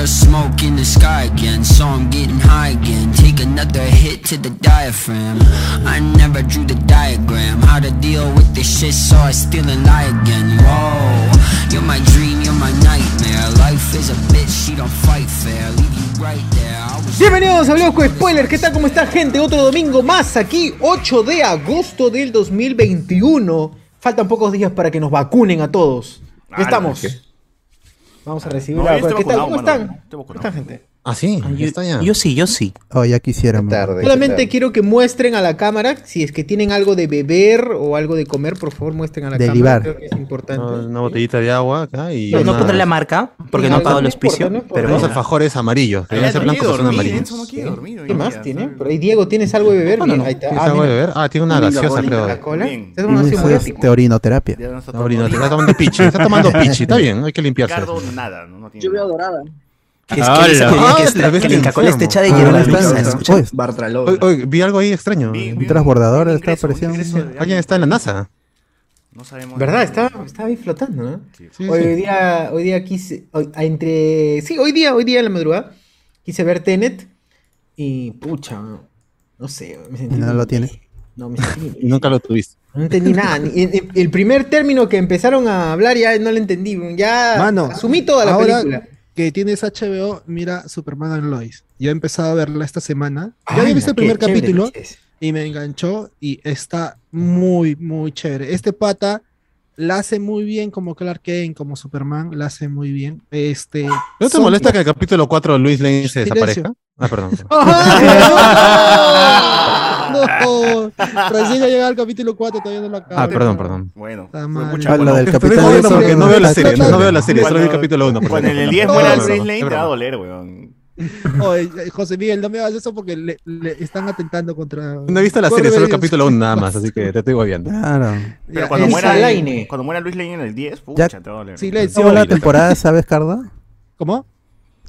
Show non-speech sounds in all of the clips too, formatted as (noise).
There's smoke in the sky again, so I'm getting high again. Take another hit to the diaphragm. I never drew the diagram, how to deal with this shit, so I still and lie again. Whoa, you're my dream, you're my nightmare. Life is a bitch, she don't fight fair. Leave you right there. Bienvenidos a con Spoiler, ¿qué tal? ¿Cómo está gente? Otro domingo más aquí, 8 de agosto del 2021. Faltan pocos días para que nos vacunen a todos. Ya Ah, estamos. Vamos a recibir No, la ¿Qué tal? ¿Cómo están? ¿Cómo están, gente? Ah, sí, ya está ya. Yo sí, yo sí. Oh, ya quisiéramos. tarde. Solamente ¿qué quiero que muestren a la cámara si es que tienen algo de beber o algo de comer, por favor muestren a la Delibar. cámara. Creo que es importante. Una, una botellita de agua acá y. No, no pondré la marca, porque no No, ha pagado el auspicio. no pero Unos alfajores amarillos. que Deben ser blancos, pero son amarillos. no dormir. ¿Qué más tiene? Por ahí, Diego, ¿tienes algo de beber? No, no, no. Ahí está. ¿Tienes Ah, algo de beber? Ah, tiene una gaseosa, creo. Tomando Eso es orinoterapia. No está tomando- pichi. Está tomando (laughs) pichi. Está bien, hay que limpiarse. Yo veo dorada. Que es que que, Ah, que, está- el está de Ah, hierba está, está. Oye, vi algo ahí extraño. Vi- vi un transbordador un está ingreso, un apareciendo. ingreso Alguien está en la NASA. No sabemos. ¿Verdad? Estaba, estaba ahí flotando, ¿no? Sí. Sí, Hoy, sí. hoy día, hoy día quise, hoy- entre, sí, hoy día, hoy día en la madrugada, quise ver Tenet y pucha, no, no sé, me sentí. ¿Y no lo tiene? No, me sentí. (laughs) Nunca lo tuviste. No entendí nada. ni- el, el primer término que empezaron a hablar ya no lo entendí. Ya Mano, asumí toda la ahora película. Que tienes HBO, mira Superman and Lois. Yo he empezado a verla esta semana. Ya Ay, había visto el primer capítulo y me enganchó y está muy, muy chévere. Este pata la hace muy bien como Clark Kent, como Superman, la hace muy bien. Este, ¿No te son- molesta que en el capítulo 4 Luis Lane se desaparezca? Ah, perdón. (laughs) (laughs) no, recién ha llegado al capítulo 4, todavía no lo acabo. Ah, perdón, perdón. Bueno, fue mucha Ah, lo del capitán jodiendo porque no veo la serie, no veo la serie, solo vi el Cuando- capítulo 1. Cuando en el 10 No, muera Grace no, Lane es te va a doler, weón. Oye, José Miguel, no me hagas eso porque le, le están atentando contra. No he visto la serie, solo el capítulo 1 nada más, así que te estoy viendo. Claro. Pero Ya, cuando el- muera, cuando muera Luis Lane en el 10, pucha, Ya- te va a doler. Silencio. ¿Acabó la temporada, sabes, Cardo? ¿Cómo?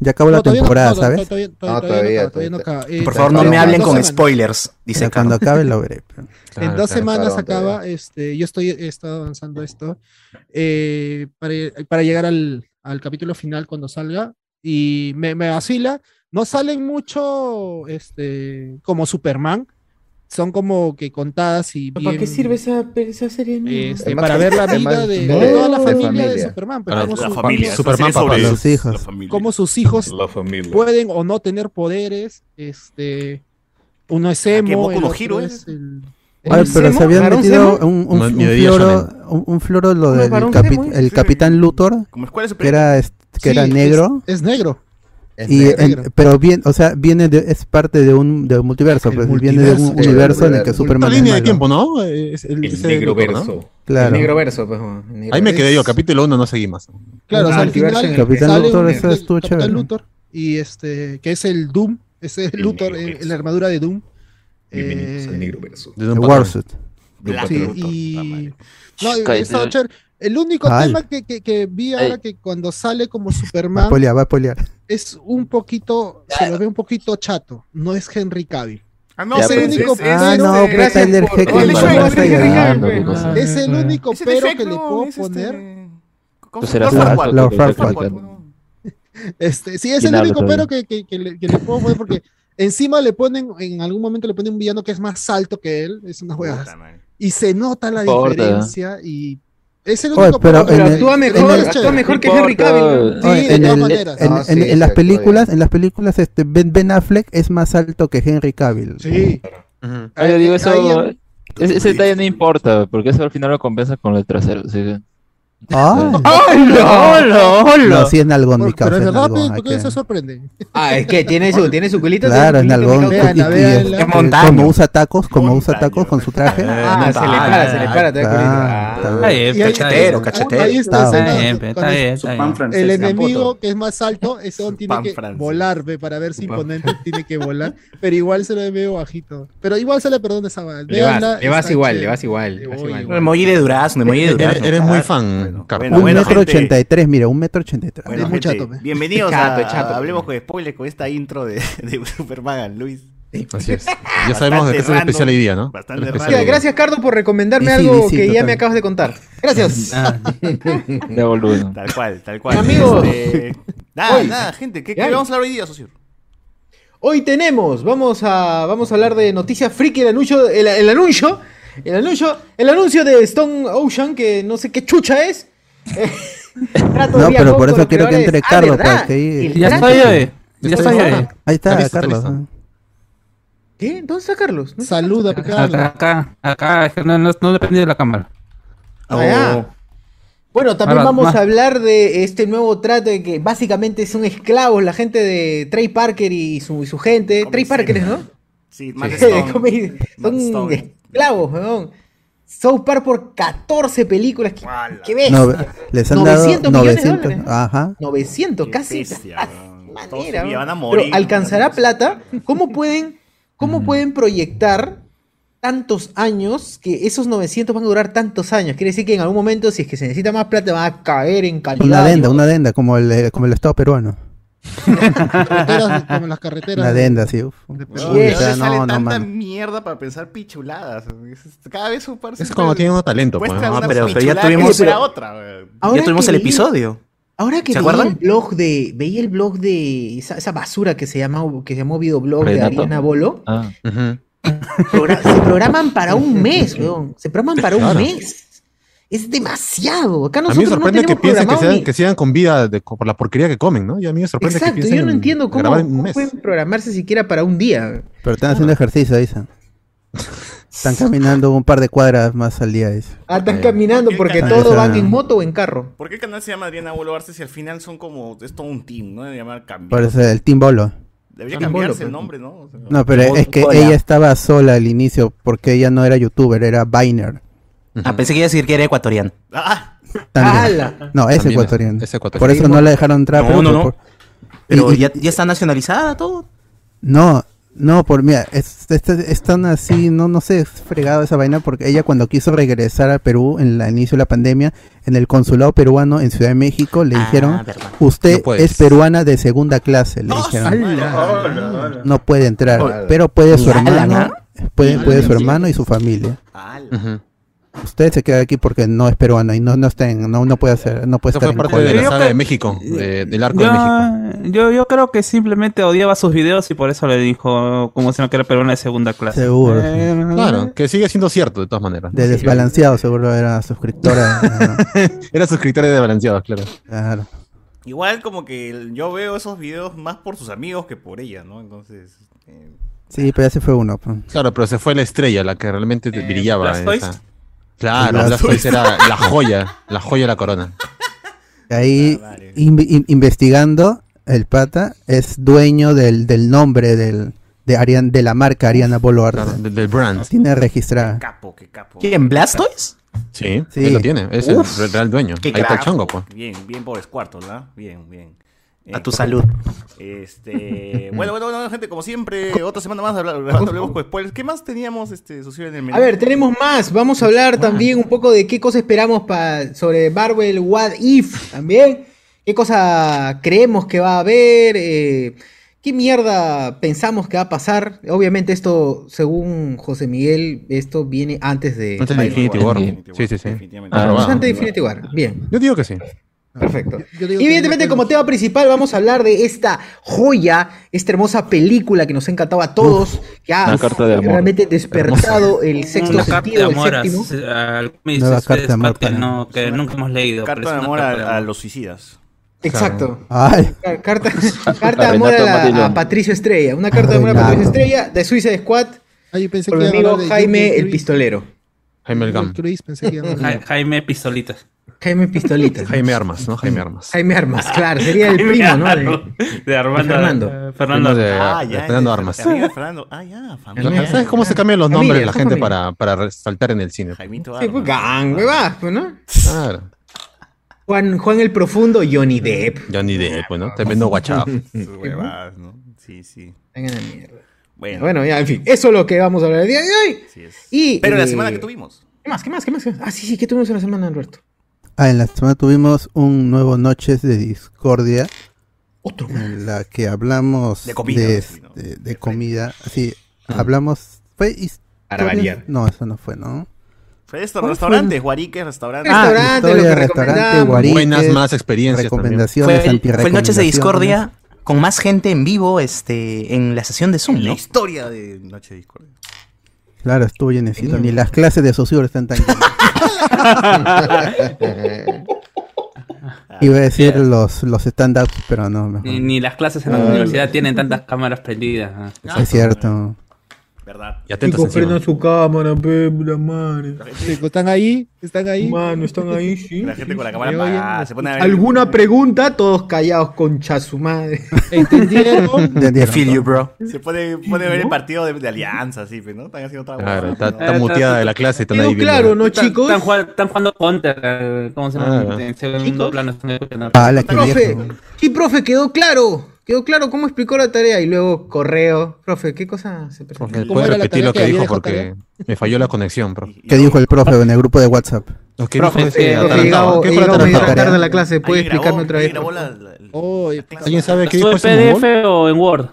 Ya acabó la No, temporada, no, no, ¿sabes? Todavía, todavía, todavía, no, todavía no acaba. Eh, Por favor, no me en hablen con semanas. spoilers, dice Pero cuando acabe lo veré. pero- (laughs) Claro, En dos claro. semanas Claro, acaba, este, yo estoy, he estado avanzando esto, eh, para, para llegar al, al capítulo final cuando salga, y me, me vacila, no salen mucho, este, como Superman, son como que contadas y ¿Para bien, qué sirve esa, esa serie? Este, para ver la vida más de, de- de toda la de familia, de. Superman, pero Para cómo La su- familia. Superman, papá. Los hijos. Cómo sus hijos pueden o no tener poderes, este, uno es emo, ¿qué, Boku el otro Hero es el- Ay, pero Semo? se habían ¿Varón metido un, un, No, un floro, un, un floro lo ¿No, del capi- el Sí. capitán Luthor, Como que era, que Sí, era es- negro. es negro. Y en- pero bien, o sea, viene de, es parte de un, de un multiverso, El pues viene de un universo en el que El Superman Una es línea de tiempo, ¿no? Es el, negro verso. Claro. El negro verso, pues. negro Ahí me quedé yo, capítulo 1 no seguí más. Claro, o sea, al final el Capitán Luthor, eso estuvo Capitán chévere. Luthor y este que es el Doom, ese es El Luthor en, la armadura de Doom. Bienvenidos Eh, al negro verso. De patrón. Warsuit. Sí, y no. El único Ay. tema que, que, que vi ahora que cuando sale como Va a Superman spoilear, va a spoilear. es un poquito, se lo ve un poquito chato. No es Henry Cavill. Ah, no, Ah, sí, no, sí. pero Es el único pero que le puedo es poner. este- ¿Cómo Pues. Este, sí, es ¿Quién el único pero que, que, que le, que le puedo poner porque encima le ponen, en algún momento le ponen un villano que es más alto que él, es una madre. Y se nota la diferencia y es el Oye, único pero Pero en el- actúa en mejor, el- actúa mejor que Henry. Cavill. Sí, Oye, de en, todas el- maneras. en- Ah, en- sí, en sí, las películas, en las películas, este Ben, Ben Affleck es más alto que Henry Cavill. Sí. Ujú. Ah, yo digo, eso, Ahí- ese, detalle no importa, porque eso al final lo compensa con el trasero. que- Ah, ¡Hola! ¡Hola! no, sí es nalgón, mi Pero causa. es es hay ¿por qué se sorprende? Ah, es que tiene su, tiene su culito. Claro, es nalgón. como usa tacos, como usa tacos con su traje. Ah, se le para, se le para, te da culito. Ah, está Ah. Cachetero, cachetero. Ahí está. El enemigo que es más alto, ese don tiene que volar, ve, para ver si Pan. imponente tiene que volar. Pero igual se lo ve medio bajito. Pero igual se le perdona esa vaina. Le vas, igual, le vas igual. le Le vas voy igual. Un emoji de durazno, un emoji de Eres, durazno. eres muy Ah, fan, bueno, Carlos. bueno, Un bueno, metro ochenta y tres, mira, un metro ochenta y tres. Bueno, gente, chato, bienvenidos Chato, a chato. Hablemos con Spoilers con esta intro de, (laughs) de Superman, Luis. (laughs) Así es. Ya sabemos de qué es el especial hoy día, ¿no? bastante especial día. gracias, Cardo, por recomendarme sí, algo que ya me acabas de contar. Gracias. (laughs) Ah, De boludo. Tal cual, tal cual. Amigos. Este, nada, Hoy. nada, gente. ¿Qué, ¿Qué vamos a hablar hoy día, socio? Hoy tenemos, vamos a, vamos a hablar de noticias friki, el anuncio, el, el anuncio, el anuncio, el anuncio de Stone Ocean, que no sé qué chucha es. (laughs) Trato No, pero por eso quiero que entre Ah, Carlos, para que ahí- ya estoy ahí. Ya Está estoy listo. ahí. Ahí está, Está listo, está Carlos. listo. ¿Qué? ¿Dónde está Carlos? ¿No está Saluda, Carlos? Acá, acá, no, no, no depende de la cámara. Ah, ya. Bueno, también Ahora, vamos más. a hablar de este nuevo trato de que básicamente son esclavos la gente de Trey Parker y su, y su gente. Trey Parker es, ¿no? Sí. (laughs) Matt Son Stone. Esclavos, weón. South Park por 14 películas. ¿Qué, qué ves? No, les han dado 900 millones de 900. dólares. Ajá. 900, Qué casi. bestia, manera, Todos se weón. van a morir. Pero alcanzará plata. ¿Cómo pueden, cómo pueden proyectar tantos años que esos 900 van a durar tantos años? Quiere decir que en algún momento, si es que se necesita más plata, van a caer en calidad. Una adenda, una adenda, como el, eh, como el Estado peruano. Carreteras, (laughs) como las carreteras. Una adenda, sí. uf. de Perú. Weón, Sí, ¿de es. dónde no, sale no, tanta mano. mierda para pensar pichuladas? Cada vez su par Es como tiene uno talento, pues. ¿no? pero- pero ya tuvimos- otra. Ahora Ya tuvimos que el episodio. Ahora que ¿Se veía acuerdan? el blog de, veía el blog de esa, esa basura que se llama, que se llamó videoblog de. Ariana Bolo, Ah, se programan para un mes, weón. Se programan para un Claro. mes. Es demasiado. Acá A nosotros mí me sorprende no que piensen que, ni- que sigan con vida de- por la porquería que comen, ¿no? Y a mí me sorprende que Exacto, piensen yo no en entiendo cómo, grabar en un cómo mes. pueden programarse siquiera para un día. Pero están haciendo ejercicio, dicen. Están (laughs) caminando un par de cuadras más al día, dice. Ah, están Eh, caminando ¿por qué porque canal? todos van en moto o en carro. ¿Por qué el canal se llama Adriana Bolo Arce si al final son como. Es todo un team, ¿no? Debe llamar cambiar. Parece el Team Bolo. Debería Team cambiarse Bolo, el pues. nombre, ¿no? O sea, No, pero es que hola. ella estaba sola al inicio porque ella no era youtuber, era Ah, pensé que iba a decir que era ecuatoriano. Ah, También. ¡Hala! No, es También ecuatoriano. es ecuatoriano. Por eso no la dejaron entrar. No, pero no, por- no. por- Pero y- y- ya, ya está nacionalizada todo. No, no, por mira, es, es, es tan así, no, no sé, es fregado esa vaina porque ella cuando quiso regresar al Perú en el inicio de la pandemia, en el consulado peruano en Ciudad de México le Ah, dijeron, verdad. usted No es peruana de segunda clase, le dijeron, no puede entrar, pero puede su hermano, puede, puede su hermano y su familia. ala. Ujú. Usted se queda aquí porque no es peruana y no, no está en, no, no puede hacer, no puede Eso estar fue parte de la Yo saga creo- de México, de- del arco de México. Yo, yo, yo creo que simplemente odiaba sus videos y por eso le dijo como si no que era peruana de segunda clase. Seguro, Eh, Claro, que sigue siendo cierto de todas maneras. De desbalanceado seguro era suscriptora. (laughs) ¿no? Era suscriptor de Balanceados, claro. Claro. Igual como que yo veo esos videos más por sus amigos que por ella, ¿no? Entonces... eh, Sí, pero ya se fue uno. pues. Claro, pero se fue la estrella, la que realmente Eh, brillaba. Blastoise. esa. Claro, Blastoise. Blastoise era la (laughs) joya, la joya de la corona. Ahí, Ah, vale. inve- in- investigando, el pata es dueño del, del nombre del, de, Arian, de la marca Ariana Claro, Arte. del, del brand. Tiene registrada. capo, qué capo. ¿Quién? ¿Blastoise? Sí, Sí. él lo tiene, es Uf. el real dueño. Qué Ahí está el chongo, pues. Bien, bien por Squartos, ¿no? Bien, bien. Eh, A tu salud. Este, (laughs) bueno, bueno, bueno, gente, como siempre, otra semana más habla- hablando, hablemos con spoilers. ¿Qué más teníamos, este, socio, en el menú? A ver, tenemos más. Vamos a hablar también un poco de qué cosa esperamos pa- sobre Marvel What If también. ¿Qué cosa creemos que va a haber? Eh, ¿Qué mierda pensamos que va a pasar? Obviamente esto, según José Miguel, esto viene antes de... Antes de Infinity War. Sí, sí, sí. definitivamente. Ah, Aprobado. Antes de Infinity War. Bien, Yo digo que sí. Perfecto. Yo digo Y evidentemente como tema principal vamos a hablar de esta joya, esta hermosa película que nos ha encantado a todos, que ha Una carta de amor. realmente despertado el sexto una carta de sentido, el amor a- séptimo. a- Nueva carta de amor que, no, que nunca hemos leído. Carta de una amor carta de a, a los suicidas. Exacto. Ay, Car- Carta, (laughs) carta A de amor a, a Patricio Estrella. Una carta de amor a. Patricio Estrella de Suicide Squad Ah, yo pensé por que mi amigo Jaime el. Pistolero. Jaime el Gam. Jaime Pistolitas. Jaime Pistolita. Jaime Armas, ¿no? Jaime Armas. Jaime Armas, claro, sería el Jaime primo, ¿no? Armas. De, De Armando. Fernando. eh, Fernando. De, Ah, de ya. Fernando Armas. de Fernando. Ah, ya, familia. ¿Sabes cómo se cambian los Familia, nombres de la gente familia. para, para resaltar en el cine? Jaimito Sí, pues Armas. gang, huevas, pues, ¿no? Claro. Juan, Juan el Profundo, Johnny Depp. Johnny Depp, pues, ¿no? Tremendo guachap. Sus huevadas, ¿no? Sí, sí. Vengan a mierda. Bueno, Bueno, ya, en fin, eso es lo que vamos a hablar el día de hoy. así es. Y, Pero la eh, semana que tuvimos. ¿Qué más? ¿Qué más? ¿Qué más? ¿Qué más? Ah, sí, sí, ¿qué tuvimos en la semana, Alberto? Ah, en la semana tuvimos un nuevo Noches de Discordia. Otro En la que hablamos De comida, de, sí, ¿no? de- de comida. Sí, hablamos. Fue. No, eso no fue, ¿no? Fue esto, ¿Cuál restaurantes, Guariques, restaurantes. Ah, Restaurante, historia lo que de restaurante, guariques, Buenas, malas experiencias también. Recomendaciones, Fue, el- fue Noches de. Discordia con más gente en vivo este, en la sesión de Zoom, La ¿no? historia de Noche de Discordia. Claro, estuvo llenecito. Ni las clases de socio están tan llenas. (laughs) Iba a decir los, los stand-ups, pero no, mejor. Ni, ni las clases en la universidad tienen tantas cámaras prendidas. Es cierto. ¿Verdad? Y atentos Chicos, su cámara, pe, la madre. Sí, ¿Están ahí? ¿Están ahí? Mano, están ahí, (laughs) sí. La gente con la cámara apagada. Se pone a ver. ¿Alguna pregunta? Todos callados, concha su madre. (laughs) ¿Entendieron? ¿Entendieron? Feel you, bro. Se pone, pone a ver el partido de, de alianza, así, pues, ¿no? Están haciendo otra Claro, huevada, está, ¿no? está muteada de la clase. Están ahí viendo. claro, ¿no, Están- chicos? Están, jugando, están jugando Counter. eh, ¿Cómo se llama? Ah. En segundo plano. Están escuchando. Ah, la que Profe, viejo. sí, profe, quedó claro. Quedó claro cómo explicó la tarea y luego correo. Profe, ¿qué cosa se presentó? Porque ¿Cómo puede repetir lo que dijo porque me falló la conexión, y ¿Qué dijo el profe en el grupo de WhatsApp? Lo que Profe, dijo eh, Profe, atarantado. llegado, ¿Qué atarantado? tarde a la clase. ¿Puede ¿Alguien grabó- explicarme otra vez? alguien grabó la- la- la- Oh? ¿Alguien sabe qué ¿Sube dijo ese PDF mongol? o en Word?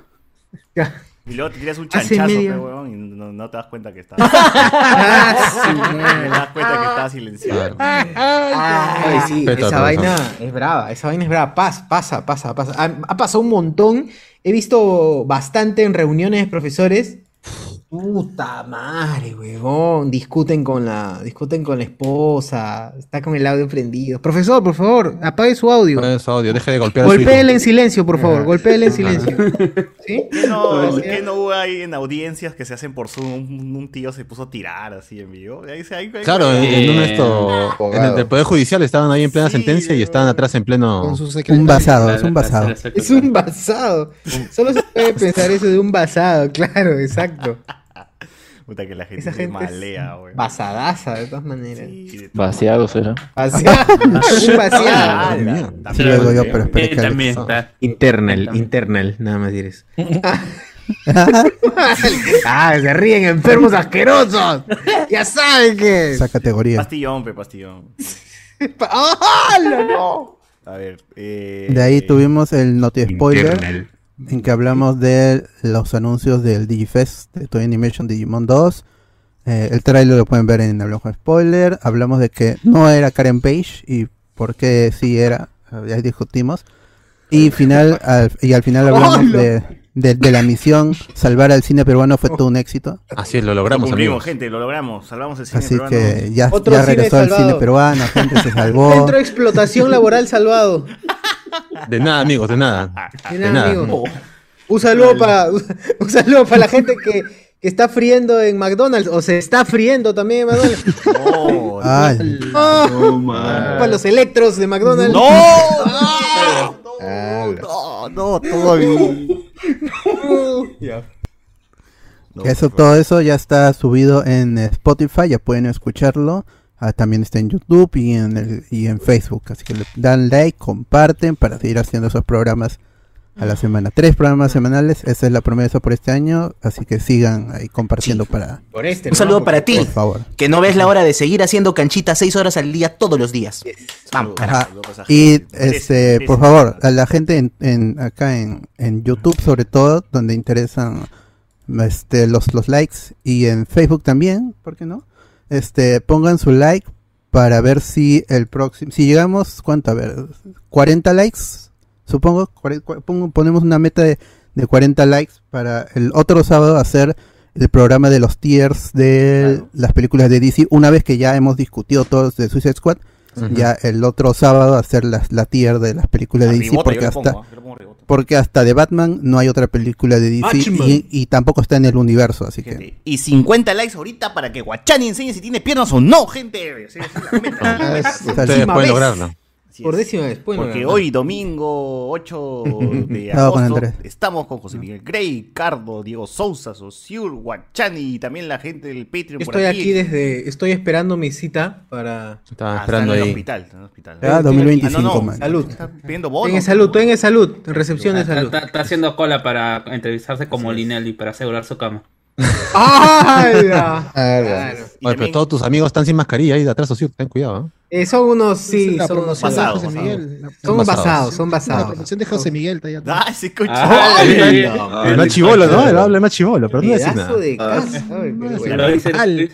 (laughs) Y luego te tiras un chanchazo, pe, huevón, y no, no te das cuenta que está. Ah, sí, No te das cuenta que está silenciado. Ay, sí, esa vaina es brava, esa vaina es brava. Pasa, pasa, pasa, pasa. Ha, ha pasado un montón. He visto bastante en reuniones de profesores. Puta madre, huevón. Discuten con la, discuten con la esposa. Está con el audio prendido. Profesor, por favor, apague su audio. Ponen su audio, deje de golpear. Golpéele en silencio, por favor. Golpéele en silencio. (laughs) ¿Sí? ¿Qué no, qué no hubo ahí en audiencias que se hacen por Zoom? Un, un tío se puso a tirar así en vivo. Ahí se- ahí- ahí- Claro, en, en un esto, en el del Poder Judicial estaban ahí en plena Sí, sentencia y estaban atrás en pleno... Con su secretario. Un basado, es un basado. Es un basado. Solo se puede pensar eso de un basado, claro, exacto. Puta que la gente Esa se gente malea, güey. basadaza, de todas maneras. Sí, de- Vaciado será. Vaciado. (laughs) un vaciado. Ah, también. Sí, luego yo, pero Eh, espera que también está. Internal, internal, nada más diré eso. (laughs) (laughs) ah, se ríen enfermos asquerosos. Ya saben que. Esa categoría. Pastillón, pe, pastillón. ¡Ah, no! A ver. Eh, De ahí tuvimos el Noti Spoiler, en que hablamos de los anuncios del Digifest de Toy Animation Digimon 2. Eh, el trailer lo pueden ver en Hablamos con Spoiler. Hablamos de que no era Karen Page y por qué sí era, ya discutimos. Y, final, al, y al final hablamos (laughs) de, de- de la misión salvar al cine peruano fue todo un éxito. Así es, lo lo logramos, amigos. gente, lo logramos. Salvamos el cine Así peruano. que ya, ya cine regresó al cine peruano, gente se salvó. (laughs) Centro de explotación laboral salvado. De nada, amigos, de nada. De De nada, nada. amigo. Un saludo para (laughs) un saludo para la gente que, que está friendo en McDonald's o se está friendo también en McDonald's. No, (laughs) Ay, Ah, para los electros de McDonald's. no, Ah, no, no, todo bien. Ya. No, Que eso, todo eso ya está subido en Spotify, ya pueden escucharlo. Ah, también está en YouTube y en, el, y en Facebook. Así que le dan like, comparten para seguir haciendo esos programas a la semana. Tres programas semanales, esa es la promesa por este año. Así que sigan ahí compartiendo para, Por este, Un ¿no? saludo para ti, por favor. que no ves la hora de seguir haciendo canchitas seis horas al día todos los días. Vamos, a esa Y este, por favor, a la gente en, en- acá en, en YouTube sobre todo, donde interesan este, los, los likes y en Facebook también, ¿por qué no? Este, pongan su like para ver si el próximo, si llegamos, ¿cuánto? A ver, 40 likes, supongo, cuare- cua- pongo- ponemos una meta de, de 40 likes para el otro sábado hacer el programa de los tiers de Claro. las películas de DC, una vez que ya hemos discutido todos de Suicide Squad, ya el otro sábado hacer la, la tier de las películas de DC Ribota, porque hasta pongo, ¿ah? Porque hasta de Batman no hay otra película de DC y, y tampoco está en el universo, así que Y 50 likes ahorita para que Guachani enseñe si tiene piernas o no, gente. Sí, sí, (laughs) la comenta. Ustedes pueden lograrlo. Por décima vez. pueden Porque hoy, domingo 8 (laughs) de con agosto, estamos con José Miguel Grey, Cardo, Diego Sousa, Sosiur, Guachani y también la gente del Patreon. Por estoy aquí desde. Estoy esperando mi cita para. Estaba Ah, esperando está en el ahí. hospital, el hospital. Ah, 2025, Ah, no, no, man. Salud. Está pidiendo Estoy bono. en salud, estoy en salud. En recepción de salud. está- está haciendo cola para entrevistarse con Molinelli para asegurar su cama. (laughs) Ah, Claro. Oye, pero todos tus amigos están sin mascarilla ahí de atrás, socio, ten cuidado. ¿eh? Eh, son unos, sí, la son unos basados, José Miguel. La- Son basados. son La basados. promoción de José Miguel. Ah, ese coche. Ah, el más chivolo, ¿no? Él habla más chivolo, pero no nada. de casa. ay, pero Ya bueno. lo dice el-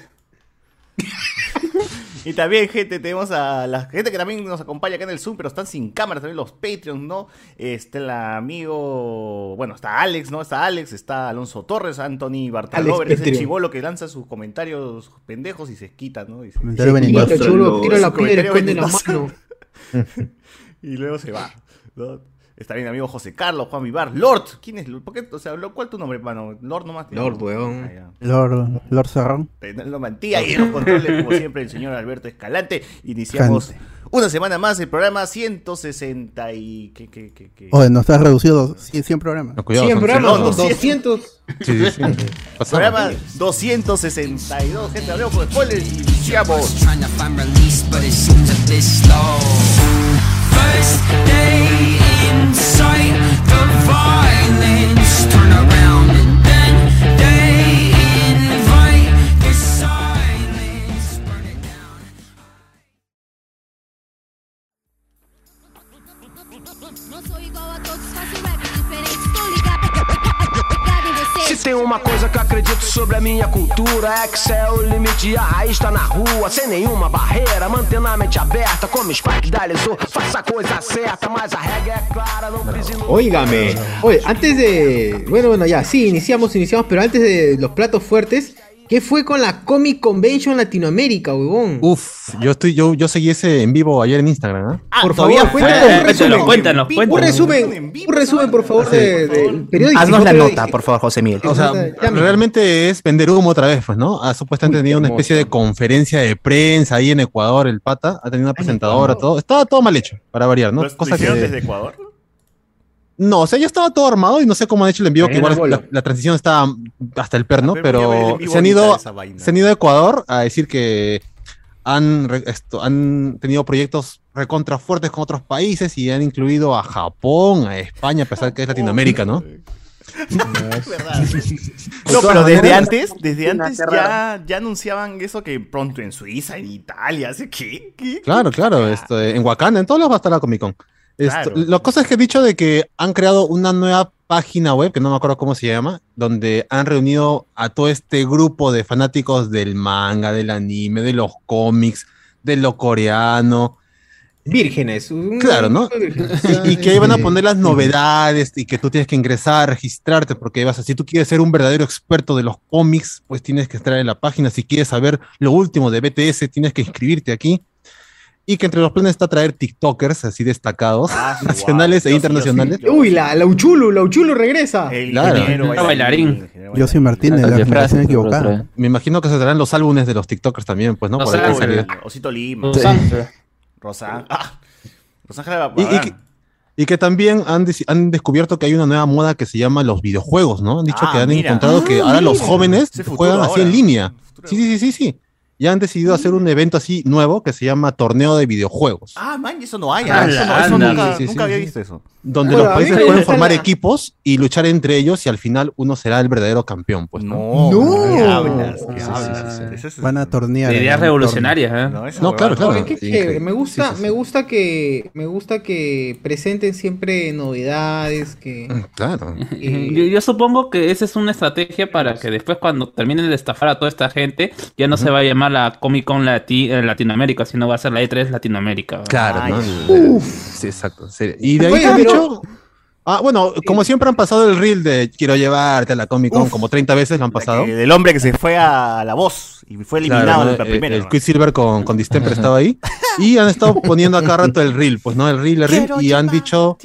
Y también, gente, tenemos a la gente que también nos acompaña acá en el Zoom, pero están sin cámara, también los Patreons, ¿no? Está el amigo, bueno, está Alex, ¿no? Está Alex, está Alonso Torres, Anthony Bartalover, es el chivolo que lanza sus comentarios pendejos y se quita, ¿no? Dice, comentario Tiro, venenoso. chulo, tiro la piedra y comentario esconde la mano. (laughs) y luego se va, ¿no? Está bien, amigo José Carlos, Juan Vivar, Lord, ¿quién es Lord? ¿Por qué? O sea, ¿cuál es tu nombre, mano? Lord nomás. Lord, weón. Ah. Lord, Lord Serrón. Lo mantía y los controles, como (laughs) siempre, el señor Alberto Escalante. Iniciamos Gente. una semana más el programa 160 y... ¿Qué, qué, qué, qué? Oye, nos has reducido 100, 100 programas. No, cuidado. 100 son- programas, no, son 200. 200. Sí, sí, sí. (laughs) Programa 262, gente, hablemos con spoilers y iniciamos. First day in sight, the violence. Turn around tem uma coisa que eu acredito sobre a minha cultura é que céu é o limite a raiz tá na rua, sem nenhuma barreira, mantendo a mente aberta, como Spike idealizou, faça a coisa certa, mas a regra é clara, não precisa. Oye, antes de. Bueno, bueno, ya, sí, iniciamos, iniciamos, pero antes de los platos fuertes, ¿qué fue con la Comic Convention Latinoamérica, huevón? Uf, yo estoy, yo, yo seguí ese en vivo ayer en Instagram, ¿ah? Ah, por todavía favor, cuéntanos un Cuéntanos, resumen. cuéntanos, Un cuéntanos. resumen, un resumen, por favor, de, del periódico. Haznos la nota, por favor, José Miguel. O sea, Llame. realmente es vender humo otra vez, pues, ¿no? Ha supuestamente tenido una especie de conferencia de prensa ahí en Ecuador, el pata. Ha tenido una presentadora, todo. Estaba todo mal hecho, para variar, ¿no? ¿Lo, lo Cosa hicieron que- desde (laughs) Ecuador? No, o sea, ya estaba todo armado y no sé cómo han hecho el envío, que igual la, la transición está hasta el perno, pero se han ido, se han ido a Ecuador a decir que han, esto, han tenido proyectos recontra fuertes con otros países y han incluido a Japón, a España, a pesar que es Latinoamérica, ¿no? (laughs) ¿Verdad? (laughs) No, pero desde antes, desde antes ya, ya anunciaban eso que pronto en Suiza, en Italia, ¿sí? ¿qué? ¿Qué? Claro, claro, esto, en Wakanda, en todos lados va a estar la Comic Con. Esto, Claro. La cosa es que he dicho de que han creado una nueva página web, que no me acuerdo cómo se llama, donde han reunido a todo este grupo de fanáticos del manga, del anime, de los cómics, de lo coreano. Vírgenes. un- Claro, ¿no? Y, y que ahí van a poner las novedades y que tú tienes que ingresar, registrarte, porque vas a, si tú quieres ser un verdadero experto de los cómics, pues tienes que estar en la página. Si quieres saber lo último de BTS, tienes que inscribirte aquí. Y que entre los planes está traer TikTokers así destacados, Ah, sí, (laughs) nacionales e Yo sí, internacionales. sí, Uy, la, la Uchulu, la Uchulu regresa. El Claro. ingeniero Un bailarín. Yo soy Martínez, la generación equivocada. Me imagino que se traerán los álbumes de los TikTokers también, pues, ¿no? Los Por ahí, Osito Lima. Los Ángeles. Rosan. Ah, Rosángela Y, y que, y que también han, han descubierto que hay una nueva moda que se llama los videojuegos, ¿no? Han dicho Ah, que han mira. encontrado que Ah, ahora los jóvenes juegan así ahora. en línea. Futuro. Sí, sí, sí, sí, Ya han decidido hacer un evento así nuevo que se llama Torneo de Videojuegos. Ah, man, eso no hay. Ah, ah, Eso, no, eso anda. nunca, Sí, sí, sí, nunca había visto eso. Donde Bueno, los países pueden formar la- equipos y luchar entre ellos y al final uno será el verdadero campeón, pues, ¿no? No, No. ¿qué hablas? ¿Qué Sí, sí, hablas? sí, sí. Eso es- Van a tornear. Ideas revolucionarias, ¿eh? No, No, claro, claro. Oye, qué Sí, chévere. increíble. Me gusta, Sí, sí, sí. me gusta que, me gusta que presenten siempre novedades, que, Claro. que- Yo, yo supongo que esa es una estrategia para que después cuando terminen de estafar a toda esta gente, ya no se va a llamar la Comic Con Lati- eh, Latinoamérica, sino va a ser la E3 Latinoamérica. ¿verdad? Claro, Ay, ¿no? ay, Sí, exacto. sí. Y de ahí Oye, pero- dicho. Ah, bueno, como siempre han pasado el reel de quiero llevarte a la Comic Con, como 30 veces lo han pasado. Eh, del hombre que se fue a la voz y fue eliminado Claro, en la primera. el, ¿no? Quicksilver con, con Distemper (laughs) estaba ahí. Y han estado poniendo acá rato el reel, pues, ¿no? El reel, el reel. Y han dicho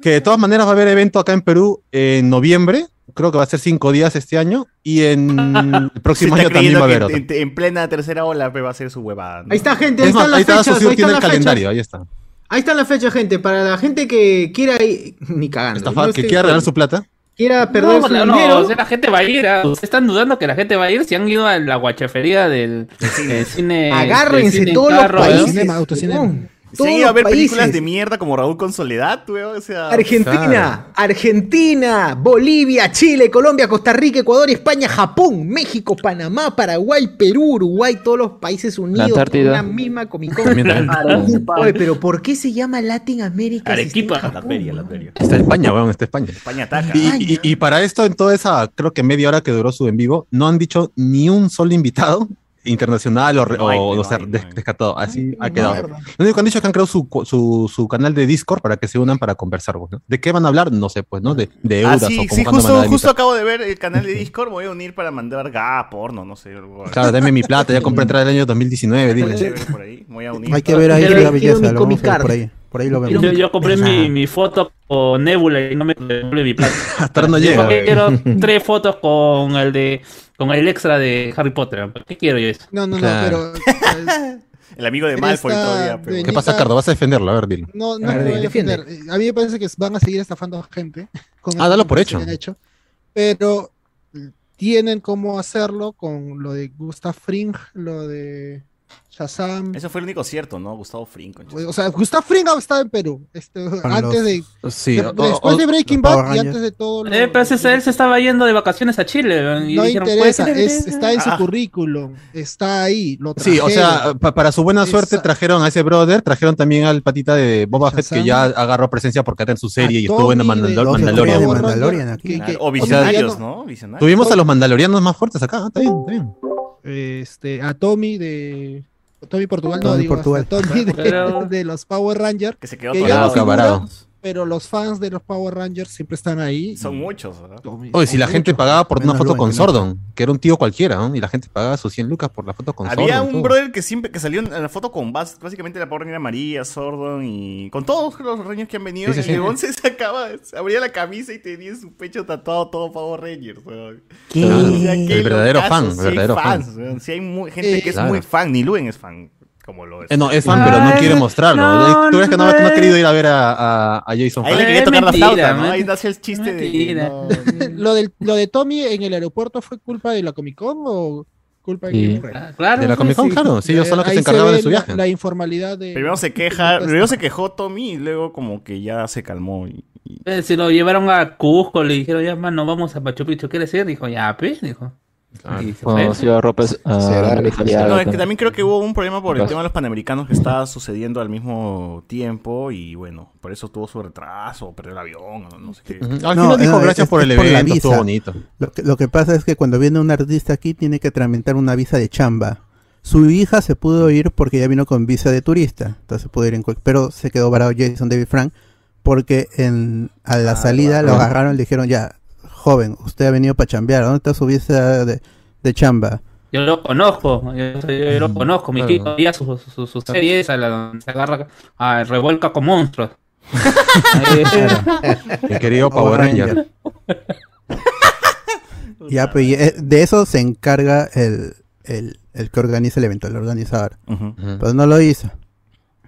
que de todas maneras va a haber evento acá en Perú en noviembre. Creo que va a ser cinco días este año. Y en (laughs) el próximo está año también va a haber en, en plena tercera ola pues, va a ser su huevada. ¿no? Ahí está, gente, ahí Es más, están las ahí está, fechas. Socio ahí tiene están el calendario, ahí está. Ahí están las fechas, gente. Para la gente que quiera ir, (laughs) ni cagando. Que quiera regalar su plata. Quiera perder No, su no, no, dinero. o sea, la gente va a ir. ¿ah? ¿Ustedes están dudando que la gente va a ir? Si han ido a la guachafería del (laughs) del cine. Agárrense del cine todos los carro, ¿eh? países. Cinema, autocinema. Se ido a ver películas de mierda como Raúl con Soledad, weón. O sea, Argentina, Argentina, Bolivia, Chile, Colombia, Costa Rica, Ecuador, España, Japón, México, Panamá, Paraguay, Perú, Uruguay, todos los países unidos una misma Comic Con. Oye, pero ¿por qué se llama Latin America? si está en Arequipa. Japón? la feria, la feria. Está España, weón, está España. España ataca. Y, y- y para esto, en toda esa, creo que media hora que duró su en vivo, no han dicho ni un solo invitado internacional o, No hay, o, no o sea, hay, no des- hay. descartado. Así ha quedado. Lo único que han dicho es que han creado su, co- su, su canal de Discord para que se unan para conversar. ¿no? ¿De qué van a hablar? No sé, pues, ¿no? De, de Ah, euros sí, o sí, como justo, acabo de ver el canal de Discord. Me voy a unir para mandar ga, porno, no sé. Claro, dame mi plata, ya compré (laughs) entrada del año 2019, dile. Chévere por ahí, me voy a unir. Hay que ver ahí la belleza, mi lo vamos Comic a ver por ahí. Por ahí lo vemos. Yo, yo compré mi, mi foto con Nebula y no me devuelve mi plata. (laughs) Hasta ahora no Yo llega. quiero (laughs) tres fotos con el de con el extra de Harry Potter. ¿Qué quiero yo eso? No, no, Claro. no, pero. (laughs) eh, El amigo de Malfoy todavía. pero- ¿Qué pasa, Cardo? ¿Vas a defenderlo? A ver, dile. No, no A ver, me voy a defender. A mí me parece que van a seguir estafando a gente. (laughs) con Ah, dalo por hecho. hecho. Pero tienen cómo hacerlo con lo de Gustav Fring, lo de Shazam. Eso fue el único cierto, ¿no? Gustavo Fring. O sea, Gustav Fring estaba en Perú. Este, antes los- de, Sí, de- o- después o- de Breaking Bad y antes de todo. lo- Eh, pero ese- él se estaba yendo de vacaciones a Chile. Y no dijeron, interesa, "¿Puedes es- creer?". (laughs) está en su Ah. currículum, está ahí, lo Sí, o sea, pa- para su buena suerte Esa- trajeron a ese brother, trajeron también al patita de Boba Fett que ya agarró presencia porque está en su serie A y estuvo en de- Mandalor- Mandalorian. de Mandalorian aquí. que- que- O o sea, visionarios, ¿no? Visionarios. Tuvimos a los mandalorianos más fuertes acá, está bien, está bien. Este, a Tommy de Tommy Portugal, no Tommy digo, Portugal. hasta Tommy de, (laughs) de los Power Rangers, Que se quedó que no figura, varado. Pero los fans de los Power Rangers siempre están ahí. Son muchos, ¿verdad? Tommy- Oye, si la gente muchos. pagaba por una Menos foto con. Sordon, que era un tío cualquiera, ¿no? y la gente pagaba sus 100 lucas por la foto con Había Sordon. un todo. brother que siempre que salió en la foto con Bas, básicamente la Power Ranger María, Sordon y con todos los Rangers que han venido. Sí, sí, y el sí. Se sacaba, se abría la camisa y tenía en su pecho tatuado todo Power Rangers. ¿Qué? O sea, qué El verdadero fan, el verdadero fan. fans, weón. Sí hay mu- gente Eh, que es claro. muy fan, ni Luen es fan, como lo es. Eh, no, es fan, pero no quiere mostrarlo. no, Tú ves que no, no ha querido ir a ver a, a, a Jason Ahí le Eh, quería tocar la mentira, flauta, ¿no? man. Ahí nació el chiste de Mentira. no- (laughs) lo, del, lo de Tommy en el aeropuerto fue culpa de la Comic Con o culpa de Sí. Ah, Claro. De la Comic Con, sí. claro. Sí, ellos son los que Ahí se encargaban de su la- viaje. La, informalidad de. Primero se queja, primero se quejó Tommy y luego como que ya se calmó. y- y- Eh, Si lo llevaron a Cusco, le dijeron, ya, mano, vamos a Machu Picchu, ¿quieres ir? Dijo, ya, pe, dijo. Y se Cuando fue. se iba a ropa a Será California, No, es que también. creo que hubo un problema por el Pasa. tema de los panamericanos que estaba sucediendo al mismo tiempo y bueno, por eso tuvo su retraso, perdió el avión, no, no sé qué. No, final dijo no, gracias es- por el es por la evento, estuvo visa. bonito. Lo que, lo que pasa es que cuando viene un artista aquí tiene que tramitar una visa de chamba. Su hija se pudo ir porque ya vino con visa de turista, entonces pudo ir en pero se quedó varado Jason David Frank porque en, a la Ah, salida lo agarraron y le dijeron ya, joven, usted ha venido para chambear, ¿dónde está su visa de, de chamba? Yo lo conozco, yo, yo- yo lo conozco. Mi Claro. hijo veía su, su, su serie esa, la donde se agarra a revuelca con monstruos. (laughs) El querido Power Ranger. (laughs) Ya, pues y, de eso se encarga el, el, el que organiza el evento, el organizador. Ujú. Ujú. Pues no lo hizo.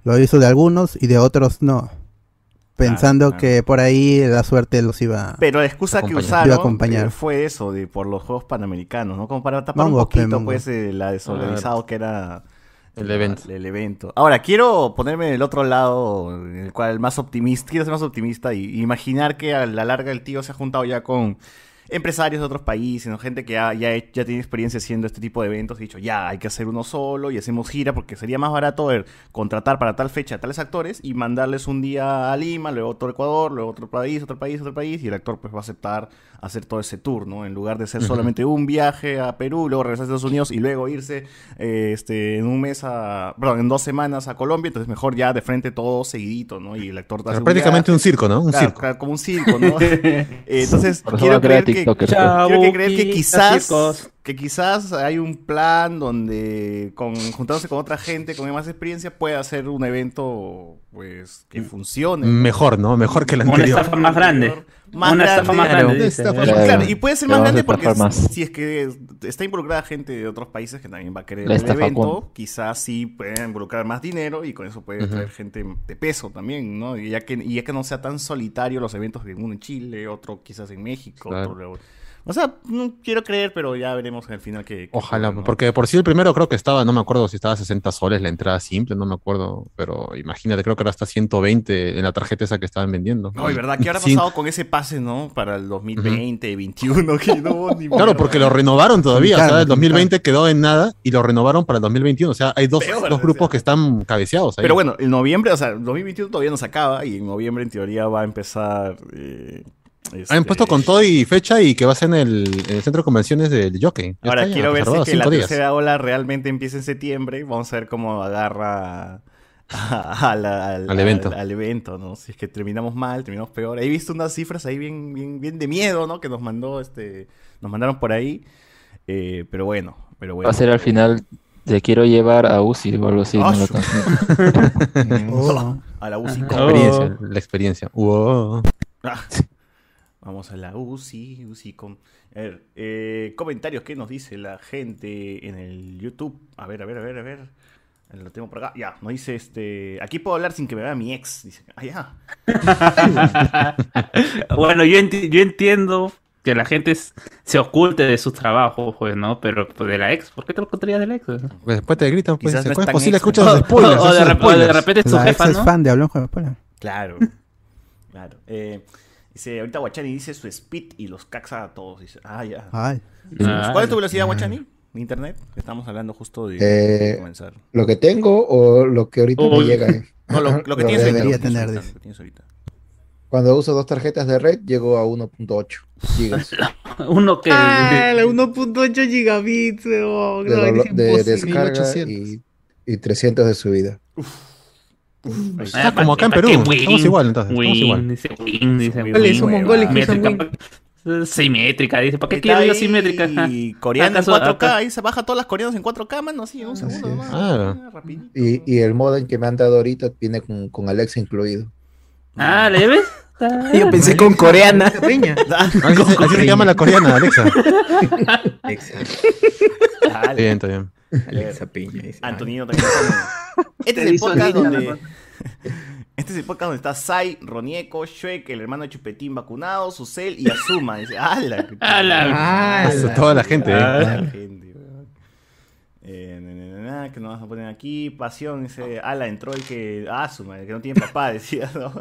Lo hizo de algunos y de otros no. Pensando claro. que por ahí la suerte los iba Pero la excusa que usaron Iba a acompañar. eh, fue eso, de por los Juegos Panamericanos, ¿no? Como para tapar Mongo, un poquito, mongo. pues, eh, la desorganizado que era El evento. el evento. Ahora, quiero ponerme del otro lado, en el cual más optimista, quiero ser más optimista y imaginar que a la larga el tío se ha juntado ya con empresarios de otros países, ¿no? gente que ya, ya, ya tiene experiencia haciendo este tipo de eventos, y dicho, ya, hay que hacer uno solo y hacemos gira porque sería más barato el contratar para tal fecha a tales actores y mandarles un día a Lima, luego otro a Ecuador, luego otro país, otro país, otro país, y el actor pues va a aceptar hacer todo ese tour, ¿no? En lugar de ser solamente un viaje a Perú, luego regresar a Estados Unidos y luego irse eh, este, en un mes a, perdón, en dos semanas a Colombia, entonces mejor ya de frente todo seguidito, ¿no? Y el actor hace un prácticamente viaje. un circo, ¿no? Un Claro, circo. claro, como un circo, ¿no? (laughs) Eh, entonces, quiero creer, que, TikTokers, quiero que creer que quizás. Que quizás hay un plan donde, con, juntándose con otra gente con más experiencia, pueda hacer un evento, pues, que funcione. Mejor, ¿no? Mejor que la Una anterior. estafa más grande. Más Una estafa más grande. grande. Claro. Claro, y puede ser más grande porque más. si es que está involucrada gente de otros países que también va a querer el evento, con- quizás sí pueden involucrar más dinero y con eso puede traer gente de peso también, ¿no? Y ya que, y ya que no sea tan solitario los eventos de uno en Chile, otro quizás en México, Claro. otro luego- O sea, no quiero creer, pero ya veremos al final que... que Ojalá, porque por sí el primero creo que estaba, no me acuerdo si estaba a 60 soles la entrada simple, no me acuerdo, pero imagínate, creo que ahora está 120 en la tarjeta esa que estaban vendiendo. No, y verdad, ¿qué habrá Sí. pasado con ese pase, no? Para el 2020, 2021, que no, ni Claro, porque lo renovaron todavía, o sea, Claro, el 2020 quedó en nada y lo renovaron para el 2021, o sea, hay dos, Peor, dos o grupos sea. que están cabeceados ahí. Pero bueno, en noviembre, o sea, el 2021 todavía no se acaba y en noviembre en teoría va a empezar... Eh, Han este, puesto con todo y fecha y que va a ser en el, en el centro de convenciones del Jockey. Ya Ahora quiero ver si es que la días. tercera ola realmente empieza en septiembre. Vamos a ver cómo agarra a- a la- al, Al evento. al- al evento, ¿no? Si es que terminamos mal, terminamos peor. He visto unas cifras ahí bien, bien, bien de miedo, ¿no? Que nos mandó este, nos mandaron por ahí. Eh, pero bueno, pero bueno. Va a ser al final de quiero llevar a Uzi o algo así. Canción. (laughs) Oh. (laughs) A la UCI. La experiencia, la experiencia. Wow. Ah, Vamos a la UCI, UCI con... A ver, eh, comentarios, ¿qué nos dice la gente en el YouTube? A ver, a ver, a ver, a ver. Lo tengo por acá. Ya, nos dice este... Aquí puedo hablar sin que me vea mi ex. Dice, ah, ya. (laughs) bueno, yo, enti- yo entiendo que la gente se oculte de sus trabajos, pues, ¿no? Pero pues, de la ex, ¿por qué te lo ocultarías de la ex? Pues después te gritan, pues, Quizás no ¿cómo es posible? extra. Escuchas los spoilers. o, de spoilers. repente es tu La ex jefa, es ¿no? fan de Hablamos con Spoiler. Claro. (laughs) claro. Eh, dice, ahorita Guachani dice su speed y los caxa a todos. Dice, ah, ya. Ay. Ah, ¿Cuál es tu velocidad, Guachani? ¿De internet? Estamos hablando justo de, Eh, de comenzar. ¿Lo que tengo o lo que ahorita me llega? eh? No, lo, lo que Lo tienes ahorita. debería lo que tienes tener, lo que tienes ahorita. Cuando uso dos tarjetas de red, llego a 1.8 gigas. (laughs) Uno que... Ah, la 1.8 gigabits, weón. de, No, de imposible. descarga 1800. y, y 300 de subida. Ah, como acá en Perú. Estamos igual, entonces. Estamos igual. Dice Win, dice Win. ¿Cuál es? Win. Son mongoles que usan Simétrica, Win. dice, ¿para qué quiero yo ahí simétrica? Y (laughs) coreana en ¿Acaso- 4K, acaso- ahí se baja todas las coreanas en 4K, mano, así, en un segundo nomás. Ah. Ah, rapidito. Y, y el modem que me han dado ahorita viene con, con Alexa incluido. Ah, ¿le ves? (laughs) Yo pensé con coreana. (laughs) Ah, Así se, llama la coreana, Alexa. Alexa. Está bien, está bien. Alexa Peña. dice. Antonino también. (laughs) Este es el podcast donde. (laughs) Este es el podcast donde está Sai, Ronieco, Shrek, el hermano de Chupetín vacunado, Susel y Azuma. Dice, ¡Hala! qué (laughs) ¡Hala! Ah, toda la gente. ¿eh? Toda la gente. Eh, na, na, na, na, que nos vas a poner aquí. Pasión, ese ala entró el que. Ah, su madre, que no tiene papá, decía, ¿no?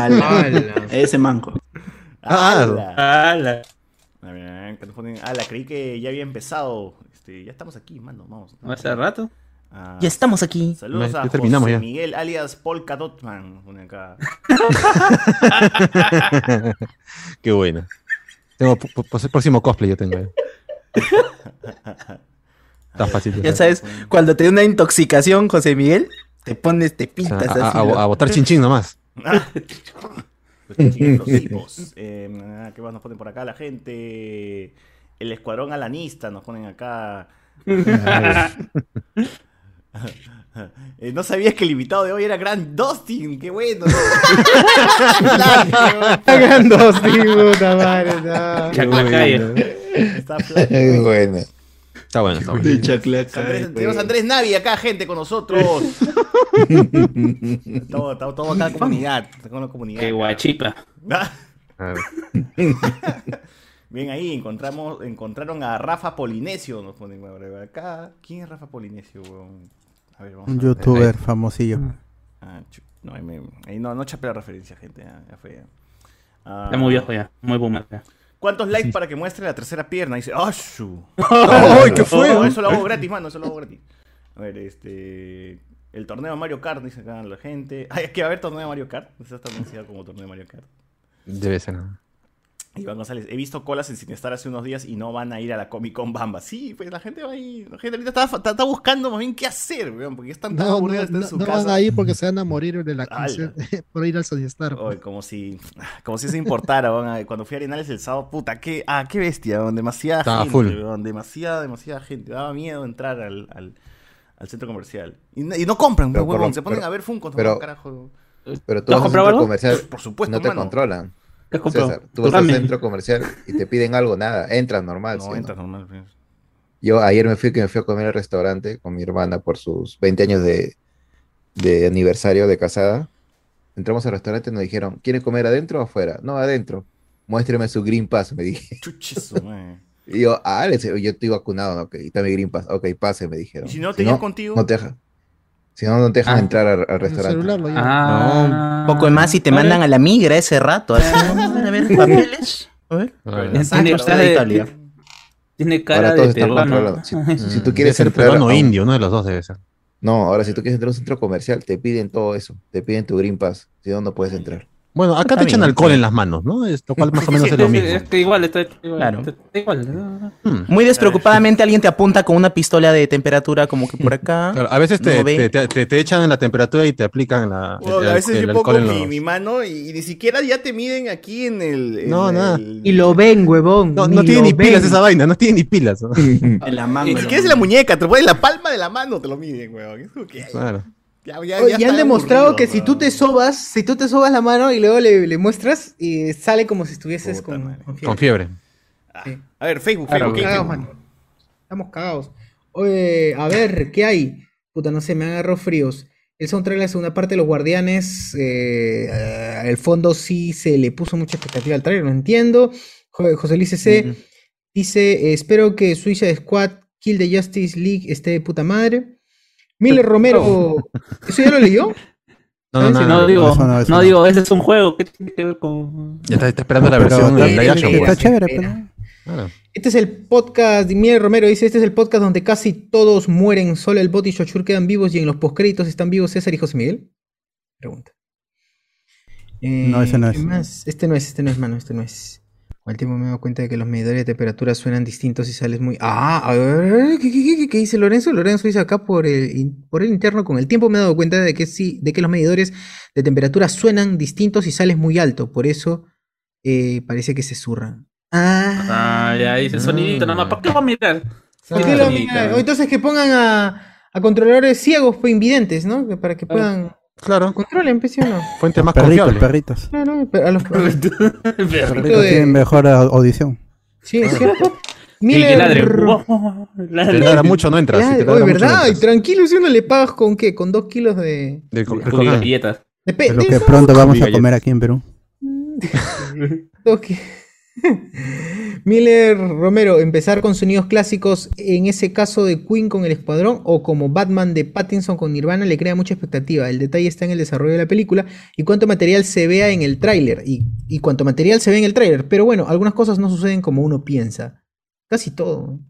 Ala. Ese manco. Ah, Ala. ¡Hala! A ver, a ver, que nos ponen. Ala, creí que ya había empezado. Este, ya estamos aquí, mano, vamos. ¿Hace rato? Ah, Ya estamos aquí. Saludos Ya a terminamos José ya. Miguel alias Polka Dotman. acá. (laughs) Qué buena. Tengo próximo cosplay yo tengo. eh. Está fácil. de Ya sabes, cuando te da una intoxicación, José Miguel, te pones, te pintas a, así. a- a botar chinchín nomás. (laughs) Los. Eh, ¿Qué más nos ponen por acá la gente? El escuadrón alanista nos ponen acá. (laughs) Eh, no sabías que el invitado de hoy era Grand Dustin, qué bueno. Dos, (laughs) tío, puta madre. no. Chaclacayo. Está bueno. Está bueno, está bueno. Andrés- tenemos a Andrés Navi acá, gente, con nosotros. (laughs) Todo, todo, todo acá en comunidad. Con la comunidad. ¡Qué guachipa! Ah. Bien ahí, encontramos, encontraron a Rafa Polinesio, nos ponen acá. ¿Quién es Rafa Polinesio, weón? A ver, vamos Un a ver. youtuber famosillo. Ah, chu- no, ahí, me- ahí no, no chapé la referencia, gente. ya, ya fue. ya. Ah, Está muy viejo ya, muy boomer. ya. ¿Cuántos likes para que muestre la tercera pierna? Dice, ¡ah! (laughs) ¡Ay, qué fue! No, eso lo hago gratis, mano, eso lo hago gratis. A ver, este. El torneo de Mario Kart, dice acá la gente. Ay, es que va a haber torneo de Mario Kart. Eso está anunciado como torneo de Mario Kart. Debe ser. ¿no? Iván González, he visto colas en Cinestar hace unos días y no van a ir a la Comic Con Bamba. Sí, pues la gente va a ir. La gente ahorita está, está- está buscando más bien qué hacer, weón, porque están tan No, no, aburridos no, en su no casa. van a ir porque se van a morir de la por ir al Sony Star. Oye, como si, como si se importara, weón. Cuando fui a Arenales el sábado, puta, qué, ah, qué bestia, weón. Demasiada Estaba gente, full. weón, Demasiada, demasiada gente. Daba miedo entrar al, al, al centro comercial. Y, no- y no compran, Pero weón. se ponen pero- a ver Funkos, pero- no, carajo. Pero tú ¿Tú has vas a comprado centro comercial, Por supuesto, no te mano. controlan. ¿Qué has comprado? César, tú vas al centro comercial y te piden algo, nada, entras normal. No, ¿sí, entras normal. pues. Yo ayer me fui que me fui a comer al restaurante con mi hermana por sus 20 años de, de aniversario de casada. Entramos al restaurante y nos dijeron, ¿quieren comer adentro o afuera? No, adentro. Muéstreme su Green Pass, me dije. (laughs) Chuchizo. (laughs) Y yo, ah, yo estoy vacunado, ¿no? ok, y está mi Green Pass, ok, pase, me dijeron. ¿Y si no te contigo? No te deja. Si no, no te dejan entrar al, al restaurante. No, un poco más y te mandan a la migra ese rato. Así, ¿no? a ver, a ver, papeles. A ver. Tiene Tiene cara de Italia. Tiene cara de peruano. Si, (laughs) si tú Debe quieres ser entrar peruano o indio, uno de los dos debe ser. No, ahora si tú quieres entrar a un centro comercial, te piden todo eso. Te piden tu Green Pass. Si no, no puedes entrar. Bueno, acá Está te echan alcohol sí. en las manos, ¿no? Es, lo cual más o menos Sí, es lo sí, mismo. Es que igual, está igual. Claro. está igual. Muy despreocupadamente alguien te apunta con una pistola de temperatura como que por (laughs) acá. Claro, a veces te, te, te- te- te echan en la temperatura y te aplican la, a veces el yo pongo mi, los- mi mano y, ni siquiera ya te miden aquí en el. en No, nada. Y lo ven, huevón. No, no tiene ni pilas ven. esa vaina, no tiene ni pilas. ¿no? (laughs) En la mano. Ni siquiera es en la muñeca, te lo ponen en la palma de la mano, te lo miden, que- Claro. Ya, han demostrado aburrido, que si tú te sobas, si tú te sobas la mano y luego le, le muestras, y sale como si estuvieses Puta con, madre. con Con fiebre. Sí. A ver, Facebook, Claro, Facebook. ¿qué- cagados, mano. Estamos cagados. Oye, a ver, ¿qué hay? Puta, no sé, me agarró fríos. El soundtrack de la segunda parte de Los Guardianes, eh, eh, el fondo sí se le puso mucha expectativa al trailer, no entiendo. Jo- José Luis C. dice, espero que Suicide Squad Kill the Justice League esté de puta madre. Miller Romero, ¿eso ya lo leyó? No, no, no, no, no, digo, no, no, eso no. digo, ese es un juego. ¿Qué tiene que ver con.? Ya está, está esperando la versión está- chévere, pero. Este es el podcast, Miguel Romero dice, este es el podcast donde casi todos mueren, solo el bot y Shochur quedan vivos y en los postcréditos están vivos César y José Miguel. Pregunta. Eh, No, ese no ¿qué es. más? Este no es, este no es, mano, este no es. Con el tiempo me he dado cuenta de que los medidores de temperatura suenan distintos y sales muy... Ah, a ver, ¿qué, qué- qué- qué dice Lorenzo? Lorenzo dice acá por el, por el interno, con el tiempo me he dado cuenta de que sí, de que los medidores de temperatura suenan distintos y sales muy alto, por eso eh, parece que se zurran. Ah, Ah, ya dice sonidito, nada más. ¿Para qué va a mirar? ¿Por Sí, qué lo? O entonces que pongan a, a controladores ciegos, pues invidentes, ¿no? Para que puedan. Claro. Controlen, pues, ¿sí o no? Fuente más Perritos, confiable. perritos. Claro, pero a los (laughs) Perritos de- tienen mejor au- audición. Sí, es cierto. Y que Miller. ladre. Si te ladra mucho no entras. si te ladra mucho, no ¿verdad? Y entras. tranquilo, si uno le pagas con qué? Con dos kilos de. De de galletas. de pe- Es lo de que pronto vamos a comer aquí en Perú. (laughs) dos (laughs) Miller Romero, empezar con sonidos clásicos, en ese caso de Queen con el Escuadrón o como Batman de Pattinson con Nirvana, le crea mucha expectativa. El detalle está en el desarrollo de la película y cuánto material se vea en el tráiler y, y cuánto material se ve en el tráiler. Pero bueno, algunas cosas no suceden como uno piensa. Casi todo.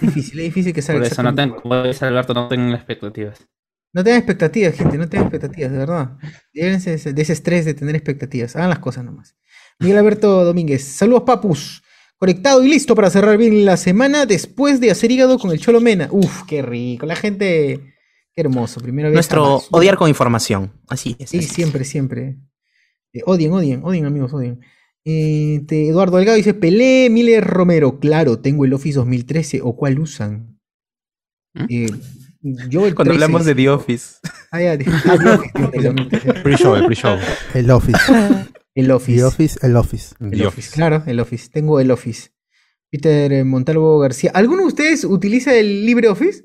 Difícil, es difícil que salga Por eso no tengo, como dice Alberto, no tengan expectativas. no tengan expectativas, gente, no tengan expectativas, de verdad. Llévense de ese estrés de tener expectativas. Hagan las cosas nomás. Miguel Alberto Domínguez, saludos papus. Conectado y listo para cerrar bien la semana después de hacer hígado con el Cholo Mena. Uf, qué rico. La gente, qué hermoso. Primera vez. Nuestro jamás. odiar con información. Así es. Sí, así es. siempre, siempre. Eh, odien, odien, odien, amigos, odien. Eh, te- Eduardo Delgado dice: Pelé, Miller Romero. Claro, tengo el Office 2013. ¿O cuál usan? Eh, yo el Cuando 13. hablamos de The Office. Ah, ya, de- (laughs) ah, The Office, el (laughs) 2013. Pre-show, el pre-show. El Office. (laughs) El Office. The Office, el Office. El Office, claro, el Office. Tengo el Office. Peter eh, Montalvo García. ¿Alguno de ustedes utiliza el LibreOffice?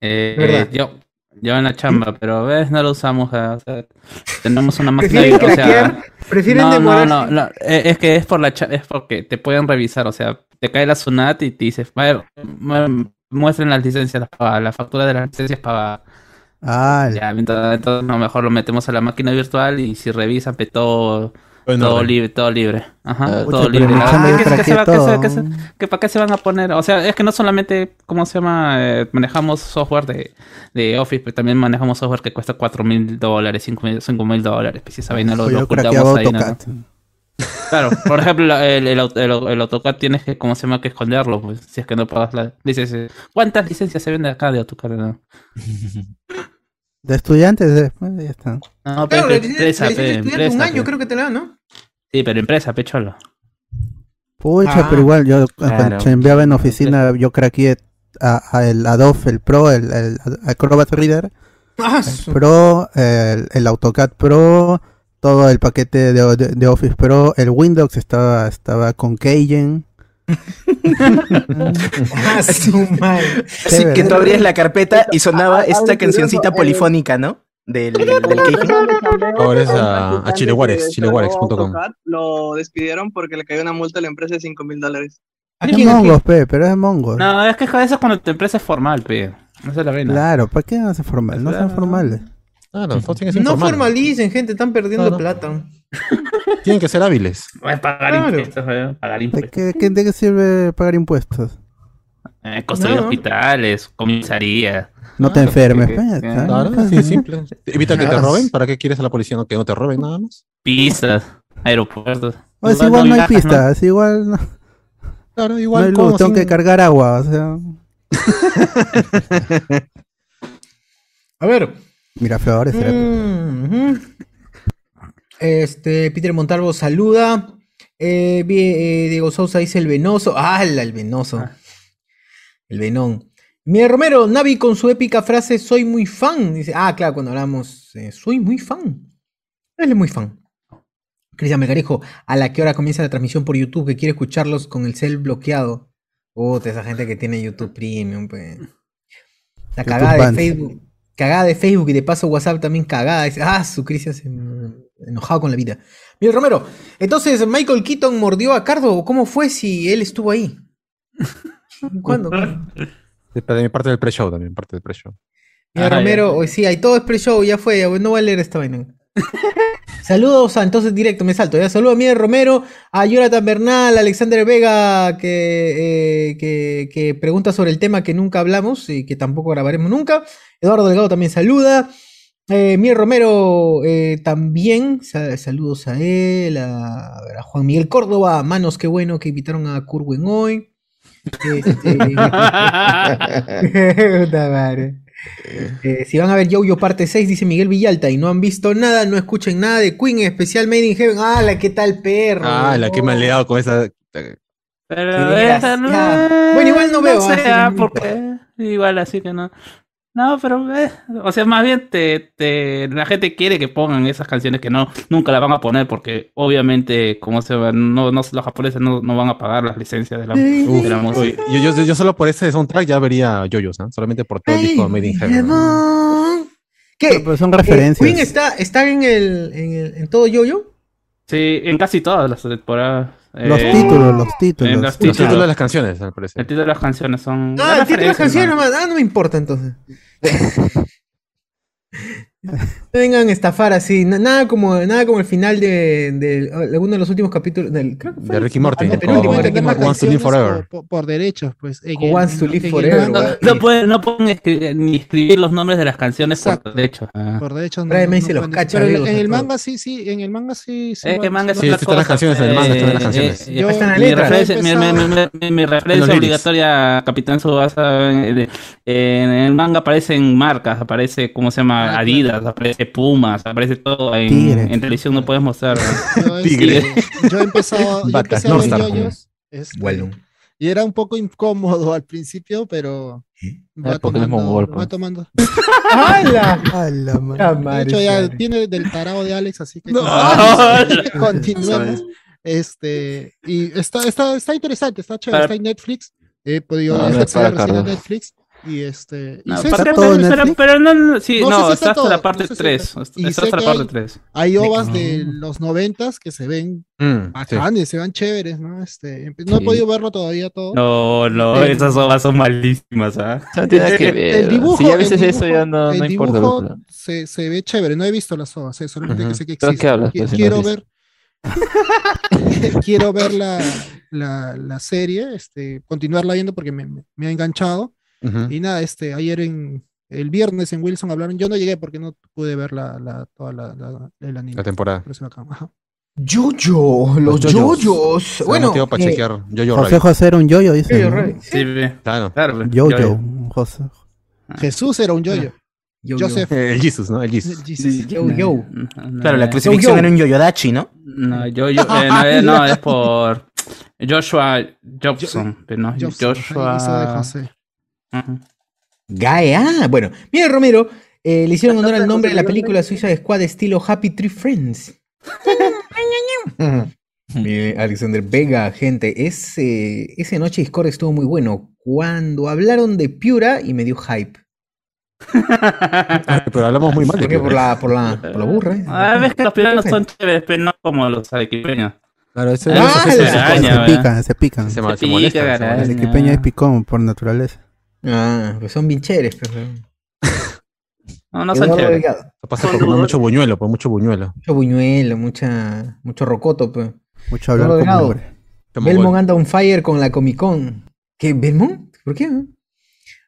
Eh, ¿Verdad? yo, yo en la chamba, pero ves, no lo usamos. eh, o sea, tenemos una máquina ¿Prefieren virtual, o sea? ¿Prefieren no, no, no, no, eh, es que es por la es porque te pueden revisar, o sea, te cae la SUNAT y te dice, a ver, mu- muestren las licencias, la, la factura de las licencias para Ah, ya, entonces, entonces, a lo mejor lo metemos a la máquina virtual y si revisan pe, todo, Todo libre, todo libre. Ajá, Ah, todo libre. mi chamba Ah, yo ¿qué- qué se craqueé va- qué se- todo. qué se- qué- ¿Para qué se van a poner? O sea, es que no solamente, ¿cómo se llama? Eh, manejamos software de, de Office, pero también manejamos software que cuesta 4 mil dólares, 5 mil dólares. Pues si esa vaina lo, ocultamos ahí. ¿no? Claro, por ejemplo, el, el, auto- el, el AutoCAD tienes que, ¿cómo se llama? Que esconderlo, pues, si es que no pagas la... Eh, ¿cuántas licencias se venden acá de AutoCAD? No, De estudiantes, después ya está. no Claro, pero empresa, licencia- la licencia pe, empresa. un año pe. creo que te la dan, ¿no? Sí, pero empresa, pecholo. Pucha, Ah. pero igual yo Claro. cuando chambeaba en oficina, yo craqueé a, a el Adobe, el Pro, el, el Acrobat Reader, Ah, el Pro, el, el AutoCAD Pro, todo el paquete de, de- de Office Pro, el Windows estaba, estaba con Cajun. Ah, (laughs) su madre. Así que tú abrías la carpeta y sonaba esta cancioncita polifónica, ¿no? Del, del (laughs) Keijin. Ahora es a, a chileguares, chileguares.com. Lo despidieron porque le cayó una multa a la empresa de 5 mil dólares. Es Mongos, pe, pero es Mongos. No, es que eso es cuando tu empresa es formal, pe. No es la vaina. Claro, ¿para qué no se formal? No sean formales. Claro, todo tiene que ser No informal. formalicen, gente, están perdiendo Claro. plata. (laughs) Tienen que ser hábiles. Es pagar Claro. impuestos, eh, pagar ¿De impuestos. qué, qué- de qué sirve pagar impuestos? Eh, construir No. hospitales, comisaría. No te Ah, enfermes, que-. Claro, (laughs) así simple. Evita que te Ah, roben. ¿Para qué quieres a la policía? No, que no te roben nada más. Pistas, aeropuertos. O es igual no hay viajas, pistas, es igual no, Claro, no igual hay como luz, tengo sin- que cargar agua, o sea. (laughs) A ver. Miraflores, será. Mm, ujú. Este, Peter Montalvo saluda. Eh, eh, Diego Sousa dice el venoso. ¡Hala, el venoso! El venón. Miguel Romero, Navi con su épica frase soy muy fan. Dice, ah, claro, cuando hablamos, eh, soy muy fan. Él es muy fan. Cristian Melgarejo, ¿a la que hora comienza la transmisión por YouTube? Que quiere escucharlos con el cel bloqueado. Puta, esa gente que tiene YouTube Premium, pues. La cagada de. Facebook. Cagada de Facebook y de paso WhatsApp también cagada. Dice, ah, su Cristian se enojado con la vida. Miguel Romero, entonces Michael Keaton mordió a Cardo. ¿Cómo fue si él estuvo ahí? (laughs) ¿Cuándo? De parte del pre-show también, parte del pre-show. Mira, Romero, hoy sí, hay todo es pre-show, ya fue, ya, no voy a leer esta vaina. Saludos a entonces directo, me salto. Ya saludo a Miguel Romero, a Jonathan Bernal, a Alexander Vega, que, eh, que, que pregunta sobre el tema que nunca hablamos y que tampoco grabaremos nunca. Eduardo Delgado también saluda. Eh, Miguel Romero eh, también, sa- saludos a él, a, a ver, a Juan Miguel Córdoba, manos, qué bueno que invitaron a Kurwen hoy. (laughs) Este- (laughs) madre. Eh, si van a ver Yo-Yo parte 6, dice Miguel Villalta, y no han visto nada, no escuchen nada de Queen, en especial Made in Heaven. ¡Ah, la qué tal perro! Ah, la que me han leado con esa. Pero esa no. Bueno, igual no veo, así ah, porque igual así que no. No, pero eh, o sea, más bien te, te, la gente quiere que pongan esas canciones que no nunca las van a poner porque obviamente como se va, no, no los japoneses no, no van a pagar las licencias de la, Uf, de la uy, música. yo, yo, yo solo por ese soundtrack ya vería Yoyos, ¿ah? solamente por todo el disco Made in Heaven. ¿Qué? Pero son referencias. ¿Queen está, está en, el, en, el- en todo Yo-Yo? Sí, en casi todas las temporadas. Los eh, títulos, los títulos. Los títulos de las canciones, me parece. El título de las canciones son. Ah, el título de las canciones ¿no? nomás. Ah, no me importa entonces. (laughs) No vengan a estafar así. na- Nada como, nada como el final de, de alguno de los últimos capítulos del. creo que fue De Ricky Morty. el penúltimo o de Ricky Who Morty. Wants to Live Forever. Por, por derechos, pues. wants to live forever. No, no pueden, no pueden escribir, ni escribir los nombres de las canciones por. Ah. Por derechos se los pueden- cacha, Pero en- amigos, en a el manga sí, sí, en el manga sí. sí Eh, manga sí están las canciones en el manga, están las eh, canciones. eh, Yo- Están las mi, letras. referencia, mi, mi- empezado- mi- mi- mi referencia lyrics. obligatoria, Capitán Subasa, en, en- en el manga aparecen marcas, aparece, ¿cómo se llama? Ah, Adidas, aparece Pumas, aparece todo. En, Tigre. en televisión no puedes mostrar. ¿no? Yo, Tigre. yo he empezado, yo empecé a ver Northstar. yoyos, este, Bueno. y era un poco incómodo al principio, pero va tomando, mongol, va tomando. (laughs) ¡Hala! A la madre. La De hecho, ya tiene del tarado de Alex, así que No. continuemos. (laughs) Este, y está, está, está interesante, está chévere, está en Netflix. He podido No, he no recién en. Netflix. Y este. y No, todo en pero, pero, Netflix? pero no, sí, No sé no, si está está hasta todo, la parte no sé si 3. está. Está Y hasta la parte hay- 3. Hay ovas Ah. de los noventas que se ven Mm, sí. se ven chéveres, ¿no? Este, no he Sí. podido verlo todavía todo. No, no, Eh, esas ovas son malísimas, ¿ah? No tiene nada que El- ver. el dibujo, si ya ves eso, dibujo- ya no, el no importa. dibujo pues, se, se ve chévere. No he visto las ovas, eh, solamente Ujú. que sé que ¿Pero existe. qué hablas, pues, no Quiero ver. (laughs) quiero ver la, la, la serie, este, continuarla viendo porque me, me- me ha enganchado. Y nada, este, ayer en el viernes en Wilson hablaron. Yo no llegué porque no pude ver la, la, toda la, la- el anime. La temporada. Yoyo, los yoyos. Bueno, para eh, chequear Yoyo José. José era un yoyo, dice. Sí. Claro. Claro, Yoyo. José. Jesús era un yoyo. Joseph. El Jesus, ¿no? El Jesus. Yo, yo. Claro, la crucifixión era un yoyodachi, ¿no? No, yo, yo, eh, no, eh, no, es por Joshua Jobson, pero no, Jobson, Joshua. Hijo de José. Ujú. Gae, ah, bueno. Mira, Romero, eh, le hicieron honor al (laughs) nombre de la película Suiza Squad estilo Happy Tree Friends. (laughs) Mire, Alexander Vega, gente, ese, ese noche Discord estuvo muy bueno. Cuando hablaron de Piura y me dio hype. (laughs) Pero hablamos muy mal de ¿Por la, por la, por la burra. eh. A veces que los piranos son chéveres, pero no como los arequipeños. Claro, ese, Ah, ese- ese- la ese- araña, Se ¿verdad? pican, se pican. se, Se se molesta. pica, se. El equipeño es picón por naturaleza. Ah, pues son bien chéveres, pero. (laughs) No, no son chéveres. Pasa por comer mucho buñuelo, por mucho buñuelo. Mucho buñuelo, mucha, mucho rocoto, pues. Mucho hablar Belmont anda on fire con la Comic Con. ¿Qué? ¿Belmont? ¿Por qué?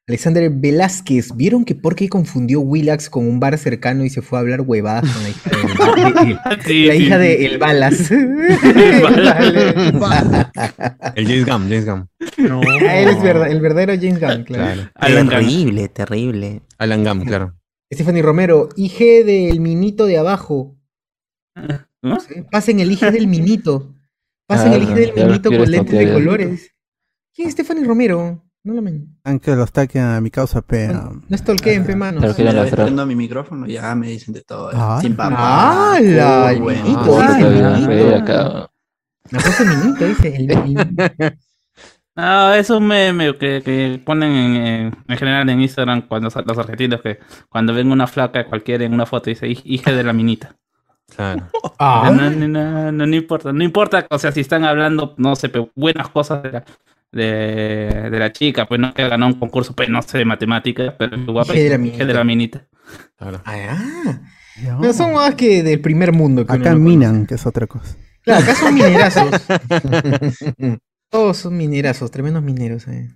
Alexander Velázquez, ¿vieron que por qué confundió Willax con un bar cercano y se fue a hablar huevadas con la hija (laughs) de, Sí, la sí, hija sí. de (laughs) El Balas? El James Gunn, James Gunn. No. Ah, Él es verdad, el verdadero James Gunn, claro. Claro. Terrible, terrible. Alan Gunn, claro. Stephanie Romero, IG del minito de abajo. ¿No? Pasen el IG del minito. Pasen Ah, el IG del ya lo minito con lentes de colores. ¿Quién es Stephanie Romero? No lo men. Aunque los taquen a mi causa P. No, no stalkeen, pe manos. Claro que prendo mi micrófono, ya me dicen de todo. eh. Ah. Sin papá. ¡Hala! El bueno. minito, minito. La cosa minito, dice. El, el- No, es un meme que, que ponen en, en- en general en Instagram cuando los argentinos que cuando ven una flaca cualquiera en una foto dice "Hij- hija de la minita. Claro. Ah. No, no, no, no, no importa, no importa, o sea, si están hablando, no sé, pe- buenas cosas de la, de, de la chica, pues no que ganó un concurso, pues no sé, de matemáticas, pero guapa, de la hija de la minita. claro. Ah, No. no, son más que del primer mundo. Que Acá minan, que es otra cosa. Claro, acá son minerazos. (laughs) (laughs) Todos son minerazos, tremendos mineros. Eh.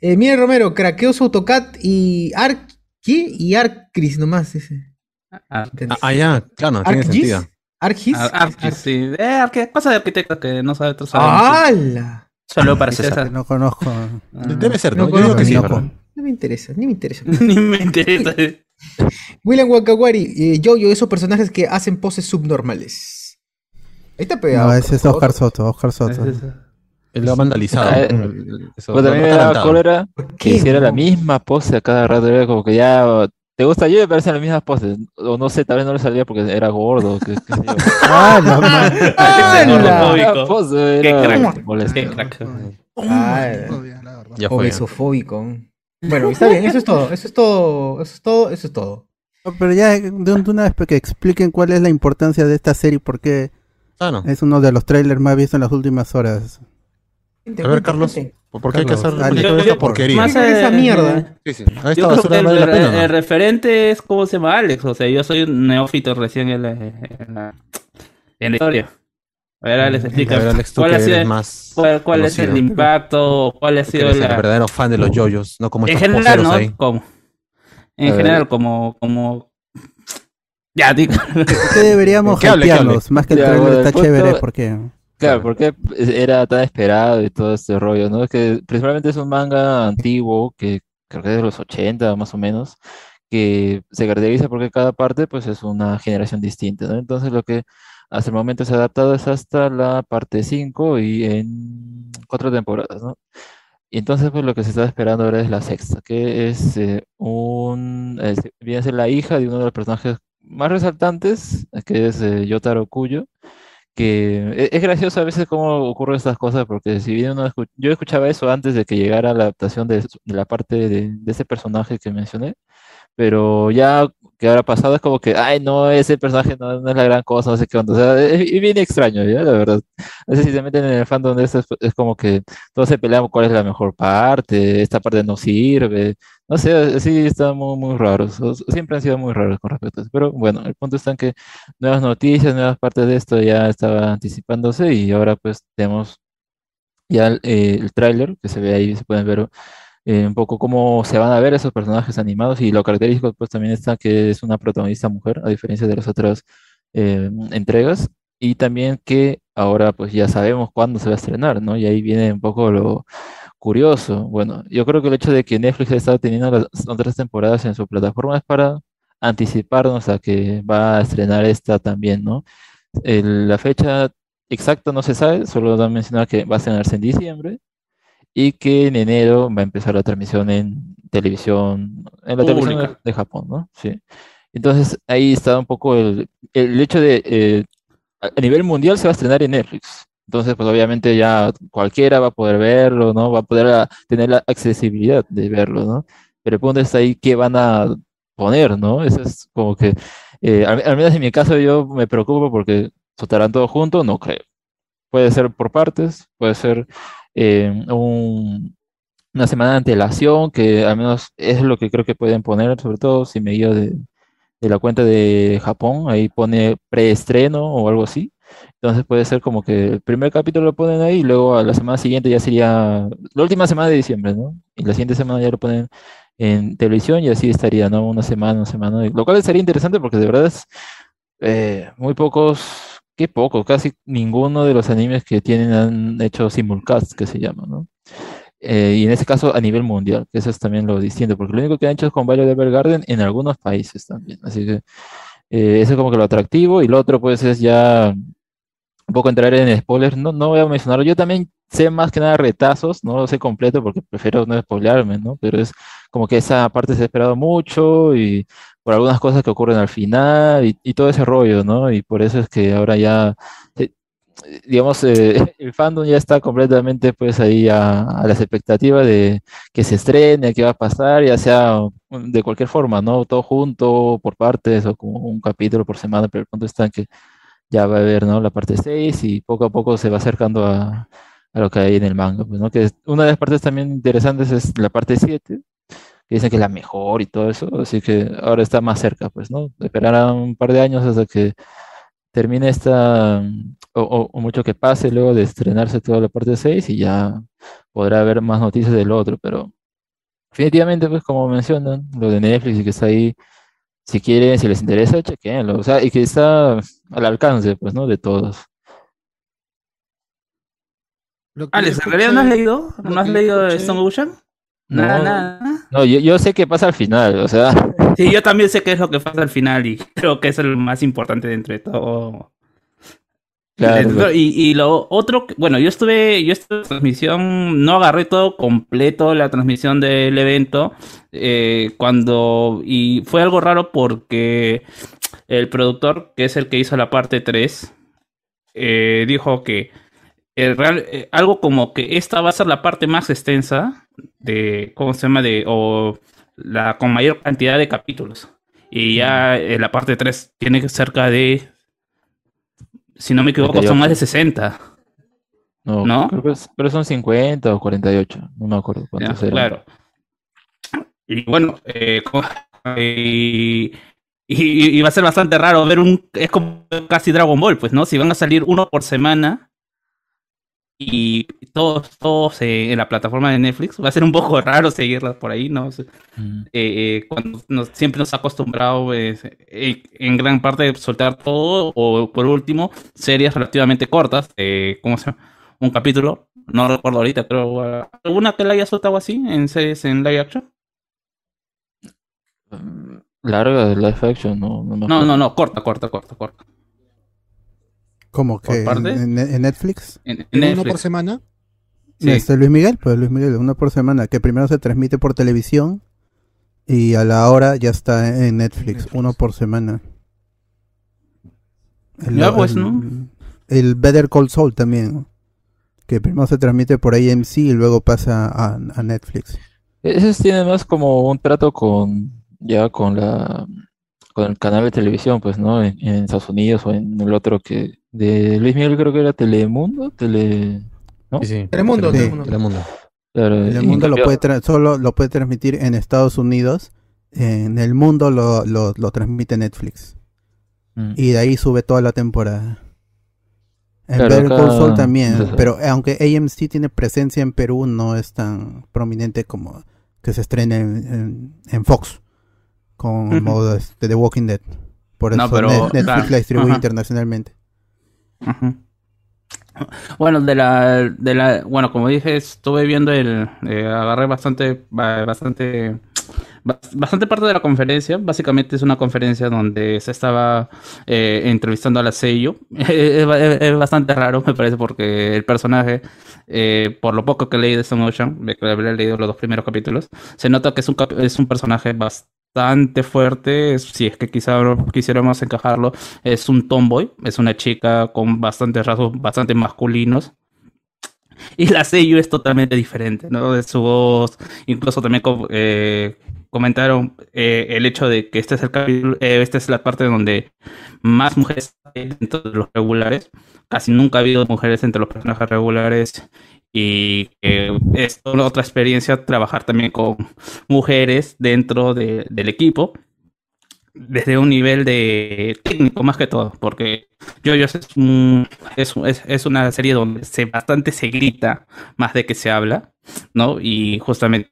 Eh, mire Romero, craqueó su AutoCAD y Arc... ¿Qué? Y Arcris nomás. Dice. Ah, Ah, ah, ya, claro, tiene ¿Arcgis? sentido. ¿Arcgis? ah, ah, sí, eh, cosa de arquitecto que no sabe otros ¡Hala! Solo para Sí, César. César. No conozco. Debe ser, No ¿no? Yo digo que sí. No me interesa, (laughs) ni me interesa. Ni me interesa. William Wakawari, eh, Yo-Yo, esos personajes que hacen poses subnormales. Ahí está pegado. No, ese es Oscar Soto, Oscar Soto. Él lo ha vandalizado. Ah, eh, también me daba cólera que hiciera la misma pose a cada rato. Era como que ya. ¿Te gusta yo? Me parecen las mismas poses. O no sé, tal vez no le salía porque era gordo. qué- qué sé yo. (laughs) Ah, no. La (laughs) pose Qué era crack. Qué crack. Ah, Todavía, la verdad. Ya fue. obesofóbico. Bueno, está bien, eso es todo, eso es todo, eso es todo, eso es todo. No, Pero ya de un- de una vez que expliquen cuál es la importancia de esta serie y por qué Claro. es uno de los trailers más vistos en las últimas horas. A ver, Carlos, ¿por qué hay que hacer qué dale. toda esta porquería? Más, ¿Qué es esa eh, mierda? Sí, sí. A esta Yo creo que basura el, vale la pena, el- ¿no? el referente es como se llama Alex, o sea, yo soy un neófito recién en la, en la, en la historia. A ver, Alex, explica. A ver, Alex, tú ¿Cuál, que ha sido- eres más cuál, cuál es el conocido. impacto? ¿Cuál ha sido eres el la... verdadero fan de los yoyos, no como En estos general, poseros ¿no? ahí. Como, en A ver. general, como... como... Ya, digo. ¿Por qué deberíamos Que hable, que hable. hypearlos? Más que el Ya, trailer bueno, está el punto- chévere, porque Claro, porque era tan esperado y todo este rollo, ¿no? Que principalmente es un manga antiguo que creo que es de los 80 más o menos, que se caracteriza porque cada parte pues es una generación distinta, ¿no? Entonces lo que hasta el momento se ha adaptado es hasta la parte 5 y en cuatro temporadas, ¿no? Y entonces pues lo que se está esperando ahora es la sexta, que es eh, un, es, viene a ser la hija de uno de los personajes más resaltantes, que es eh, Yotaro Kuyo que es gracioso a veces cómo ocurren estas cosas, porque si bien uno escu- yo escuchaba eso antes de que llegara la adaptación de, la parte de ese personaje que mencioné, pero ya que ahora pasado es como que, ay, no, ese personaje no, no es la gran cosa, no sé qué onda. O sea, es, es bien extraño, ¿ya? La verdad. No sé si se meten en el fandom de esto, es, es como que todos se pelean cuál es la mejor parte, esta parte no sirve. No sé, sí, están muy, muy raros. Siempre han sido muy raros con respecto a eso. Pero bueno, el punto está en que nuevas noticias, nuevas partes de esto ya estaba anticipándose y ahora pues tenemos ya el, eh, el tráiler que se ve ahí, se pueden ver eh, un poco cómo se van a ver esos personajes animados y lo característico pues también está que es una protagonista mujer, a diferencia de las otras eh, entregas, y también que ahora pues ya sabemos cuándo se va a estrenar, ¿no? Y ahí viene un poco lo curioso. Bueno, yo creo que el hecho de que Netflix estado teniendo las otras temporadas en su plataforma es para anticiparnos a que va a estrenar esta también, ¿no? La fecha exacta no se sabe, solo han mencionado que va a estrenarse en diciembre y que en enero va a empezar la transmisión en televisión, en la televisión de, Pública. Japón, ¿no? Sí. Entonces ahí está un poco el, el hecho de, eh, a a nivel mundial se va a estrenar en Netflix. Entonces, pues obviamente ya cualquiera va a poder verlo, ¿no? Va a poder ah, tener la accesibilidad de verlo, ¿no? Pero el punto está ahí qué van a poner, ¿no? Eso es como que, eh, al, al menos en mi caso yo me preocupo porque soltarán todo junto, no creo. Puede ser por partes, puede ser eh, un- una semana de antelación, que al menos es lo que creo que pueden poner, sobre todo si me guío de, de la cuenta de Japón, ahí pone preestreno o algo así. Entonces puede ser como que el primer capítulo lo ponen ahí y luego a la semana siguiente ya sería la última semana de diciembre, ¿no? Y la siguiente semana ya lo ponen en televisión y así estaría, ¿no? Una semana, una semana. Lo cual sería interesante porque de verdad es eh, muy pocos, qué pocos, casi ninguno de los animes que tienen han hecho simulcast, que se llama, ¿no? Eh, y en este caso a nivel mundial, que eso es también lo distinto, porque lo único que han hecho es con Violet Evergarden en algunos países también. Así que eh, eso es como que lo atractivo y lo otro pues es ya un poco entrar en spoilers, no, no voy a mencionarlo, yo también sé más que nada retazos, no lo sé completo porque prefiero no spoilearme, ¿no? Pero es como que esa parte se ha esperado mucho y por algunas cosas que ocurren al final y, y todo ese rollo, ¿no? Y por eso es que ahora ya, eh, digamos, eh, (laughs) el fandom ya está completamente pues ahí a, a las expectativas de que se estrene, qué va a pasar, ya sea de cualquier forma, ¿no? Todo junto, por partes o como un capítulo por semana, pero el punto está en que ya va a haber, ¿no? La parte 6 y poco a poco se va acercando a, a lo que hay en el manga, pues, ¿no? Que una de las partes también interesantes es la parte 7, que dicen que es la mejor y todo eso, así que ahora está más cerca, pues, ¿no? Esperarán un par de años hasta que termine esta, o, o- o mucho que pase luego de estrenarse toda la parte 6 y ya podrá haber más noticias del otro, pero definitivamente, pues, como mencionan, lo de Netflix y que está ahí, si quieren, si les interesa, chequenlo, o sea, y que está al alcance, pues, ¿no? De todos. Alex, ¿en realidad no has leído? ¿No has leído escuché- Stone Ocean? No, Nada, nada. no, yo, yo sé que pasa al final, o sea, Sí, yo también sé qué es lo que pasa al final y (laughs) creo que es el más importante dentro de todo. Claro. Y, y lo otro, bueno, yo estuve, yo estuve en la transmisión, no agarré todo completo la transmisión del evento, eh, cuando, y fue algo raro porque el productor, que es el que hizo la parte 3, eh, dijo que el real- eh, algo como que esta va a ser la parte más extensa de, ¿cómo se llama? De, o la con mayor cantidad de capítulos. Y ya eh, la parte 3 tiene que cerca de, si no me equivoco, son más de 60. No, ¿No? creo que es- pero son 50 o 48, no me acuerdo Ya, cuántos eran. claro. Y bueno, eh, y- y va a ser bastante raro ver un. Es como casi Dragon Ball, pues, ¿no? Si van a salir uno por semana y todos, todos eh, en la plataforma de Netflix, va a ser un poco (laughs) raro seguirlas por ahí, ¿no? Eh, eh, cuando nos- siempre nos ha acostumbrado pues, en gran parte de soltar todo, o por último, series relativamente cortas, ¿cómo se llama? Un capítulo, no recuerdo ahorita, pero uh, ¿alguna que la haya soltado así en series en live action? Larga de live action, no, no No, no, no, corta, corta, corta, corta. ¿Cómo ¿Por que? parte? ¿En, en- en Netflix? En, ¿Uno por semana? Sí. Este Luis Miguel, pues Luis Miguel, uno por semana, que primero se transmite por televisión y a la hora ya está en Netflix, uno por semana. El, Ya, pues, el- ¿no? el Better Call Saul también, que primero se transmite por AMC y luego pasa a, a Netflix. Esos tienen más como un trato con ya con la con el canal de televisión, pues, ¿no? En, en Estados Unidos o en el otro que de Luis Miguel creo que era Telemundo, Tele, ¿no? Sí, sí. Telemundo, Sí. Telemundo. Telemundo. Claro, El y mundo lo puede tra- solo lo puede transmitir en Estados Unidos. En el mundo lo, lo, lo transmite Netflix. Mm. Y de ahí sube toda la temporada. En Claro, Better Call acá- Saul también. Entonces- Pero aunque AMC tiene presencia en Perú, no es tan prominente como que se estrene en, en- en Fox. Con modo este, The Walking Dead. Por No, eso pero, Netflix claro, la distribuye ajá. internacionalmente. Bueno, de la, de la, bueno, como dije, estuve viendo el, eh, agarré bastante, ba- bastante, bas- bastante parte de la conferencia. Básicamente es una conferencia donde se estaba eh, entrevistando a la Seiyu. (laughs) es, ba- es- es bastante raro, me parece, porque el personaje, eh, por lo poco que leí de Stone Ocean, que habré leído los dos primeros capítulos, se nota que es un, es un personaje bastante fuerte, si es que quizá quisiéramos encajarlo, es un tomboy, es una chica con bastantes rasgos bastante masculinos. Y la Seiyu es totalmente diferente, ¿no? De su voz, incluso también eh, comentaron eh, el hecho de que este es el capítulo, eh, esta es la parte donde más mujeres hay dentro de los regulares. Casi nunca ha habido mujeres entre los personajes regulares y es una otra experiencia trabajar también con mujeres dentro de- del equipo desde un nivel de técnico más que todo, porque JoJo's es, un, es, es, una serie donde se bastante se grita más de que se habla, ¿no? Y justamente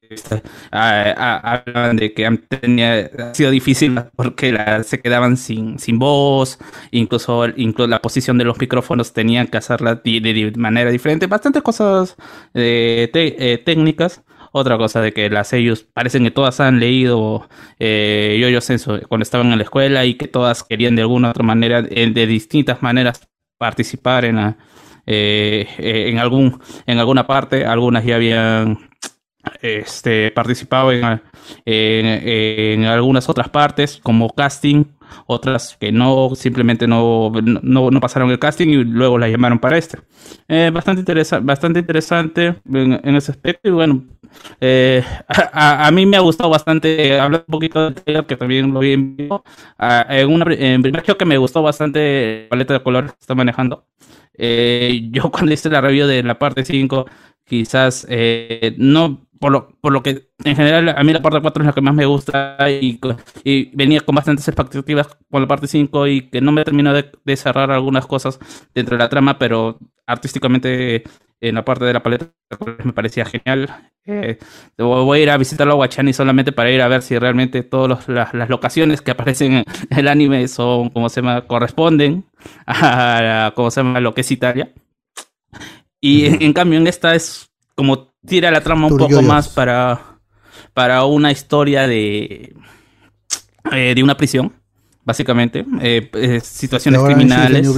hablan de que tenía, ha sido difícil porque se quedaban sin, sin voz, incluso, incluso la posición de los micrófonos tenían que hacerla de, manera diferente, bastantes cosas eh, eh, técnicas. Otra cosa de que las ellos parecen que todas han leído eh, Yo-Yo Senso cuando estaban en la escuela y que todas querían de alguna otra manera, eh, de distintas maneras, participar en, la- eh, eh, en, algún, en alguna parte. Algunas ya habían este, participado en, algunas otras partes como casting, otras que no, simplemente no, no, no pasaron el casting y luego la llamaron para este. Eh, bastante, interesa bastante interesante en, en ese aspecto y bueno, eh, (laughs) a, a- mí me ha gustado bastante hablar un poquito del trailer que también lo vi en vivo. Ah, en, una, en primer creo que me gustó bastante la paleta de colores que está manejando. Eh, yo (laughs) cuando hice la review de la parte 5, quizás eh, no, por lo, por lo que en general a mí la parte 4 es la que más me gusta y, venía con bastantes expectativas con la parte 5 y que no me terminó de, de cerrar algunas cosas dentro de la trama, pero artísticamente en la parte de la paleta me parecía genial. Eh, voy a ir a visitarlo a Guachani solamente para ir a ver si realmente todas las, las locaciones que aparecen en el anime son, como se llama, corresponden a, la- como se llama, lo que es Italia. Y en, en cambio en esta es como tira la trama un poco más para, para una historia de, eh, de una prisión, básicamente. eh, eh, situaciones criminales.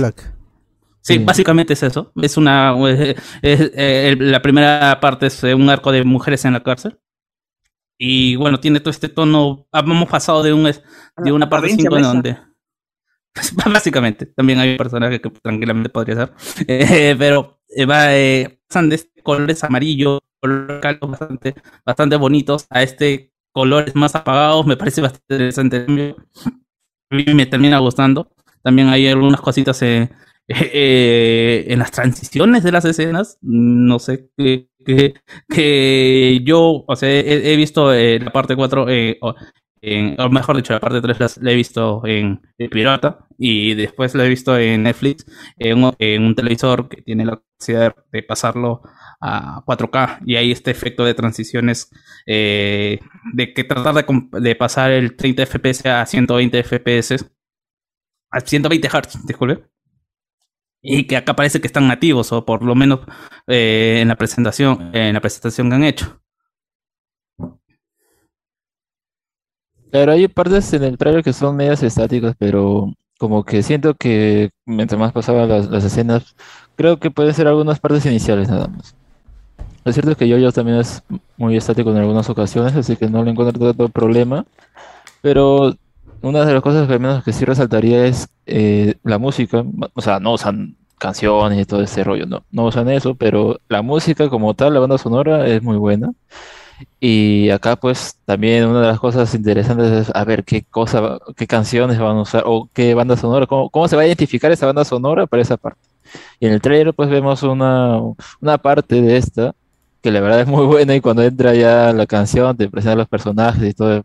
Sí, básicamente es eso. Es una. es, la primera parte es un arco de mujeres en la cárcel. Y bueno, tiene todo este tono. Hemos pasado de, un, es- de una parte Provincia 5 en Mesa. donde. (laughs) Básicamente, también hay un personaje que tranquilamente podría ser. (laughs) Eh, pero eh, va, eh, pasan de este colores amarillo, color caldo bastante, bastante bonitos, a este colores más apagados. Me parece bastante interesante. A me termina gustando. También hay algunas cositas (laughs) eh, eh, en las transiciones de las escenas. No sé, que, que, yo, o sea, he, visto eh, la parte 4, eh, o, en- o mejor dicho, la parte 3 las- la he visto en, en Pirata y después la he visto en Netflix en, un- televisor que tiene la capacidad de pasarlo a 4K y hay este efecto de transiciones eh, de que tratar de pasar el 30 FPS a 120 FPS a 120 Hz, disculpe. Y que acá parece que están nativos, o por lo menos eh, en la presentación, en la presentación que han hecho. Claro, hay partes en el trailer que son medias estáticas, pero como que siento que mientras más pasaban las, las escenas, creo que pueden ser algunas partes iniciales nada más. Lo cierto es que yo también es muy estático en algunas ocasiones, así que no le encuentro tanto problema. Pero una de las cosas que al menos que sí resaltaría es eh, la música. O sea, no usan canciones y todo ese rollo, no, no usan eso, pero la música como tal, la banda sonora es muy buena. Y acá pues también una de las cosas interesantes es a ver qué cosa, qué canciones van a usar o qué banda sonora, cómo, cómo se va a identificar esa banda sonora para esa parte. Y en el trailer pues vemos una, una parte de esta que la verdad es muy (laughs) buena y cuando entra ya la canción te presenta los personajes y todo,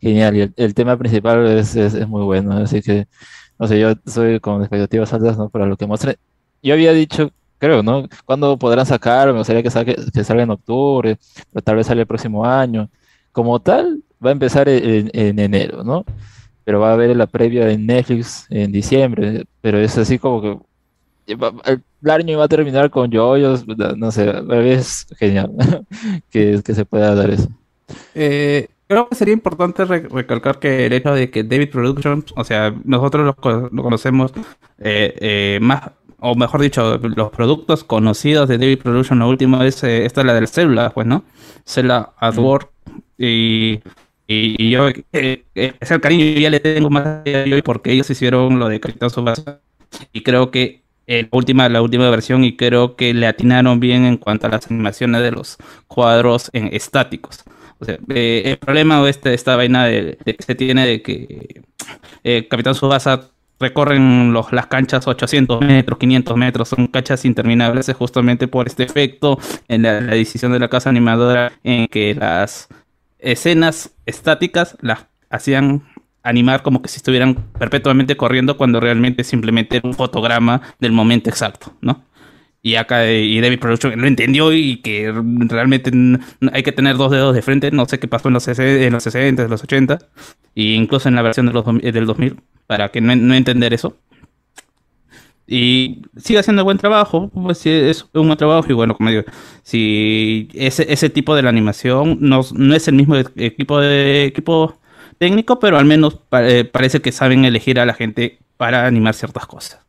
genial. Y el, el tema principal es, es, es muy bueno, así que, no sé, yo soy con expectativas altas, ¿no? Para lo que muestre. Yo había dicho, creo, ¿no? ¿Cuándo podrán sacar? Me gustaría que, saque, que salga en octubre, pero tal vez sale el próximo año. Como tal, va a empezar en, en enero, ¿no? Pero va a haber la previa en Netflix en diciembre, pero es así como que el año va a terminar con yoyos, no sé, es genial (laughs) que, que se pueda dar eso. Eh, creo que sería importante re- recalcar que el hecho de que David Productions, o sea, nosotros lo, lo conocemos eh, eh, más, o mejor dicho, los productos conocidos de David Productions, lo último es eh, esta es la del Zelda, pues, ¿no? Zelda at. Y, y, yo, eh, eh, ese cariño ya le tengo más hoy porque ellos hicieron lo de Capitán Tsubasa. Y creo que eh, la última, la última versión, y creo que le atinaron bien en cuanto a las animaciones de los cuadros en estáticos. O sea, el problema o este, esta vaina de, de se tiene de que Capitán Subasa recorren los, las canchas 800 metros, 500 metros, son canchas interminables, es justamente por este efecto en la, la decisión de la casa animadora en que las escenas estáticas las hacían animar como que si estuvieran perpetuamente corriendo cuando realmente simplemente era un fotograma del momento exacto, ¿no? Y acá y David Production lo entendió y que realmente hay que tener dos dedos de frente. No sé qué pasó en los, en los 60, en los 80, e incluso en la versión de los, del 2000, para que no, no entender eso. Y sigue haciendo buen trabajo, pues sí, es un buen trabajo. Y bueno, como digo, si ese, ese tipo de la animación no, no es el mismo equipo de equipo técnico, pero al menos pa- eh, parece que saben elegir a la gente para animar ciertas cosas.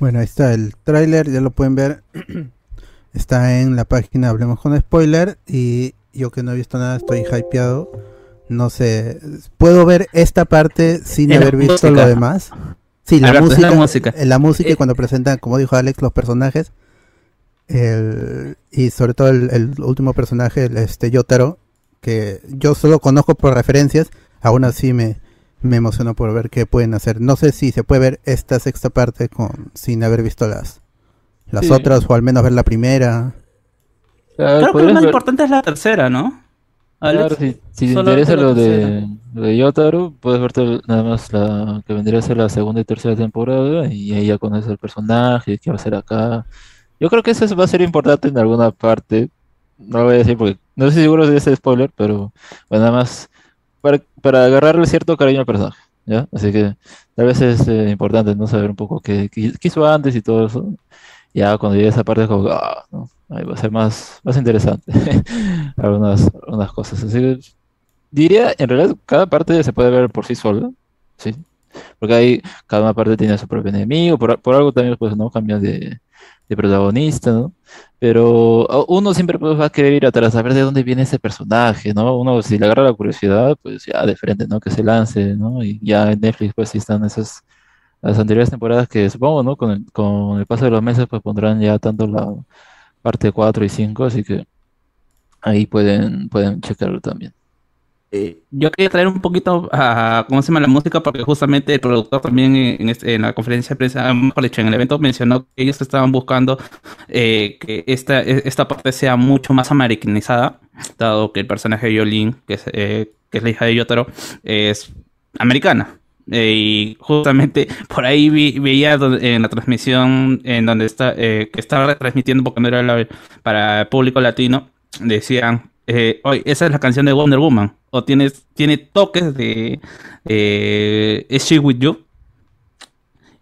Bueno, ahí está el tráiler, ya lo pueden ver. (clears throat) está en la página Hablemos con Spoiler. Y yo que no he visto nada, estoy hypeado. No sé, ¿puedo ver esta parte sin haber visto música. lo demás? Sí, la música, la música. eh, la música y cuando presentan, como dijo Alex, los personajes. El- y sobre todo el, el último personaje, el, este Yotaro, que yo solo conozco por referencias, aún así me, me emociono por ver qué pueden hacer. No sé si se puede ver esta sexta parte con sin haber visto las, las Sí. otras, o al menos ver la primera. Creo que lo más ver- importante es la tercera, ¿no? Claro, Alex? si, si te interesa lo de, lo de Yotaro, puedes verte nada más la que vendría a ser la segunda y tercera temporada y ahí ya conoces el personaje, qué va a hacer acá. Yo creo que eso es- va a ser importante en alguna parte. No lo voy a decir porque no estoy seguro de ese spoiler, pero bueno, nada más para, para agarrarle cierto cariño al personaje, ¿ya? Así que tal vez es eh, importante no saber un poco qué, qué- qué hizo antes y todo eso. Ya cuando llegue esa parte como, ah, no, ahí va a ser más, más interesante (laughs) algunas, algunas cosas. Así que diría, en realidad, cada parte se puede ver por sí sola, ¿sí? Porque ahí cada una parte tiene su propio enemigo, por, por algo también pues no cambian de, de protagonista, ¿no? Pero uno siempre pues, va a querer ir atrás a ver de dónde viene ese personaje, ¿no? Uno si le agarra la curiosidad, pues ya de frente, ¿no? Que se lance, ¿no? Y ya en Netflix pues sí están esas las anteriores temporadas que supongo, ¿no? Con el, con el paso de los meses pues pondrán ya tanto la parte 4 y 5, así que ahí pueden, pueden checarlo también. Eh, yo quería traer un poquito a cómo se llama la música porque justamente el productor también en, este- en la conferencia de prensa, mejor dicho, en el evento mencionó que ellos estaban buscando eh, que esta, e- esta parte sea mucho más americanizada, dado que el personaje de Yolin, que es, eh, es la hija de Yotaro, es americana. Y justamente (laughs) por ahí veía en la transmisión en donde está que estaba retransmitiendo porque no era la- para el público latino decían eh, esa es la canción de Wonder Woman. O tienes tiene toques de eh, Is She With You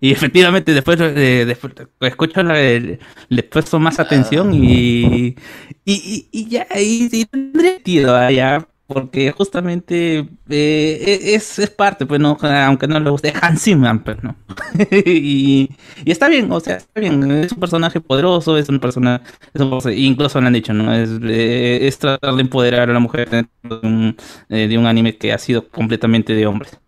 y (laughs) efectivamente después, eh, después escucho la, el- le presto más atención y, y, y, y ya y, tendría sentido ah, ya, porque justamente eh, es, es parte, pues no, aunque no le guste, Hans Zimmer, pues no. (laughs) y, está bien, o sea, está bien, es un personaje poderoso, es un personaje, incluso lo han dicho, ¿no? Es, eh, es tratar de empoderar a la mujer dentro de un, eh, de un anime que ha sido completamente de hombres.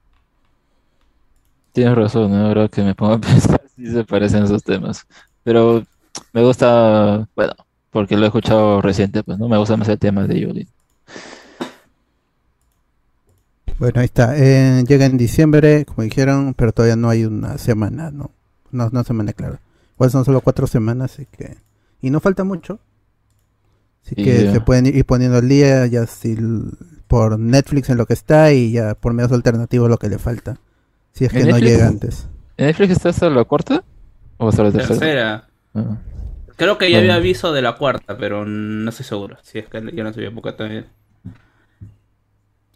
Tienes razón, ¿no? ahora que me pongo a (laughs) pensar, sí se parecen esos temas. Pero me gusta, bueno, porque lo he escuchado reciente, pues no me gusta más el tema de Yolin. Bueno, ahí está. Eh, llega en diciembre, como dijeron, pero todavía no hay una semana, ¿no? No, una semana clara. Pues son solo cuatro semanas, así que... Y no falta mucho. Así Y que ya. se pueden ir poniendo al día ya si por Netflix en lo que está y ya por medios alternativos lo que le falta. Si es que ¿En no llega antes. ¿En Netflix está hasta la cuarta? ¿O hasta la tercera? Tercera. Ah. Creo que ya Bueno. había aviso de la cuarta, pero no estoy seguro. Si es que yo no sabía porque también.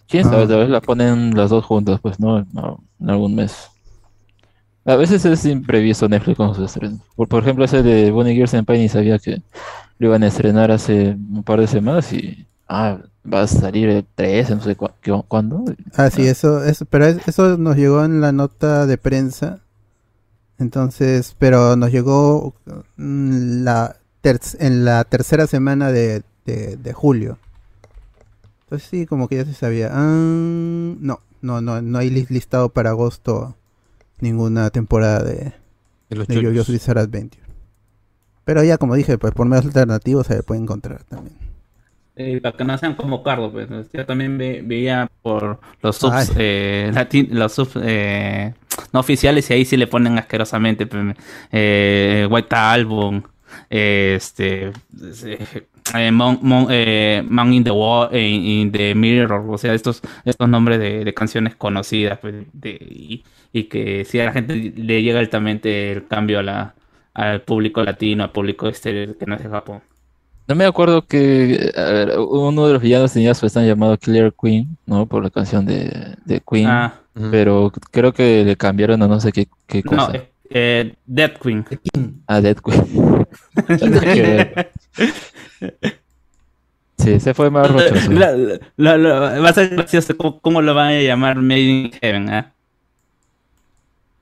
¿Quién sabe? Ah. Tal vez la ponen las dos juntas, pues, ¿no? No, en algún mes. A veces es imprevisto Netflix con sus estrenos. Por, por ejemplo, ese de Bonnie Girls Senpai ni sabía que lo iban a estrenar hace un par de semanas y... Ah, va a salir el 13, no sé cu- cuándo. Ah, sí, eso, eso, pero es- eso nos llegó en la nota de prensa. Entonces, pero nos llegó mm, la en la tercera semana de, de, de julio. Entonces sí, como que ya se sabía. Ah, no, no, no, no hay lis- listado para agosto ninguna temporada de, De los de yoyos. Bizarre Adventure. Pero ya, como dije, pues por medios alternativos se puede encontrar también. Eh, para que no sean como Cardo, pues. Yo también ve- veía por los subs, eh, latin- los subs eh, no oficiales y ahí sí le ponen asquerosamente. pues, eh, White Album, eh, este, eh, Mon, Mon- eh, Man in the Wall, eh, in the Mirror, o sea, estos, estos nombres de, de canciones conocidas, pues, de- y, y que si a la gente le llega altamente el cambio a la, al público latino, al público exterior que no es de Japón. No me acuerdo que a ver, uno de los villanos tenía su stand llamado Killer Queen, ¿no? Por la canción de, de Queen. Ah. Pero creo que le cambiaron a no sé qué, qué No, cosa. eh, eh, Dead Queen. A Dead Queen. (laughs) (laughs) Sí, se fue más rochoso. Va a ser gracioso cómo, lo van a llamar Made in Heaven, ¿ah?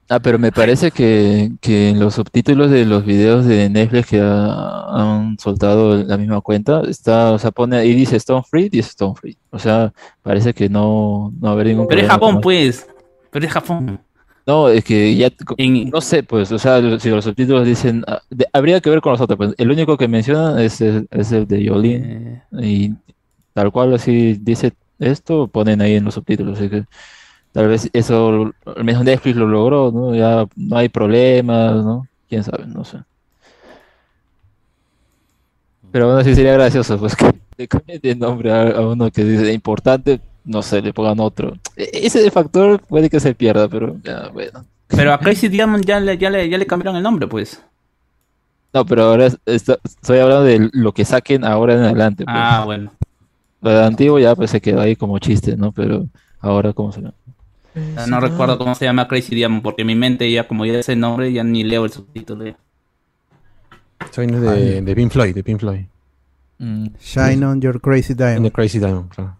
Ah, pero me parece que, que en los subtítulos de los videos de Netflix que ha- han soltado la misma cuenta, está, o sea, pone ahí dice Stone Free, dice Stone Free. O sea, parece que no, no va a haber ningún Pero es problema Japón, pues. Pero es Japón. No, es que ya, no sé, pues, o sea, si los subtítulos dicen, ah, de- habría que ver con los otros, pues, el único que mencionan es el, es el de Yolin, y tal cual así dice esto, ponen ahí en los subtítulos, así que tal vez eso, al menos Netflix lo logró, ¿no? Ya no hay problemas, ¿no? Quién sabe, no sé. Pero bueno, sí sería gracioso, pues, (laughs) que le cambien de nombre a, a uno que dice importante, no sé, le pongan otro. E- Ese factor puede que se pierda, pero ya, bueno. Pero a (laughs) Crazy Diamond ya le, ya, le, ya le cambiaron el nombre, pues. No, pero ahora es- esto- estoy hablando de lo que saquen ahora en adelante. pues. Ah, bueno. Lo de antiguo ya pues se quedó ahí como chiste, ¿no? Pero ahora, ¿cómo se llama? No recuerdo cómo se llama Crazy Diamond, porque en mi mente ya, como ya ese nombre, ya ni leo el subtítulo. ya. Viene de, de Pink Floyd, de Pink Floyd. Shine on your crazy diamond. The Crazy Diamond, claro.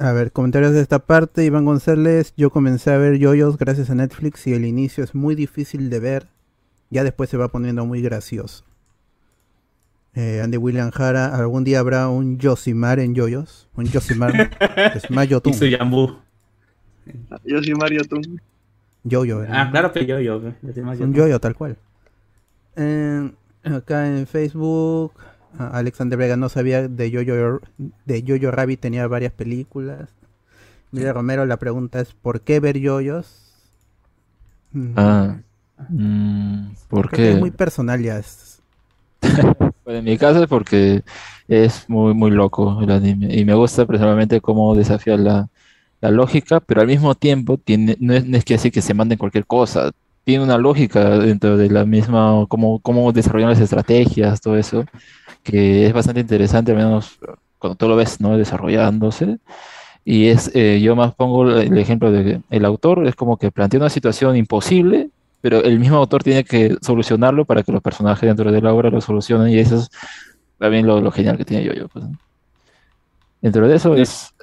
A ver, comentarios de esta parte. Iván González, yo comencé a ver yoyos gracias a Netflix y el inicio es muy difícil de ver. Ya después se va poniendo muy gracioso. Eh, Andy William Jara, algún día habrá un Yosimar en yoyos. Un Yosimar. (laughs) es Mayo Y su Yambu. Yo soy Mario Tum. Yoyo. ¿verdad? Ah, claro que yo, yo. yo soy más Un yo. yoyo, tal cual. Eh, acá en Facebook, Alexander Vega no sabía de Yoyo, de Yoyo Rabbit, tenía varias películas. Mira Romero, la pregunta es: ¿por qué ver yoyos? Mm, Ah, mm, ¿por qué? Es muy personal ya. (laughs) es- Bueno, en mi caso es porque es muy, muy loco el anime y me gusta personalmente cómo desafía la, la lógica, pero al mismo tiempo tiene, no es, no es que así que se manden cualquier cosa, tiene una lógica dentro de la misma, cómo, cómo desarrollan las estrategias, todo eso, que es bastante interesante, al menos cuando tú lo ves, ¿no? Desarrollándose. Y es, eh, yo más pongo el ejemplo de que el autor es como que plantea una situación imposible, pero el mismo autor tiene que solucionarlo para que los personajes dentro de la obra lo solucionen, y eso es también lo, lo genial que tiene yo-yo. Pues, ¿no? Dentro de eso es,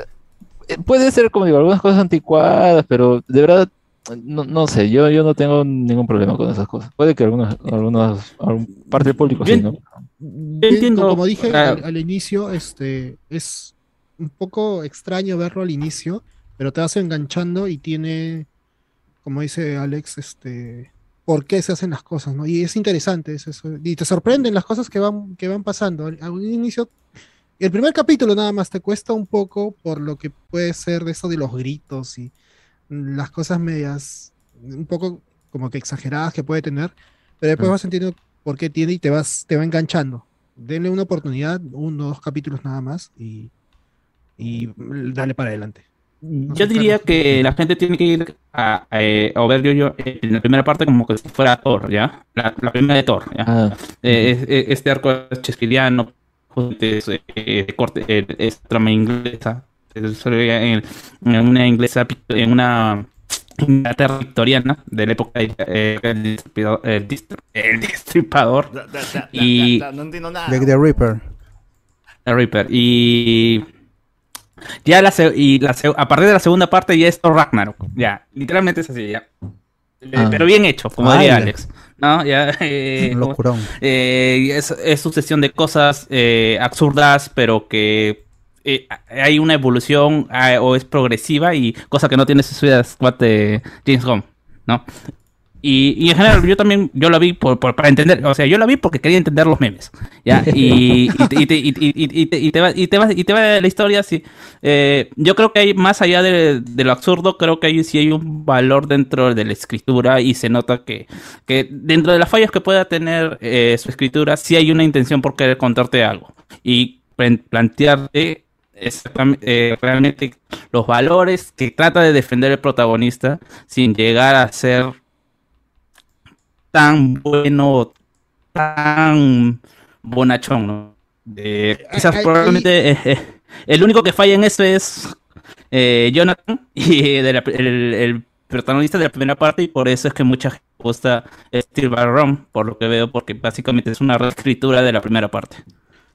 eh, puede ser como digo, algunas cosas anticuadas, pero de verdad, no, no sé, yo, yo no tengo ningún problema con esas cosas. Puede que algunas, algunas, algún parte del público sí, ¿no? Bien, como dije al, al inicio, este es un poco extraño verlo al inicio, pero te vas enganchando y tiene, como dice Alex, este por qué se hacen las cosas, ¿no? Y es interesante es eso. Y te sorprenden las cosas que van, que van pasando. Al, al inicio, el primer capítulo nada más te cuesta un poco por lo que puede ser de eso de los gritos y las cosas medias, un poco como que exageradas que puede tener, pero después Mm. vas entendiendo por qué tiene y te vas, te va enganchando. Denle una oportunidad, uno o dos capítulos nada más y, y dale para adelante. Yo diría que la gente tiene que ir a, a, eh, a ver yo, yo en la primera parte como que si fuera Thor, ¿ya? La, la primera de Thor, ¿ya? Ah. Eh, es- es- este arco justamente es, eh, corte, eh, es trama inglesa, es en, en una inglesa, en una Inglaterra victoriana de la época de, eh, el, destripador, el, distri- el destripador Da- da- da- y da- da- no entiendo nada. Like the Reaper. el Reaper y ya la, se- y la se- a partir de la segunda parte ya es Thor Ragnarok ya literalmente es así ya Eh, Ah. pero bien hecho como Ay, diría Alex no ya (laughs) eh, Un locurón. eh, es, es sucesión de cosas eh, absurdas pero que eh, hay una evolución ah, o es progresiva y cosa que no tiene Suicide Squad de James Gunn no y, en general yo también yo la vi por, para entender o sea yo la vi porque quería entender los memes y, te- va y te va la historia así Eh, yo creo que hay más allá de, lo absurdo creo que hay sí hay un valor dentro de la escritura y se nota que, que dentro de las fallas que pueda tener eh, su escritura sí hay una intención por querer contarte algo y plan- plantearte exactamente, eh, realmente los valores que trata de defender el protagonista sin llegar a ser tan bueno, tan bonachón, ¿no? Quizás Ay, probablemente eh, eh, el único que falla en eso es Jonathan (laughs) y de la- el, el protagonista de la primera parte y por eso es que mucha gente gusta Steve Barron, por lo que veo, porque básicamente es una reescritura de la primera parte.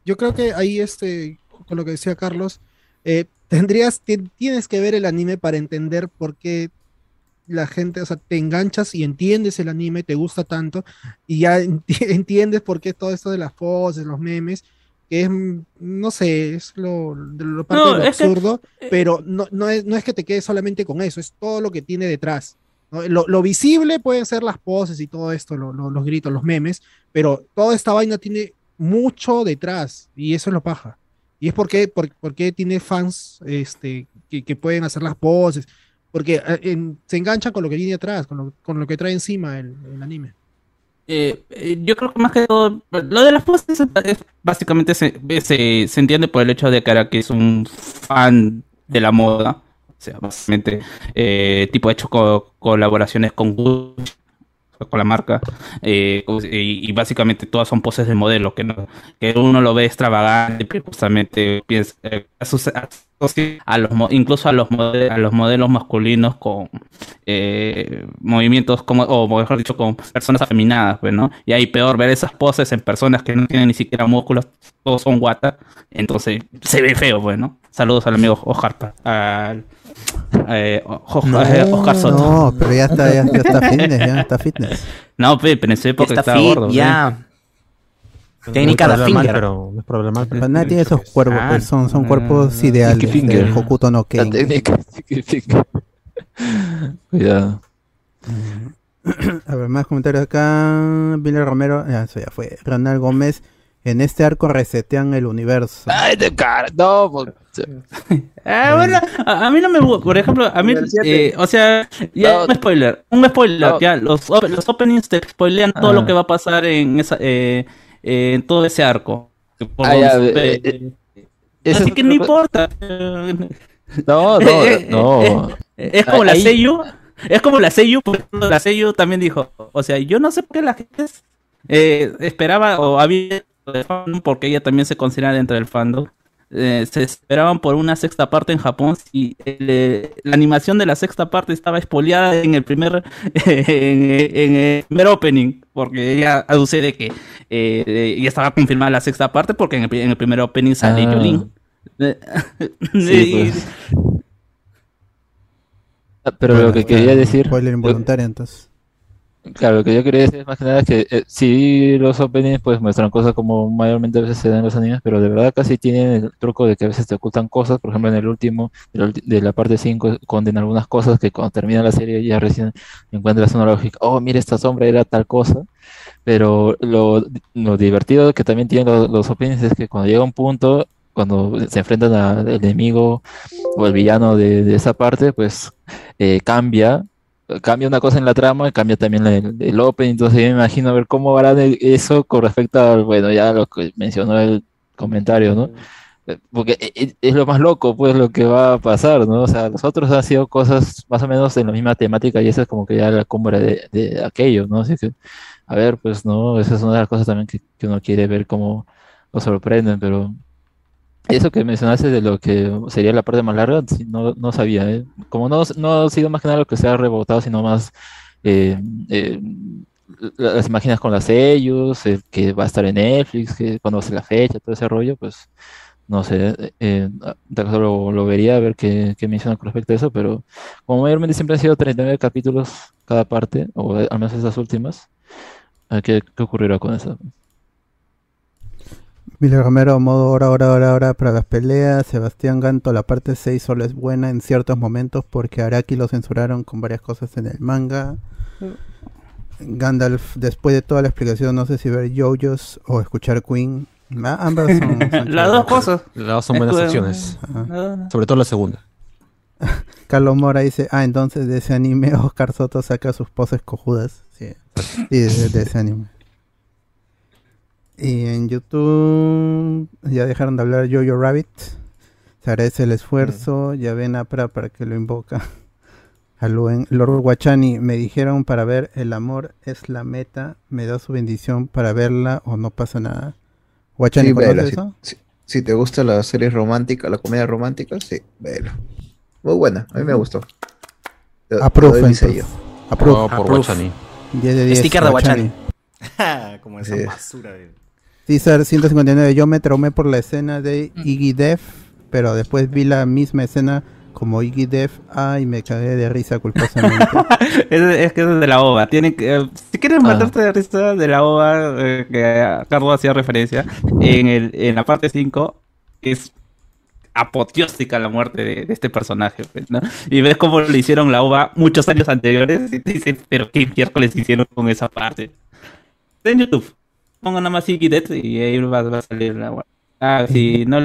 Yo creo que ahí, este, con lo que decía Carlos, eh, tendrías, ti- tienes que ver el anime para entender por qué la gente, o sea, te enganchas y entiendes el anime, te gusta tanto, y ya enti- (laughs) entiendes por qué todo esto de las poses, los memes, que es, no sé, es lo, lo parte No, de lo es que- absurdo, pero no, no, es, no es que te quedes solamente con eso, es todo lo que tiene detrás. ¿no? Lo, lo visible pueden ser las poses y todo esto, lo- lo- los gritos, los memes, pero toda esta vaina tiene mucho detrás y eso es lo paja. Y es porque, por- porque tiene fans este, que, pueden hacer las poses, porque eh, se enganchan con lo que viene atrás, con lo, con lo que trae encima el, el anime. Eh, eh, yo creo que más que todo, lo de las poses es- básicamente se, se, se entiende por el hecho de que Araki es un fan de la moda. O sea, básicamente, eh, tipo hecho co- colaboraciones con Gucci, con la marca, eh, y, y básicamente todas son poses de modelo, que, no, que uno lo ve extravagante, pero justamente piensa, eh, a los, incluso a los, mode- a los modelos masculinos con eh, movimientos como, o mejor dicho, con personas afeminadas, pues, ¿no? Y ahí peor ver esas poses en personas que no tienen ni siquiera músculos, todos son guata, entonces se ve feo, pues. Saludos al amigo Oscar, Pa- al eh, O- No, eh, Oscar Soto. no, pero ya está, ya, ya está fitness, ya está fitness. No, pe, pero en su época Está estaba fit, gordo. ya. No Técnica es de finger. pero no es problema. Pero nadie tiene esos cuerpos, Ah, pues, son, son ah, cuerpos ah, ideales Sticky finger. del Hokuto no La Ken. técnica. Cuidado. A ver, más comentarios acá. Billy Romero, ya, eso ya fue. Ronald Gómez, en este arco resetean el universo. Ay, de cara. No, por- (laughs) Ah, bueno, a, a mí no me gusta, por ejemplo, a mí, eh, o sea, ya No. un spoiler, un spoiler, No. ya, los, op- los openings te spoilean todo Ah. lo que va a pasar en esa, eh, eh, en todo ese arco. Por Ah, ya, eh, eh, así es que no importa. No, no, (laughs) Eh, eh, no. eh, Es como la sello, es como la sello, porque la sello también dijo, o sea, yo no sé por qué la gente eh, esperaba o había porque ella también se considera dentro del fandom. eh, se esperaban por una sexta parte en Japón y eh, la animación de la sexta parte estaba espoleada en el primer (laughs) en, en el primer opening porque ella aduce de que eh, eh, ya estaba confirmada la sexta parte porque en el, pri- en el primer opening sale Ah. Sí, (laughs) pues. (laughs) Pero Bueno, lo que quería decir. Spoiler involuntario, entonces. Claro, lo que yo quería decir es más que nada que eh, los openings pues muestran cosas como mayormente a veces se dan en los animes, pero de verdad casi tienen el truco de que a veces te ocultan cosas, por ejemplo en el último, de la, parte 5, esconden algunas cosas que cuando termina la serie ya recién encuentras una lógica, oh mira esta sombra era tal cosa, pero lo, lo divertido que también tienen los, los openings es que cuando llega un punto, cuando se enfrentan al enemigo o el villano de, de esa parte, pues eh, cambia cambia una cosa en la trama y cambia también el, el open, entonces yo me imagino ver cómo harán eso con respecto a, bueno, ya lo que mencionó el comentario, ¿no? Eh, Porque e- e- es lo más loco, pues, lo que va a pasar, ¿no? O sea, los otros han sido cosas más o menos en la misma temática y esa es como que ya la cumbre de, de aquello, ¿no? Así que, a ver, pues, ¿no? Esa es una de las cosas también que, que uno quiere ver cómo lo sorprenden, pero eso que mencionaste de lo que sería la parte más larga, no, no sabía, ¿eh? Como no, no ha sido más que nada lo que se ha rebotado, sino más eh, eh, las imágenes con los sellos, el que va a estar en Netflix, que cuando va a ser la fecha, todo ese rollo, pues no sé, eh, eh, lo, lo vería a ver qué, qué mencionan con respecto a eso, pero como mayormente siempre han sido 39 capítulos cada parte, o al menos esas últimas, ¿qué, qué ocurrirá con eso? Miller Romero, modo hora, hora, hora, hora para las peleas. Sebastián Ganto, la parte 6 solo es buena en ciertos momentos porque Araki lo censuraron con varias cosas en el manga. Gandalf, después de toda la explicación, no sé si ver JoJo's o escuchar Queen. Ah, ambas son, son (laughs) Las dos cosas. Las dos son buenas Es que- opciones. Ah. Sobre todo la segunda. (laughs) Carlos Mora dice, ah, entonces de ese anime (laughs) Oscar Soto saca sus poses cojudas. Sí, sí de, de ese anime. Y en YouTube ya dejaron de hablar Jojo Rabbit. Se agradece el esfuerzo. Ya ven Apra para que lo invoca. (laughs) A Luen- Lord Guachani me dijeron para ver El amor es la meta. Me da su bendición para verla o no pasa nada. Guachani, Sí, ¿conoces vela, si, eso? si- si te gusta la serie romántica, la comedia romántica, sí, velo. Muy buena, a mí me gustó. Doy mi sello. Approve. Oh, por. Guachani. 10 de 10. Sticker de Guachani. (laughs) Como esa basura de... César 159, yo me traumé por la escena de Iggy Def, pero después vi la misma escena como Iggy Def, ay, me cagué de risa culposamente. (laughs) Es, es que es de la OVA. Tienen que, eh, si quieres matarte de risa de la OVA eh, que Carlos hacía referencia, en, el, en la parte 5 es apoteóstica la muerte de, de este personaje. pues, ¿no? Y ves cómo le hicieron la OVA muchos años anteriores y te dices, pero qué miércoles hicieron con esa parte. Está en YouTube. Pongan nada más Iggy Death y ahí va, va a salir la OVA. Ah, si no,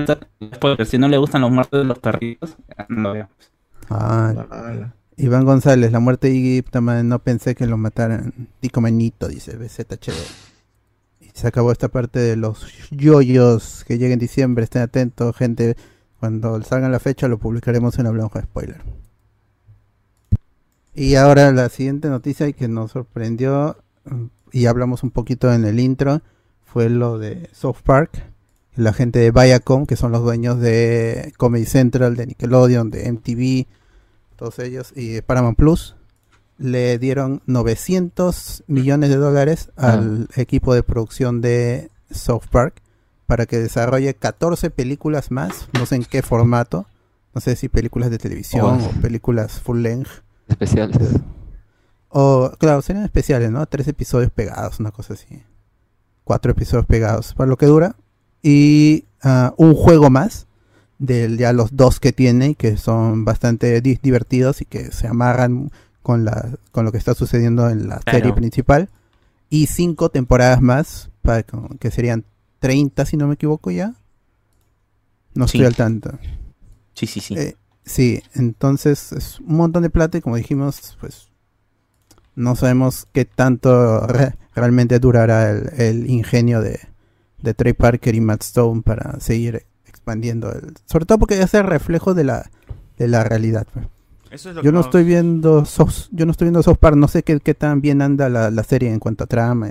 si no le gustan los muertos de los perritos, no lo vean. Ah, Iván González, la muerte de Iggy, no pensé que lo mataran. Tico Manito, dice BZHD. Y se acabó esta parte de los yoyos que llega en diciembre. Estén atentos, gente. Cuando salga la fecha lo publicaremos en Hablamos de Spoiler. Y ahora la siguiente noticia y que nos sorprendió y hablamos un poquito en el intro fue lo de South Park. La gente de Viacom, que son los dueños de Comedy Central, de Nickelodeon, de MTV, todos ellos, y de Paramount Plus, le dieron 900 millones de dólares al equipo de producción de South Park para que desarrolle 14 películas más, no sé en qué formato, no sé si películas de televisión Oh. o películas full length. Especiales. O, claro, serían especiales, ¿no? Tres episodios pegados, una cosa así. Cuatro episodios pegados, para lo que dura. Y ah, un juego más, de ya los dos que tiene, y que son bastante di- divertidos y que se amarran con, la, con lo que está sucediendo en la Claro. serie principal. Y cinco temporadas más, para, que serían 30, si no me equivoco ya. No Sí. estoy al tanto. Sí, sí, sí. Eh, sí, entonces es un montón de plata y como dijimos, pues no sabemos qué tanto re- realmente durará el, el ingenio de, de Trey Parker y Matt Stone para seguir expandiendo el, sobre todo porque es el reflejo de la de la realidad. pues. Eso es lo Yo que no vamos- estoy viendo South- yo no estoy viendo South Park, no sé qué, qué tan bien anda la, la serie en cuanto a trama.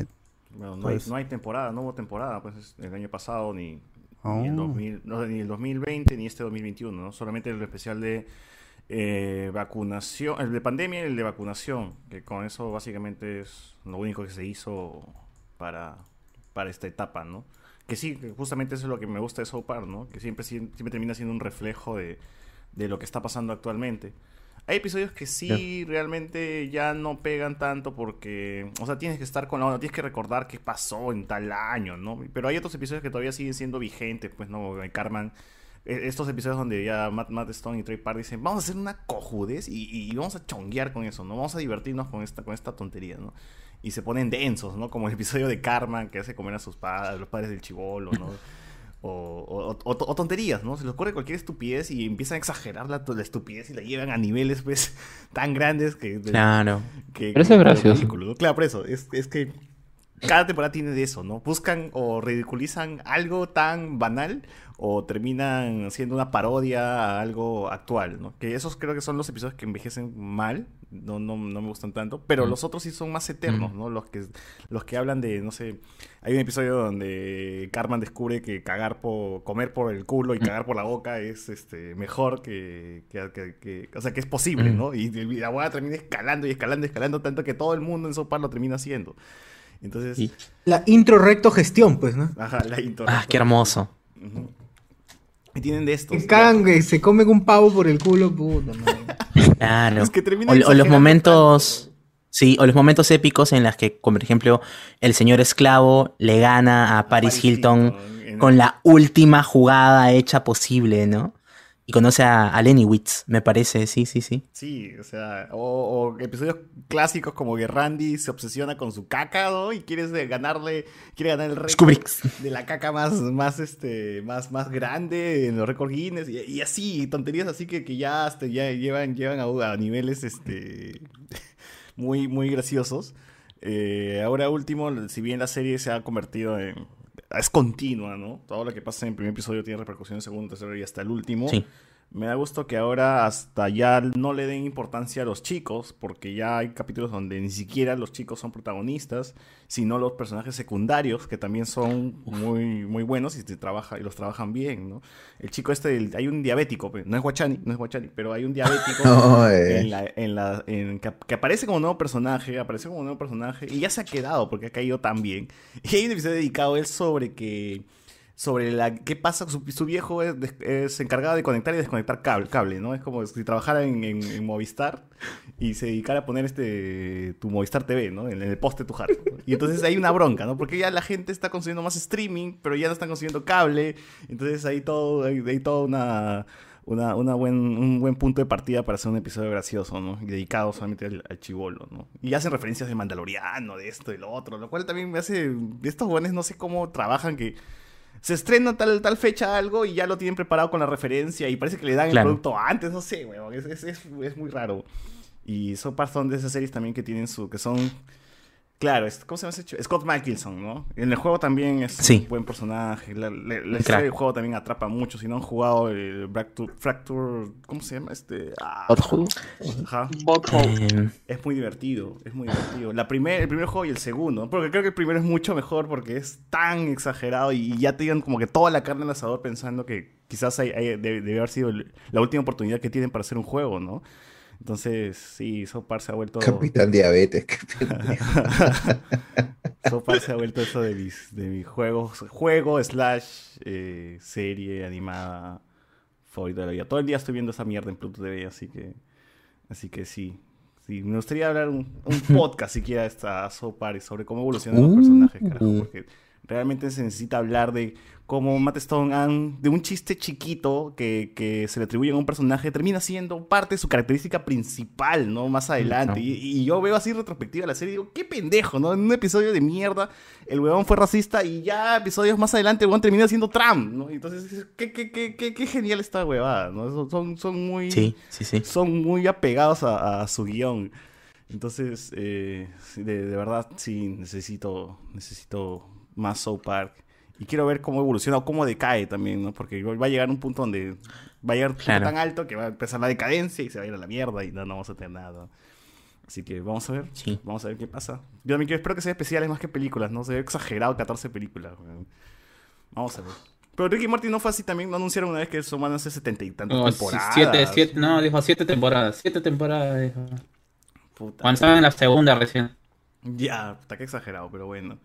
Bueno, no, hay, Pues- no hay temporada, no hubo temporada, pues es- el año pasado, ni, ni, el. 2000, no, ni el 2020, ni este 2021, ¿no? Solamente el especial de eh, vacunación, el de pandemia y el de vacunación, que con eso básicamente es lo único que se hizo para, para esta etapa, ¿no? Que sí, justamente eso es lo que me gusta de South Park, ¿no? Que siempre, siempre termina siendo un reflejo de, de lo que está pasando actualmente. Hay episodios que sí realmente ya no pegan tanto porque, o sea, tienes que estar con la onda, tienes que recordar qué pasó en tal año, ¿no? Pero hay otros episodios que todavía siguen siendo vigentes, pues, ¿no? E- estos episodios donde ya Matt, Matt Stone y Trey Parker dicen, vamos a hacer una cojudez y, y vamos a chonguear con eso, ¿no? Vamos a divertirnos con esta, con esta tontería, ¿no? Y se ponen densos, ¿no? Como el episodio de Carman que hace comer a sus padres, los padres del chivolo, ¿no? O, o- o- o tonterías, ¿no? Se les ocurre cualquier estupidez y empiezan a exagerar la, la estupidez y la llevan a niveles, pues, (laughs) tan grandes que... Claro. que- Pero eso es gracioso. ridículo, ¿no? Claro, por eso. Es, es que cada temporada tiene de eso, ¿no? Buscan o ridiculizan algo tan banal o terminan siendo una parodia a algo actual, ¿no? Que esos creo que son los episodios que envejecen mal, no, no, no me gustan tanto, pero Mm. los otros sí son más eternos, ¿no? Los que, los que hablan de, no sé, hay un episodio donde Carmen descubre que cagar por, comer por el culo y cagar por la boca es este mejor que, que, que- que- o sea, que es posible, Mm. ¿no? Y, y la hueá termina escalando y escalando y escalando tanto que todo el mundo en Sopar lo termina haciendo. Entonces, La intro recto gestión, pues, ¿no? ajá, la intro. Ah, qué hermoso. Y tienen de estos. Que cagan, que se comen un pavo por el culo, puta madre. (laughs) Claro. Es que o, o los momentos. Sí, o los momentos épicos en las que, como por ejemplo, el señor esclavo le gana a Paris, Hilton, en- con la última jugada hecha posible, ¿no? Y conoce a, a Lenny Witz, me parece, sí, sí, sí. Sí, o sea, o, o episodios clásicos como que Randy se obsesiona con su caca, ¿no? Y quiere ganarle, quiere ganar el récord de la caca más, más, este, más, más grande en los récords Guinness y, y así, tonterías así que, que ya, hasta ya llevan, llevan a, a niveles, este, muy, muy graciosos. Eh, ahora último, si bien la serie se ha convertido en... Es continua, ¿no? Todo lo que pasa en el primer episodio tiene repercusión en el segundo, tercero y hasta el último. Sí. Me da gusto que ahora hasta ya no le den importancia a los chicos, porque ya hay capítulos donde ni siquiera los chicos son protagonistas, sino los personajes secundarios, que también son muy, muy buenos y, se trabaja, y los trabajan bien, ¿no? El chico este, el- hay un diabético, no es Guachani, no es Guachani, pero hay un diabético (laughs) No, eh. en la, en la, en- que, que aparece como nuevo personaje, aparece como nuevo personaje, y ya se ha quedado, porque ha caído tan bien. (laughs) Y hay un episodio dedicado a él sobre que sobre la qué pasa su, su viejo es, es encargado de conectar y desconectar cable, cable no es como si trabajara en, en- Movistar y se dedicara a poner este tu Movistar TV no en, el poste de tu hard y entonces hay una bronca no porque ya la gente está consumiendo más streaming pero ya no están consumiendo cable. Entonces hay todo hay, hay toda una una, una buen, un buen punto de partida para hacer un episodio gracioso, ¿no? Dedicado solamente al, al chivolo, ¿no? Y hacen referencias de Mandaloriano, de esto y lo otro, lo cual también me hace... Estos jóvenes no sé cómo trabajan que se estrena tal, tal fecha algo y ya lo tienen preparado con la referencia y parece que le dan Claro. el producto antes, no sé, weón, es, es, es, es muy raro. Y son parte son de esas series también que tienen su, que son, claro, es- ¿cómo se llama ese? Scott Mickelson, ¿no? En el juego también es Sí. un buen personaje, la, la- la historia del juego también atrapa mucho, si no han jugado el Fracture, Fracture ¿cómo se llama? Este, ah. Ajá. Eh, Es muy divertido, es muy divertido. La primer, el primer juego y el segundo, ¿no? porque creo que el primero es mucho mejor porque es tan exagerado y ya te digan como que toda la carne al asador pensando que quizás hay- hay- debe, debe haber sido el- la última oportunidad que tienen para hacer un juego, ¿no? Entonces, sí, South Park se ha vuelto... Capitán Diabetes. qué (laughs) Park se ha vuelto eso de mis, de mis juegos, juego slash eh, serie animada favorita de la vida. Todo el día estoy viendo esa mierda en Pluto TV, así que, así que sí. Sí, me gustaría hablar un, un (laughs) podcast siquiera de esta South Park sobre cómo evolucionan los Uh. personajes, carajo, porque realmente se necesita hablar de cómo Matt Stone, han- de un chiste chiquito que, que se le atribuye a un personaje, termina siendo parte de su característica principal, ¿no? Más adelante. No. Y, y yo veo así retrospectiva la serie y digo, qué pendejo, ¿no? En un episodio de mierda, el huevón fue racista y ya episodios más adelante el huevón termina siendo Trump, ¿no? Entonces, qué, qué, qué, qué, qué genial esta huevada, ¿no? Son- Son, muy... Sí, sí, sí. Son muy apegados a, a su guion. Entonces, eh, de, de verdad, sí, necesito, necesito más South Park. Y quiero ver cómo evoluciona o cómo decae también, ¿no? Porque va a llegar un punto donde va a llegar Claro. tan alto que va a empezar la decadencia y se va a ir a la mierda y no, no vamos a tener nada. Así que vamos a ver. Sí. Vamos a ver qué pasa. Yo también quiero, espero que sean especiales más que películas, ¿no? Se ve exagerado 14 películas. weón. Vamos a ver. Pero Ricky Morty no fue así también, no anunciaron una vez que son van a ser setenta y tantas No, temporadas. siete, siete, no, dijo siete temporadas. Siete temporadas, dijo. Puta. Cuando estaba en la segunda recién. Ya, está que exagerado, pero bueno.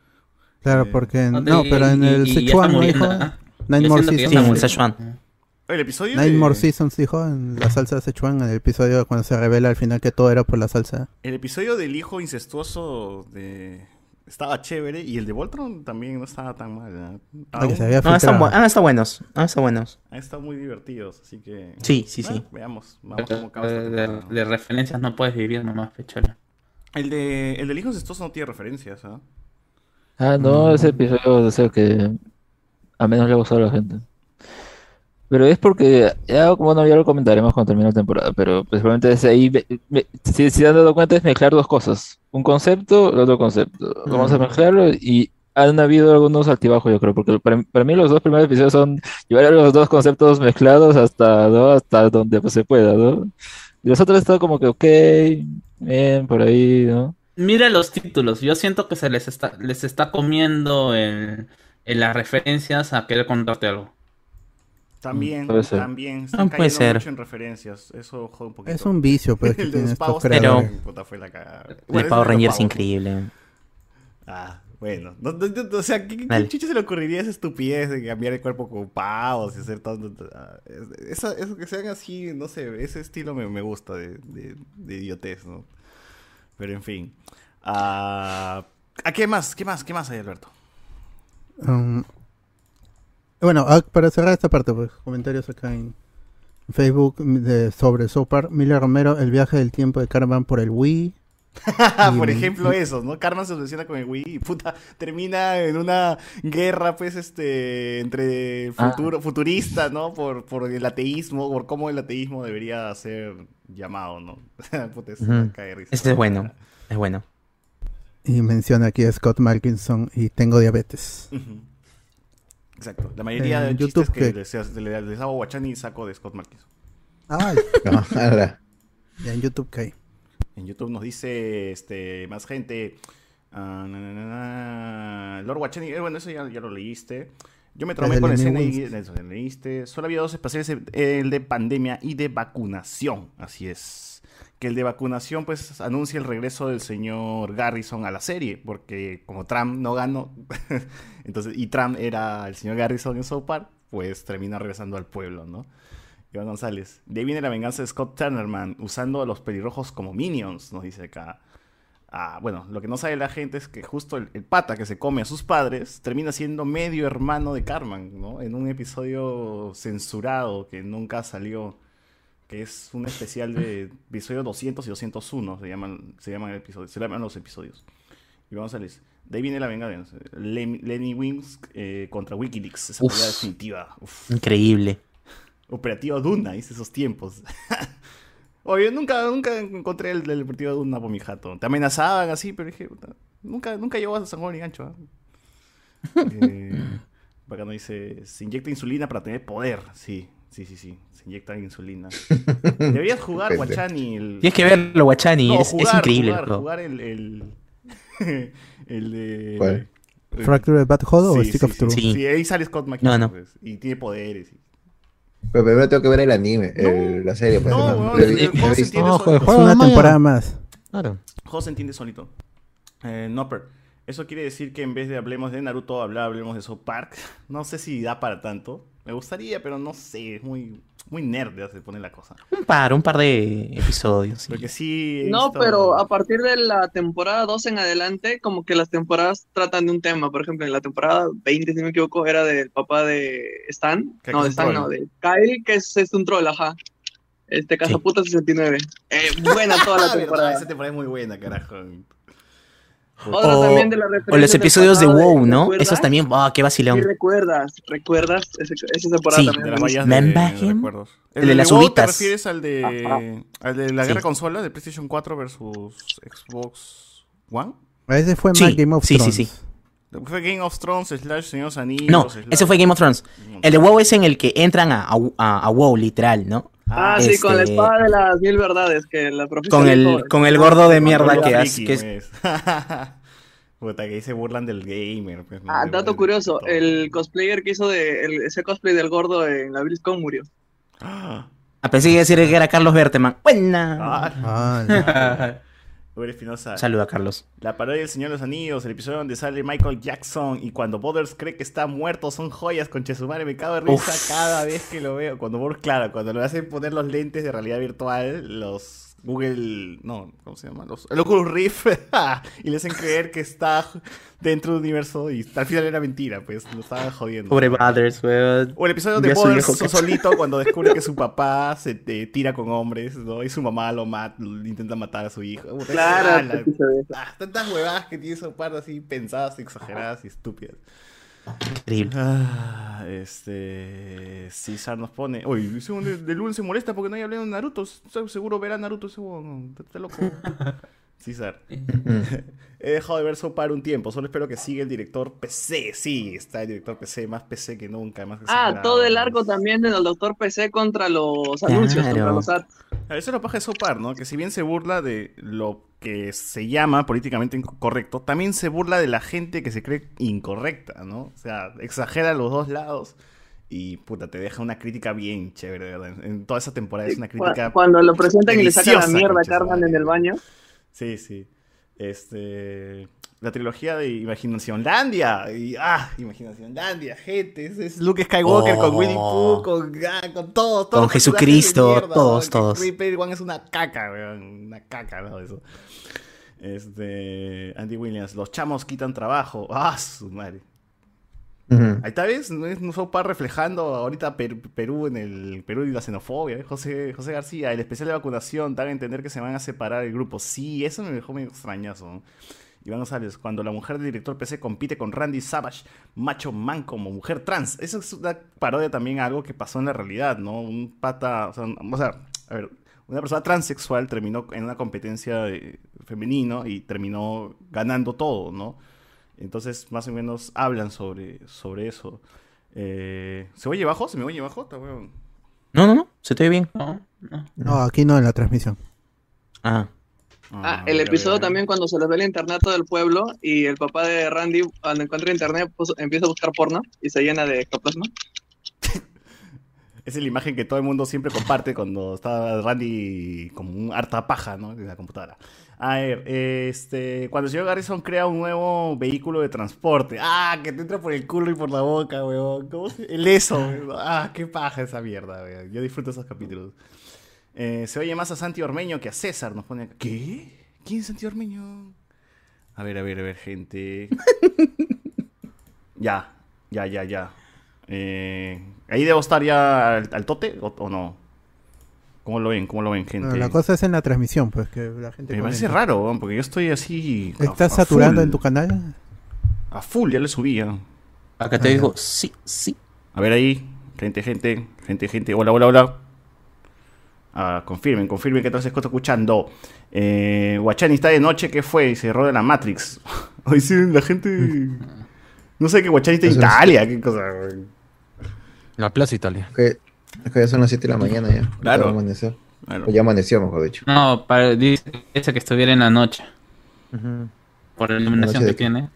Claro, porque No, no, pero en y- el Sichuan está no ¿ah? Nine More está en Seasons. El episodio Nine de- More Seasons dijo en la salsa de Sichuan, en el episodio cuando se revela al final que todo era por la salsa. El episodio del hijo incestuoso de... estaba chévere y el de Voltron también no estaba tan mal. ¿eh? Ah, que se había No, están, bu- buenos. Han estado buenos. Han estado muy divertidos, así que... Sí, sí, Bueno, sí. veamos, vamos cómo acaba de referencias no puedes vivir nomás, pechola. El, de, el del hijo incestuoso no tiene referencias, ¿ah? Ah, no, ese episodio es el que a menos le gustó a la gente. Pero es porque, ya, bueno, ya lo comentaremos cuando termine la temporada, pero principalmente es ahí, me- me- si si se han dado cuenta, es mezclar dos cosas. Un concepto, el otro concepto. Vamos a Mm. mezclarlo y han habido algunos altibajos, yo creo, porque para, para mí los dos primeros episodios son llevar los dos conceptos mezclados hasta, ¿no? hasta donde pues, se pueda, ¿no? Y los otros están como que, ok, bien, por ahí, ¿no? Mira los títulos. Yo siento que se les está, les está comiendo en, en las referencias a querer contarte algo. También, Puede ser. también. Ah, Están puede cayendo ser. mucho en referencias. Eso jode un poquito. Es un vicio, pues, (laughs) que el de estos pavos creadores. también, puta, fue la cagada. El Bueno, ese Power de los Rangers pavos. increíble. Ah, bueno. No, no, no, o sea, ¿qué, qué chucha se le ocurriría esa estupidez de cambiar el cuerpo con pavos y hacer todo? ah, es- Esa, eso que sean así, no sé, ese estilo me, me gusta de, de, de idiotez, ¿no? Pero en fin. Ah, ¿A qué más? ¿Qué más? ¿Qué más hay, Alberto? Um, bueno, ah, para cerrar esta parte, pues comentarios acá en Facebook sobre Sopar. Mila Romero, el viaje del tiempo de Carmen por el Wii. (laughs) Por Y- ejemplo, eso, ¿no? Carmen se obsesiona con el Wii y puta, termina en una guerra, pues, este, entre Ah. futuro, futurista, ¿no? Por, por el ateísmo, por cómo el ateísmo debería ser llamado, ¿no? (laughs) puta, es. Este es bueno. Es bueno. Y menciona aquí a Scott Malkinson y tengo diabetes. Exacto. La mayoría En de chistes YouTube, que ¿qué? les, les, les hago Guachani saco de Scott Marquis. Ay. (laughs) No. Ya en YouTube que hay. En YouTube nos dice este más gente. na, na, na, na, Lord Wachani, eh, bueno, eso ya, ya lo leíste. Yo me traumé El con y Winston. eso, lo leíste. Solo había dos espaciales, el de pandemia y de vacunación. Así es. Que el de vacunación, pues, anuncia el regreso del señor Garrison a la serie. Porque como Trump no ganó, (laughs) entonces, y Trump era el señor Garrison en South Park, pues termina regresando al pueblo, ¿no? Iván González. De ahí viene la venganza de Scott Turnerman, usando a los pelirrojos como minions, nos dice acá. Ah, bueno, lo que no sabe la gente es que justo el, el pata que se come a sus padres termina siendo medio hermano de Carmen, ¿no? En un episodio censurado que nunca salió, que es un especial de (laughs) episodio 200 y 201, se llaman, se llaman, el episodio- se llaman los episodios. Iván González. De ahí viene la venganza. Len- Lenny Wings eh, contra Wikileaks, esa pelea definitiva. Uf. Increíble. Operativo Duna, dice esos tiempos. (laughs) Oye, nunca, nunca encontré el del Operativo Duna por mi jato. Te amenazaban así, pero dije, puta, nunca, nunca llegó a San Juan ni gancho. eh, (laughs) acá no dice, se inyecta insulina para tener poder. Sí, sí, sí, sí. Se inyecta insulina. Deberías (laughs) jugar. Guachani. El... Tienes que verlo, Guachani. No, es, increíble el Jugar, jugar el, el, el de... ¿Cuál? el- ¿Fractured Bad Hole o Sí, Stick sí, of sí, Truth? Sí, sí, ahí sale Scott No, McKinnon. no. pues, y tiene poderes. y- Pero primero tengo que ver el anime, el- la serie. Pues, no, no, weón, el- juego se entiende No, solito. juega una temporada más. Claro. Se entiende solito. Eh, Nopper. Eso quiere decir que en vez de hablemos de Naruto, habla- hablemos de South Park. No sé si da para tanto. Me gustaría, pero no sé. Es muy, muy nerd ya se pone la cosa. Un par, un par de episodios. sí. Porque sí. No, visto- pero a partir de la temporada 2 en adelante, como que las temporadas tratan de un tema. Por ejemplo, en la temporada 20, si no me equivoco, era del papá de Stan. No, de Stan, troll. no, de Kyle, que es, es un troll, ajá. Este, Cazaputa 69. Eh, buena toda la (laughs) temporada. Esa temporada es muy buena, carajo. Otra O, también de las o los episodios de pasado, WoW, ¿no? ¿recuerdas? Esos también, ¡ah, qué Sí, vacilón! recuerdas, recuerdas ese- esa temporada Sí. también. De las de, Remember de. El de las WoW. ¿Te refieres al de, al de la Sí. guerra consola de PlayStation 4 versus Xbox One? Ese fue Sí, más Game of sí, sí, Thrones. sí. Fue Game of Thrones slash Señor Anillos. No, slash- ese fue Game of Thrones. El de WoW es en el que entran a, a, a WoW, literal, ¿no? Ah, sí, con la Este, espada de las mil verdades, que la profesora Con el, dijo- con el gordo de mierda que hace. Que pues. Puta, que ahí se burlan del gamer. Pues, no Ah, dato curioso, de todo. el cosplayer que hizo de el- ese cosplay del gordo en la BlizzCon murió. a (gasps) pensé que iba a decir que era Carlos Berteman. Buena. Ah, Ah, (laughs) Javier Espinosa. Saluda, Carlos. La parodia del Señor de los Anillos, el episodio donde sale Michael Jackson y cuando Borders cree que está muerto son joyas con Chesumare. Me cago de risa Uf. cada vez que lo veo. Cuando Borders, claro, cuando le hacen poner los lentes de realidad virtual, los Google, no, ¿cómo se llama? Los, el Oculus Rift (laughs) y le hacen creer que está dentro del universo y al final era mentira, pues lo estaban jodiendo. Pobre Brothers, weón. O el episodio de que- solito (laughs) cuando descubre que su papá se te tira con hombres, ¿no? Y su mamá lo mata, lo intenta matar a su hijo. Claro, ah, la- ah, tantas huevadas que tiene su par así pensadas, exageradas y estúpidas. Increíble. Ah, este. César nos pone. Uy, de, de Luen se molesta porque no hay hablado de Naruto. Se- Seguro verá Naruto ese huevón. Está loco. (laughs) César. (laughs) He dejado de ver Sopar un tiempo. Solo espero que siga el director PC. Sí, está el director PC. Más PC que nunca. Más Ah, todo el arco también del Doctor PC contra los anuncios, Claro. contra los ads. A Eso es lo paja de Sopar, ¿no? Que si bien se burla de lo que se llama políticamente incorrecto, también se burla de la gente que se cree incorrecta, ¿no? O sea, exagera los dos lados y puta, te deja una crítica bien chévere, de ¿verdad? En toda esa temporada es una crítica. Cu- Cuando lo presentan y le sacan la mierda a madre. en el baño. Sí, sí. Este. La trilogía de Imaginación Landia. Y, ah, Imaginación Landia, gente. Ese es Luke Skywalker con Oh. Winnie Pooh, con, ah, con todos. todos Con Jesucristo, mierda, todos, ¿no? Todos. Reaper One es una caca, weón. Una caca, ¿no? Eso. Este. Andy Williams. Los chamos quitan trabajo. Ah, su madre. Ahí está, ¿ves? No es un sopa reflejando ahorita Per- Perú en el Perú y la xenofobia. ¿eh? José, José García, el especial de vacunación dan a entender que se van a separar el grupo. Sí, eso me dejó medio extrañazo. ¿No? Iván González, cuando la mujer del director PC compite con Randy Savage, macho man como mujer trans. Eso es una parodia también a algo que pasó en la realidad, ¿no? Un pata, o sea, o sea, a ver, una persona transexual terminó en una competencia de femenino y terminó ganando todo, ¿no? Entonces, más o menos hablan sobre, sobre eso. Eh, ¿Se oye bajo? ¿Se me oye bajo? No, no, no. Se te ve bien. No, aquí no en la transmisión. Ah. Ah, el episodio también cuando se les ve el internato del pueblo y el papá de Randy cuando encuentra internet puso- empieza a buscar porno y se llena de ectoplasma. (laughs) Esa es la imagen que todo el mundo siempre comparte cuando está Randy como un harta paja, ¿no? En la computadora. A ver, este, cuando el señor Garrison crea un nuevo vehículo de transporte. Ah, que te entra por el culo y por la boca, weón. ¿Cómo se- El eso, weón. Ah, qué paja esa mierda, weón. Yo disfruto esos capítulos. Eh, se oye más a Santi Ormeño que a César, nos pone acá. ¿Qué? ¿Quién es Santi Ormeño? A ver, a ver, a ver, gente. (laughs) ya, ya, ya, ya. Eh, ¿Ahí debo estar ya al, al tote o, o no? ¿Cómo lo ven? ¿Cómo lo ven, gente? La cosa es en la transmisión, pues que la gente. Me parece raro, porque yo estoy así. ¿Estás a saturando full. en tu canal? A full, ya le subí. ya. Acá te digo, sí, sí. A ver ahí, gente, gente, gente, gente. Hola, hola, hola. Ah, confirmen, confirmen que todo se está escuchando. Eh, Guachani está de noche, ¿qué fue? Y se cerró de la Matrix. (laughs) Hoy sí, la gente. No sé que Guachani está en Italia, qué cosa. La Plaza Italia. Que, es que ya son las 7 de la mañana ya. Claro. Amanecer. O ya amaneció, mejor dicho. No, para, dice que estuviera en la noche. Por la iluminación ¿Noche que qué? tiene.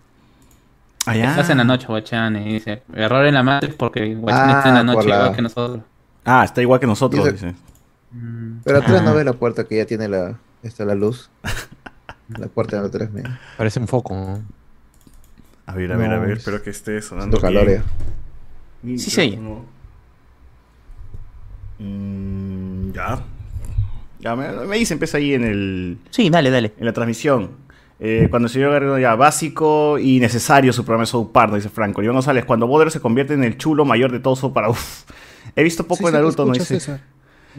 Ah, ya. Estás en la noche, Guachani. Dice, error en la Matrix porque Guachani Ah, está en la noche la- igual que nosotros. Ah, está igual que nosotros, Dice- dice. Pero atrás no ve la puerta que ya tiene la, está la luz. La puerta de atrás me. Parece un foco. ¿no? A ver, a ver, a No, ver, es- espero que esté sonando. Calor ya. Sí micrófono. Mm, ya. Ya, me, me dice, empieza ahí en el. Sí, dale, dale. En la transmisión. Eh, cuando el señor Garrido ya, básico y necesario su programa de South Park, ¿no? dice Franco. Iván González, cuando Boder se convierte en el chulo mayor de todo South Park. Uf. He visto poco Sí, de Naruto, ¿no? Dice. César.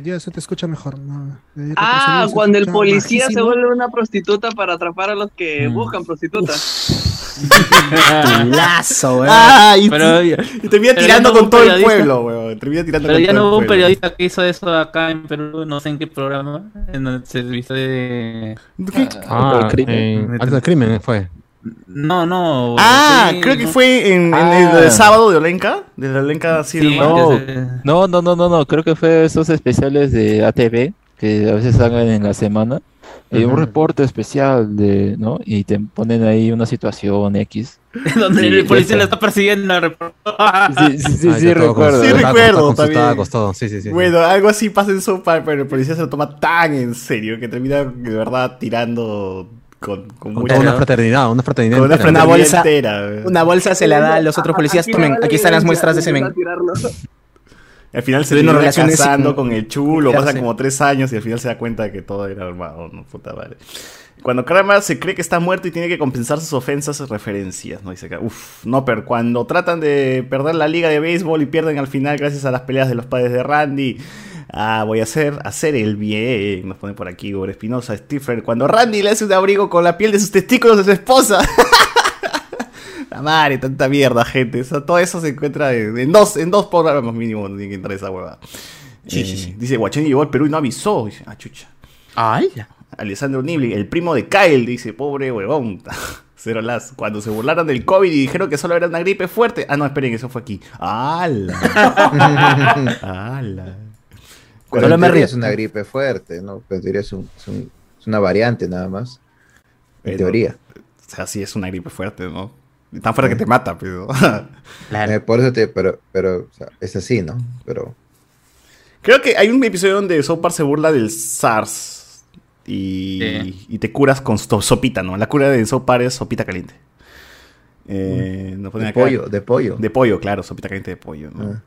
Ya se te escucha mejor. No, Ah, cuando el policía se vuelve una prostituta para atrapar a los que Mm. buscan prostitutas. (laughs) Lazo, weón. Ah, y, Pero- y termina tirando no con todo el pueblo, weón. Termina tirando Pero con ya todo no el hubo un periodista que hizo eso acá en Perú, no sé en qué programa, en el servicio de... Ah, el crimen. en Alto del Crimen fue. No, no. Ah, sí, creo que no. fue en, en Ah. el, el sábado de Olenka. De la Olenka Sí. No, no, no, no, no, no, creo que fue esos especiales de ATV que a veces salgan en la semana. Hay un Ujú. reporte especial de, ¿no? Y te ponen ahí una situación X (laughs) Donde Sí, el policía le está persiguiendo. (laughs) Sí, sí, sí, Ah, sí, recuerdo. Sí, recuerdo acostado, también. estaba acostado, sí, sí, sí. Bueno, algo así pasa en Park, pero el policía se lo toma tan en serio que termina de verdad tirando con, con Con mucha una fraternidad, una fraternidad. Con una entera. Una fraternidad bolsa, entera. una bolsa se la da a los otros policías. Tomen, aquí están las muestras de semen. Al final se relaciones casando con el chulo, fijarse. pasan como tres años y al final se da cuenta de que todo era armado, no puta madre. Cuando Kramer se cree que está muerto y tiene que compensar sus ofensas y referencias, ¿no? Dice que, uff, no, pero cuando tratan de perder la liga de béisbol y pierden al final gracias a las peleas de los padres de Randy, ah, voy a hacer, hacer el bien, nos pone por aquí Gore Espinosa, Stifler, cuando Randy le hace un abrigo con la piel de sus testículos de su esposa. (laughs) La madre, tanta mierda, gente. Todo eso se encuentra en, en dos, en dos programas mínimo donde tiene que entrar esa hueva. Sí, sí, sí. Dice, Guachani llegó al Perú y no avisó. Dice, ah, chucha. ¡Hala! Alessandro Nibli, el primo de Kyle, dice, pobre huevón. (laughs) Cero las. Cuando se burlaron del COVID y dijeron que solo era una gripe fuerte. Ah, no, esperen, eso fue aquí. ¡Hala! (laughs) ¡Hala! Pero en me río. es una gripe fuerte, ¿no? Pero en teoría es, un- es un- es una variante nada más. En Pero- teoría. O sea, sí es una gripe fuerte, ¿no? Tan fuerte que te mata, pero. (laughs) Eh, por eso te, pero, pero o sea, es así, ¿no? Pero Creo que hay un episodio donde South Park se burla del SARS y, y te curas con sopita, ¿no? La cura de South Park es sopita caliente. Eh, ponen de acá- pollo, de pollo. De pollo, claro, sopita caliente de pollo, ¿no? Ah.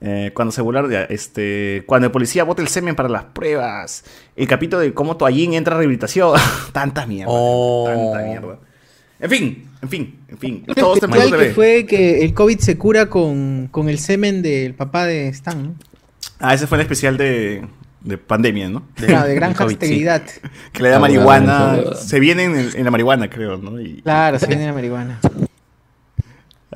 Eh, cuando se burlaron de, este, cuando el policía bota el semen para las pruebas, el capítulo de cómo Toallín entra a rehabilitación, (laughs) tanta mierda, tanta mierda. En fin, en fin, en fin. Especial tenemos que fue que el COVID se cura con, con el semen del papá de Stan, ¿no? Ah, ese fue el especial de, de pandemia, ¿no? Claro, de (laughs) granja esterilidad. Que le da marihuana. Se viene en, el- en la marihuana, creo, ¿no? Y- Claro, se viene la marihuana.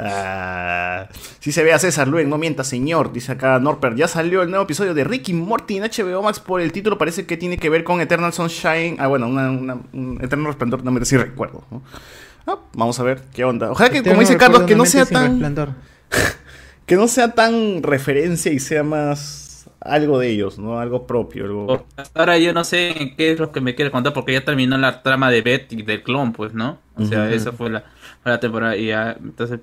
Ah, sí se ve a César Luen, no mienta, señor. Dice acá Norper. Ya salió el nuevo episodio de Ricky Morty en HBO Max. Por el título parece que tiene que ver con Eternal Sunshine. Ah, bueno, una, una- un Eterno Resplandor, no me sí recuerdo. ¿no? Ah, vamos a ver qué onda. Ojalá que, como dice Carlos, que no sea tan. (laughs) Que no sea tan referencia y sea más algo de ellos, ¿no? Algo propio. Algo... Ahora yo no sé qué es lo que me quiere contar porque ya terminó la trama de Beth y del clon, pues, ¿no? O sea, esa fue la, fue la temporada y ya, entonces...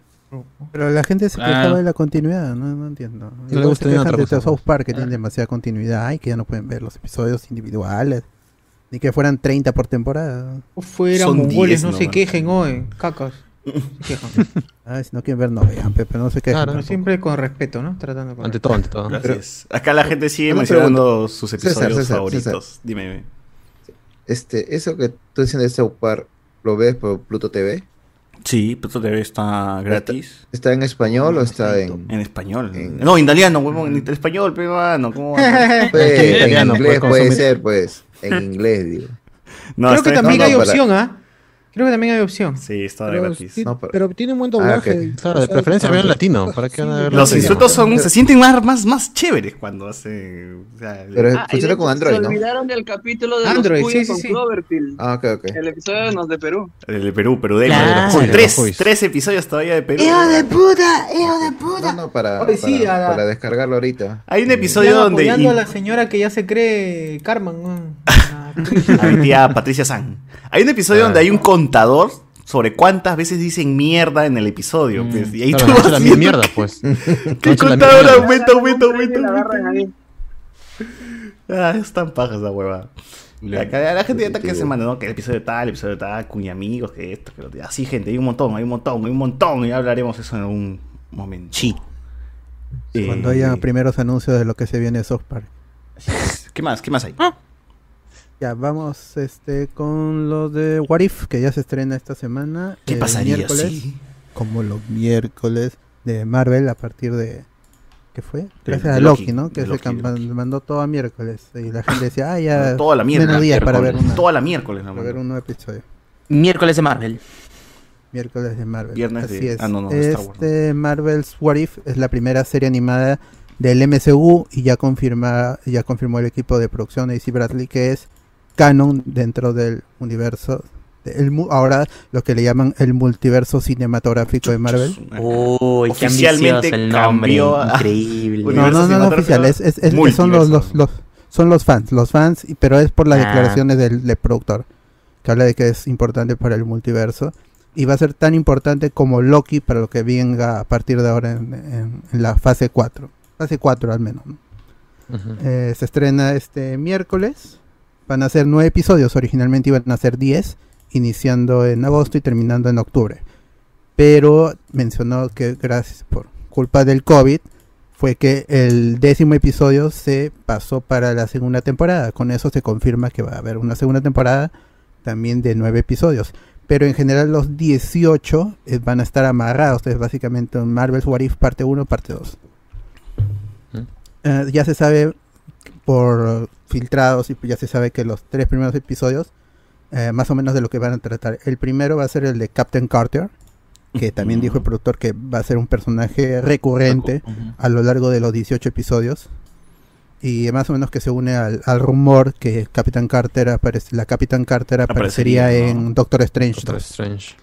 Pero la gente se Ah. quejaba de la continuidad, no, no entiendo. le Igual gusta se de South Park que Ah. tiene demasiada continuidad, ay, que ya no pueden ver los episodios individuales, ni que fueran 30 por temporada. Fuera Son mongoles, 10 no se nomás. quejen hoy, cacas. (laughs) Se quejan. Ay, si no quieren ver, no vean, Pepe, no se quejen. Pero siempre con respeto, ¿no? Tratando con Ante todo, ante todo. Gracias. Acá la gente sigue mencionando sus César, episodios César, favoritos. César. Dime, dime. este, eso que tú dices de South Park, ¿lo ves por Pluto TV? Sí, Pluto TV está gratis. ¿Está en español o está en...? En español. No, en italiano, huevón, en español, peruano. ¿cómo va? (laughs) Pues, en Italiano, inglés pues, puede ser, pues. En inglés, digo. (laughs) No, Creo que también no, no, hay para- opción, ¿ah? Creo que también hay opción. Sí, está Pero, gratis. sí, No, pero- pero tiene buen Ah, doblaje. ok. Claro, de preferencia vean latino, ¿para qué van a ver Los latino? insultos son, se sienten más, más, más chéveres cuando hace. o sea, Pero Ah, funciona de con Android, Se ¿no? olvidaron del capítulo de Android, los sí, sí, con sí. Cloverfield. Ah, ok, ok. El episodio de los de Perú. El de Perú, Perú de Claro. Con Los tres, tres episodios todavía de Perú. puta! ¡Hijo de puta! No, no, para, Oye, sí, para, la- para descargarlo ahorita. Hay un episodio Están donde. a la señora que ya se cree Carmen. (laughs) (laughs) a mi tía Patricia San. Hay un episodio donde hay un contador sobre cuántas veces dicen mierda en el episodio. pues, y ahí Claro, tú no vas echa la mierda, que- pues. (laughs) Que No el contador aumenta, aumenta, aumenta. Ah, es tan paja esa hueva. La gente ya está que se manda, ¿no? Que el episodio tal, el episodio tal, cuña amigos, que esto, que lo otro. Así, gente, hay un montón, hay un montón, hay un montón. Y hablaremos eso en algún momento. Sí. Eh, Cuando haya primeros anuncios de lo que se viene de South Park. ¿Qué más? ¿Qué más hay? Ya, vamos este con los de What If, que ya se estrena esta semana. ¿Qué el pasaría miércoles? Como los miércoles de Marvel a partir de... ¿Qué fue? Gracias de a Loki, Loki, ¿no? Que se Loki, mandó todo a miércoles. Y la gente decía, ah, ya... Toda la mierda. menos días para ver, Miércoles. una, Toda la miércoles, la para ver un nuevo episodio. Miércoles de Marvel. Miércoles de Marvel. Viernes Así de- es. ah, no, no, Star Wars, este Marvel's What If es la primera serie animada del MCU y ya confirma ya confirmó el equipo de producción AC Bradley que es canon dentro del universo el mu- ahora lo que le llaman el multiverso cinematográfico de Marvel. Oficialmente el nombre. cambió a- Increíble. (laughs) No, no, no, no oficial, es, es- es- son los, los, los- son los fans, los fans, y- pero es por las Ah. declaraciones del, del productor, que habla de que es importante para el multiverso. y va a ser tan importante como Loki para lo que venga a partir de ahora en, en- en la fase 4. Fase 4 al menos. ¿no? Eh, se estrena este miércoles. Van a ser nueve episodios. Originalmente iban a ser 10, iniciando en agosto y terminando en octubre. Pero mencionó que gracias por culpa del COVID fue que el décimo episodio se pasó para la segunda temporada. Con eso se confirma que va a haber una segunda temporada también de nueve episodios. Pero en general los 18 eh, van a estar amarrados. Es básicamente un Marvel's What If parte 1, parte 2. Eh, ya se sabe por filtrados y ya se sabe que los tres primeros episodios eh, más o menos de lo que van a tratar. El primero va a ser el de Captain Carter, que también dijo el productor que va a ser un personaje recurrente a lo largo de los 18 episodios. Y más o menos que se une al, al rumor que Captain Carter aparece, la Captain Carter aparecería, Aparecería, en Doctor Strange Doctor 2. Strange.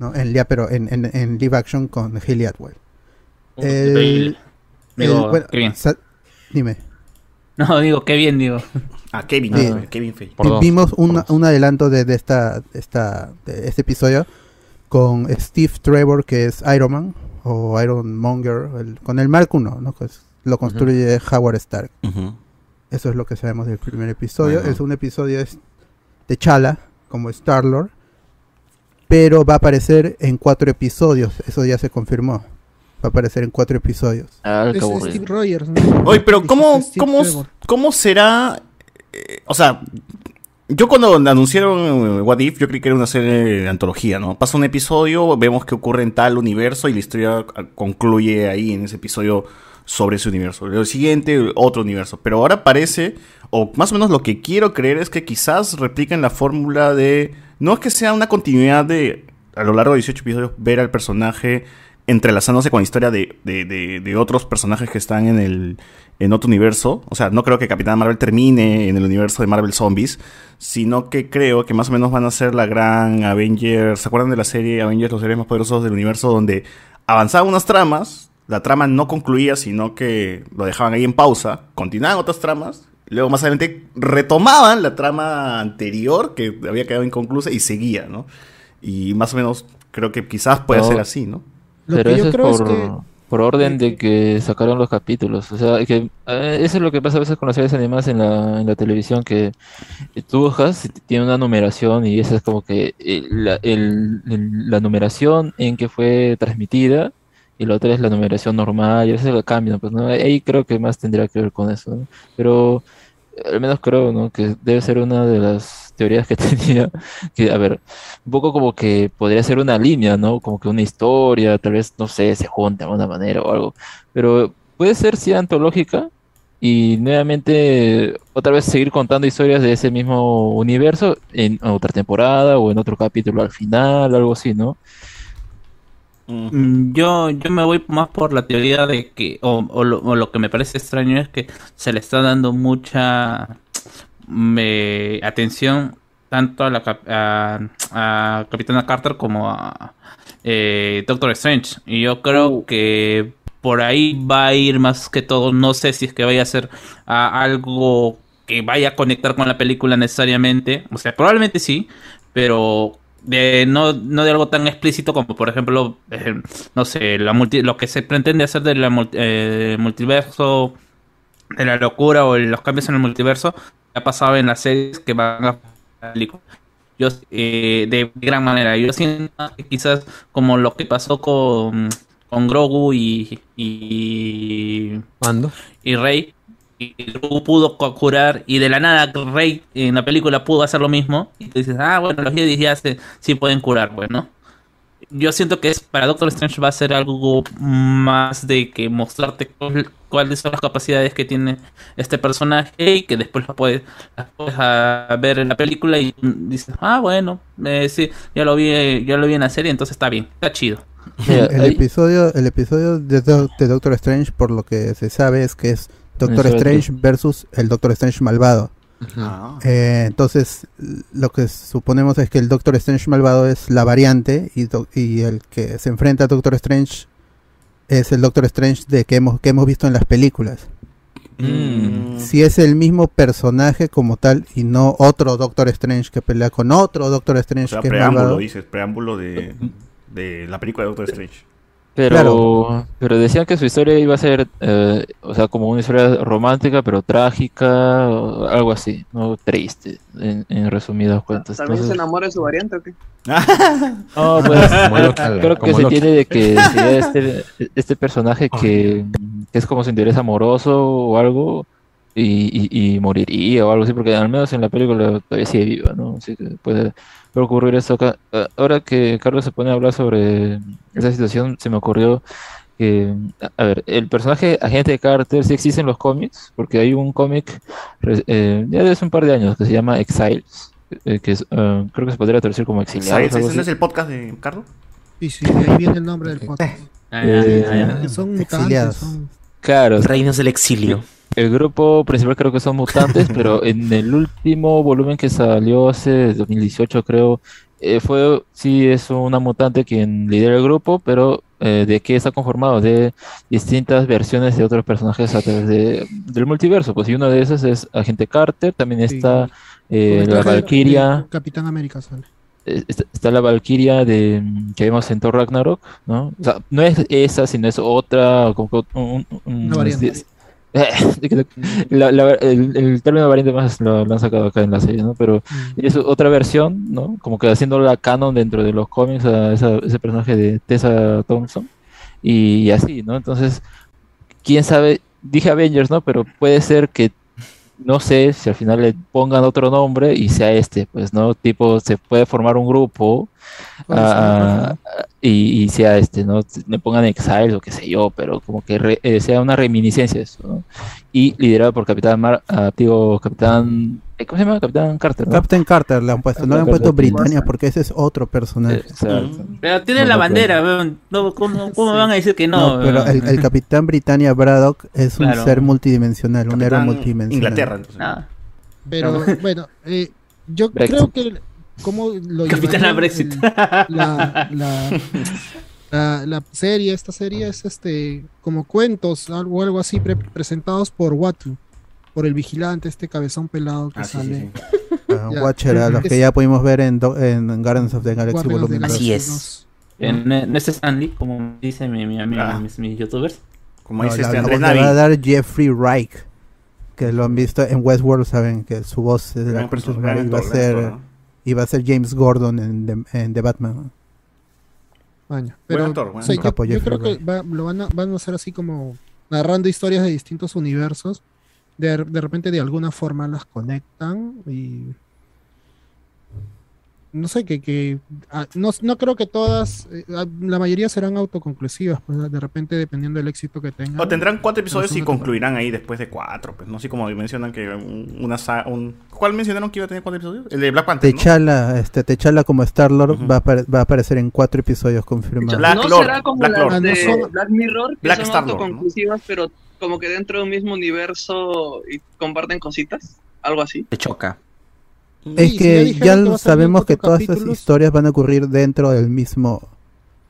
¿no? En, ya, pero en, en, en live action con Haley Atwell. Increíble. Digo, bueno, qué bien. sa- Dime. (laughs) No, digo, qué bien, digo. Ah, Kevin, Sí. ah, Kevin Feige. Vi- Vimos un, un adelanto de, de esta, de esta, de este episodio con Steve Trevor, que es Iron Man, o Iron Monger, el- con el Mark I, ¿no? Que es- lo construye Howard Stark. Eso es lo que sabemos del primer episodio. El segundo episodio es de Chala, como Star-Lord, pero va a aparecer en cuatro episodios. Eso ya se confirmó. Va a aparecer en cuatro episodios. Ah, Es Steve Rogers. ¿no? Oye, pero ¿cómo, cómo, cómo será? eh, o sea, yo cuando anunciaron eh, What If, yo creí que era una serie de antología, ¿no? Pasa un episodio, vemos que ocurre en tal universo y la historia ah, concluye ahí en ese episodio sobre ese universo. El siguiente, otro universo. Pero ahora parece, o más o menos lo que quiero creer es que quizás repliquen la fórmula de... No es que sea una continuidad de, a lo largo de 18 episodios, ver al personaje entrelazándose con la historia de, de- de- de otros personajes que están en el en otro universo. O sea, no creo que Capitán Marvel termine en el universo de Marvel Zombies, sino que creo que más o menos van a ser la gran Avengers. ¿Se acuerdan de la serie Avengers, los seres más poderosos del universo, donde avanzaban unas tramas, la trama no concluía, sino que lo dejaban ahí en pausa, continuaban otras tramas, luego más adelante retomaban la trama anterior que había quedado inconclusa y seguía, ¿no? Y más o menos creo que quizás puede No. ser así, ¿no? Lo Pero que eso es creo es por, que- por orden de que sacaron los capítulos. O sea, que eh, eso es lo que pasa a veces con las series animadas en la, en la televisión, que eh, tú buscas, y tiene una numeración y esa es como que eh, la, el- el- la numeración en que fue transmitida y la otra es la numeración normal y a veces lo cambian. Pues, ¿no? Ahí creo que más tendría que ver con eso. ¿no? Pero al menos creo, ¿no? Que debe ser una de las teorías que (laughs) tenía, que, a ver, un poco como que podría ser una línea, ¿no? Como que una historia, tal vez, no sé, se junta de alguna manera o algo, pero puede ser sí antológica y nuevamente otra vez seguir contando historias de ese mismo universo en otra temporada o en otro capítulo al final, algo así, ¿no? Mm, Yo, yo me voy más por la teoría de que, o, o lo, o lo que me parece extraño es que se le está dando mucha me- atención tanto a la cap- a, a Capitana Carter como a eh, Doctor Strange. Y yo creo que por ahí va a ir más que todo. No sé si es que vaya a ser ah, algo que vaya a conectar con la película necesariamente. O sea, probablemente sí, pero de, no, no de algo tan explícito como por ejemplo, eh, no sé, la multi- lo que se pretende hacer del multiverso, de la locura o los cambios en el multiverso, ha pasado en las series que van a. Yo, eh, de gran manera. Yo siento que quizás como lo que pasó con, con Grogu y, y, y Rey, y Grogu pudo cu- curar y de la nada Rey en la película pudo hacer lo mismo y tú dices, ah, bueno, los Jedi ya se, sí pueden curar, bueno. Yo siento que es para Doctor Strange va a ser algo más de que mostrarte cuál- cuáles son las capacidades que tiene este personaje y que después las puedes, las puedes ah, ver en la película y dices, ah, bueno, eh, sí, ya lo vi, ya lo vi en la serie, entonces está bien, está chido. (laughs) El, el episodio, el episodio de, Do- de Doctor Strange, por lo que se sabe, es que es Doctor Strange versus el Doctor Strange malvado. Ah. Eh, entonces, lo que suponemos es que el Doctor Strange malvado es la variante y, do- y el que se enfrenta a Doctor Strange es el Doctor Strange de que hemos, que hemos visto en las películas. Mm. Si es el mismo personaje como tal y no otro Doctor Strange que pelea con otro Doctor O Strange sea, que es preámbulo, malvado. dices, preámbulo de, de la película de Doctor Strange. Pero, Claro. pero decían que su historia iba a ser, eh, o sea, como una historia romántica, pero trágica, o algo así, ¿no? Triste, en, en resumidas cuentas. ¿También se Entonces, enamora de su variante o qué? (laughs) no, pues, (laughs) creo que se tiene de que (laughs) este, este personaje que, que es como su interés amoroso o algo, y, y, y moriría o algo así, porque al menos en la película todavía sigue viva, ¿no? Así que puede, puede ocurrir esto acá. Ah, Ahora que Carlos se pone a hablar sobre esa situación, se me ocurrió que, a- ver, el personaje Agente Carter sí existe en los cómics, porque hay un cómic eh, ya de hace un par de años que se llama Exiles, eh, que es, ah, creo que se podría traducir como exiliados. ¿Ese no es el podcast de Carlos? Y sí, de ahí viene el nombre del podcast. Eh, son mutantes, son- Claro. Reinos del exilio. El grupo principal creo que son mutantes, pero (laughs) en el último volumen que salió hace 2018 creo, eh, fue, sí es una mutante quien lidera el grupo, pero eh, ¿de qué está conformado? De distintas versiones de otros personajes a través de, del multiverso. Pues y uno de esos es Agente Carter, también está eh, el la traje Valkyria. Capitán América sale. eh, Está, está la Valkyria de que vimos en Thor Ragnarok, ¿no? O sea, no es esa, sino es otra, como que un- un- un- Una variante. es- (laughs) la- la- el, el término variante más lo, lo han sacado acá en la serie, ¿no? Pero Mm. es otra versión, ¿no? Como que haciendo la canon dentro de los cómics a esa- ese personaje de Tessa Thompson y, así, ¿no? Entonces, quién sabe, dije Avengers, ¿no? Pero puede ser que no sé si al final le pongan otro nombre y sea este, pues, ¿no? Tipo, se puede formar un grupo Ah, y, y sea este, ¿no? Le pongan Exile o qué sé yo, pero como que re- eh, sea una reminiscencia de eso, ¿no? Y liderado por Capitán Mar, ah, digo, Capitán, eh, ¿cómo se llama? Capitán Carter, ¿no? Captain Carter le han puesto, no le han Captain puesto Carter. Britannia porque ese es otro personaje. Exacto. Pero tiene No la bandera, weón. No, ¿cómo, cómo me van a decir que no? No, pero el, el Capitán Britannia Braddock es un Claro. ser multidimensional, un héroe multidimensional. Inglaterra, entonces. Ah. Pero bueno, eh, yo Brexit. creo que como lo Capitana Brexit. el- la, la, la, la serie, esta serie es este como cuentos, algo, algo así pre- presentados por Watu, por el vigilante, este cabezón pelado que Ah, sí, sí, sale. Ah, Ya. Watcher, a los que Es- ya pudimos ver en, Do- en Guardians of the Galaxy Volumen the 2. Así es. En, en este Stanley, como dice mi, mi, mi- Ah. mis, mis youtubers. Como No, dice la, este la Andrés voz le va a Navi. dar Jeffrey Reich, que lo han visto en Westworld, saben que su voz es de la iba a ser iba a ser James Gordon en, The- en The Batman. Maña. Pero actor, buen o sea, actor. yo, creo que va- lo van a, van a hacer así como narrando historias de distintos universos. De, de repente de alguna forma las conectan y no sé que, que ah, no, no creo que todas eh, ah, la mayoría serán autoconclusivas pues de repente dependiendo del éxito que tengan O tendrán cuatro episodios y concluirán ahí después de cuatro. Pues no sé cómo mencionan que un- una un ¿Cuál mencionaron que iba a tener cuatro episodios? El de Black Panther. ¿no? T'Challa, este, T'Challa como Star Lord va, a apare- va a aparecer en cuatro episodios confirmados. Black ¿No Lord, será como Black las Lord. Ah, no de son- Black Mirror, que Black son Star-Lord, ¿no? autoconclusivas, pero como que dentro de un mismo universo y comparten cositas? Algo así. Te choca. Es que ya, sabemos que todas estas capítulos. historias van a ocurrir dentro del mismo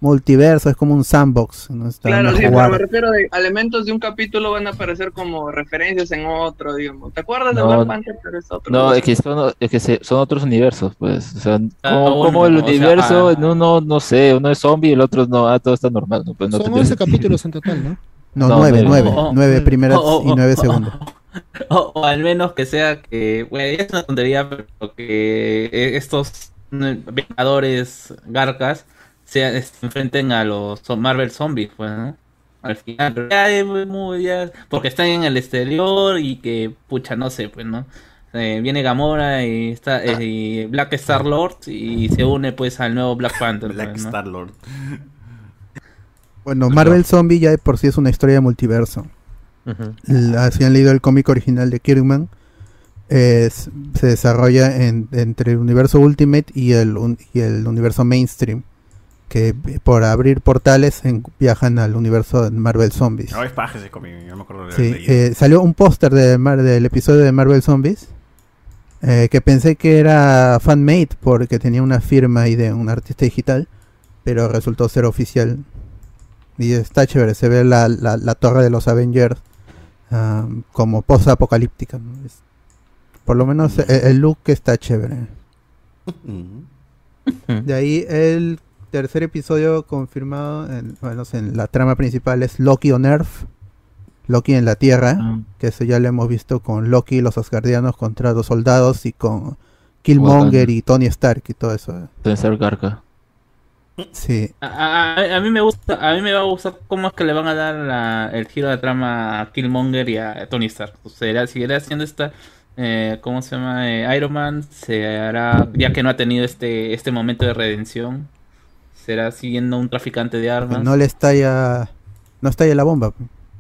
multiverso, es como un sandbox. ¿no? Están Claro, sí, pero me refiero de elementos de un capítulo van a aparecer como referencias en otro, digamos. ¿Te acuerdas de Black Panther? Pero es otro. No, es que son, es que se- son otros universos, pues. O sea, Ah, como, bueno, como el o sea, universo, ah. en uno, no sé, uno es zombie y el otro no, ah, todo está normal. No, pues no son tendría 11 sentido. capítulos en total ¿no? No, No, nueve, nueve. nueve. Oh, nueve oh, primeras oh, y oh, nueve oh, segundas. (laughs) O, o al menos que sea que, bueno, es una tontería, pero que eh, estos mm, vengadores garcas se, se enfrenten a los Marvel Zombies, pues, ¿no? Al final, pero ya, eh, muy- ya- porque están en el exterior y que, pucha, no sé, pues, ¿no? Eh, viene Gamora y está eh, y Black Star Lord y se une pues al nuevo Black Panther. Black pues, ¿no? Star Lord. Bueno, Marvel Zombie ya de por sí es una historia de multiverso. La- si han leído el cómic original de Kirkman, es- se desarrolla en- entre el universo Ultimate y el, un- y el universo mainstream. Que por abrir portales en- viajan al universo de Marvel Zombies. No, es paja ese cómic, yo me acuerdo de Sí, eh, salió un póster de Mar- del episodio de Marvel Zombies eh, que pensé que era fanmade porque tenía una firma ahí de un artista digital, pero resultó ser oficial. Y está chévere, se ve la, la, la torre de los Avengers ah, como post-apocalíptica. ¿no? Es- por lo menos el, el look está chévere. De ahí el tercer episodio confirmado, en, bueno, en la trama principal es Loki on Earth, Loki en la Tierra, que eso ya lo hemos visto con Loki y los Asgardianos contra los soldados y con Killmonger y Tony Stark y todo eso. Pensar Garca. Sí. A, a- a mí me gusta, a mí me va a gustar cómo es que le van a dar la- el giro de trama a Killmonger y a Tony Stark. O sea, seguirá haciendo esta, eh, ¿cómo se llama? Eh, Iron Man se hará, ya que no ha tenido este, este momento de redención, será siguiendo un traficante de armas. No le estalla, no estalla la bomba.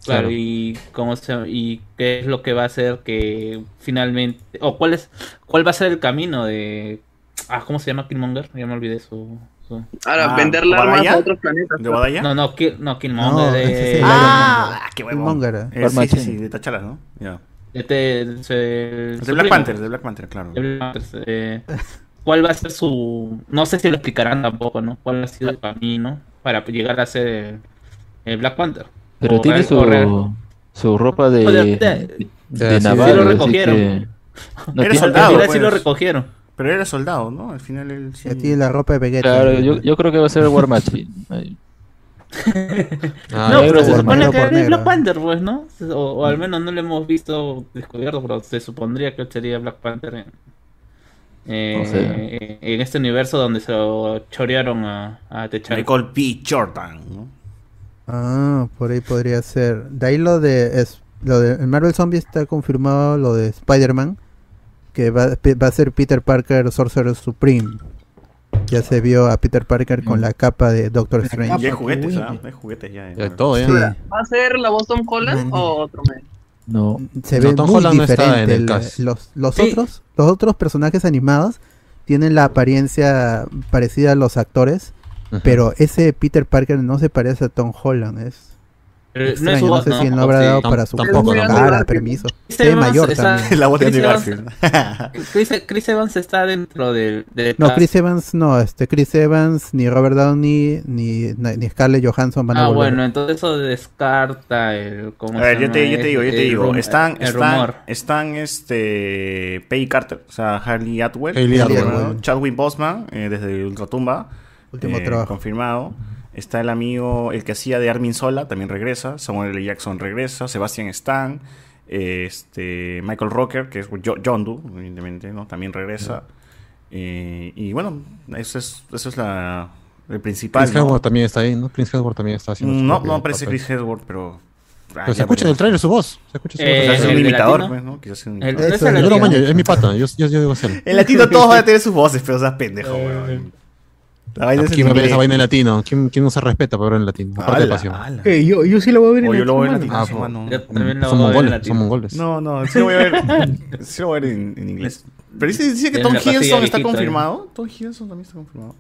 Claro, y cómo se y qué es lo que va a hacer que finalmente o cuál es cuál va a ser el camino de ah cómo se llama Killmonger ya me olvidé su, Ahora, Ah, venderle armas a otros planetas. ¿De Badaya? no no Kill- no No, Killmonger es de Ah, qué. Killmonger. Eh, sí, sí, de Tachalas, ¿no? Ya. este, de- se- De Black. Panther, de Black Panther, claro. De Black Panther, eh, ¿Cuál va a ser su no sé si lo explicarán tampoco no cuál ha sido el camino para llegar a ser el, el Black Panther Pero O tiene real- o real- su, su ropa de, de- de, de- naval. sí lo recogieron. que- no tiene- soldado, sí lo pues. recogieron Pero era soldado, ¿no? Al final él sí. Ya tiene la ropa de Vegeta. Claro, yo, yo creo que va a ser el War Machine. Ahí. Ah, (laughs) no, pero se supone que es. Black Panther, pues, ¿no? O, o al menos no lo hemos visto descubierto, pero se supondría que sería Black Panther en, eh, en este universo donde se lo chorearon a, a T'Challa. Michael P. Jordan, ¿no? Ah, por ahí podría ser. De ahí lo de es, lo de en Marvel Zombie está confirmado lo de Spider-Man que va, va a ser Peter Parker Sorcerer Supreme. Ya se vio a Peter Parker con la capa de Doctor Strange. Ya hay juguetes, ¿ah? Hay juguetes ya. Ya todo, ya. Sí, ¿Va a ser la Boston Holland o otro man? No. se No, ve Tom muy Holland no está diferente. en el los los Sí. otros los otros personajes animados tienen la apariencia parecida a los actores, pero ese Peter Parker no se parece a Tom Holland. Es extraño. No, voz, sé si él no ¿no? habrá Sí. dado para su tampoco, cara, permiso. Evans mayor está- también. La voz de Chris Garfield. Chris, Chris Evans está dentro del... de No, Chris Evans no, este Chris Evans, ni Robert Downey, ni, ni Scarlett Johansson van a Ah, volver. bueno, entonces eso descarta el... ¿cómo A ver, yo te, yo te digo, yo te El digo. rum- Están, están, rumor. están este Peggy Carter, o sea, Harley Atwell, Hayley ¿no? Atwell. Chadwick Boseman eh, desde Ultratumba, Último eh, trabajo. confirmado. Está el amigo, el que hacía de Armin Sola, también regresa. Samuel L. Jackson regresa. Sebastian Stan. Este, Michael Rocker, que es Jo- John Doe, evidentemente, ¿no? También regresa. Eh, y bueno, eso es, eso es la, el principal. Chris ¿no? También está ahí, ¿no? Chris Hemsworth también está haciendo No, no aparece. Chris Hemsworth, pero... ah, Pero se escucha en el trailer su voz. Se escucha su voz. Eh, sea un imitador, latino. pues, ¿no? Quizás sea un El- imitador. es Eso el es Yo lo latino. maño, es mi pata. Yo, yo, yo digo ser. En latino (laughs) todos van a tener sus voces, pero seas pendejo, weón. La ¿Quién va a ver esa vaina en latino? ¿Quién, quién no se respeta por ver en latino? Aparte de pasión. Eh, yo, yo sí lo voy a ver en O yo lo voy en latino. Ah. Yo también lo Son voy a ver en mongoles, latino. son mongoles. No, no, (laughs) sí lo voy a ver. Sí lo voy a ver en, en inglés. Pero dice, dice que Tom la Hiddleston está confirmado. Tom Hiddleston también está confirmado.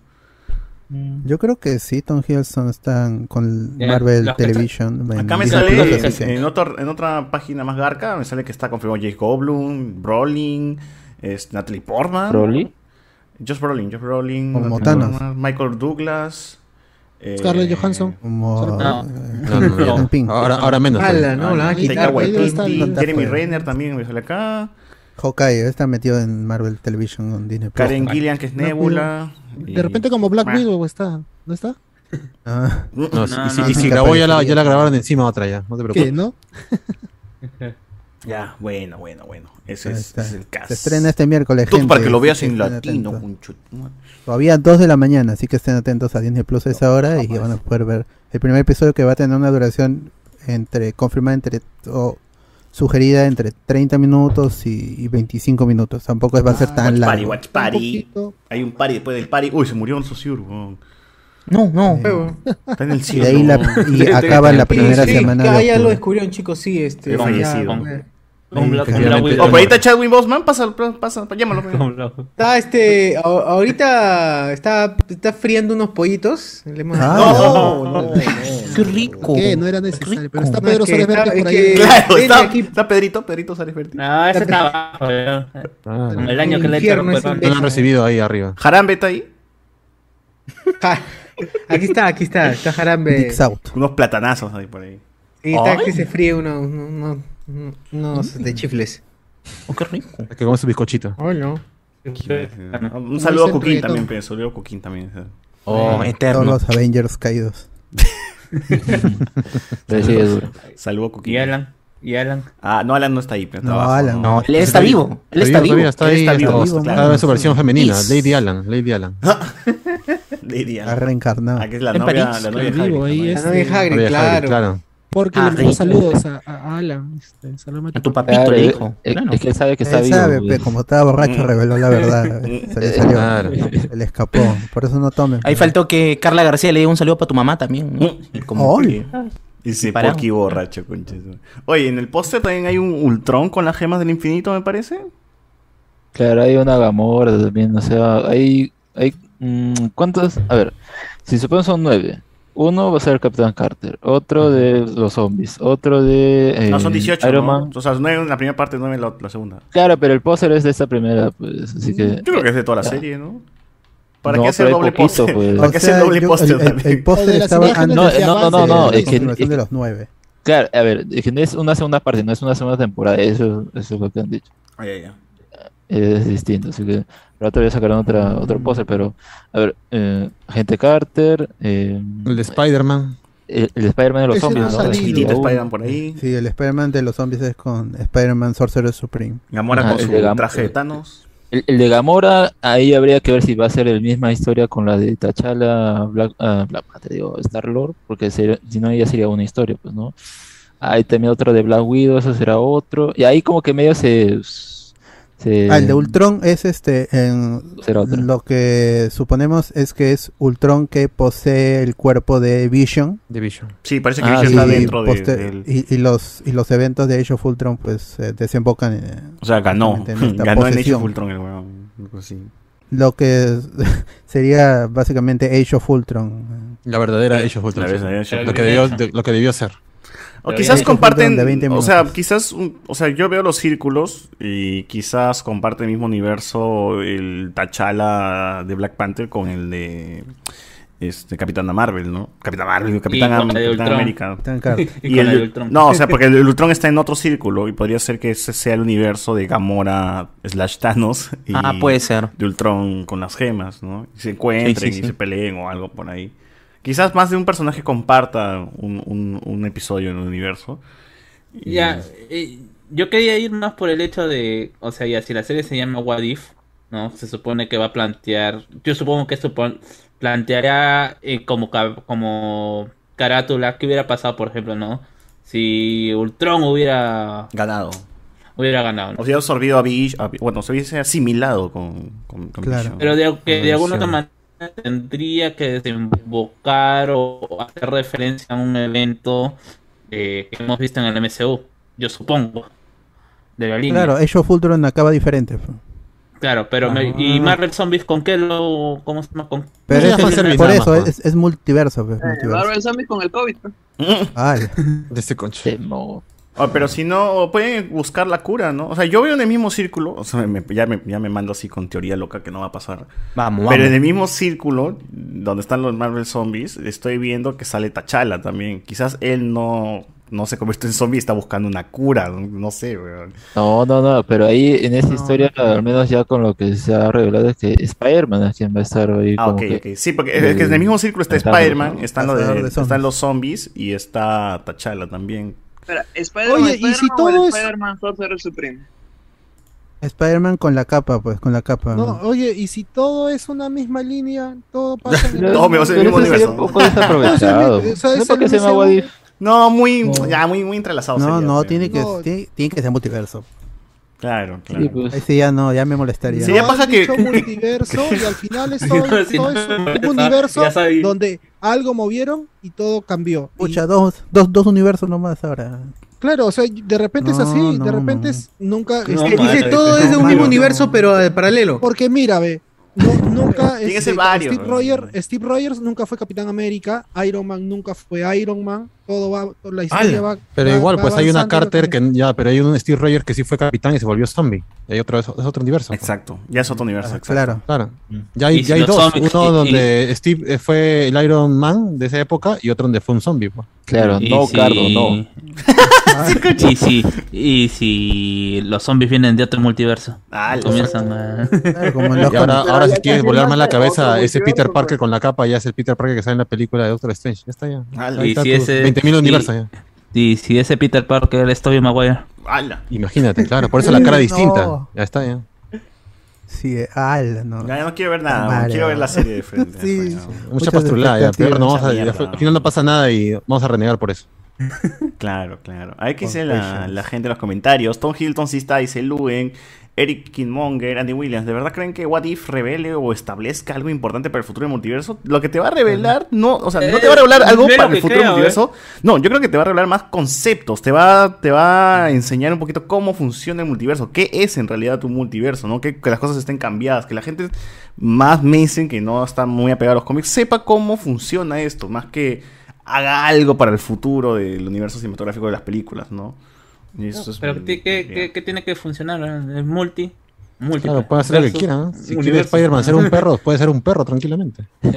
Yo creo que sí, Tom Hiddleston están con Ya, Marvel Television. en Acá me sale, en, otro- en otra página más garca, me sale que está confirmado Jake Goldblum, Brolin, es Natalie Portman. Broly. Josh Brolin, Josh Brolin. Como Thanos. Michael Douglas. eh, Scarlett Johansson. Como No. No, no. Ahora, ahora menos. Ala, no, la van a quitar. Jeremy. Renner también me sale acá. Hawkeye está metido en Marvel Television con Disney Plus. Karen Gillian, que es Nebula. De repente como Black Ah. Widow está, ¿no está? Ah, (laughs) No, No, y si, no, y si grabó ya la, ya la grabaron encima otra ya. No te ¿Qué, preocupes. no? (laughs) Ya, bueno, bueno, bueno. Ese es, ese es el caso. Se estrena este miércoles. Gente, para que lo veas en latino. Todavía 2 de la mañana, así que estén atentos a Disney Plus a esa hora y van a poder ver el primer episodio que va a tener una duración entre confirmada entre o sugerida entre 30 minutos y, y 25 minutos. Tampoco va a ser tan Watch party, largo. watch Un party. poquito. Hay un party después del party. Uy, se murió un weón. No, no. Está en el Y cielo. de ahí la, y acaba la primera sí, semana ya, de ya lo descubrieron, chicos, sí, este. Fallecido. Está Chadwick Boseman. Pasa, pasa, llámalo. (laughs) pues. Está este. ahorita está, está friando unos pollitos. Le hemos- Ah, No, no, no. Qué rico. ¿Qué? No era necesario. Pero está Pedro está- Verde por ahí. Claro, está, Pedrito, Pedrito Sárez Verde. No, ese está abajo. Ah, Con el año que le he Infierno hecho es Perón. no lo han recibido ahí arriba. Jarambe está ahí. Aquí está, aquí está. Está Jarambe. Unos platanazos ahí por ahí. Sí, está que se fríe uno- No, de chifles. Oh, qué rico. Es que come su bizcochito. Oh, no. Un saludo a Coquín también, pero saludo a Coquín también. Oh, Todos los Avengers caídos. (laughs) Saludo a Coquín. ¿Y Alan? ¿Y Alan? Ah, no, Alan no está ahí. Pero No, está abajo. Alan. No, él está vivo. Él está vivo. Está ahí, está está vivo, está en su versión femenina. Lady Alan. Lady Alan. (laughs) Lady Ha Alan. reencarnado. Ah, que es la novia, París. la novia de Está vivo Hagrid, este, Hagrid, Novia de Hagrid, claro. Porque Ah, le mandó saludos a, a Alan. Este, saludos A tu papito Claro, le dijo. es- Claro. es que él sabe que está Él vivo. sabe, pues. pe, como estaba borracho, reveló la verdad. (laughs) Se le salió. Claro. Se le escapó. Por eso no tomen. Ahí faltó que Carla García le diga un saludo para tu mamá también. ¿no? Y como que- Dice. Porky borracho, conches. Oye, en el póster también hay un Ultron con las gemas del infinito, me parece. Claro, hay una Gamora también, o sea, hay, hay mm, ¿cuántos? A ver, si supongo son nueve. Uno va a ser el Capitán Carter, otro de los zombies, otro de no, son eh, 18, Iron ¿no? Man. O sea, nueve en la primera parte, 9 en la, la segunda. Claro, pero el póster es de esta primera, pues, así que... Yo creo que es de toda la ya. serie, ¿no? ¿Para No, qué hacer doble póster? pues. ¿Para qué hacer doble póster también? el póster estaba antes No, no, no, no, de no, la es que- de los nueve. Claro, a ver, es que no es una segunda parte, no es una segunda temporada, eso, eso es lo que han dicho. Ah, ya, ya. Es distinto, así que pero otra vez sacaron otra, otro póster, pero a ver, eh, Agente Carter, eh, El de Spider-Man. el, el Spider-Man de los Ese zombies, no ¿no? Spider-Man por ahí. Sí, el Spider-Man de los zombies es con Spider-Man Sorcerer Supreme. Gamora Ah, con su de Gam- traje de Thanos. El, el de Gamora, ahí habría que ver si va a ser la misma historia con la de T'Challa, Black, ah, Black Panther, digo, Star-Lord, porque ser- si no ya sería una historia, pues, ¿no? Hay también otro de Black Widow, eso será otro, y ahí como que medio se... Ah, el de Ultron es este. En, lo que suponemos es que es Ultron que posee el cuerpo de Vision. Division. Sí, parece que Ah, Vision sí. está y, dentro de, del- y, y los, y los eventos de Age of Ultron pues eh, desembocan en, O sea, ganó. en esta (laughs) Ganó en Age posesión. of Ultron el weón. Lo que (laughs) sería básicamente Age of Ultron. La verdadera Age of Ultron. Lo que debió, de- lo que debió ser. O Pero quizás comparten, de 20 o sea, quizás, un- o sea, yo veo los círculos y quizás comparte el mismo universo el T'Challa de Black Panther con el de este Capitana Marvel, ¿no? Capitán Marvel, Capitán, con Am- Capitán. América. (laughs) Y Y con el- el Ultron. no, o sea, (laughs) porque el Ultron está en otro círculo y podría ser que ese sea el universo de Gamora slash Thanos y Ah, puede ser. de Ultron con las gemas, ¿no? Y se encuentren Sí, sí, y sí. se peleen o algo por ahí. Quizás más de un personaje comparta un, un- un episodio en el universo. Ya, eh, yo quería ir más por el hecho de, o sea, ya si la serie se llama What If, ¿no? Se supone que va a plantear, yo supongo que pon- planteará eh, como, como carátula qué hubiera pasado, por ejemplo, ¿no? Si Ultron hubiera, ganado. hubiera ganado, ¿no? O sea, absorbido a Vish, a- bueno, se hubiese asimilado con, con, con Claro. Vision. Pero de, que de alguna otra Visión. manera tendría que desembocar o hacer referencia a un evento eh, que hemos visto en el MCU, yo supongo, de la línea. Claro, Age of Ultron acaba diferente. pues. Claro, pero me- y Marvel Zombies con qué lo cómo se llama con Pero No, es- ya es- fanservice por eso pues. es, es multiverso. pues, Eh, multiverso. Marvel Zombies con el COVID. pues. Ah, (laughs) De este conche. Ah, pero si no, pueden buscar la cura, ¿no? O sea, yo veo en el mismo círculo, o sea, me- ya, me, ya me mando así con teoría loca que no va a pasar. Vamos, Pero en el mismo círculo, donde están los Marvel Zombies, estoy viendo que sale T'Challa también. Quizás él no, no se convierte en zombie, está buscando una cura, no, no sé, weón. No, no, no, pero ahí en esta historia, al menos ya con lo que se ha revelado, es que Spider-Man es quien va a estar ahí. Ah, como ok, que- ok. Sí, porque es que en el mismo círculo está Spider-Man, están, lo de- Cazador de están los zombies y está T'Challa también. Espera, Spider-Man, Oye, y si Spider-Man todo es- Spider-Man Sorcerer Supreme. Spider-Man con la capa, pues, con la capa. No, oye, y si todo es una misma línea, todo pasa en el (laughs) Todo me va a ser mismo un universo. poco desaprovechado. O sea, ¿No por qué el se llama? No, muy, No. ya, muy, muy entrelazado. No, sería, no, tiene que, No. tiene, tiene que ser multiverso. Claro, claro. Sí, pues. Ahí sí ya no, ya me molestaría. Sí, ya No, pasa han que- (laughs) multiverso y al final es todo, (laughs) todo no, es un universo donde algo movieron y todo cambió. Y, Pucha, dos, dos, dos universos nomás ahora. claro, o sea, de repente es No, así, no, de repente no. es nunca No, es Que dice es todo es de un mismo universo, pero eh, paralelo. porque mira, ve, no, nunca Tiene este, varios, Steve ¿no? Rogers, Steve Rogers nunca fue Capitán América, Iron Man nunca fue Iron Man, todo va, toda la historia va. Pero va- igual, va pues hay una Carter que ya, pero hay un Steve Rogers que sí fue capitán y se volvió zombie. Y hay otro, es otro universo. Exacto, ya es otro universo. Exacto. claro. Claro. Ya hay, ya hay dos. zombies- Uno y- donde Steve eh, fue el Iron Man de esa época y otro donde fue un zombie. pues. Claro, Y no, si- Cardo, no. (laughs) y si, y si los zombies vienen de otro multiverso. Ah, comienzan a... (laughs) Y ahora, ahora si quieres volar más la cabeza, ese Peter Parker con la capa ya es el Peter Parker que sale en la película de Doctor Strange. Ya está ya. Ahí Y está si tu ese... 20.000 universos y- ya. Y si ese Peter Parker es Tobey Maguire. ¡Hala! Imagínate, claro, por eso la cara No. distinta. Ya está ya. Sí, ala, no. Ya no quiero ver nada, Madre, quiero ver la serie de frente. (laughs) Sí, Mucha pastrulada, ya, peor, no vamos a, al final no pasa nada y vamos a renegar por eso. Claro, claro. A ver qué dice la, la gente en los comentarios. Tom Hilton sí está, dice Luen. Eric Killmonger, Andy Williams, ¿de verdad creen que What If revele o establezca algo importante para el futuro del multiverso? Lo que te va a revelar, no, o sea, no te va a revelar Eh, algo para el futuro del multiverso. No, yo creo que te va a revelar más conceptos, te va, te va a enseñar un poquito cómo funciona el multiverso, qué es en realidad tu multiverso, ¿no? Que, que las cosas estén cambiadas, que la gente más mainstream, que no está muy apegada a los cómics, sepa cómo funciona esto, más que haga algo para el futuro del universo cinematográfico de las películas, ¿no? Y eso es Pero muy- ¿qué, qué, qué- qué tiene que funcionar? Es multi. multi Claro, puede hacer lo que quiera. ¿no? Si quiere. Spider-Man ser un (laughs) perro, puede ser un perro tranquilamente. (laughs)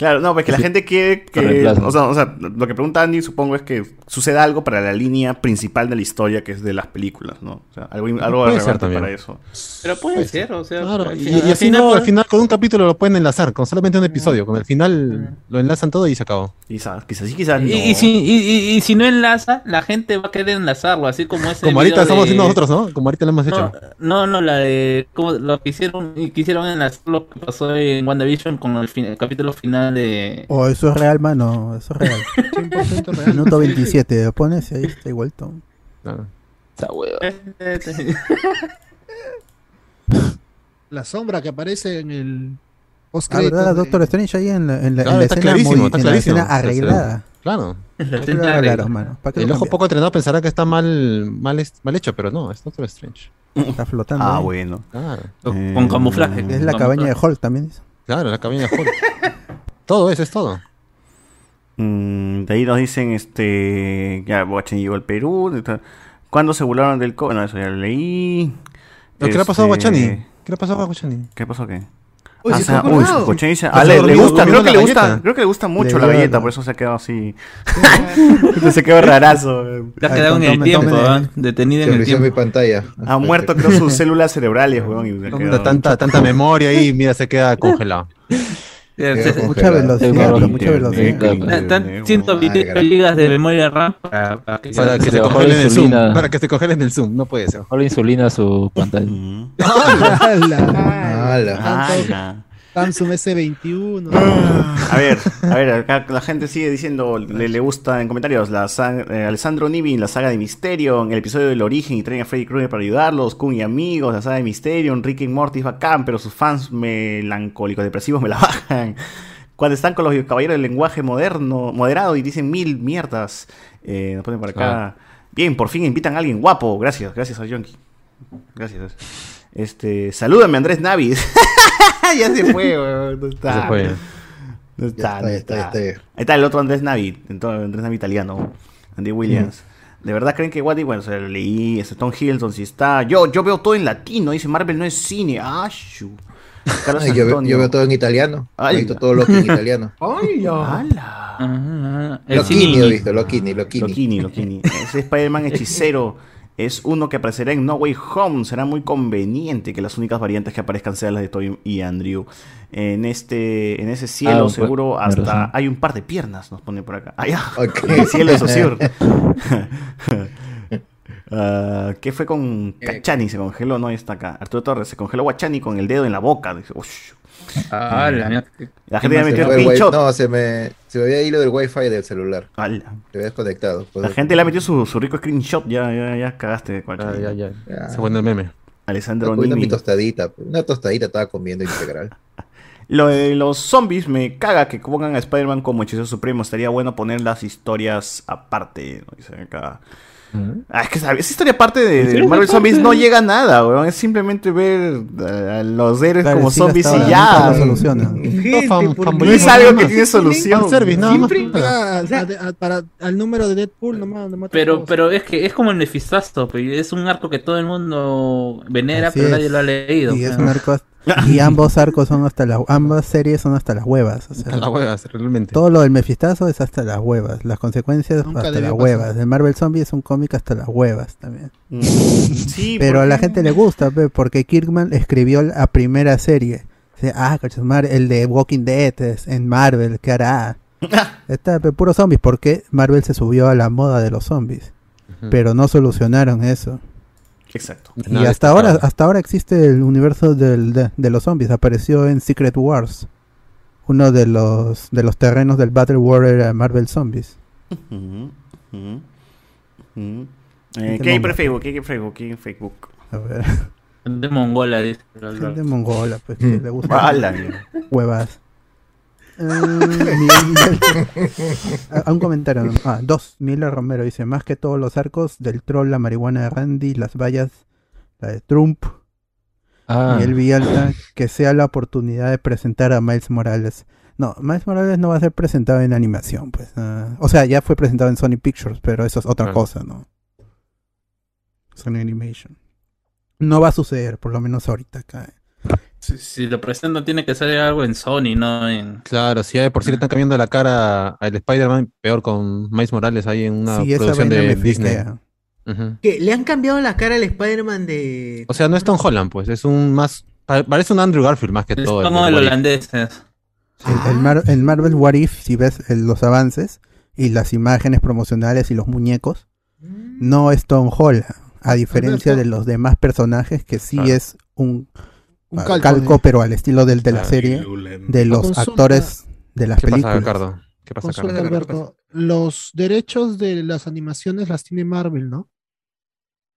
Claro, no, porque la Sí. gente quiere que. O sea, o sea, lo que pregunta Andy, supongo, es que suceda algo para la línea principal de la historia, que es de las películas, ¿no? O sea, algo, algo Puede ser también. para eso. Pero puede ser, o sea. Claro, al y, final- y al así final, no, al pues, final con un capítulo lo pueden enlazar, con solamente un episodio. Con el final lo enlazan todo y se acabó. Quizás, quizás sí, quizás Y, y si, y, y- y si no enlaza, la gente va a querer enlazarlo, así como ese. Como ahorita estamos de- haciendo nosotros, ¿no? Como ahorita lo hemos hecho. No, no, la de. Como lo que hicieron, y quisieron enlazar lo que pasó en WandaVision con el, fin- el capítulo final de. Oh, eso es real, mano. Eso es real. (laughs) 100% real. Minuto 27. Lo pones y ahí está igualito. Esa hueva. (laughs) La sombra que aparece en el post Ah, ¿verdad? Doctor Strange ahí en la, en la, en Claro, la está escena, clarísimo, muy- está en la escena arreglada. Claro. ¿Para qué lo arreglaron, mano? ¿Para qué El ojo poco entrenado pensará que está mal, mal, hecho, pero no, es Doctor Strange. Está flotando. Ah, ahí. bueno. Claro. Con camuflaje. Es la cabaña de Hulk también. dice. Claro, la cabaña de Hulk. (laughs) todo eso es todo. Mm, de ahí nos dicen, este. Ya, Guachani llegó al Perú. ¿Cuándo se burlaron del COVID? No, eso ya lo leí. ¿Pero qué le ha pasado a Este, Guachani? ¿Qué le ha pasado a Guachani? ¿Qué pasó qué? Uy, Ah, se uy. Guachani dice, Se ah, le, le gusta, creo que le gusta, galleta. creo que le gusta mucho Le la galleta, por eso se ha quedado así. (laughs) se quedó rarazo. Te has quedado en el tiempo, ¿ah? detenido en el mi tiempo. pantalla. Ha muerto, creo, sus células cerebrales, weón. y Tanta, tanta memoria ahí, mira, se queda congelado. (laughs) Mucha velocidad, mucha velocidad. Están 128 gigas de memoria RAM para, para que, Para que se bajó congelen la el zoom. Para que se congelen el zoom, no puede ser. Bajó la insulina a su pantalla. (laughs) (laughs) Ala. Samsung S21. A ver, a ver, acá la gente sigue diciendo, le, le gusta en comentarios, la eh, Alessandro Nivi la saga de Misterio, en el episodio del origen y traen a Freddy Krueger para ayudarlos, Kun y amigos, la saga de Misterio, Enrique y es bacán, pero sus fans melancólicos depresivos me la (laughs) bajan. Cuando están con los caballeros del lenguaje moderno, moderado y dicen mil mierdas, eh, nos ponen por acá. Bien, por fin invitan a alguien guapo, gracias, gracias a Yonki. Gracias. Este, salúdame Andrés Navi. (laughs) (laughs) ya se fue, weón. No está. Se fue. No está, no está, está. está. Ahí está el otro Andrés Navi, entonces, Andrés Navi italiano, Andy Williams. ¿De verdad creen que Waddy, bueno, se lo leí, ese Tom Hiddleston si está. Yo, yo veo todo en latino, dice Marvel no es cine. Ah, shu. Carlos (laughs) Ay, yo, veo- yo veo todo en italiano. Ay. He visto todo Loki en (laughs) italiano. Ah, el Lokini cine. he visto, Lokini, Lokini. Lokini, Lokini. Ese Spider-Man hechicero es uno que aparecerá en No Way Home. Será muy conveniente que las únicas variantes que aparezcan sean las de Toy y Andrew. En este, en ese cielo Ah, seguro hasta razón. hay un par de piernas, nos pone por acá. Ah, ya. (laughs) Ok. El cielo de Saussure. (laughs) (laughs) Ah, ¿Qué fue con Cachani? Se congeló, no, ahí está acá. Arturo Torres, se congeló Guachani con el dedo en la boca. Dice, Ah, la. La gente ya Se metió el screenshot. No, se me, se me había ido del wifi del celular. Ala. Te habías conectado. Pues, La gente le ha metido su, su rico screenshot. Ya, ya, ya cagaste, Guachani. Ya, ya, ya. Ya. Se fue en el meme. Alessandro comiendo mi Nimi. tostadita. pues. Una tostadita estaba comiendo integral. (laughs) Lo de los zombies me caga que pongan a Spider-Man como hechicero supremo. Estaría bueno poner las historias aparte. ¿no? Acá. Ah, es que ¿sabes? esa historia aparte de, de Marvel. Zombies no llega a nada, weón. Es simplemente ver a los héroes Claro, como sí, zombies hasta y ya. solucionan. Gente, fan- por- fanboyismo No es algo que tiene solución. Nada más. Siempre llega a- a- a- para, al número de Deadpool nomás. nomás Pero, pero es que es como el Nefistasto, pues, es un arco que todo el mundo venera, Así pero es. nadie lo ha leído. Y es pues. un arco Y (laughs) ambos arcos son hasta las ambas series son hasta las huevas. o sea, Hasta las huevas, realmente. Todo lo del Mefistazo es hasta las huevas. Las consecuencias Nunca hasta las pasar. huevas. El Marvel Zombie es un cómic hasta las huevas también. Mm. (laughs) Sí, Pero a la gente le gusta, porque Kirkman escribió la primera serie. Ah, mar- el de Walking Dead es en Marvel, ¿qué hará? (laughs) Está puro zombies, porque Marvel se subió a la moda de los zombies. Pero no solucionaron eso. Exacto. Y hasta ahora, hasta ahora existe el universo del- de, de los zombies. Apareció en Secret Wars. Uno de los de los terrenos del Battle War era Marvel Zombies. Ujú, ujú, ujú. Eh, Gente ¿Qué hay por. Facebook? ¿Qué hay Facebook? ¿Qué hay en Facebook? A ver. De Mongola, dice. Gente mongola, pues, que le (laughs) gusta huevas. Miguel- Ah, (laughs) un comentario. ¿no? Ah, dos. Miller Romero dice: Más que todos los arcos del troll, la marihuana de Randy, las vallas, la de Trump. Ah. Miguel Villalta, que sea la oportunidad de presentar a Miles Morales. No, Miles Morales no va a ser presentado en animación, pues. ah, o sea, ya fue presentado en Sony Pictures, pero eso es otra cosa, ¿no? Sony Animation. No va a suceder, por lo menos ahorita acá. Si, si lo presentan, tiene que ser algo en Sony, no en. Claro, si ya de por sí le están cambiando la cara al Spider-Man, peor con Miles Morales ahí en una Sí, producción de me Disney. Que le han cambiado la cara al Spider-Man de. O sea, no es Tom Holland, pues, es un más. pa- Parece un Andrew Garfield más que Es todo. como de el holandés. es. El, el Mar- el Marvel What If, si ves el- los avances y las imágenes promocionales y los muñecos, no es Tom Holland. A diferencia de los demás personajes, que sí Claro. es un, Un calco calco, de- pero al estilo del, de la serie, de los Consulta- actores de las ¿Qué pasa, películas. Ricardo? ¿Qué pasa, Consulta? Alberto, los derechos de las animaciones las tiene Marvel, ¿no?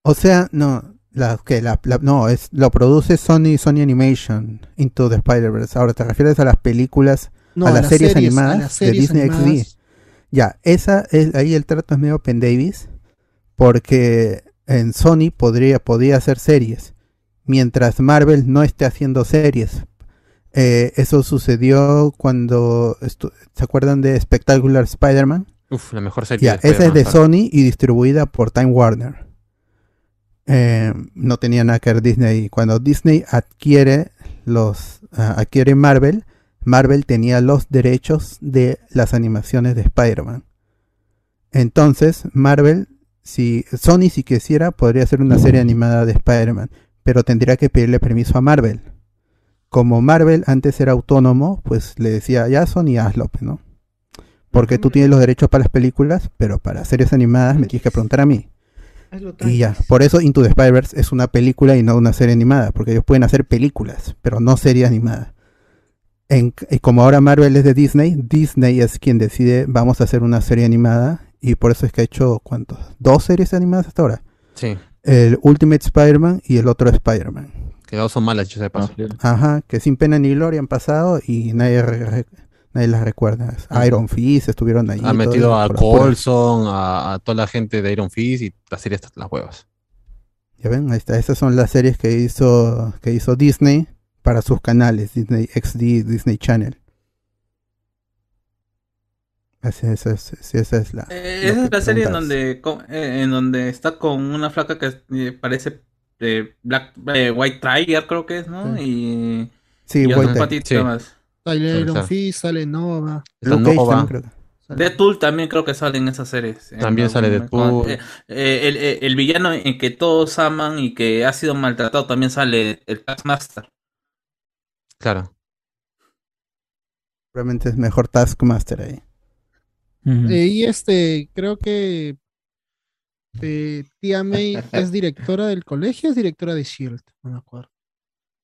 O sea, no, la, que la, la- no, es, lo produce Sony, Sony Animation, Into the Spider-Verse. Ahora, ¿te refieres a las películas, No, a a las, las series, animadas las series de Disney animadas. XD? Ya, esa es, ahí el trato es medio Pen Davis, porque en Sony podría, podría hacer series, mientras Marvel no esté haciendo series. Eh, eso sucedió cuando, ¿se acuerdan de Spectacular Spider-Man? Uf, la mejor serie. Ya, de esa es de Sony y distribuida por Time Warner. Eh, no tenía nada que ver Disney. Cuando Disney adquiere los ah, adquiere Marvel, Marvel tenía los derechos de las animaciones de Spider-Man. Entonces, Marvel, si Sony si quisiera, podría hacer una serie animada de Spider-Man, pero tendría que pedirle permiso a Marvel. Como Marvel antes era autónomo, pues le decía, ya Sony hazlo, pues, ¿no? Porque tú tienes los derechos para las películas, pero para series animadas me tienes que preguntar a mí. Y ya, por eso Into the Spider-Verse es una película y no una serie animada, porque ellos pueden hacer películas, pero no series animadas. En, y como ahora Marvel es de Disney, Disney es quien decide, vamos a hacer una serie animada, y por eso es que ha hecho, ¿cuántos? Dos series animadas hasta ahora. Sí, El Ultimate Spider-Man y el otro Spider-Man. que dos son malas, yo sé paso. Ajá, que sin pena ni gloria han pasado y nadie, re- re- nadie las recuerda. Iron Fist estuvieron ahí. Ha todo metido a las. Colson, a, a toda la gente de Iron Fist y la serie está hasta las huevas. Ya ven, ahí está. Esas son las series que hizo, que hizo Disney para sus canales, Disney XD, Disney Channel. Así, esa, es, sí, esa es la. Eh, esa es la serie en donde, eh, en donde está con una flaca que eh, parece eh, Black, eh, White Tiger, creo que es, ¿no? Y, Sí, y White Tiger. Sí. más. Sale Iron. Fist, sale Nova. Está Luke Cage Nova. también creo que- sale- Deadpool también creo que sale en esas series. En También sale Deadpool. el, el- el villano en que todos aman y que ha sido maltratado también sale el Taskmaster. Claro. Probablemente es mejor Taskmaster ahí. Eh, y este, creo que eh, Tia May es directora del colegio, es directora de Shield, no me acuerdo.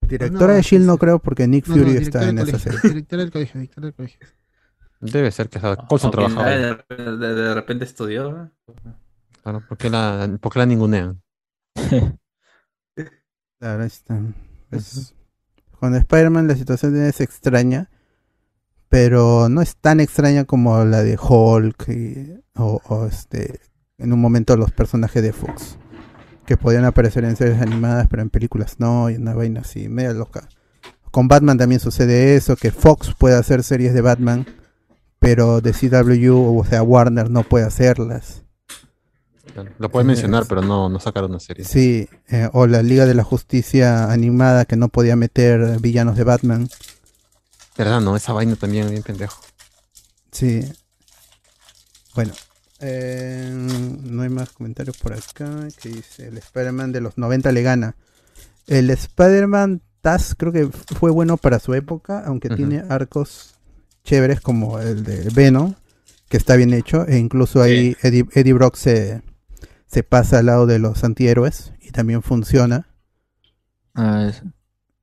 Directora no, de Shield no sí. creo porque Nick No, Fury está en esa serie. Directora del colegio, directora del colegio. Debe ser que sea, Colson trabajaba. de, de- de repente estudió. Claro, ¿por qué la, por qué la ningunean? Claro, ahí está. Es- Con Spider-Man la situación es extraña, pero no es tan extraña como la de Hulk y- o, o este en un momento los personajes de Fox que podían aparecer en series animadas pero en películas no y una vaina así media loca. Con Batman también sucede eso que Fox puede hacer series de Batman pero de CW o sea Warner no puede hacerlas. Claro, Lo pueden mencionar, pero no, no sacaron una serie. Sí, eh, o la Liga de la Justicia animada que no podía meter villanos de Batman. ¿Verdad? No, esa vaina también bien pendejo. Sí. Bueno, eh, no hay más comentarios por acá. Que dice: El Spider-Man de los 90 le gana. El Spider-Man Taz creo que fue bueno para su época, aunque tiene arcos chéveres como el de Venom, que está bien hecho. E incluso ahí Eddie, Eddie Brock se, se pasa al lado de los antihéroes y también funciona. Ah, eso.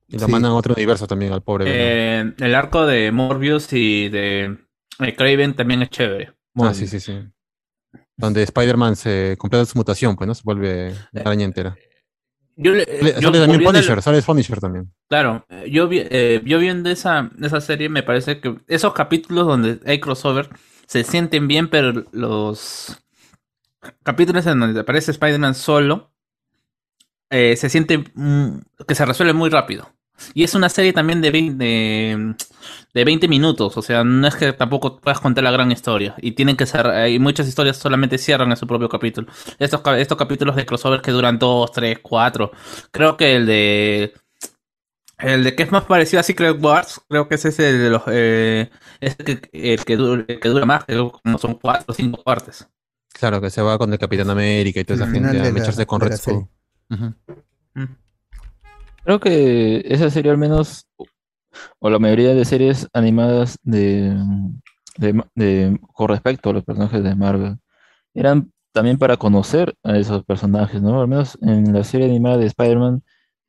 Y lo Sí. mandan a otro universo también al pobre. Eh, el arco de Morbius y de eh, Craven también es chévere. Ah, sí, sí, sí. Donde Spider-Man se completa su mutación, pues, ¿no? Se vuelve araña entera. Yo, le- Sale yo sale también Punisher, sale Punisher también. Claro, eh, yo, vi- eh, yo viendo esa, esa serie me parece que esos capítulos donde hay crossover se sienten bien, pero los capítulos en donde aparece Spider-Man solo eh, se siente mm, que se resuelve muy rápido. Y es una serie también de 20, de, de 20 minutos, o sea, no es que tampoco puedas contar la gran historia. Y tienen que ser, hay muchas historias solamente cierran en su propio capítulo. Estos, estos capítulos de crossover que duran 2, 3, 4. Creo que el de el de que es más parecido a Secret Wars, creo que ese es el de los eh, es el que, el que, dura, el que dura más, que como son cuatro o cinco partes. Claro, que se va con el Capitán América y toda esa Al gente a mecharse con Red Skull. Creo que esa serie al menos, o la mayoría de series animadas de, de, de- con respecto a los personajes de Marvel, eran también para conocer a esos personajes, ¿no? Al menos en la serie animada de Spider-Man,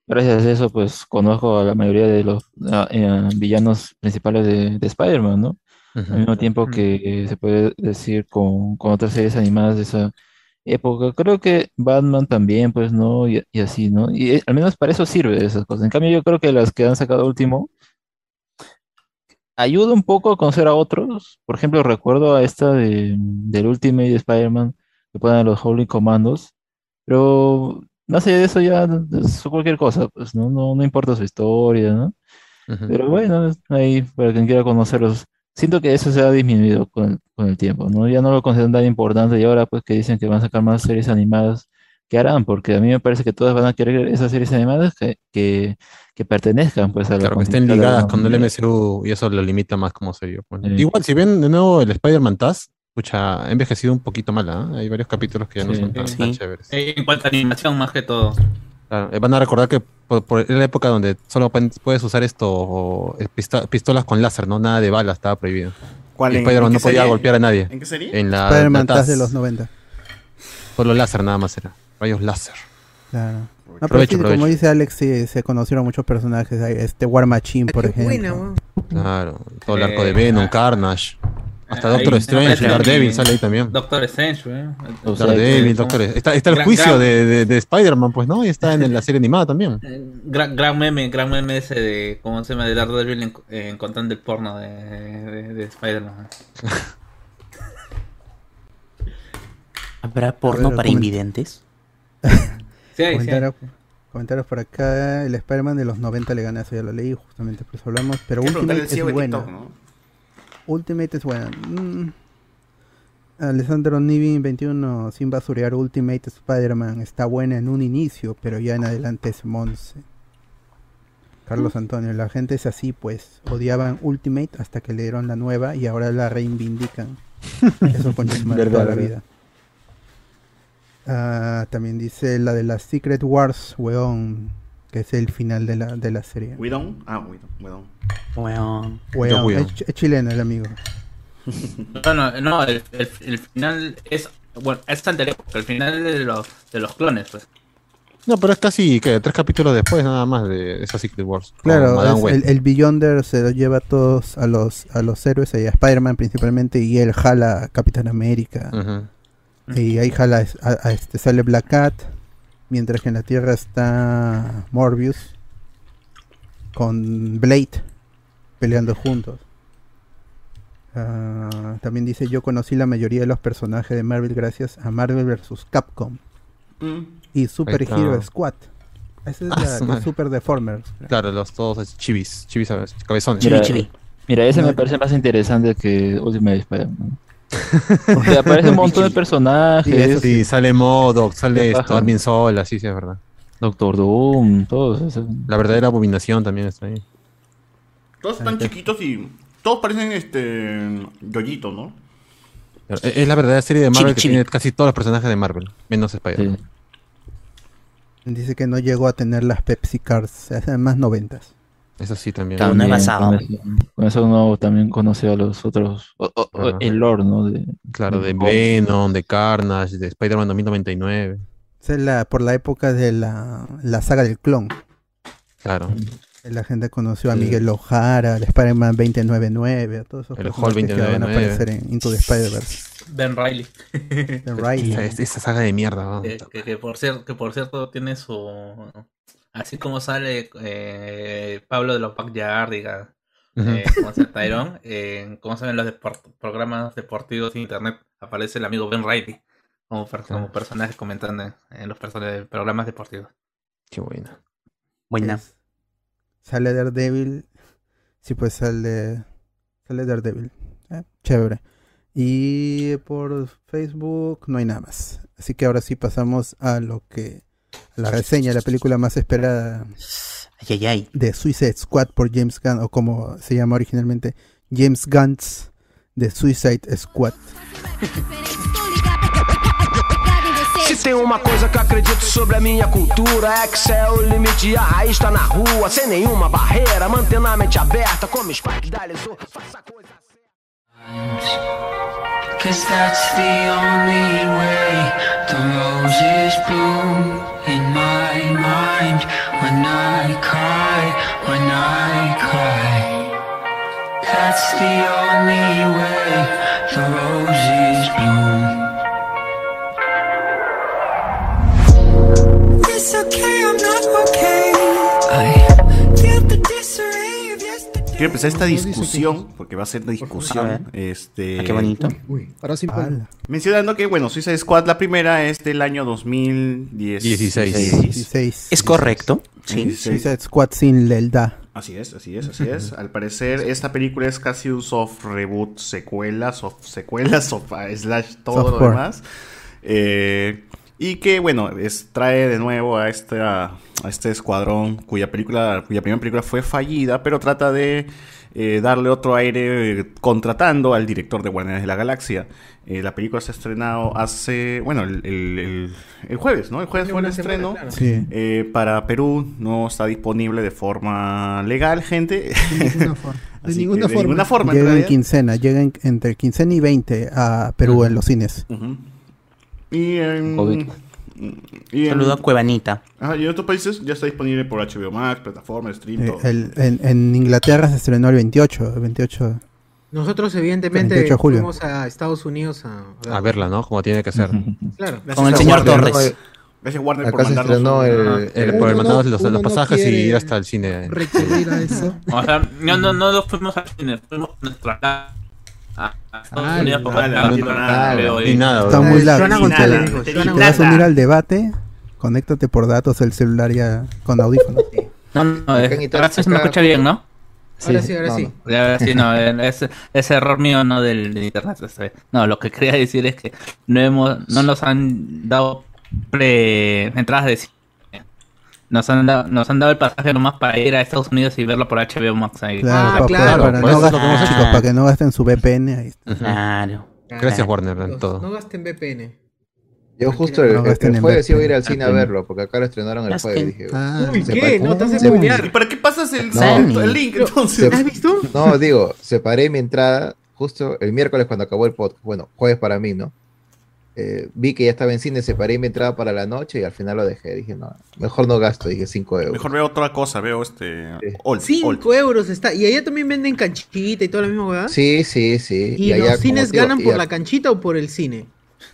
gracias a eso, pues conozco a la mayoría de los eh, villanos principales de, de Spider-Man, ¿no? Ujú. Al mismo tiempo que se puede decir con, con otras series animadas de esa época. Creo que Batman también, pues, ¿no? Y, y así, ¿no? Y eh, al menos para eso sirve esas cosas. En cambio, yo creo que las que han sacado último ayuda un poco a conocer a otros. Por ejemplo, recuerdo a esta de, del Ultimate de Spider-Man que ponen los Holy Commandos, pero más allá de eso ya es cualquier cosa, pues, ¿no? No, no importa su historia, ¿no? Pero bueno, ahí para quien quiera conocerlos. Siento que eso se ha disminuido con el, con el tiempo, ¿no? Ya no lo consideran tan importante y ahora pues que dicen que van a sacar más series animadas, ¿qué harán? Porque a mí me parece que todas van a querer esas series animadas que, que, que pertenezcan pues a la Claro, que estén ligadas con el. MCU y eso lo limita más como serio. pues. Sí. Igual, si ven de nuevo el Spider-Man Taz, pucha, ha envejecido un poquito mal, ¿ah? Hay varios capítulos que ya no Sí. son tan, Sí. tan chéveres. Eh, En cuanto a animación, más que todo. Claro, eh, van a recordar que por, la época donde solo puedes usar esto, o, eh, pistolas con láser, ¿no? Nada de balas, estaba prohibido. ¿Cuál, Y Spider-Man no podía serie? golpear a nadie. ¿En qué serie? En la, Spider-Man de los 90. Solo láser nada más era. Rayos láser. Claro. No, pero Provecho, sí, como dice Alex, sí, se conocieron muchos personajes. Este War Machine, por ejemplo. Claro, todo el arco de Eh, Venom, Carnage. Hasta Ahí Doctor Strange, Daredevil ahí sale ahí también. Doctor Strange, ¿eh? Daredevil, que- Doctor Está, está el Gran- juicio gran- de, de, de Spider-Man, pues, ¿no? Y está en la serie animada también. (laughs) Gran, gran meme, gran meme ese de, ¿cómo se llama? De Daredevil en- eh, encontrando el porno de, de, de Spider-Man. (laughs) ¿Habrá porno ver, para invidentes? (laughs) Sí, hay, sí. comentarios, comentarios por acá. El Spider-Man de los 90 le gana, eso ya lo leí, justamente por eso hablamos. Pero Ultimate es bueno. TikTok, ¿no? Ultimate es buena. Mm. Alessandro Nivin 21 sin basurear Ultimate Spider-Man está buena en un inicio, pero ya en adelante es Monse. Carlos Antonio, la gente es así pues, odiaban Ultimate hasta que le dieron la nueva y ahora la reivindican. (laughs) Eso con toda la vida. Ah, también dice la de las Secret Wars, weón, que es el final de la, de la serie. ¿Widon? Ah, Widon. Widon. Weón. Weón, es, ch- es chileno el amigo. (laughs) No, no, no el, el, el final es. Bueno, es anterior, porque el final de los, de los clones, pues. No, pero es casi, ¿qué? Tres capítulos después nada más de esa Secret Wars. con Claro, Madame es Web. el, el Beyonder se lo lleva a todos a los a los héroes, y a Spider-Man principalmente, y él jala a Capitán América. Ujú. Y ahí jala a, a este sale Black Cat, mientras que en la Tierra está Morbius con Blade peleando juntos. Ah, también dice yo conocí la mayoría de los personajes de Marvel gracias a Marvel vs. Capcom Mm. y Super. Hero Squad. Esa es Ah, (laughs) la madre. Super Deformers. Claro, los todos chivis, chivis, ¿sabes? cabezones. Mira, Chibi, chibi. mira, ese No. me parece más interesante que Ultimate Spider-Man. (laughs) Porque aparece un montón de personajes. Sí, sale Modoc, sale paja. Armin Sola, sí, sí, es verdad. Doctor Doom, todos. esos. La verdadera abominación también está ahí. Todos están chiquitos y todos parecen este yoyitos, ¿no? Pero Es la verdadera serie de Marvel que tiene casi todos los personajes de Marvel, menos Spider-Man. Dice que no llegó a tener las Pepsi Cars, es más noventas. Eso sí también. También, Con eso, con eso uno también conoce a los otros. o- o- el lore, ¿no? De, Claro, de de Venom, de Carnage, de Spider-Man 2099. Esa es la, por la época de la, la saga del clon. Claro. La gente conoció a Sí. Miguel Ojara, al Spider-Man 2099, a todos esos El personajes Hulk que van a 2099. aparecer en Into the Spider-Verse. Ben Riley. Ben Riley. Esa, esa saga de mierda, ¿no? Que, que- que por cierto, que por cierto tiene su. Así como sale eh, Pablo de los Backyardigans, Ujú. eh, como se Tyrone, eh, como saben los deport- programas deportivos de internet, aparece el amigo Ben Riley como, per- como personaje comentando en, en los person- programas deportivos. Qué bueno. Buena. Sale Daredevil. Sí, pues sale, sale Daredevil. Eh, Chévere. Y por Facebook no hay nada más. Así que ahora sí pasamos a lo que. La reseña, la película más esperada Ay, ay, ay. de Suicide Squad por James Gunn, o como se llama originalmente, James Gunn's The Suicide Squad. Se tem uma coisa que eu acredito sobre a minha cultura é que céu o limite a raiz tá na rua, sem nenhuma barreira, mantendo a mente aberta, como Spike Dalizou, faça coisa Cause that's the only way the roses bloom in my mind when I cry, when I cry. That's the only way the roses bloom. It's okay, I'm not okay. I feel the disarray. Quiero empezar esta discusión, porque va a ser una discusión. Este, Ah, qué bonito. Sin poner. Mencionando que, bueno, Suicide Squad, la primera es del año 2016. 16. Es correcto. Sí. Suicide Squad sin lealtad. Así es, así es, así es. Al parecer, esta película es casi un soft reboot, secuela, soft secuela, (laughs) soft ah, slash todo lo demás. Eh, y que, bueno, es, trae de nuevo a, esta, a este escuadrón cuya película, cuya primera película fue fallida, pero trata de eh, darle otro aire eh, contratando al director de Guardianes de la Galaxia. Eh, la película se ha estrenado hace, bueno, el, el- el- el jueves, ¿no? El jueves fue el estreno. claro. Sí. Eh, para Perú no está disponible de forma legal, gente. De ninguna forma. (laughs) De ninguna que de forma. ninguna forma, Llega en quincena, llega en- entre quincena y 20 a Perú en los cines. Y en, Y en- Saludo a Cuevanita. Ah, y en otros países ya está disponible por HBO Max, plataforma, stream, Eh, todo. el- en, en Inglaterra se estrenó el 28, el 28. Nosotros, evidentemente, 28 de julio. fuimos a Estados Unidos a, A verla, ¿no? Como tiene que ser. (laughs) Claro. Gracias Con el señor Warner, Torres. Gracias Warner Acá por se mandarnos el- El- el- por el no- los, los no pasajes y ir hasta el cine. recurrir a eso. O sea, no, no, no nos fuimos al cine, fuimos a nuestra casa. Estados Ah, Unidos ni nada, Está muy largo. Nada, ¿Te vas a unir al debate? Conéctate por datos el celular ya con audífonos. No, no, Italia ahora sí se me escucha bien, ¿no? Ahora sí, ahora no, sí. ahora sí, no, eh, es, es error mío, no del, internet. No, lo que quería decir es que no hemos, no nos han dado pre entradas de cine. Nos han, dado, nos han dado el pasaje nomás para ir a Estados Unidos y verlo por HBO Max ahí. Claro, Ah, pa- claro, para, no gasten, que chicos, para no gasten su VPN. Ahí está. Claro. Gracias, Warner, en todo. No gasten VPN. Yo justo el, No el- gasten el en jueves iba a ir al cine a verlo, porque acá lo estrenaron el jueves. Dije, Ah, Uy, ¿qué? No ¿Y spoilear. para qué pasas el, No. el link entonces? ¿Has visto? No, digo, separé mi entrada justo el miércoles cuando acabó el podcast. Bueno, jueves para mí, ¿no? Eh, vi que ya estaba en cine, separé mi entrada para la noche y al final lo dejé. Dije, no, mejor no gasto, dije 5 euros. Mejor veo otra cosa, veo este. Sí. Old, 5 Old. euros está. Y allá también venden canchita y toda la misma weá. Sí, sí, sí. ¿Y, allá, los cines digo, ganan por la canchita o por el cine?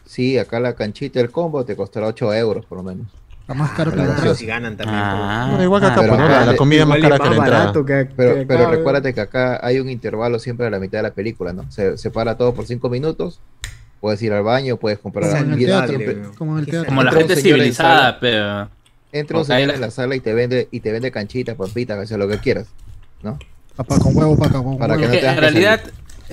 Sí, acá la canchita, el combo te costará 8 euros por lo menos. Está más caro que Ah, la entrada. si ganan también. Ah. Igual que acá, Pero pues, La, la comida es más cara es que la más entrada. que, Pero, que pero recuérdate que acá hay un intervalo siempre a la mitad de la película, ¿no? Se, se para todo por 5 minutos. Puedes ir al baño, puedes comprar Como en el y teatro. siempre- Como en el teatro. Como la gente civilizada, sala. pero. Entra un señor la- en la sala y te vende, y te vende canchitas, papitas, o sea, lo que quieras, ¿no? Papá con huevo, papá con Para que no tengas en realidad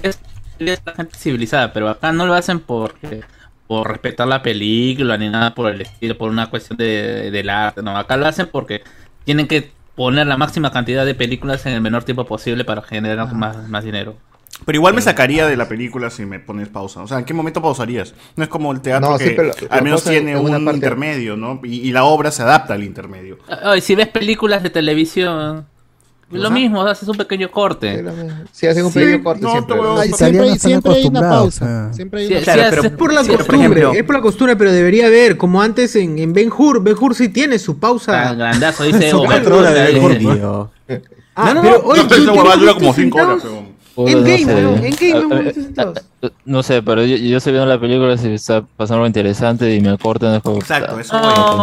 es, es la gente civilizada, pero acá no lo hacen porque por respetar la película ni nada por el estilo, por una cuestión de, del arte, no, acá lo hacen porque tienen que poner la máxima cantidad de películas en el menor tiempo posible para generar más, más dinero. Pero igual me sacaría de la película si me pones pausa. O sea, ¿en qué momento pausarías? No es como el teatro No, que siempre lo- al menos tiene un parte. intermedio, ¿no? Y, y la obra se adapta al intermedio. Ay, si ves películas de televisión, lo mismo, haces un pequeño corte. Sí, hacen un pequeño corte no, siempre. Ay, siempre, están siempre hay una pausa. ah. Siempre hay Sí, una claro, pausa. pero- es por la Sí, pero, costumbre, por ejemplo- es por la costumbre, pero debería haber, como antes en, en Ben Hur, Ben Hur sí tiene su pausa. Ah, grandazo, dice (laughs) Son cuatro horas de Ben Hur, Dice- (laughs) tío. Ah, No, no, pero no, oye, no, ¿tú- esa tú huevada no dura viste como cinco horas, Centavos? pero- Puta, Endgame, no sé. weón, Endgame, no. No sé, pero yo, yo estoy viendo la película si está pasando algo interesante y me cortan. es como, Exacto, eso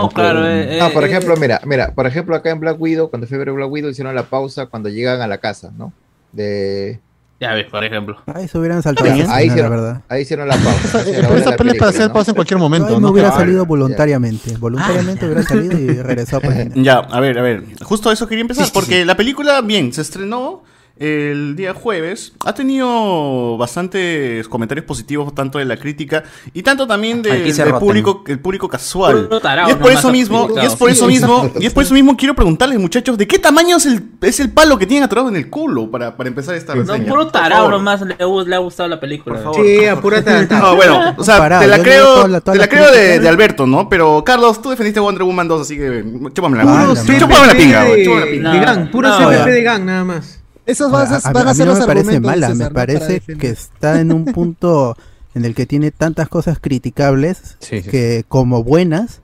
que- claro, eh, No, por eh, ejemplo, mira, mira, por ejemplo, acá en Black Widow, cuando fue Black Widow, hicieron la pausa cuando llegan a la casa, ¿no? De... Ya ves, por ejemplo. Ahí se hubieran saltado la ahí, la hicieron, verdad. ahí hicieron la pausa. Pero esa peli hacer pausa en cualquier momento. ¿no? me hubiera Claro. salido voluntariamente. Voluntariamente hubiera salido y regresado el. (laughs) Ya, a ver, a ver. Justo eso quería empezar, porque la película, bien, se estrenó el día jueves. Ha tenido bastantes comentarios positivos, tanto de la crítica y tanto también de- del público, el público casual. Puro Y es por eso mismo, y es por eso Sí. mismo, y es por eso mismo quiero preguntarles, muchachos, ¿de qué tamaño es el, es el palo que tienen atorado en el culo para, para empezar esta No, reseña? puro Por tarao favor. nomás le, ha gustado la película. Por favor. Sí, apúrate (laughs) No, bueno, o sea, Parado, te la creo, toda la- toda te la la creo de, de Alberto, ¿no? Pero Carlos, tú defendiste Wonder Woman 2, así que chúpame la Puro pinga. Chúpame la pinga, chúpame la pinga. de gang, puro No, CPP de gang, nada más. Esos van a, a, van a a ser mí no los me parece mala, César, me ¿no? Parece que está en un punto en el que tiene tantas cosas criticables (laughs) Sí, sí. que como buenas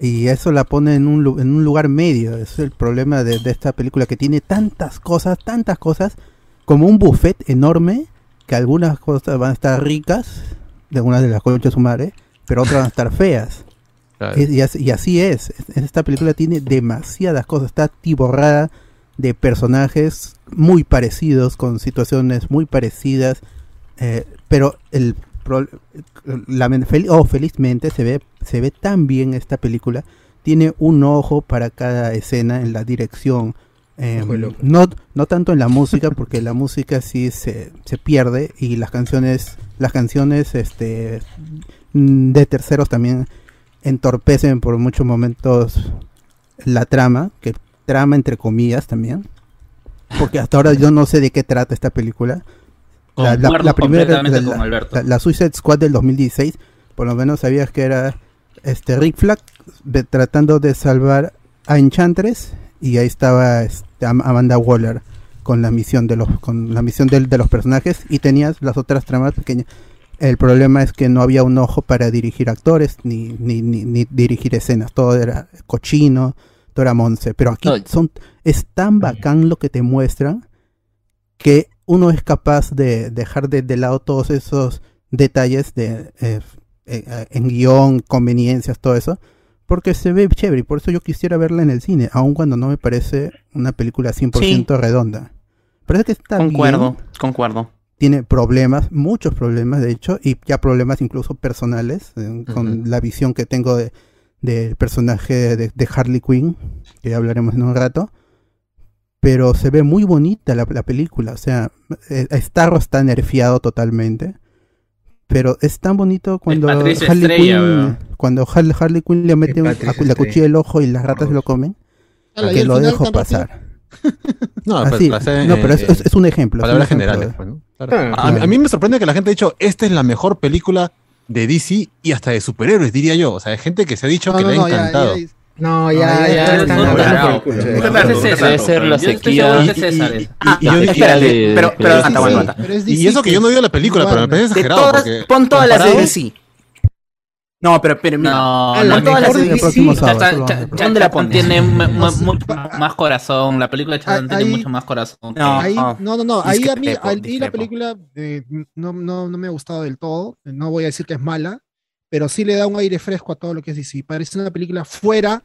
y eso la pone en un, en un lugar medio. Es el problema de, de esta película que tiene tantas cosas, tantas cosas como un buffet enorme que algunas cosas van a estar ricas, de algunas de las conchas su madre, pero otras van a estar feas. Claro. Y así es. Esta película tiene demasiadas cosas. Está tiborrada de personajes muy parecidos, con situaciones muy parecidas. eh, pero el fel- oh, felizmente se ve, se ve tan bien esta película. Tiene un ojo para cada escena en la dirección. eh, loco. no, no tanto en la música, porque la música sí se, se pierde. Y las canciones, las canciones este, de terceros también entorpecen por muchos momentos la trama, que trama entre comillas también. Porque hasta ahora yo no sé de qué trata esta película. La, la- la primera, la, la- la Suicide Squad del 2016, por lo menos sabías que era este Rick Flag de- tratando de salvar a Enchantress y ahí estaba este, Am- Amanda Waller con la misión de los con la misión del- de los personajes y tenías las otras tramas pequeñas. El problema es que no había un ojo para dirigir actores ni, ni, ni, ni dirigir escenas, todo era cochino, era monce, pero aquí son es tan bacán lo que te muestran que uno es capaz de dejar de, de lado todos esos detalles de eh, eh, eh, en guion, conveniencias, todo eso, porque se ve chévere y por eso yo quisiera verla en el cine, aun cuando no me parece una película 100% redonda. Parece que está Concuerdo, bien, concuerdo. tiene problemas, muchos problemas de hecho, y ya problemas incluso personales, eh, con la visión que tengo de del personaje de, de Harley Quinn, que ya hablaremos en un rato. Pero se ve muy bonita la, la película, o sea, eh, Starro está nerfeado totalmente. Pero es tan bonito cuando Harley Estrella, Quinn, cuando Harley, Harley Quinn le mete un- la Estrella. cuchilla el ojo y las ratas lo comen, Ala, ¿y que lo dejo rápido? pasar. (laughs) No, pues, Así, hace, no, pero es, eh, es- es un ejemplo. Palabras generales, pues, ¿no? Claro. Ah, a, mí- a mí me sorprende que la gente ha dicho, esta es la mejor película de DC y hasta de superhéroes, diría yo. O sea, hay gente que se ha dicho No, que no, le ha no, ya, encantado. ya, No, ya, ya, ya, ya, están hablando Debe ser la Yo estoy sequía. pero, pero Y eso que yo no vi la película, pero me parece exagerado. pon todas las de DC. No, pero, pero mira. No, Ah, no, la no, mejor no, de el DC. próximo sábado. ¿Dónde la pones? tiene más corazón. La película de Chatham tiene ahí- mucho más corazón. No. Ahí, Ah, no, no, no, ahí a mí, discrepo, a mí la película eh, no, no, no me ha gustado del todo, no voy a decir que es mala, pero sí le da un aire fresco a todo lo que es DC, parece una película fuera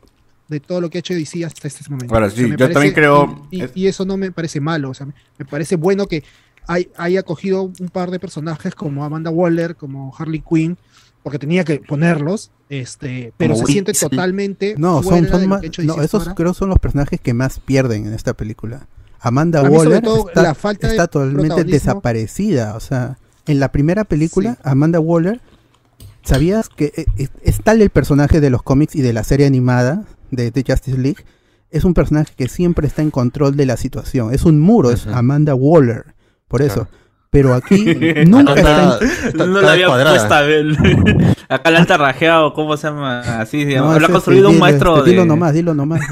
de todo lo que ha hecho DC hasta este momento. Ahora, O sea, sí, yo también creo- Y, y- y eso no me parece malo, o sea, me, me parece bueno que hay, haya cogido un par de personajes como Amanda Waller, como Harley Quinn, porque tenía que ponerlos, este, pero Como se siente totalmente No, fuera son, son de lo más, que ha hecho no, DC hasta esos ahora. creo son los personajes que más pierden en esta película. Amanda A mí sobre Waller todo está, la falta de está totalmente desaparecida, o sea, en la primera película, Amanda Waller, ¿sabías que eh, es, es tal el personaje de los cómics y de la serie animada de, de Justice League? Es un personaje que siempre está en control de la situación. Es un muro, es Amanda Waller. Por eso. Pero aquí (laughs) nunca está, en- no la había puesto a ver. (laughs) Acá la han tarrajeado, ¿cómo se llama? Así, digamos. No, lo ha construido un maestro este, de... Dilo nomás, dilo nomás. (laughs)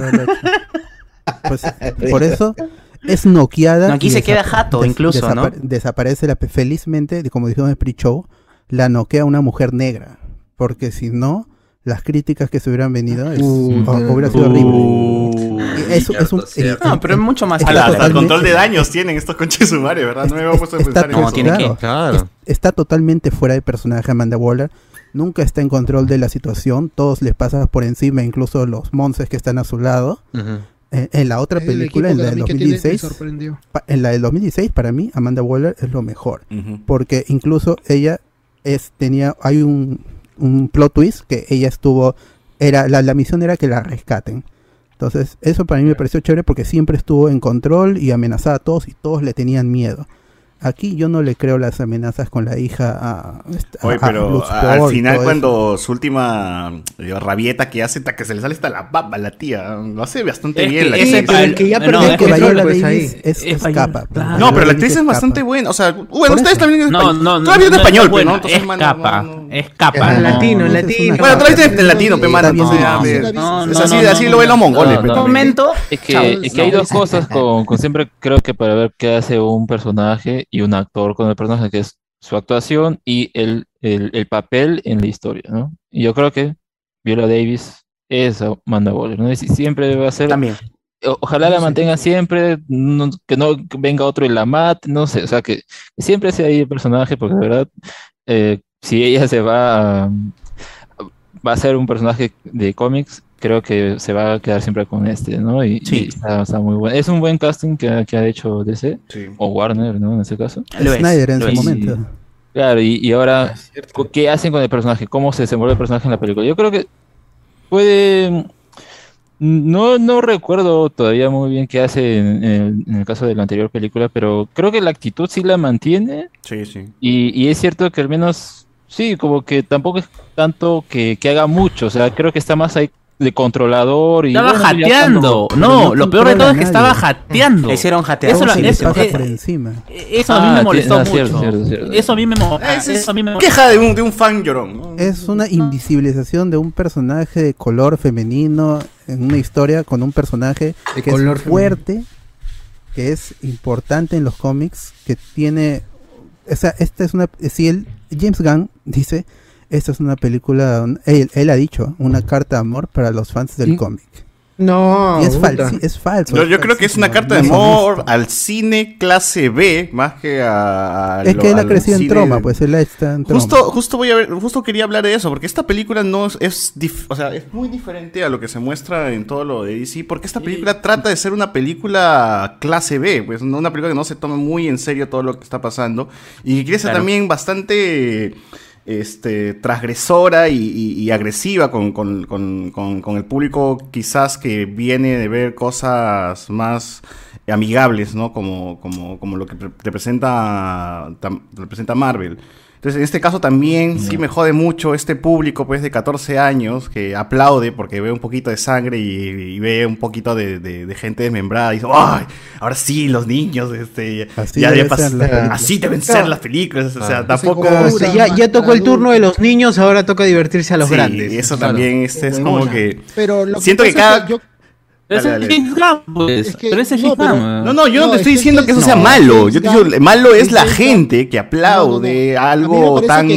Pues, por eso es noqueada. No, aquí se queda jato des- incluso, ¿no? Desaparece la, felizmente, como dijimos en el pre-show, la noquea una mujer negra. Porque si no, las críticas que se hubieran venido es- Uh, o- hubiera sido horrible. Y eso es un- y- No, pero es mucho más hasta el totalmente- control de daños tienen estos conches sumarios, ¿verdad? No me había puesto a Está, pensar en eso. claro, es- está totalmente fuera de personaje Amanda Waller. Nunca está en control de la situación. Todos les pasa por encima, incluso los monces que están a su lado. En, en la otra El película, en la del también que tiene me 2016, sorprendió. pa- en la del 2016, para mí, Amanda Waller es lo mejor. Ujú. Porque incluso ella es, tenía, hay un, un plot twist que ella estuvo, era, la, la misión era que la rescaten. Entonces, eso para mí me pareció chévere porque siempre estuvo en control y amenazaba a todos y todos le tenían miedo. Aquí yo no le creo las amenazas con la hija a, a- Oye, pero a- al final cuando su última eh, rabieta que hace, hasta que se le sale hasta la baba la tía, lo hace bastante Es bien que la ese- actriz. el que ya No, perdió es el que Viola pues, Davis ahí. es, Es es Viola, capa. claro. No, pero la actriz es bastante buena. O sea, bueno, ustedes eso. también en No, español. no, no. Todavía en no español, está pero no. es man, capa. no, no. Es capa. Ah, no, latino, no. latino. Bueno, todavía en latino, pe, mano. No, no, es no, así, no, así no, lo ven los no, mongoles. no, no. también. momento. Es que, es que hay no. dos cosas con, con siempre creo que para ver qué hace un personaje y un actor con el personaje, que es su actuación y el, el, el papel en la historia, ¿no? Y yo creo que Viola Davis es Amanda Waller, ¿no? Y si- siempre va a ser... También. Ojalá la mantenga siempre, no- que no venga otro y la mate, no sé, o sea, que siempre sea ahí el personaje, porque de verdad, eh, si ella se va a, va a ser un personaje de cómics, creo que se va a quedar siempre con este, ¿no? Y, Sí. y está, está muy bueno. Es un buen casting que, ha- que ha hecho DC, Sí. o Warner, ¿no? En ese caso. Lo es, Snyder en lo su es. momento. Claro, y, y ahora, ¿qué hacen con el personaje? ¿Cómo se desenvuelve el personaje en la película? Yo creo que puede... No, no recuerdo todavía muy bien qué hace en, en- en el caso de la anterior película, pero creo que la actitud sí la mantiene Sí, sí. y, y es cierto que al menos, sí, como que tampoco es tanto que, que haga mucho, o sea, creo que está más ahí de controlador y... Estaba bueno, jateando. cuando- No, no lo peor de todo a es que estaba jateando. Le hicieron jatear. Eso, le eso- pasa eh, por encima. eso a mí Ah, me molestó cierto, mucho. cierto, cierto. Eso a mí me, mo- Ese es eso a mí me queja de un, de un fan llorón. Es una invisibilización de un personaje de color femenino en una historia con un personaje De que color es fuerte, que es importante en los cómics, que tiene... O sea, esta es una... Si él, James Gunn dice, esta es una película... Él, él ha dicho, una carta de amor para los fans del Mm. cómic. No, y es, falso, es falso. Yo, creo que es una carta de amor al cine clase B más que a. a Es lo- que él ha crecido en troma, pues él está en troma. Justo, justo voy a ver, justo quería hablar de eso, porque esta película no es, es dif- o sea, es muy diferente a lo que se muestra en todo lo de DC, porque esta película trata de ser una película clase B, pues no una película que no se toma muy en serio todo lo que está pasando y que quiere ser Claro. también bastante este, transgresora y, agresiva con, el público quizás que viene de ver cosas más amigables, ¿no? Como, lo que pre- representa, tam- representa Marvel. Entonces, en este caso también sí me jode mucho este público pues de 14 años que aplaude porque ve un poquito de sangre y, y ve un poquito de, de- de gente desmembrada y dice, ¡ay! Ahora sí, los niños, este, Así ya, debe ser las películas. así deben ser las películas. O sea, Ah. tampoco... O sea, ya, ya tocó el turno de los niños, ahora toca divertirse a los Sí, grandes. y eso Claro. también este, es como que... Pero lo Siento que es cada... yo- Pero Dale, ese es dale. James Gunn, pues. Es que- pero ese es no, James pero- Gunn. No, no, yo no, No, te es estoy que diciendo es que eso sea malo. Yo te digo, malo es la gente que aplaude algo tan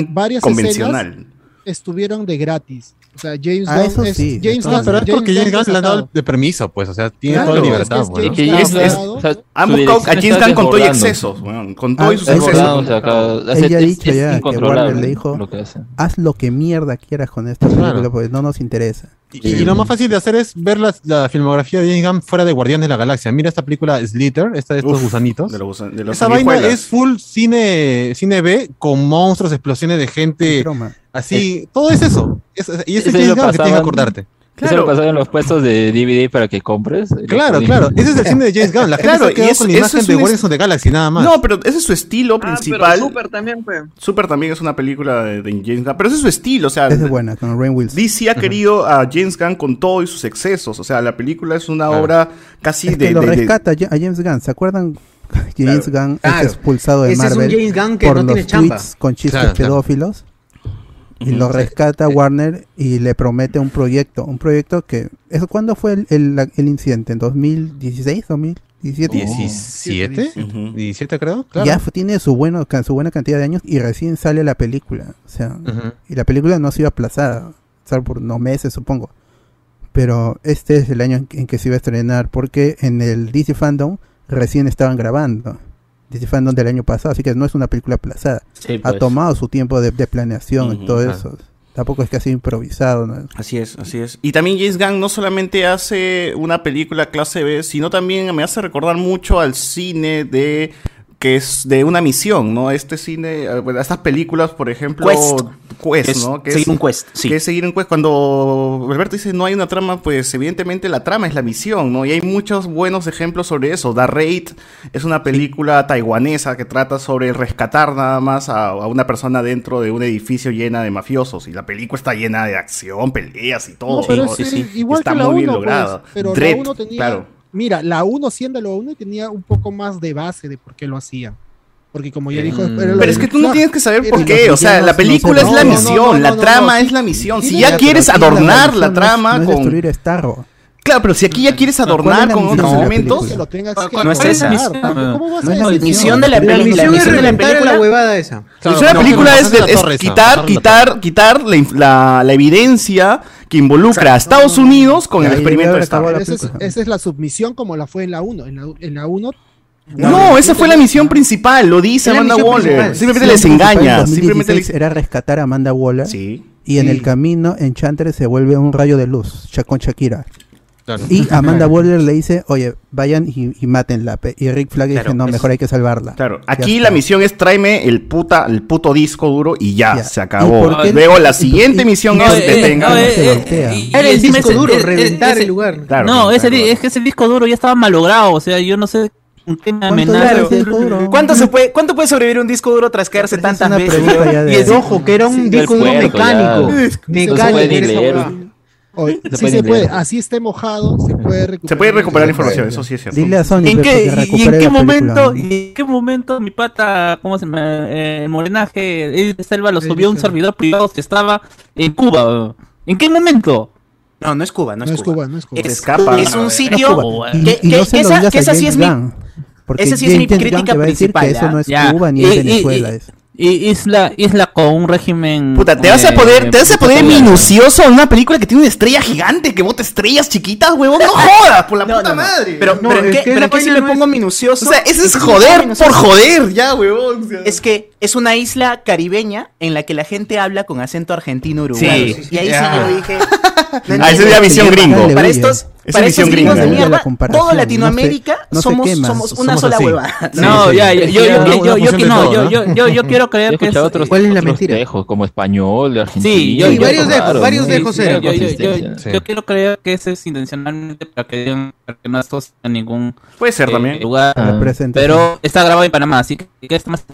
convencional. estuvieron de gratis. O sea, James Ah, Gunn eso es, sí, James Gunn, pero es porque James Gunn le han dado de permiso, pues, o sea, tiene Claro, toda la es libertad, es pues, ¿no? Es que es- o sea, Han buscado a James Gunn con todo y excesos, weón, con Ah, todo y sus es- excesos. o sea, cada- Ella es- ha es- dicho es ya que Warner le dijo, lo que hace. haz lo que mierda quieras con esta película, Claro. pues no nos interesa. Y, y lo más fácil de hacer es ver la, la filmografía de James Gunn fuera de Guardianes de la Galaxia. Mira esta película Slither, esta de estos Uf, gusanitos. De los, de los Esa vaina es full cine, cine B con monstruos, explosiones de gente. Así, todo es eso. Es- y ese Ese James lo Gunn que tienes que Claro. Eso lo pasaron en los puestos de DVD para que compres. Claro, claro. Ese es el cine de James Gunn. La gente claro, se quedó es, con la imagen de Guardians of the Galaxy nada más. No, pero ese es su estilo principal. Ah, pero Super también, pues. Super también es una película de, James Gunn. Pero ese es su estilo, o sea. Es buena, con Rain Wilson. DC ha querido a James Gunn con todo y sus excesos. O sea, la película es una obra casi es que de, Lo de, rescata a James Gunn. ¿Se acuerdan? (laughs) James Gunn es expulsado de Ese Marvel. Es un James Gunn que por no los tiene tweets con chistes pedófilos. Y lo rescata Warner y le promete un proyecto. Un proyecto que. ¿eso, ¿Cuándo fue el, el, incidente? ¿En 2016? ¿2000? 17. Oh, 17, 17. Uh -huh. creo. Claro. Ya tiene su, bueno, su buena cantidad de años y recién sale la película. O sea, y la película no ha sido aplazada, salvo por unos meses, supongo. Pero este es el año en que se iba a estrenar porque en el DC Fandom recién estaban grabando. DC Fandom del año pasado, así que no es una película aplazada. Ha pues. tomado su tiempo de, planeación y todo eso. Tampoco es que ha sido improvisado. ¿no? Así es, así es. Y también James Gunn no solamente hace una película clase B, sino también me hace recordar mucho al cine de que es de una misión, ¿no? Este cine, eh, estas películas, por ejemplo, Quest, ¿no? Seguir un quest, sí. Que es seguir un quest. Cuando Alberto dice no hay una trama, pues evidentemente la trama es la misión, ¿no? Y hay muchos buenos ejemplos sobre eso. The Raid es una película taiwanesa que trata sobre rescatar nada más a, una persona dentro de un edificio llena de mafiosos. Y la película está llena de acción, peleas y todo. No, sí, sí. Está muy bien lograda. Pero Dread, uno tenía... claro mira, la 1 siendo la 1 tenía un poco más de base de por qué lo hacían. Porque como ya dijo... Mm. Pero, es que tú no tienes que saber por qué. O sea, la película es la misión, la trama es la misión. Si ya quieres adornar la, trama con... Destruir Starro. Claro, pero si aquí ya quieres adornar con otros elementos, que no es esa. ¿Cómo vas a decir? Misión de la película. La misión de la película huevada esa. La misión de la película es quitar, quitar, quitar la evidencia que involucra a Estados Unidos con el experimento de Star Esa es la submisión como la fue en la 1. En la 1 no, esa fue la misión principal, lo dice Amanda Waller. Simplemente les engaña. Simplemente les... Era rescatar a Amanda Waller. Sí. Y en el camino, Enchantress se vuelve un rayo de luz, con Shakira. Y Amanda Waller le dice, oye, vayan y, y mátenla. Y Rick Flag claro, dice, no, mejor hay que salvarla. Claro, aquí la misión es tráeme el, puta, el puto disco duro y ya, se acabó. No, Luego la siguiente y, misión no, es eh, detengan. Eh, eh, eh, era el disco duro, reventar ese, el lugar. No, ese, es que ese disco duro ya estaba malogrado, o sea, yo no sé ¿Cuánto, claro. ¿Cuánto, se puede, ¿Cuánto puede sobrevivir un disco duro tras caerse tantas veces? y es, ojo, que era un disco duro mecánico. Mecánico. Sí se puede, así esté mojado, se puede recuperar. La información, eso sí es cierto. Dile a Sony ¿En qué, ¿Y en qué momento, película, ¿no? en qué momento mi pata, cómo se llama, eh, Morenaje, Edith Selva lo subió a un servidor privado que estaba en Cuba? ¿En qué momento? No, no es Cuba, no es, Cuba. es Cuba. No es Cuba, es, un sitio que, esa, sí es mi porque esa sí es mi crítica principal. Eso no es. Cuba ni es Venezuela. Y Isla, Isla con un régimen. Puta, te vas a eh, poder, te vas a poder minucioso a una película que tiene una estrella gigante que bota estrellas chiquitas, huevón. No (laughs) jodas, por la puta madre. Pero, no, pero, ¿qué, pero ¿qué si me pongo minucioso? O sea, ese es, joder por joder, ya, huevón. Es que es una isla caribeña en la que la gente habla con acento argentino uruguayo. Y ahí sí ah. yo dije. (laughs) Ah, esa es la visión gringo. Para estos, para estos gringos de mierda, la toda Latinoamérica no no somos, somos una somos sola así. hueva. No, ya, yo, yo, yo, yo, quiero (laughs) creer que es, otros, ¿Cuál es la mentira? Dejos, como español, argentino. Sí, y varios dejos, varios dejos. Yo, quiero creer que ese es intencionalmente para que, para que no asocien a ningún Puede ser eh, también. lugar. Pero está grabado en Panamá, así que está más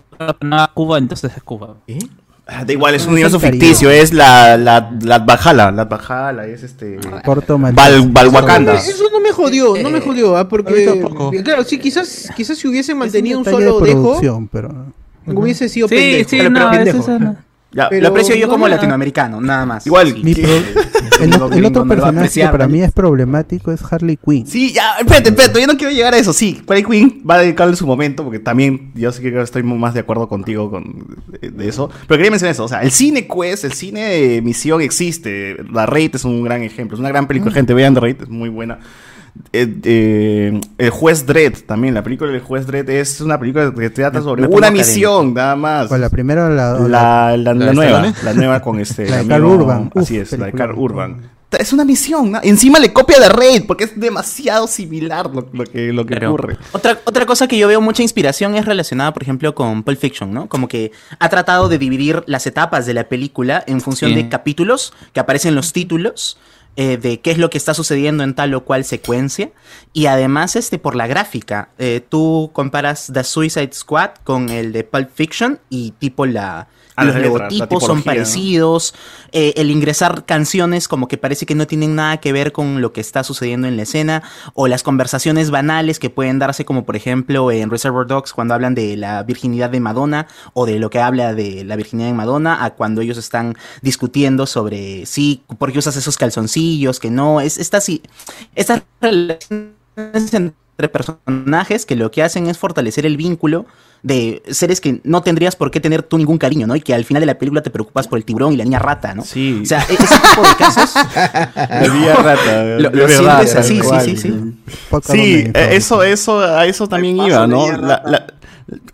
Cuba, entonces es Cuba. ¿Eh? Da igual, es un universo ficticio, es la, la, la Bajala, la Bajala, es este... Corto Val, Valwakanda. Eso, no me jodió, no me eh, jodió, ¿ah? porque... Eh, claro, sí, quizás, quizás si hubiesen mantenido un, un solo de dejo, pero... hubiese sido sí, pendejo. Sí, no, pero pendejo. Es no. Ya, pero lo aprecio yo como latinoamericano, nada más. Igual. Mi, pro (laughs) el, otro personaje que para mí es problemático es Harley Quinn. Sí, ya, espérate, espérate, yo no quiero llegar a eso. Sí, Harley Quinn va a dedicarle su momento, porque también yo sí que estoy más de acuerdo contigo con eh, de eso. Pero quería mencionar eso, o sea, el cine quest, el cine de misión existe. La Raid es un gran ejemplo, es una gran película, mm. gente, vean The Raid, es muy buena. Eh, eh, el juez Dredd también, la película del juez Dredd es una película que trata sobre una, misión, nada más. La primera la, la, nueva, la nueva con este. (laughs) la de Carl Urban. Así es, la de Carl Urban. Es una misión, ¿no? Encima le copia de Raid, porque es demasiado similar lo, que, lo que ocurre. Otra, otra cosa que yo veo mucha inspiración es relacionada, por ejemplo, con Pulp Fiction, ¿no? Como que ha tratado de dividir las etapas de la película en función de capítulos que aparecen los títulos eh, de qué es lo que está sucediendo en tal o cual secuencia. Y además, este, por la gráfica, eh, tú comparas The Suicide Squad con el de Pulp Fiction y tipo la... Los logotipos son parecidos, eh, el ingresar canciones como que parece que no tienen nada que ver con lo que está sucediendo en la escena, o las conversaciones banales que pueden darse como por ejemplo en Reservoir Dogs cuando hablan de la virginidad de Madonna, o de lo que habla de la virginidad de Madonna, a cuando ellos están discutiendo sobre sí, por qué usas esos calzoncillos, que no, es esta sí, estas relaciones entre personajes que lo que hacen es fortalecer el vínculo de seres que no tendrías por qué tener tú ningún cariño, ¿no? Y que al final de la película te preocupas por el tiburón y la niña rata, ¿no? Sí. O sea, e- ese tipo de casos. (laughs) La niña rata, Lo, de lo verdad, sientes así, sí, sí, sí. Sí, eh, eso, eso, a eso también iba, ¿no? La- la-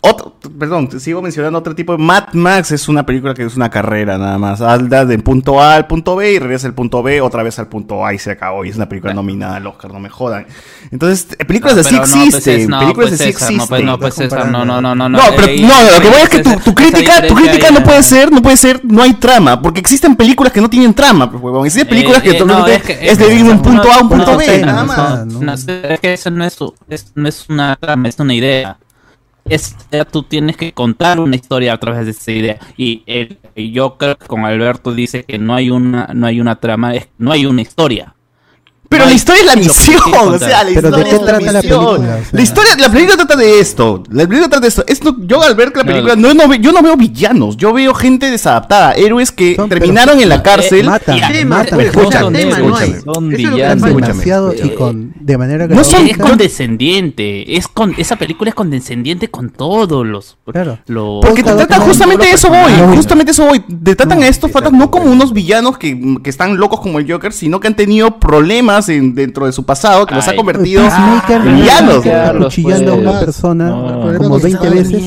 otro- perdón, sigo mencionando otro tipo de Mad Max es una película que es una carrera nada más. Anda del punto A al punto B y regresa al punto B otra vez al punto A y se acabó. Y es una película nominada al Oscar, no me jodan. Entonces, películas No, así pues, existen. películas pues, así no, existen. pues, no, pues, César, no, no, no, no, No, pero no, lo que voy es que tu, crítica, tu crítica no puede ser, no puede ser, no hay trama, porque existen películas que no tienen trama, pues. Existen películas Eh, que eh, que- es de ir de un punto A a un punto no, B, no, nada no, más. no, no, es que eso no es, es- no es una trama, es una idea. Es, ya tú tienes que contar una historia a través de esa idea. Y, el- yo creo con Alberto dice que no hay una, no hay una trama, no hay una historia. Pero No la historia es la que misión, o sea, la Pero ¿de historia qué es la trata la misión. película? O sea, La historia, la película trata de esto. La película trata de esto. Esto- yo al ver la película, no, no ve- yo no veo villanos, yo veo gente desadaptada, héroes que terminaron en la cárcel. matan, y- matan. Escúchame, escúchame. Son que villanos. demasiado y con de manera No son, es condescendiente. Es con, esa película es condescendiente con todos los. Claro. los- Porque te tratan justamente de eso voy, No, justamente eso voy. Te tratan a estos patas no como unos villanos que, que están locos como el Joker, sino que han tenido problemas en- dentro de su pasado que los ha convertido Peacemaker en villanos. cuchillando a una pues. persona No. como Está 20 veces.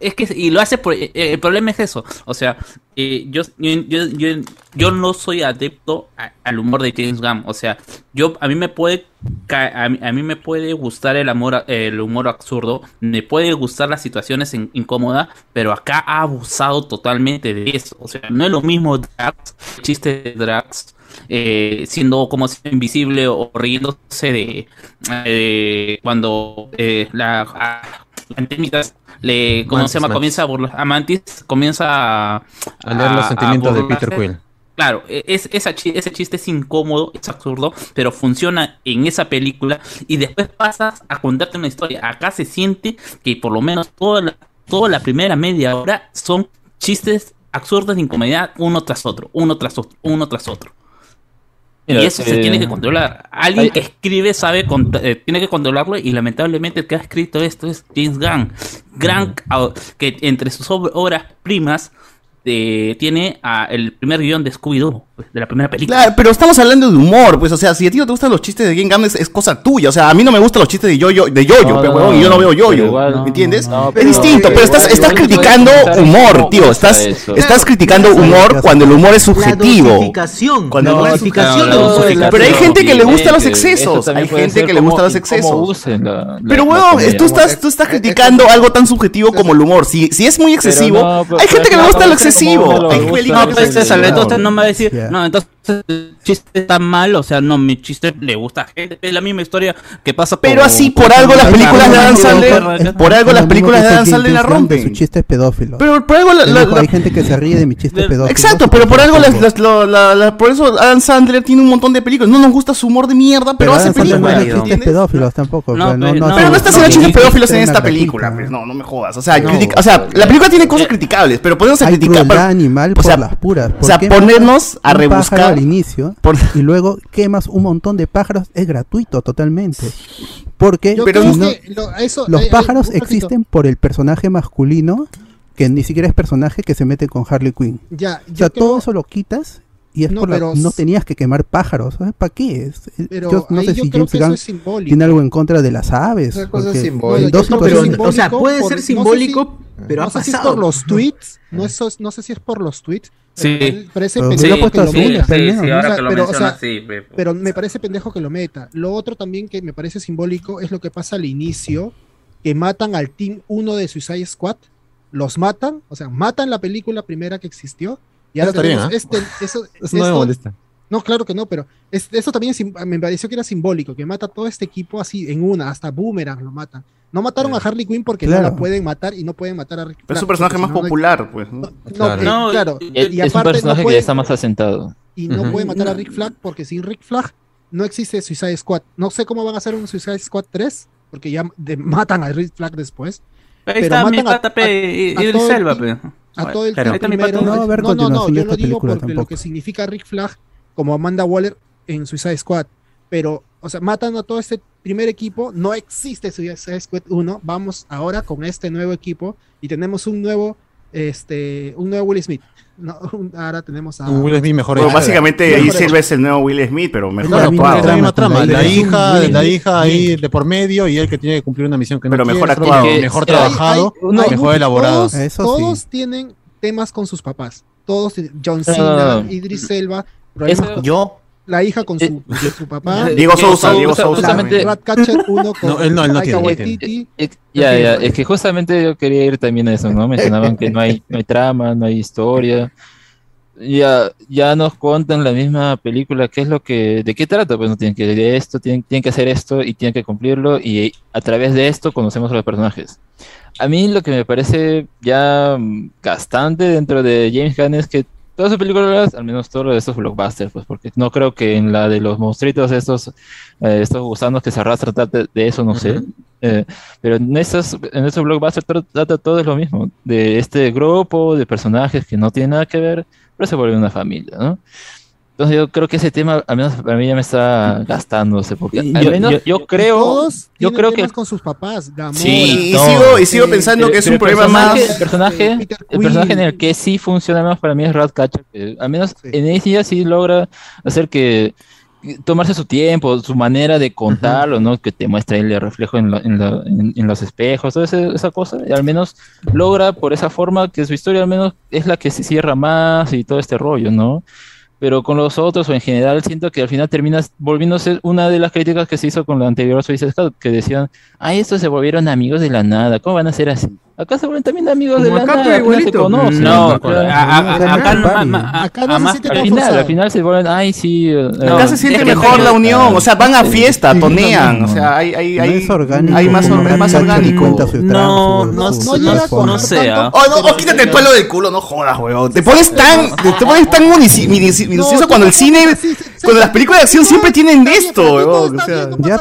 Es que y lo hace por eh, eh, el problema es eso. O sea, eh, yo, yo, yo, yo, yo no soy adepto a- al humor de James Gunn. O sea, yo a mí me puede a mí, a mí me puede gustar el amor el humor absurdo, me puede gustar las situaciones in- incómodas, pero acá ha abusado totalmente de eso. O sea, no es lo mismo Drax, el chiste de Drax. Eh, siendo como si invisible o riéndose de eh, cuando eh, la, a- Antemitas le ¿cómo Mantis, se llama? Mantis. comienza a burlar a Mantis comienza a, A leer los sentimientos de. Peter Quill. Claro, e- es, esa ese chiste es incómodo, es absurdo, pero funciona en esa película y después pasas a contarte una historia. Acá se siente que por lo menos toda la, toda la primera media hora son chistes absurdos de incomodidad uno tras otro, uno tras otro, uno tras otro. Mira, y eso se eh, tiene que controlar. Alguien hay- que escribe sabe, eh, tiene que controlarlo y lamentablemente el que ha escrito esto es James Gunn. Au- que entre sus ob- obras primas eh, tiene a el primer guion de Scooby-Doo, pues, de la primera película. Claro, pero estamos hablando de humor, pues, o sea, si a ti no te gustan los chistes de Game Gam es, es cosa tuya, o sea, a mí no me gustan los chistes de Yoyo, de Yoyo, No, pero, no, huevón, y yo no veo Yoyo, igual- ¿me entiendes? no, es distinto, pero estás, igual- estás igual criticando humor, tío, estás, estás criticando humor cuando el humor es subjetivo. Cuando humor es subjetivo. de los Pero hay gente que le gusta los Eso excesos, también hay gente que le gusta los excesos. Pero comedia. tú estás, tú estás criticando algo tan subjetivo como el humor. Si, si es muy excesivo, no, hay gente que le gusta lo es películas No, que pues César, entonces no me va a decir, Yeah. no, entonces chiste está mal, o sea, no, mi chiste le gusta a gente, es la misma historia que pasa Pero así, por algo las películas de Adam con- Sandler, por algo las películas de Adam Sandler la rompen. Su chiste es pedófilo. Pero por algo la- Él la- dijo, la- hay gente que se ríe de mi chiste pedófilo. Exacto, pero por algo las, las- lo- la- la- por eso Adam Sandler tiene un montón de películas. No nos gusta su humor de mierda, pero, hace no películas. hace chistes pedófilos tampoco. No, pero- hace- no, Pero no estás haciendo chistes pedófilos en esta película, pues no, no me jodas. O sea, o sea, la película tiene cosas criticables, pero podemos criticar. animal por las puras. o sea, ¿Por qué ponernos a rebuscar. Al inicio y luego quemas un montón de pájaros es gratuito totalmente. Porque creo no- que lo- eso- los hay- hay pájaros existen por el personaje masculino que ni siquiera es personaje que se mete con Harley Quinn. Ya, o sea, creo- todo eso lo quitas y es No, por la- pero no s- tenías que quemar pájaros. ¿Para qué? Es- Pero yo no sé yo si James Gunn es simbólico. tiene algo en contra de las aves. Esa cosa es porque simbólica. en dos No, pero o sea, puede por- ser no sé si- simbólico, pero no ha sé si es por los tweets, no, es, no sé si es por los tweets. Sí. eh, Parece Pero pendejo que lo meta. o sea, sí, me parece pendejo que lo meta. Lo otro también que me parece simbólico es lo que pasa al inicio, que matan al Team 1 de Suicide Squad, los matan, o sea, matan la película primera que existió, y ahora está bien, tenemos ¿ah? este, eso, (laughs) Eso no me esto- molesta. No, claro que no, pero es- eso también es me pareció que era simbólico, que mata a todo este equipo así en una, hasta Boomerang lo matan. No mataron a Harley Quinn porque no la pueden matar y no pueden matar a Rick Pero es Flag, su personaje porque más no, no popular, pues. ¿no? No, Claro. eh, No, claro. Es, Y es un aparte no personaje que pueden- ya está más asentado. y no puede matar a Rick Flag porque sin Rick Flag no existe Suicide Squad. No sé cómo van a hacer un Suicide Squad 3 porque ya de- matan a Rick Flag después. Ahí está mi matan a- pata, pe, a- y- a y todo el Selva, team- pe. A todo el Claro. primero. No va a haber No, no, no, yo lo digo porque lo que significa Rick Flag como Amanda Waller en Suicide Squad. Pero, o sea, matan a todo este primer equipo. No existe Suicide Squad 1. Vamos ahora con este nuevo equipo y tenemos un nuevo, este, un nuevo Will Smith. No, (laughs) un- ahora tenemos a Un Will Smith mejor Bueno, básicamente Mejor ahí hecho. Silva es el nuevo Will Smith, pero mejor actuado. la misma trama, la hija, la hija ahí de por medio y él que tiene que cumplir una misión que no Pero mejor actuado. mejor trabajado, Hay- hay- mejor elaborado. Todos, Eso todos sí. tienen temas con sus papás. Todos, tienen- John No, Cena. Idris Elba, problemas Eso- con Yo, la hija con su, con su papá. (laughs) Diego Sousa, Diego Sousa. justamente- Ratcatcher 1 con No, él no, él no tiene, Waititi. Eh, Ya, ya, es que justamente yo quería ir también a eso, ¿no? (laughs) Mencionaban que no hay, no hay trama, no hay historia. Ya, ya nos cuentan la misma película, ¿qué es lo que, de qué trata? Pues no tienen que de esto, tienen, tienen que hacer esto y tienen que cumplirlo y a través de esto conocemos a los personajes. A mí lo que me parece ya mm, gastante dentro de James Gunn es que todas sus películas, al menos todos estos blockbusters, pues porque no creo que en la de los monstruitos estos, eh, estos gusanos que se arrastran de eso, no sé. Eh, pero en estos, en estos blockbusters tra- trata todo es lo mismo, de este grupo de personajes que no tienen nada que ver, pero se vuelve una familia, ¿no? Entonces yo creo que ese tema, al menos para mí ya me está gastándose, porque al Yo- menos yo, yo- creo, Todos yo creo que con sus papás. Gamora, Sí, y no, sigo, y sigo eh, pensando que es un problema el personaje, más. el personaje, eh, el personaje en el que sí funciona más para mí es Ratcatcher, que al menos Sí. en ella sí logra hacer que tomarse su tiempo, su manera de contarlo, ¿no? Que te muestra el reflejo en, la- en, la- en- en los espejos, toda ese- esa cosa, y al menos logra por esa forma que su historia al menos es la que se cierra más y todo este rollo, ¿no? Pero con los otros o en general siento que al final termina volviéndose una de las críticas que se hizo con la anterior Suicide que decían, ay, estos se volvieron amigos de la nada, ¿cómo van a ser así? Acá se vuelven también amigos de la acá, nada, al final se igualito. conocen, No, acá no, no se Al final, al final se vuelven, ay, sí. eh, Acá eh, se siente mejor no- la unión, o sea, van a fiesta, tonean, no, o sea, hay, hay, No hay, hay más, más orgánico. No, no, no no sé, ¿ah? Oh, no, oh, quítate el palo del culo, no jodas, weón. Te pones tan, te, pones tan minucioso cuando el cine, cuando las películas de acción siempre tienen esto, weón. Sea, Ya,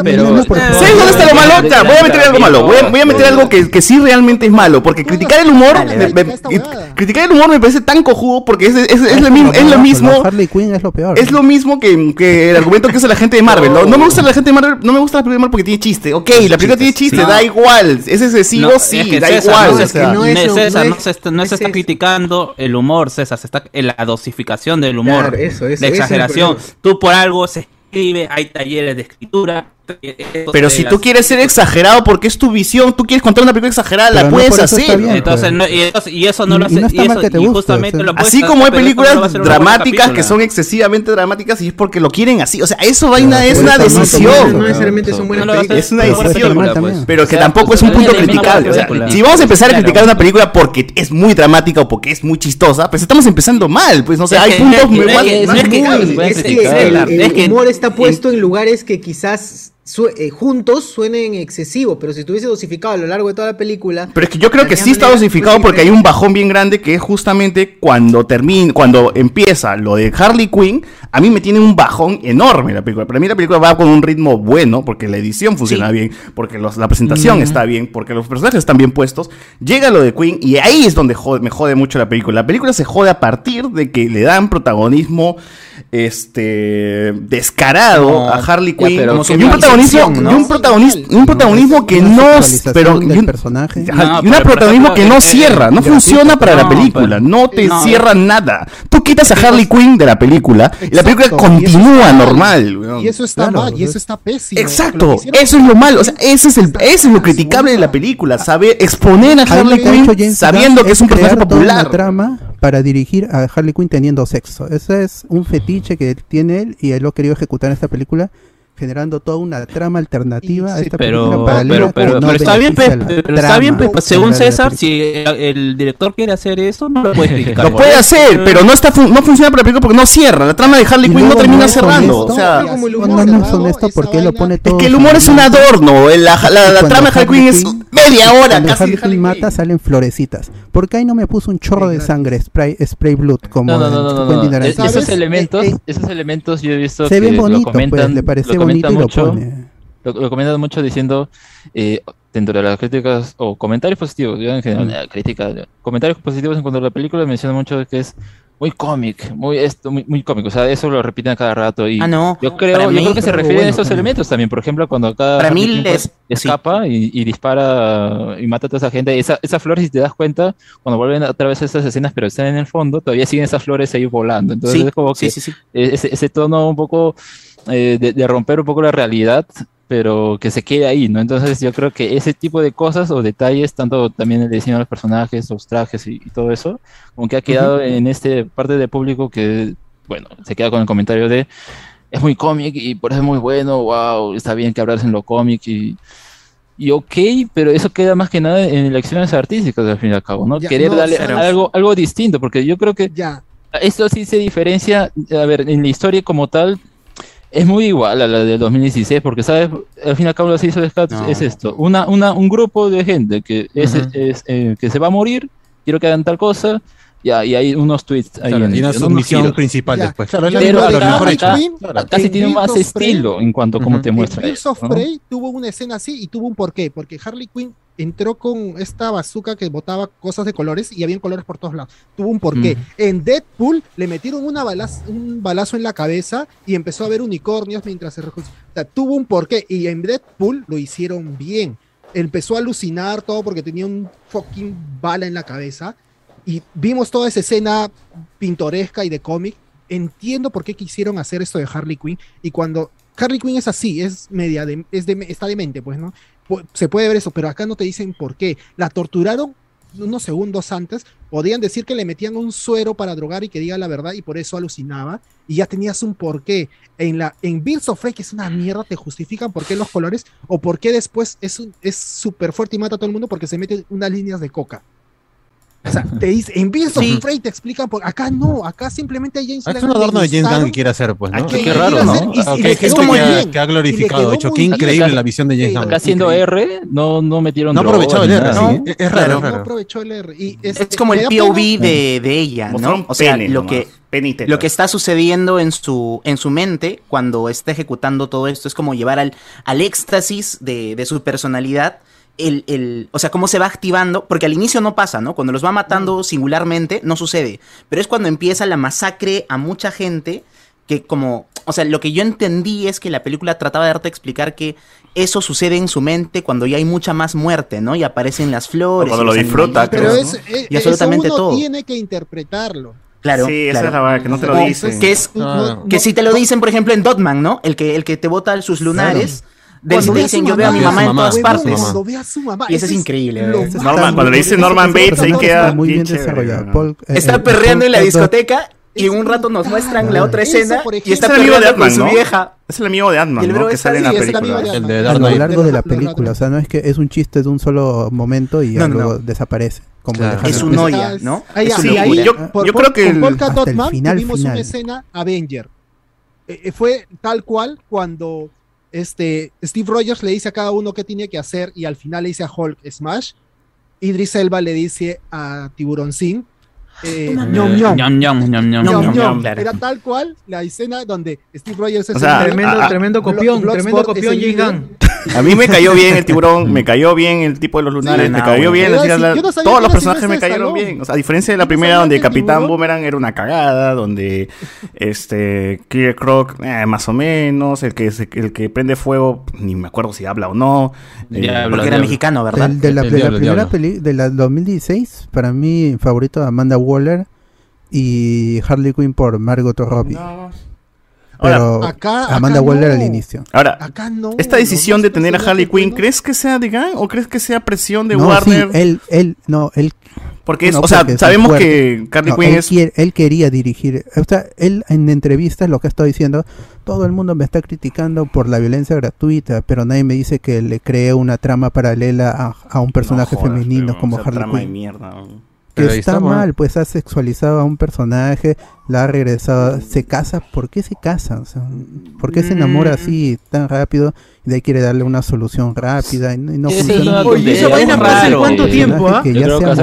pero Eh. ¿Sabes dónde está lo malo? Voy a meter algo malo. Voy a, meter algo que, que sí realmente es malo. Porque criticar el humor. Dale, me- dale. criticar el humor me parece tan cojudo porque es, es, es, lo, mismo, es lo mismo. La Harley Quinn es lo peor. Es lo mismo que, que el argumento que usa la gente de Marvel. No, no me gusta la gente de Marvel, no me gusta la película de Marvel porque tiene chiste. Ok, la película tiene chiste, Sí. da igual. Es excesivo, No, sí, es que da César, igual. no, o sea. no es César, no se está, no es se está criticando el humor, César, se está en la dosificación del humor, Claro, eso, eso, la exageración. Tú por algo se escribe, hay talleres de escritura. Pero si tú quieres ser exagerado porque es tu visión, tú quieres contar una película exagerada, Pero la no puedes hacer. bien. entonces, pues. no, y, eso, y eso no Y- lo y hace. no está y mal eso- que te y guste, justamente o sea. lo puedes Así hacer, como hay películas dramáticas que son excesivamente dramáticas y es porque lo quieren así. O sea, eso vaina es una decisión. No necesariamente son buenas películas. Es una decisión. Pero que tampoco es un punto criticable. O sea, película. si vamos a empezar a criticar una película porque es muy dramática o porque es muy chistosa, pues estamos empezando mal. Pues no sé, hay puntos es que- el, humor está puesto en lugares que quizás su- eh, juntos suenen excesivos, pero si estuviese dosificado a lo largo de toda la película. Pero es que yo creo que sí está dosificado porque hay un bajón bien grande que es justamente cuando termina, cuando empieza lo de Harley Quinn, a mí me tiene un bajón enorme la película. Para mí la película va con un ritmo bueno, porque la edición funciona Sí. bien, porque los- la presentación está bien, porque los personajes están bien puestos. Llega lo de Quinn y ahí es donde jode- me jode mucho la película. La película se jode a partir de que le dan protagonismo este descarado No, a Harley ya, Quinn pero como su y un protagonismo percepción, ¿no? y un protagonismo un protagonismo que no pero y un- personaje. Ajá, No, y un protagonismo que no cierra, no funciona para la película, no te no. cierra nada. Tú quitas a Harley Quinn de la película y la película y eso continúa normal. Y eso está Claro, mal, y es- eso está pésimo. Exacto, eso es lo malo, o sea, ese es el, ese es lo criticable de la película, saber exponer a Harley Quinn sabiendo que es un personaje popular. trama para dirigir a Harley Quinn teniendo sexo. Ese es un fetiche que tiene él y él lo querido ejecutar en esta película, generando toda una trama alternativa a esta Pero, pero, pero, no pero está bien, está bien, trama pe- según César, si el director quiere hacer eso, no lo puede (laughs) criticar. Lo puede hacer, pero no está fun- no funciona para la película porque no cierra. La trama de Harley Quinn no termina es cerrando. honesto, O sea, no, no es honesto porque él lo pone todo. que el humor es un adorno. La, la, la Cuando trama de Harley Quinn es media hora cuando casi. Harley Quinn mata salen florecitas. ¿Por qué ahí no me puso un chorro de sangre, spray, spray blood como No, no, no, no? Es- Esos elementos, eh, esos elementos yo he visto se que ve bonito, lo comentan, pues, le parece lo bonito y lo mucho, pone. lo, lo comentan mucho diciendo eh, dentro de las críticas o comentarios positivos, yo en general, eh, crítica, comentarios positivos en cuanto a la película mencionan mucho que es muy cómic, muy esto, muy, muy cómico, o sea, eso lo repiten a cada rato y Ah, no. yo creo, Para yo mí- creo que se refieren bueno, a esos elementos también, por ejemplo, cuando acá Para mí Quinn, pues, es- escapa y, y dispara y mata a toda esa gente, esa, esas flores si te das cuenta, cuando vuelven otra vez esas escenas pero están en el fondo, todavía siguen esas flores ahí volando, entonces Sí, es como sí, que sí, sí. eh, ese, ese tono un poco eh, de, de romper un poco la realidad, pero que se quede ahí, ¿no? Entonces yo creo que ese tipo de cosas o detalles, tanto también el diseño de los personajes, los trajes y, y todo eso, como que ha quedado Ujú. en este parte de público que, bueno, se queda con el comentario de es muy cómic y por eso es muy bueno, wow, está bien que hablas en lo cómic y, y ok, pero eso queda más que nada en elecciones artísticas al fin y al cabo, ¿no? Ya, Querer no, darle pero- algo, algo distinto, porque yo creo que Ya. esto sí se diferencia, a ver, en la historia como tal, es muy igual a la del 2016, porque, ¿sabes? Al fin y al cabo, lo que hizo Scott No. es esto: una, una, un grupo de gente que, es, Ujú. es, eh, que se va a morir, quiero que hagan tal cosa, ya, y hay unos tweets ahí. Claro, en y una submisión principal Ya. después. Claro, Pero acá- mejor hecho. acá- Claro. En tiene más Prey- estilo en cuanto a cómo Ujú. te En muestra. Birds of ¿no? Prey tuvo una escena así y tuvo un porqué, porque Harley Quinn entró con esta bazooka que botaba cosas de colores y habían colores por todos lados. Tuvo un porqué. Mm. En Deadpool le metieron una balaz- un balazo en la cabeza y empezó a ver unicornios mientras se. O sea, tuvo un porqué y en Deadpool lo hicieron bien. Empezó a alucinar todo porque tenía un fucking bala en la cabeza y vimos toda esa escena pintoresca y de cómic. Entiendo por qué quisieron hacer esto de Harley Quinn y cuando Harley Quinn es así, es media de, es de, está demente, pues, ¿no? Se puede ver eso, pero acá no te dicen por qué. La torturaron unos segundos antes, podían decir que le metían un suero para drogar y que diga la verdad y por eso alucinaba y ya tenías un porqué. En la en Birds of Prey, que es una mierda, te justifican por qué los colores o por qué después es un- es súper fuerte y mata a todo el mundo porque se mete unas líneas de coca. O sea, te dice, en Birds Sí. of Prey te explican por acá no, acá simplemente a James Ah, Es Gunn un adorno de James Gunn que quiere hacer, pues, ¿no? Qué- raro, ¿no? ¿no? Ah, Es ok, que quedó muy ha- bien. que ha Y le glorificado, quedó hecho, qué increíble Acá- la visión de James Gunn. Acá siendo increíble. R, no, no metieron No aprovechaba el R, nada. Es- es raro, no aprovechó el R. Y Es este, como el POV de, de ella, ¿no? O sea, lo que, y lo que está sucediendo en su, en su mente cuando está ejecutando todo esto es como llevar al, al éxtasis de, de su personalidad. El, el, o sea, cómo se va activando, porque al inicio no pasa, ¿no? Cuando los va matando singularmente, no sucede. Pero es cuando empieza la masacre a mucha gente que como, o sea, lo que yo entendí es que la película trataba de darte a explicar que eso sucede en su mente cuando ya hay mucha más muerte, ¿no? Y aparecen las flores. cuando y lo disfruta, animalitos, Pero ¿no? es, y absolutamente eso uno todo. tiene que interpretarlo. Claro. Sí, esa claro. es la verdad, que no te lo dicen. Que es No, que no, si te lo no. dicen, por ejemplo, en Dotman, ¿no? El que, el que te bota sus lunares. De Cuando te ve a dicen, yo veo a mi mamá, en todas partes. Cuando ve a su mamá. Y eso es increíble, ¿eh? Norman, cuando le dice Norman Bates, ahí queda muy bien desarrollado. ¿no? Paul- eh, Está eh, perreando en la Paul- discoteca y un rato nos muestran la otra escena y está amigo de su ¿no? vieja. Es el amigo de el ¿no? Que sale en la ahí, es el película. El de a lo largo de la película, o sea, no es que es un chiste de un solo momento y luego desaparece. Es un olla, ¿no? Yo- creo que con final, tuvimos una escena Avenger. Eh, eh, fue tal cual cuando este, Steve Rogers le dice a cada uno qué tiene que hacer y al final le dice a Hulk Smash. Idris Elba le dice a Tiburón Sin. Eh, ñam. ñom. claro. Era tal cual la escena donde Steve Rogers es O sea, el- Tremendo, ah, copión, tremendo copión. A mí (laughs) me cayó bien el tiburón, me cayó bien el tipo de los lunares, Sí, me no, cayó bien. Yo no la- yo no todos los personajes me cayeron bien. O sea, a diferencia de la no primera donde el Capitán tiburón- Boomerang era una cagada, donde este Clear Croc eh, más o menos, el que se- el que prende fuego, ni me acuerdo si habla o no. eh, Diablo, Porque era mexicano, ¿verdad? Del- de la, El de la diablo, el primera peli de la 2016, para mí favorito Amanda Waller y Harley Quinn por Margot Robbie. Pero Ahora, Acá- Amanda acá Waller no. al inicio. ahora, Acá no. esta decisión de tener a Harley Quinn. ¿crees que sea de Gunn o crees que sea presión de no, Warner? sí, él, él, no, él Porque es- No, o sea, sabemos que Harley No, Quinn él es- quiere- él quería dirigir, o sea, él en entrevistas lo que estado diciendo, todo el mundo me está criticando por la violencia gratuita, pero nadie me dice que le cree una trama paralela a, a un personaje femenino pero, como esa Harley trama de Quinn. mierda. Que está está, bueno. mal, pues ha sexualizado a un personaje, la ha regresado, se casa, ¿por qué se casa? O sea, ¿Por qué se enamora Mm. así tan rápido y de ahí quiere darle una solución rápida y no, y no Sí, funciona? oye, esa vaina pasa en cuánto tiempo, ¿ah? Es en- horas, cosa,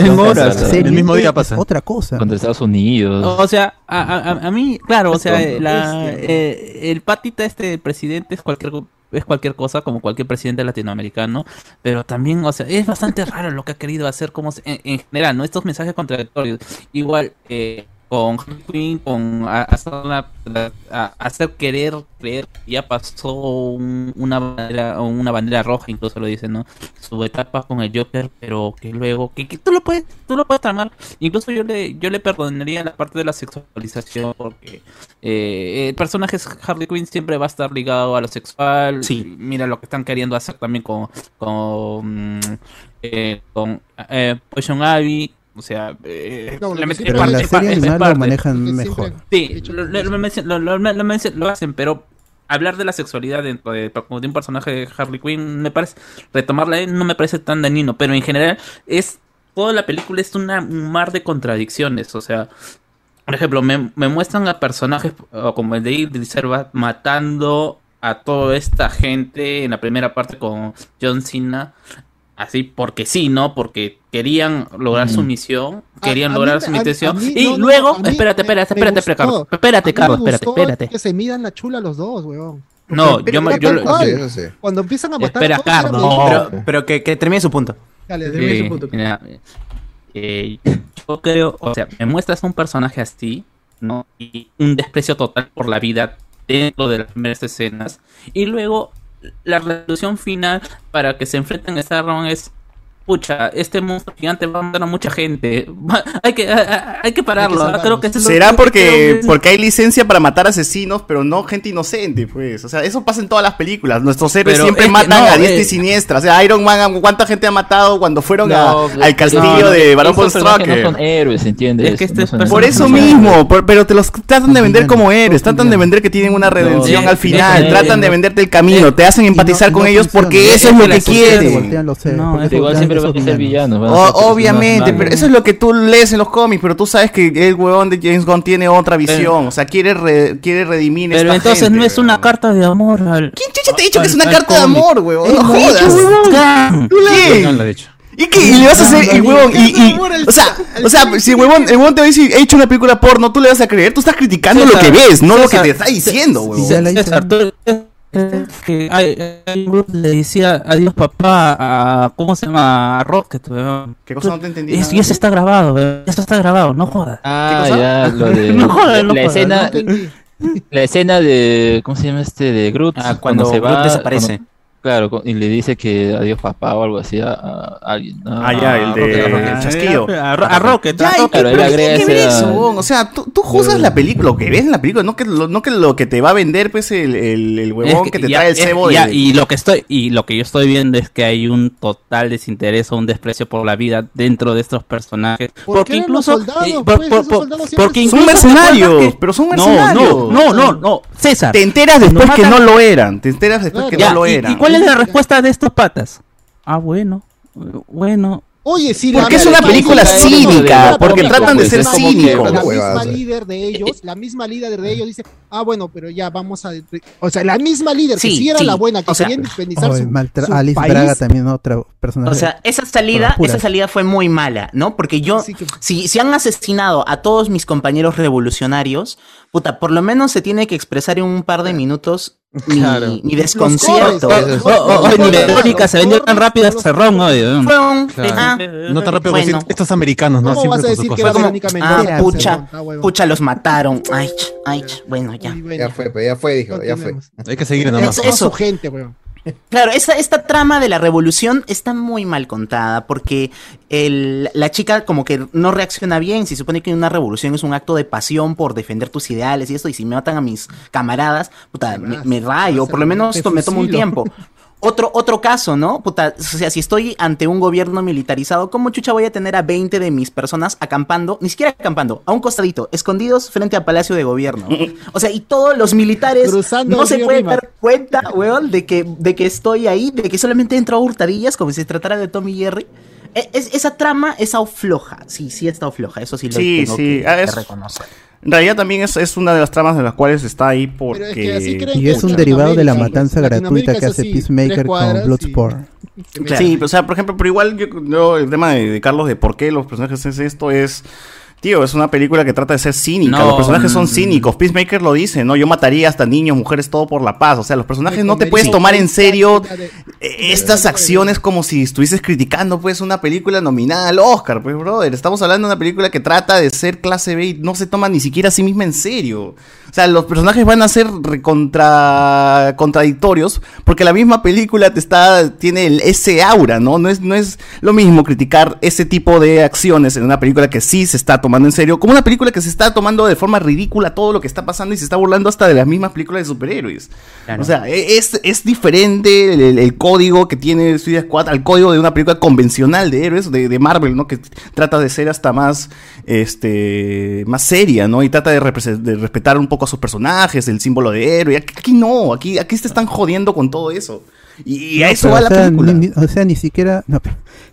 en otra horas. cosa. El Serie mismo día pasa. Otra cosa. Contra Estados Unidos. O sea, a, a- a mí, claro, o sea, Esto, la- es- eh, el patita este del presidente es cualquier es cualquier cosa, como cualquier presidente latinoamericano, pero también, o sea, es bastante raro lo que ha querido hacer como en, en general, ¿no? Estos mensajes contradictorios. Igual, eh, con Harley Quinn, con hacer querer creer que ya pasó un- una bandera una bandera roja incluso lo dicen no su etapa con el Joker pero que luego que, que tú lo puedes tú lo puedes tramar incluso yo le yo le perdonaría la parte de la sexualización porque eh, el personaje Harley Quinn siempre va a estar ligado a lo sexual. Sí. Mira lo que están queriendo hacer también con con eh, con eh, Poison Ivy o sea, eh, No, Pero en la serie animada lo manejan mejor. Sí, lo, lo- hacen, pero hablar de la sexualidad dentro de, como de un personaje de Harley Quinn, me parece, retomarla ahí no me parece tan dañino, pero en general es, toda la película es una, un mar de contradicciones, o sea, por ejemplo, me, me muestran a personajes como el de Idris matando a toda esta gente en la primera parte con John Cena. Así porque sí, ¿no? Porque querían lograr su misión, querían A- a lograr mí- su intención. a mí- y no, luego, espérate, me- espérate, me espérate. Carlos. Espérate, Carlos, espérate, espérate. Que se midan la chula los dos, weón. No, yo me- yo Eso sí. Cuando empiezan a matar Espera, Carlos. Pero, pero que, que termine su punto. Dale, Sí, termina su punto. mira, eh, yo creo, o sea, me muestras un personaje así, ¿no? Y un desprecio total por la vida dentro de las primeras escenas. Y luego la resolución final para que se enfrenten a Starron es. Pucha, este monstruo gigante va a matar a mucha gente. (laughs) Va- hay, que, a- a- hay que pararlo. creo que Será lo porque, que- porque hay licencia para matar asesinos, pero no gente inocente, pues. O sea, eso pasa en todas las películas. Nuestros héroes Pero siempre matan no, a diestra eh. y siniestra. O sea, Iron Man, ¿cuánta gente ha matado cuando fueron a- al castillo no, de Barón von Strucker? No son héroes, ¿entiendes? Es que este No son Por eso mismo, por- pero te los tratan de vender como héroes, tratan de vender que tienen una redención No, al eh, final, eh, tratan de eh, venderte el camino, te hacen empatizar con no ellos funciona. porque Es eso es lo que quieren. eh, No, Igual voltean siempre van a ser villanos. villanos. van a O- ser obviamente, pero eso es lo que tú lees en los cómics, pero tú sabes que el huevón de James Gunn tiene otra visión, o sea, quiere, re- quiere redimir Pero esta entonces gente, no es una weón. carta de amor al. ¿Quién chucha te ha dicho que es al- una al carta de cómic? amor, huevón? No lo jodas. ¿Quién? Lo ha dicho. ¿Y qué? ¿Y le vas a hacer el huevón? Y, y- o sea, o sea, si el huevón, el huevón te va a decir, he hecho una película porno, tú le vas a creer, tú estás criticando lo César, que ves, no lo que César, te está diciendo, huevón. César, tú- que hay, hay un grupo que le decía adiós papá a ¿cómo se llama? a Rocket weón. ¿Qué cosa no te entendí? Es- y eso está grabado weón. eso está grabado no jodas Ah, ya, (laughs) lo de. No jodas, no la jodas, escena. No. La escena de. ¿Cómo se llama este? De Groot. Ah, cuando se Groot va. desaparece. cuando- claro, y le dice que adiós papá o algo así a, a alguien. ¿no? Ah, ya, el de Rocket, Rocket. el chasquido. a, Ro- a Rocket Ya, a ¿y Rocket. Claro, él pero ¿qué ver esa- eso? O sea, tú, tú juzgas la película, lo que ves en la película, no que lo, no que, lo que te va a vender, pues, el, el, el huevón Es que, te ya- trae el es- cebo ya, de... y lo que estoy y lo que yo estoy viendo es que hay un total desinterés o un desprecio por la vida dentro de estos personajes ¿Por porque qué incluso los soldados, eh, pues? por- por- porque son- Son incluso ¿te acuerdas mercenarios, que- pero son no mercenarios. no no no no César Te enteras después que no lo eran, te enteras después que no lo ¿y- eran. ¿Y, cuál es la respuesta de estos patas? Ah, bueno. Bueno. Oye, si Porque la es una película no, porque tratan de ser líder- La No, misma líder de ellos, la misma líder de ellos dice, ah, bueno, pero ya vamos a... O sea, la misma líder, Sí, que sí era sí, la buena, que o sea, quería independizar su, Alice país. Braga también otra personaje. O sea, esa salida, esa salida fue muy mala, ¿no? Porque yo, si, si han asesinado a todos mis compañeros revolucionarios, puta, por lo menos se tiene que expresar en un par de minutos mi, Claro. mi desconcierto. es- Oh, oh, oh, ni Verónica se vendió tan rápido a Los- Cerrón hoy. weón. Fue un- Claro. ah, No tan rápido Bueno. decir, estos americanos, ¿no? ¿Cómo Siempre vas a decir que como, ah, pucha, pucha, los mataron. Ay, ch, ay, ch, bueno, ya. Ya fue, pues, ya fue, dijo, ya fue. Hay que seguir nomás. toda Eso. su gente, weón. Claro, esta, esta trama de la revolución está muy mal contada porque el- la chica como que no reacciona bien. Se supone que una revolución es un acto de pasión por defender tus ideales y esto. Y si me matan a mis camaradas, puta, me, me rayo. Por lo menos me tomo un tiempo. (laughs) Otro, otro caso, ¿no? Puta, o sea, si estoy ante un gobierno militarizado, ¿cómo chucha voy a tener a 20 de mis personas acampando, ni siquiera acampando, a un costadito, escondidos frente al Palacio de Gobierno? (laughs) O sea, y todos los militares Cruzando no se pueden dar cuenta, weón, de que, de que estoy ahí, de que solamente entro a hurtadillas, como si se tratara de Tommy Jerry. E- es- esa trama es floja, sí, sí está floja, eso sí lo Sí, tengo sí, que, ah, que reconocer. En realidad también es, es una de las tramas de las cuales está ahí porque... que así creen Y es un derivado de la matanza gratuita que es hace así, Peacemaker cuadras con Bloodsport. Sí, o sea, por ejemplo, pero igual yo, yo- el tema de, de Carlos de por qué los personajes es esto es... Tío, es una película que trata de ser cínica. No, los personajes son mm, cínicos. Peacemaker lo dice, ¿no? Yo mataría hasta niños, mujeres, todo por la paz. O sea, los personajes no te puedes tomar en serio eh, estas acciones como si estuvieses criticando, pues, una película nominada al Oscar. Pues, brother, estamos hablando de una película que trata de ser clase B y no se toma ni siquiera a sí misma en serio. O sea, los personajes van a ser recontra contradictorios porque la misma película te está tiene el- ese aura, ¿no? No es no es lo mismo criticar ese tipo de acciones en una película que sí se está tomando en serio, como una película que se está tomando de forma ridícula todo lo que está pasando y se está burlando hasta de las mismas películas de superhéroes. Claro. O sea, e- es, es diferente el, código que tiene Suicide Squad al código de una película convencional de héroes de, de Marvel, ¿no? Que trata de ser hasta más, este, más seria, ¿no? Y trata de, de respetar un poco a sus personajes, el símbolo de héroe. Aquí, no, aquí, aquí te están jodiendo con todo eso. Y, y a No, eso va o la sea, película. Ni, o sea, ni siquiera, no,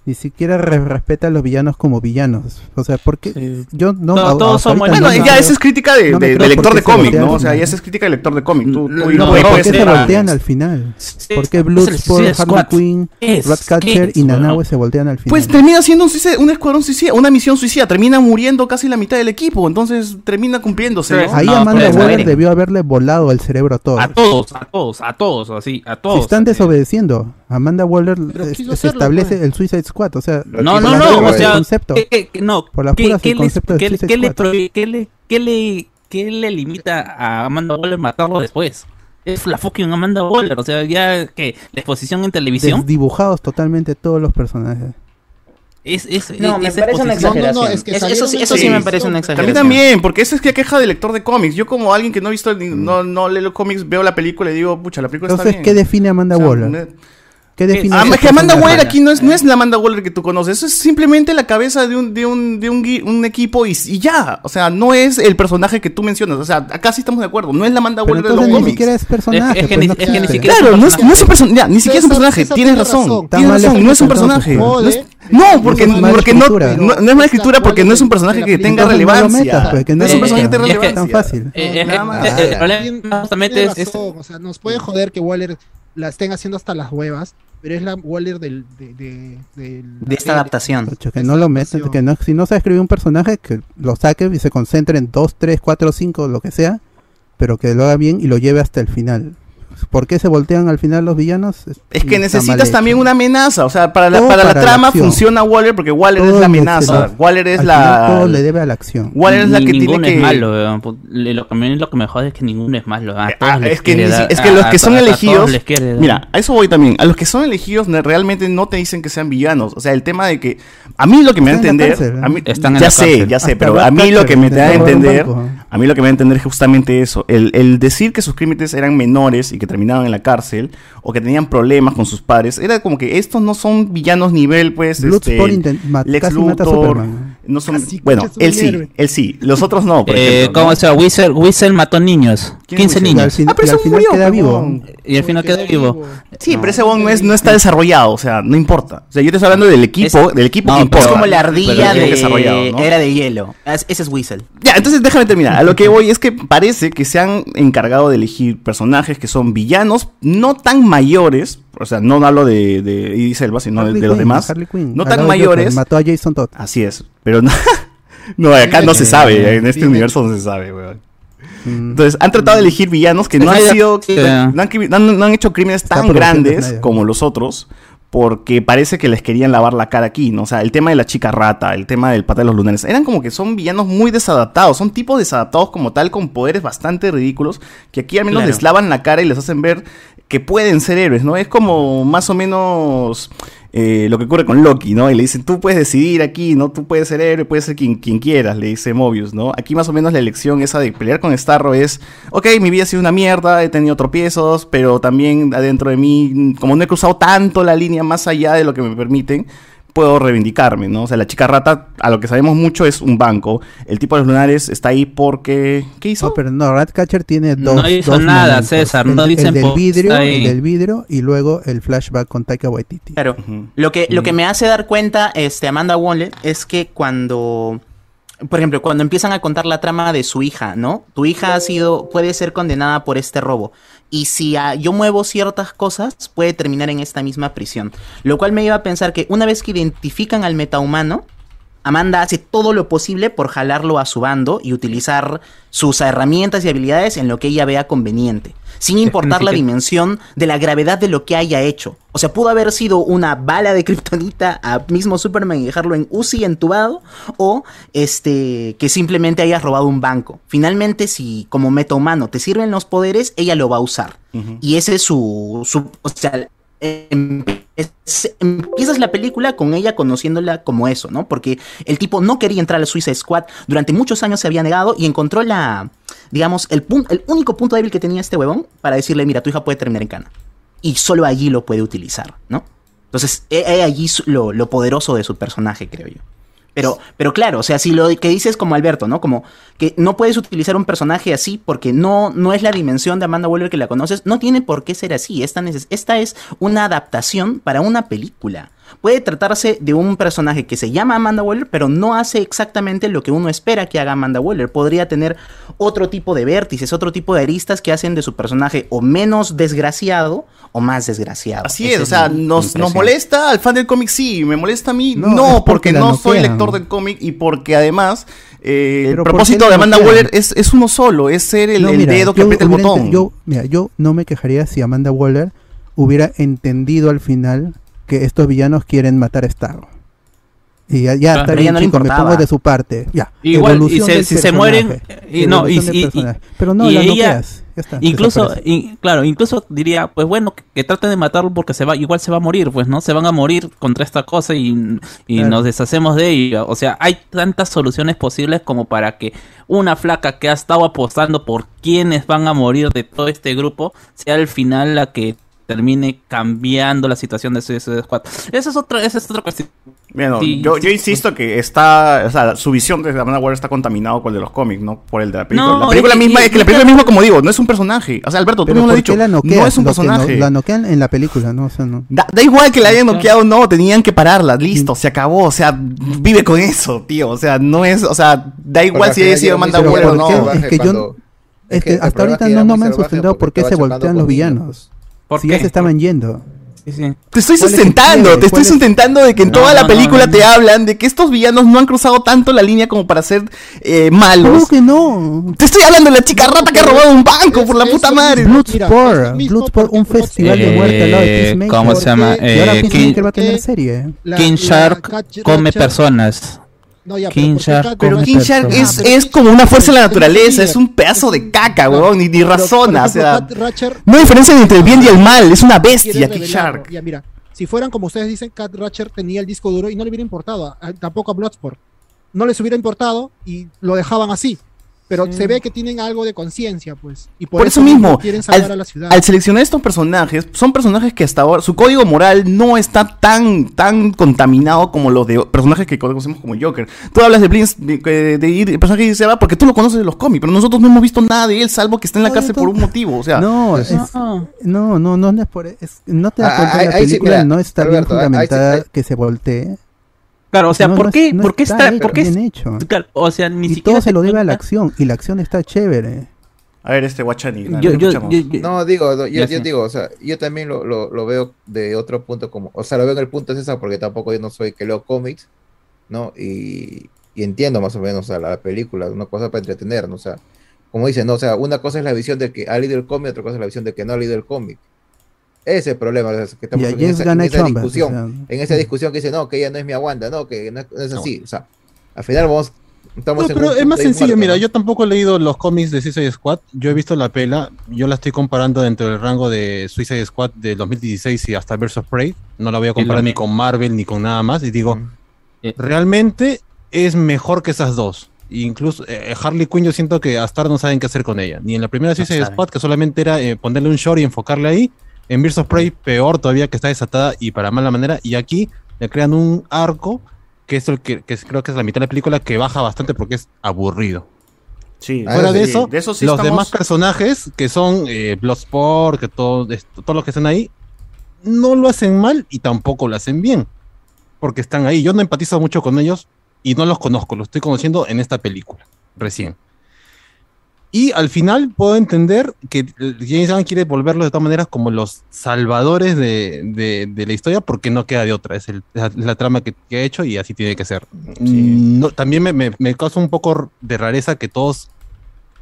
ni siquiera re- respeta a los villanos como villanos. O sea, porque yo no. Todos- a- todos son Bueno, no ya esa es crítica de, no lector de cómic, ¿no? O sea, ya esa es crítica de lector de cómic. Tú, No, no, ¿Por qué se voltean al final? ¿Por qué Bloodsport, Harley. Quinn, Ratcatcher y Nanahue se voltean al final? Pues termina siendo un, un escuadrón suicida, una misión suicida, termina muriendo casi la mitad del equipo, entonces termina cumpliéndose, ¿no? Ahí No, Amanda Waller debió haberle volado el cerebro a todos. A todos, a todos, a todos, así, a Si todos. están desobedeciendo, Amanda Waller es- quiso se hacerlo, establece pues. el Suicide Squad, o sea, No, no, no, o sea, concepto. que- que- no, Por las ¿qué- puras qué concepto qué le- qué le qué le- qué le- qué le limita a Amanda Waller matarlo después? Es la fucking Amanda Waller, o sea, ya que la exposición en televisión Desdibujados totalmente todos los personajes. Es, es, No, es- me esa parece una exposición. No, no, exageración. es que Es- eso, sí, eso sí me televisión. parece una A mí exageración. también, porque eso es que queja de lector de cómics. Yo como alguien que no ha visto, ni- no, no lee los cómics, veo la película y digo, pucha, la película Entonces, está ¿qué bien. define a Amanda O sea, Waller? ¿Qué define Ah, que Amanda? Waller aquí no es, no es la Amanda Waller que tú conoces, eso es simplemente la cabeza de un, de un, de un, equipo y, y ya. O sea, no es el personaje que tú mencionas. O sea, acá sí estamos de acuerdo. No es la Amanda Pero Waller de los ni cómics. siquiera es personaje. Es que pues, ni- no es que ni existe. siquiera- Claro, no es, no es un personaje. Ya, ni siquiera es un personaje. Tienes tiene razón. Tienes razón. No es un personaje. No, es- Jode, no, porque, porque no, no, no es mala escritura porque no es un personaje que tenga relevancia. pues, que no es un personaje que- relevancia. Tan fácil. Eh, eh, Nada más. eh, el problema justamente es, o sea, nos puede joder que Waller la estén haciendo hasta las huevas, pero es la Waller del, de, de, De esta adaptación. Ocho, que no lo metas, que no, si no sabe escribir un personaje, que lo saque y se concentre en 2, 3, 4, 5, lo que sea, pero que lo haga bien y lo lleve hasta el final. ¿Por qué se voltean al final los villanos? Es que necesitas también una amenaza. O sea, para la, para la para la trama acción. funciona Waller porque Waller Todo es la en amenaza. Waller es Al final la. todo le debe a la acción. Waller es la que tiene ninguno que. es malo, lo, que a mí lo que me jode es que ninguno es malo. A todos Ah, les es que, ni dar- es que a- los a- que son a- a todos elegidos. les quiere dar. Mira, a eso voy también. A los que son elegidos realmente no te dicen que sean villanos. O sea, el tema de que. A mí lo que me da a Están en la entender. a mí- Están en ya la sé, ya sé, pero a mí lo que me da a entender. A mí lo que me da a entender es justamente eso. El, el decir que sus crímenes eran menores y que terminaban en la cárcel. O que tenían problemas con sus padres. Era como que estos no son villanos nivel, pues. Bloodsport este, Lex Luthor. No son, Casi bueno, él sí, él sí. Los otros no, por Eh, ejemplo. ¿Cómo ¿no? se llama? Whistle, Whistle mató niños. ¿Quién es 15 Whistle? Y al, niños. fin- Ah, pero al eso final murió, queda vivo. Y al final quedó vivo. Sí, pero ese bon no, es, no está desarrollado, o sea, no importa. O sea, yo te estoy hablando del equipo, Es- del equipo No, que importa. es como la ardilla de. Era de hielo. Es- Ese es Whistle. Ya, entonces déjame terminar. A lo que voy es que parece que se han encargado de elegir personajes que son villanos no tan mayores, o sea, no hablo de, de Idris Elba, sino de, los demás. Harley Quinn, No al tan Joker, mayores. Mató a Jason Todd. Así es, pero no, (laughs) no acá no se sabe, en este universo no se sabe, weón. Mm. Entonces, han tratado de elegir villanos que no han sido, no han, cri- no han- no han hecho crímenes tan grandes como los otros, porque parece que les querían lavar la cara aquí, ¿no? O sea, el tema de la chica rata, el tema del pata de los lunares, eran como que son villanos muy desadaptados, son tipos desadaptados como tal, con poderes bastante ridículos, que aquí al menos Claro. les lavan la cara y les hacen ver que pueden ser héroes, ¿no? Es como más o menos eh, lo que ocurre con Loki, ¿no? Y le dicen, tú puedes decidir aquí, ¿no? Tú puedes ser héroe, puedes ser quien, quien quieras, le dice Mobius, ¿no? Aquí más o menos la elección esa de pelear con Starro es, ok, mi vida ha sido una mierda, he tenido tropiezos, pero también adentro de mí, como no he cruzado tanto la línea más allá de lo que me permiten, puedo reivindicarme, ¿no? O sea, la chica rata, a lo que sabemos mucho, es un banco. El tipo de los lunares está ahí porque... ¿Qué hizo? No, pero no, Ratcatcher tiene No dos. hizo dos nada, momentos. César, El- no dicen el del por- vidrio, está ahí. el del vidrio y luego el flashback con Taika Waititi. Claro. Lo que, lo que me hace dar cuenta, este, Amanda Waller, es que cuando, por ejemplo, cuando empiezan a contar la trama de su hija, ¿no? Tu hija ha sido, puede ser condenada por este robo. Y si ah, yo muevo ciertas cosas, puede terminar en esta misma prisión. Lo cual me lleva a pensar que una vez que identifican al metahumano, Amanda hace todo lo posible por jalarlo a su bando y utilizar sus herramientas y habilidades en lo que ella vea conveniente, sin (laughs) importar la dimensión de la gravedad de lo que haya hecho. O sea, pudo haber sido una bala de kriptonita a mismo Superman y dejarlo en UCI entubado, o este que simplemente hayas robado un banco. Finalmente, si como metahumano te sirven los poderes, ella lo va a usar. Y ese es su, su o sea, es- empiezas la película con ella conociéndola como eso, ¿no? Porque el tipo no quería entrar a la Suicide Squad, durante muchos años se había negado y encontró la, digamos, el, el único punto débil que tenía este huevón para decirle, mira, tu hija puede terminar en cana. Y solo allí lo puede utilizar, ¿no? Entonces, he, he allí su- lo, lo poderoso de su personaje, creo yo. Pero, pero claro, o sea, si lo que dices como Alberto, ¿no? Como que no puedes utilizar un personaje así porque no, no es la dimensión de Amanda Waller que la conoces, no tiene por qué ser así. Esta, esta es una adaptación para una película. Puede tratarse de un personaje que se llama Amanda Waller, pero no hace exactamente lo que uno espera que haga Amanda Waller. Podría tener otro tipo de vértices, otro tipo de aristas que hacen de su personaje o menos desgraciado o más desgraciado. Así es, o sea, nos, nos molesta al fan del cómic, sí, me molesta a mí, No, porque, no soy noquean. lector del cómic y porque además eh, el Pero ¿por propósito de Amanda? Waller es, es uno solo, es ser el, No, el dedo que yo aprieta el botón. Yo, mira, yo no me quejaría si Amanda Waller hubiera entendido al final que estos villanos quieren matar a Starro. Y ya, ya está bien, no chico, me pongo de su parte. Ya. Igual, y se- si se mueren, y no, y, y-. Pero no, y la ella. Ya está, incluso, y- claro, incluso diría, pues bueno, que, que traten de matarlo porque se va, igual se va a morir, pues, ¿no? Se van a morir contra esta cosa y, y Claro. nos deshacemos de ella. O sea, hay tantas soluciones posibles como para que una flaca que ha estado apostando por quienes van a morir de todo este grupo sea al final la que termine cambiando la situación de Suicide Squad. Esa es otra, esa es otra cuestión. Bueno, Sí, yo, sí, yo insisto que está, o sea, su visión de Amanda Waller está contaminado con el de los cómics, no por el de la película. No, la película y- misma, y- es que la película misma, como digo, no es un personaje. O sea, Alberto, tú mismo lo ¿por has dicho, no es un no- personaje. la noquean en la película, ¿no? O sea, no. Da, da igual que la hayan noqueado, no, tenían que pararla, listo, se acabó, o sea, vive con eso, tío, o sea, no es, o sea, da igual al si haya sido Amanda Waller o no. Es que yo Es es que que el hasta ahorita no, no me han sustentado por porque qué se voltean los villanos. ¿Por si qué? ya se estaban yendo. Te estoy ¿Cuál es el sustentando, te estoy ¿Cuál es- sustentando de que en No, toda la no, película no, te no. hablan de que estos villanos no han cruzado tanto la línea como para ser eh, malos. ¿Cómo que no? Te estoy hablando de la chica rata que ha robado un banco, por la puta madre. Bloodsport, Bloodsport, un festival de muerte al lado de Eh, Peacemaker. ¿Cómo se llama? Y ahora Eh, va a tener serie. La- King la Shark come personas. No, ya, pero King ¿por qué Shark Cat Pero King Shark es, es como una fuerza de la naturaleza, es un pedazo de caca, weón, ni, ni razona, o sea. No hay diferencia entre el bien y el mal, es una bestia, King. Shark. Ya, mira, si fueran como ustedes dicen, Cat Ratcher tenía el disco duro y no le hubiera importado, a- tampoco a Bloodsport. No les hubiera importado y lo dejaban así. Pero se ve que tienen algo de conciencia, pues. Y por, Por eso mismo, quieren salvar al, a la ciudad. al seleccionar estos personajes, son personajes que hasta ahora su código moral no está tan, tan contaminado como los de personajes que conocemos como Joker. Tú hablas de Blins, de, de, de- de personaje que se va porque tú lo conoces de los cómics, pero nosotros no hemos visto nada de él, salvo que está en la No, cárcel por un motivo. O sea, No, es- no, no, no, no es por es- no te das Ah, cuenta ahí- en la sí, película, mira, no está Alberto, bien ahí sí- fundamentada ahí- que se voltee. Claro, o sea, No, ¿por no qué? es- no ¿Por qué está está? ¿Por qué bien hecho. Claro, o sea, ni y siquiera todo se lo debe a la acción y la acción está chévere. a ver, este Guachani. Yo- yo- escuchamos. yo- yo- No, digo, no, yo, digo, o sea, yo también lo, lo, lo veo de otro punto como, o sea, lo veo en el punto de esa porque tampoco yo no soy que leo cómics, ¿no? Y, y entiendo más o menos, o sea, la película, una cosa para entretenernos, o sea, como dicen, ¿no? O sea, una cosa es la visión de que ha leído el cómic, otra cosa es la visión de que no ha leído el cómic. Ese es el problema, o sea, que estamos Y en esa, en esa discusión, o sea, en esa discusión que dice, no, que ella no es mi aguanta, no, que no, no es así, o sea, al final vamos, estamos No, en pero un es más sencillo, muerto, mira, ¿no? yo tampoco he leído los cómics de Suicide Squad, yo he visto la pela, yo la estoy comparando dentro del rango de Suicide Squad de 2016 y hasta Birds of Prey, no la voy a comparar ni con Marvel ni con nada más, y digo, realmente es mejor que esas dos. Incluso eh, Harley Quinn yo siento que hasta ahora no saben qué hacer con ella. Ni en la primera Suicide saben. Squad, que solamente era eh, ponerle un short y enfocarle ahí. En Birds of Prey, peor todavía que está desatada y para mala manera. Y aquí le crean un arco, que es el que, creo que es la mitad de la película, que baja bastante porque es aburrido. Sí, Fuera de sí, eso, de eso sí los estamos- demás personajes, que son eh, Bloodsport, que todo, esto- todos los que están ahí, no lo hacen mal y tampoco lo hacen bien. Porque están ahí. Yo no empatizo mucho con ellos y no los conozco, los estoy conociendo en esta película, recién. Y al final puedo entender que James Gunn quiere volverlos de todas maneras como los salvadores de, de- de la historia porque no queda de otra. Es, el- es la, trama que, que ha hecho y así tiene que ser. No, también me, me- me causa un poco de rareza que todos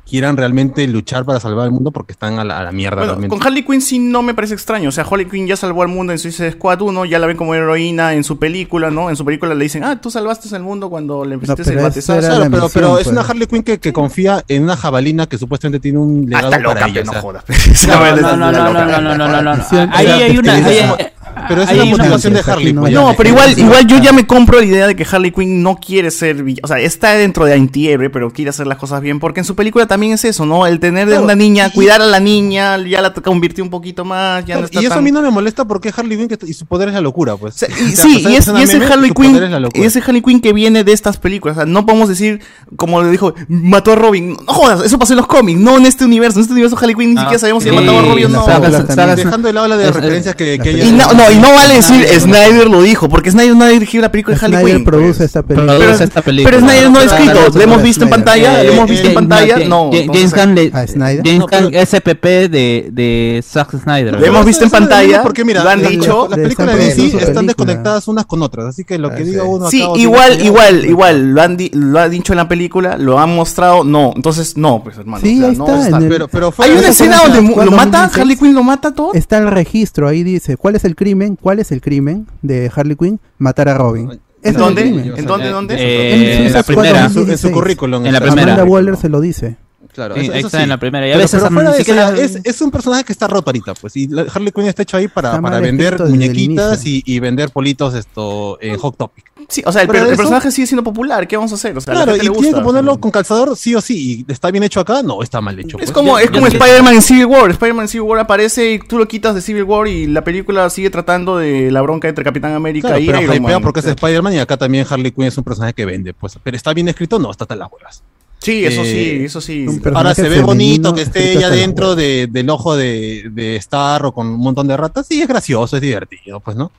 quieran realmente luchar para salvar el mundo porque están a la, a la mierda Bueno, realmente. con Harley Quinn sí no me parece extraño. O sea, Harley Quinn ya salvó al mundo en Suicide Squad 1, ya la ven como heroína en su película, ¿no? En su película le dicen, ah, tú salvaste al mundo cuando le empezaste pero el era Claro, pero, pero es pues. una Harley Quinn que, que confía en una jabalina que supuestamente tiene un legado está loca, para ella. no jodas, (laughs) No, no, no, no, no, no, no, no, no, no. Ahí hay una. Pero ahí es hay- pero es ahí hay motivación de Harley. pues, No, pero igual, igual yo ya me compro la idea de que Harley Quinn no quiere ser. O sea, está dentro de antihéroe, pero quiere hacer las cosas bien. Porque en su película también es eso, ¿no? El tener de Claro, una niña, cuidar a la niña, ya la convirtió un poquito más, ya no está y eso tan- a mí no me molesta porque es Harley Quinn que, y su poder es la locura, pues. (laughs) Y O sea, sí, y, es, y ese meme, Harley Quinn, es y ese Harley Quinn que viene de estas películas. O sea, no podemos decir, como le dijo, mató a Robin. No jodas, eso pasó en los cómics, no en este universo. En este universo Harley Quinn ni Ah, siquiera sabemos si sí, ha matado a Robin o las no. Dejando de lado la de referencias que, que Y no, no, y no vale decir Snyder lo dijo, porque Snyder no ha dirigido la película de Harley Quinn. produce pues. esta película. Pero, Produce esta película. pero Snyder no ha escrito, claro, lo hemos claro, visto en pantalla, lo hemos visto en pantalla, Ja- no. James Gunn, le- ¿A Snyder? James No, pero- Gunn SPP de, de Zack Snyder. Lo hemos visto en pantalla, lo porque mira, lo han dicho. las películas de DC están desconectadas unas con otras, así que lo que Ah, diga sí. uno Sí, igual, igual, igual, lo han, lo ha dicho en la película, lo han mostrado, no, entonces no, pues hermano. Sí, o sea, ahí no está, en Pero, pero Hay una escena donde mu- ¿Cuál lo mata, 2016? Harley Quinn lo mata todo. Está el registro, ahí dice, ¿cuál es el crimen? ¿Cuál es el crimen de Harley Quinn? Matar a Robin. El ¿Dónde? ¿En dónde? ¿Dónde? Eh, En en Suicide la primera. en su, en su 2016. currículum. En la primera. Amanda Waller se lo dice. Claro, Sí, eso, ahí eso está sí. en la primera. Y a Pero, veces pero fuera ni de eso, siquiera- ya, es, es un personaje que está roto ahorita, pues. Y Harley Quinn está hecho ahí para, para vender muñequitas y, y vender politos esto en Hot Topic. Sí, o sea, el, eso- personaje sigue siendo popular, ¿qué vamos a hacer? O sea, Claro, y le tiene gusta, que ponerlo con calzador sí o sí. ¿Y está bien hecho acá? No, está mal hecho. Es pues. como, es como Spider-Man en Civil War. Spider-Man en Civil War aparece y tú lo quitas de Civil War y la película sigue tratando de la bronca entre Capitán América Claro, y pero Iron Man. porque es Spider-Man y acá también Harley Quinn es un personaje que vende, pues. Pero está bien escrito, no, está hasta las huevas. Sí, eso Eh, sí, eso sí. Ahora se ve bonito que esté las dentro de, del ojo de, de Star o con un montón de ratas. Sí, es gracioso, es divertido, pues, ¿no?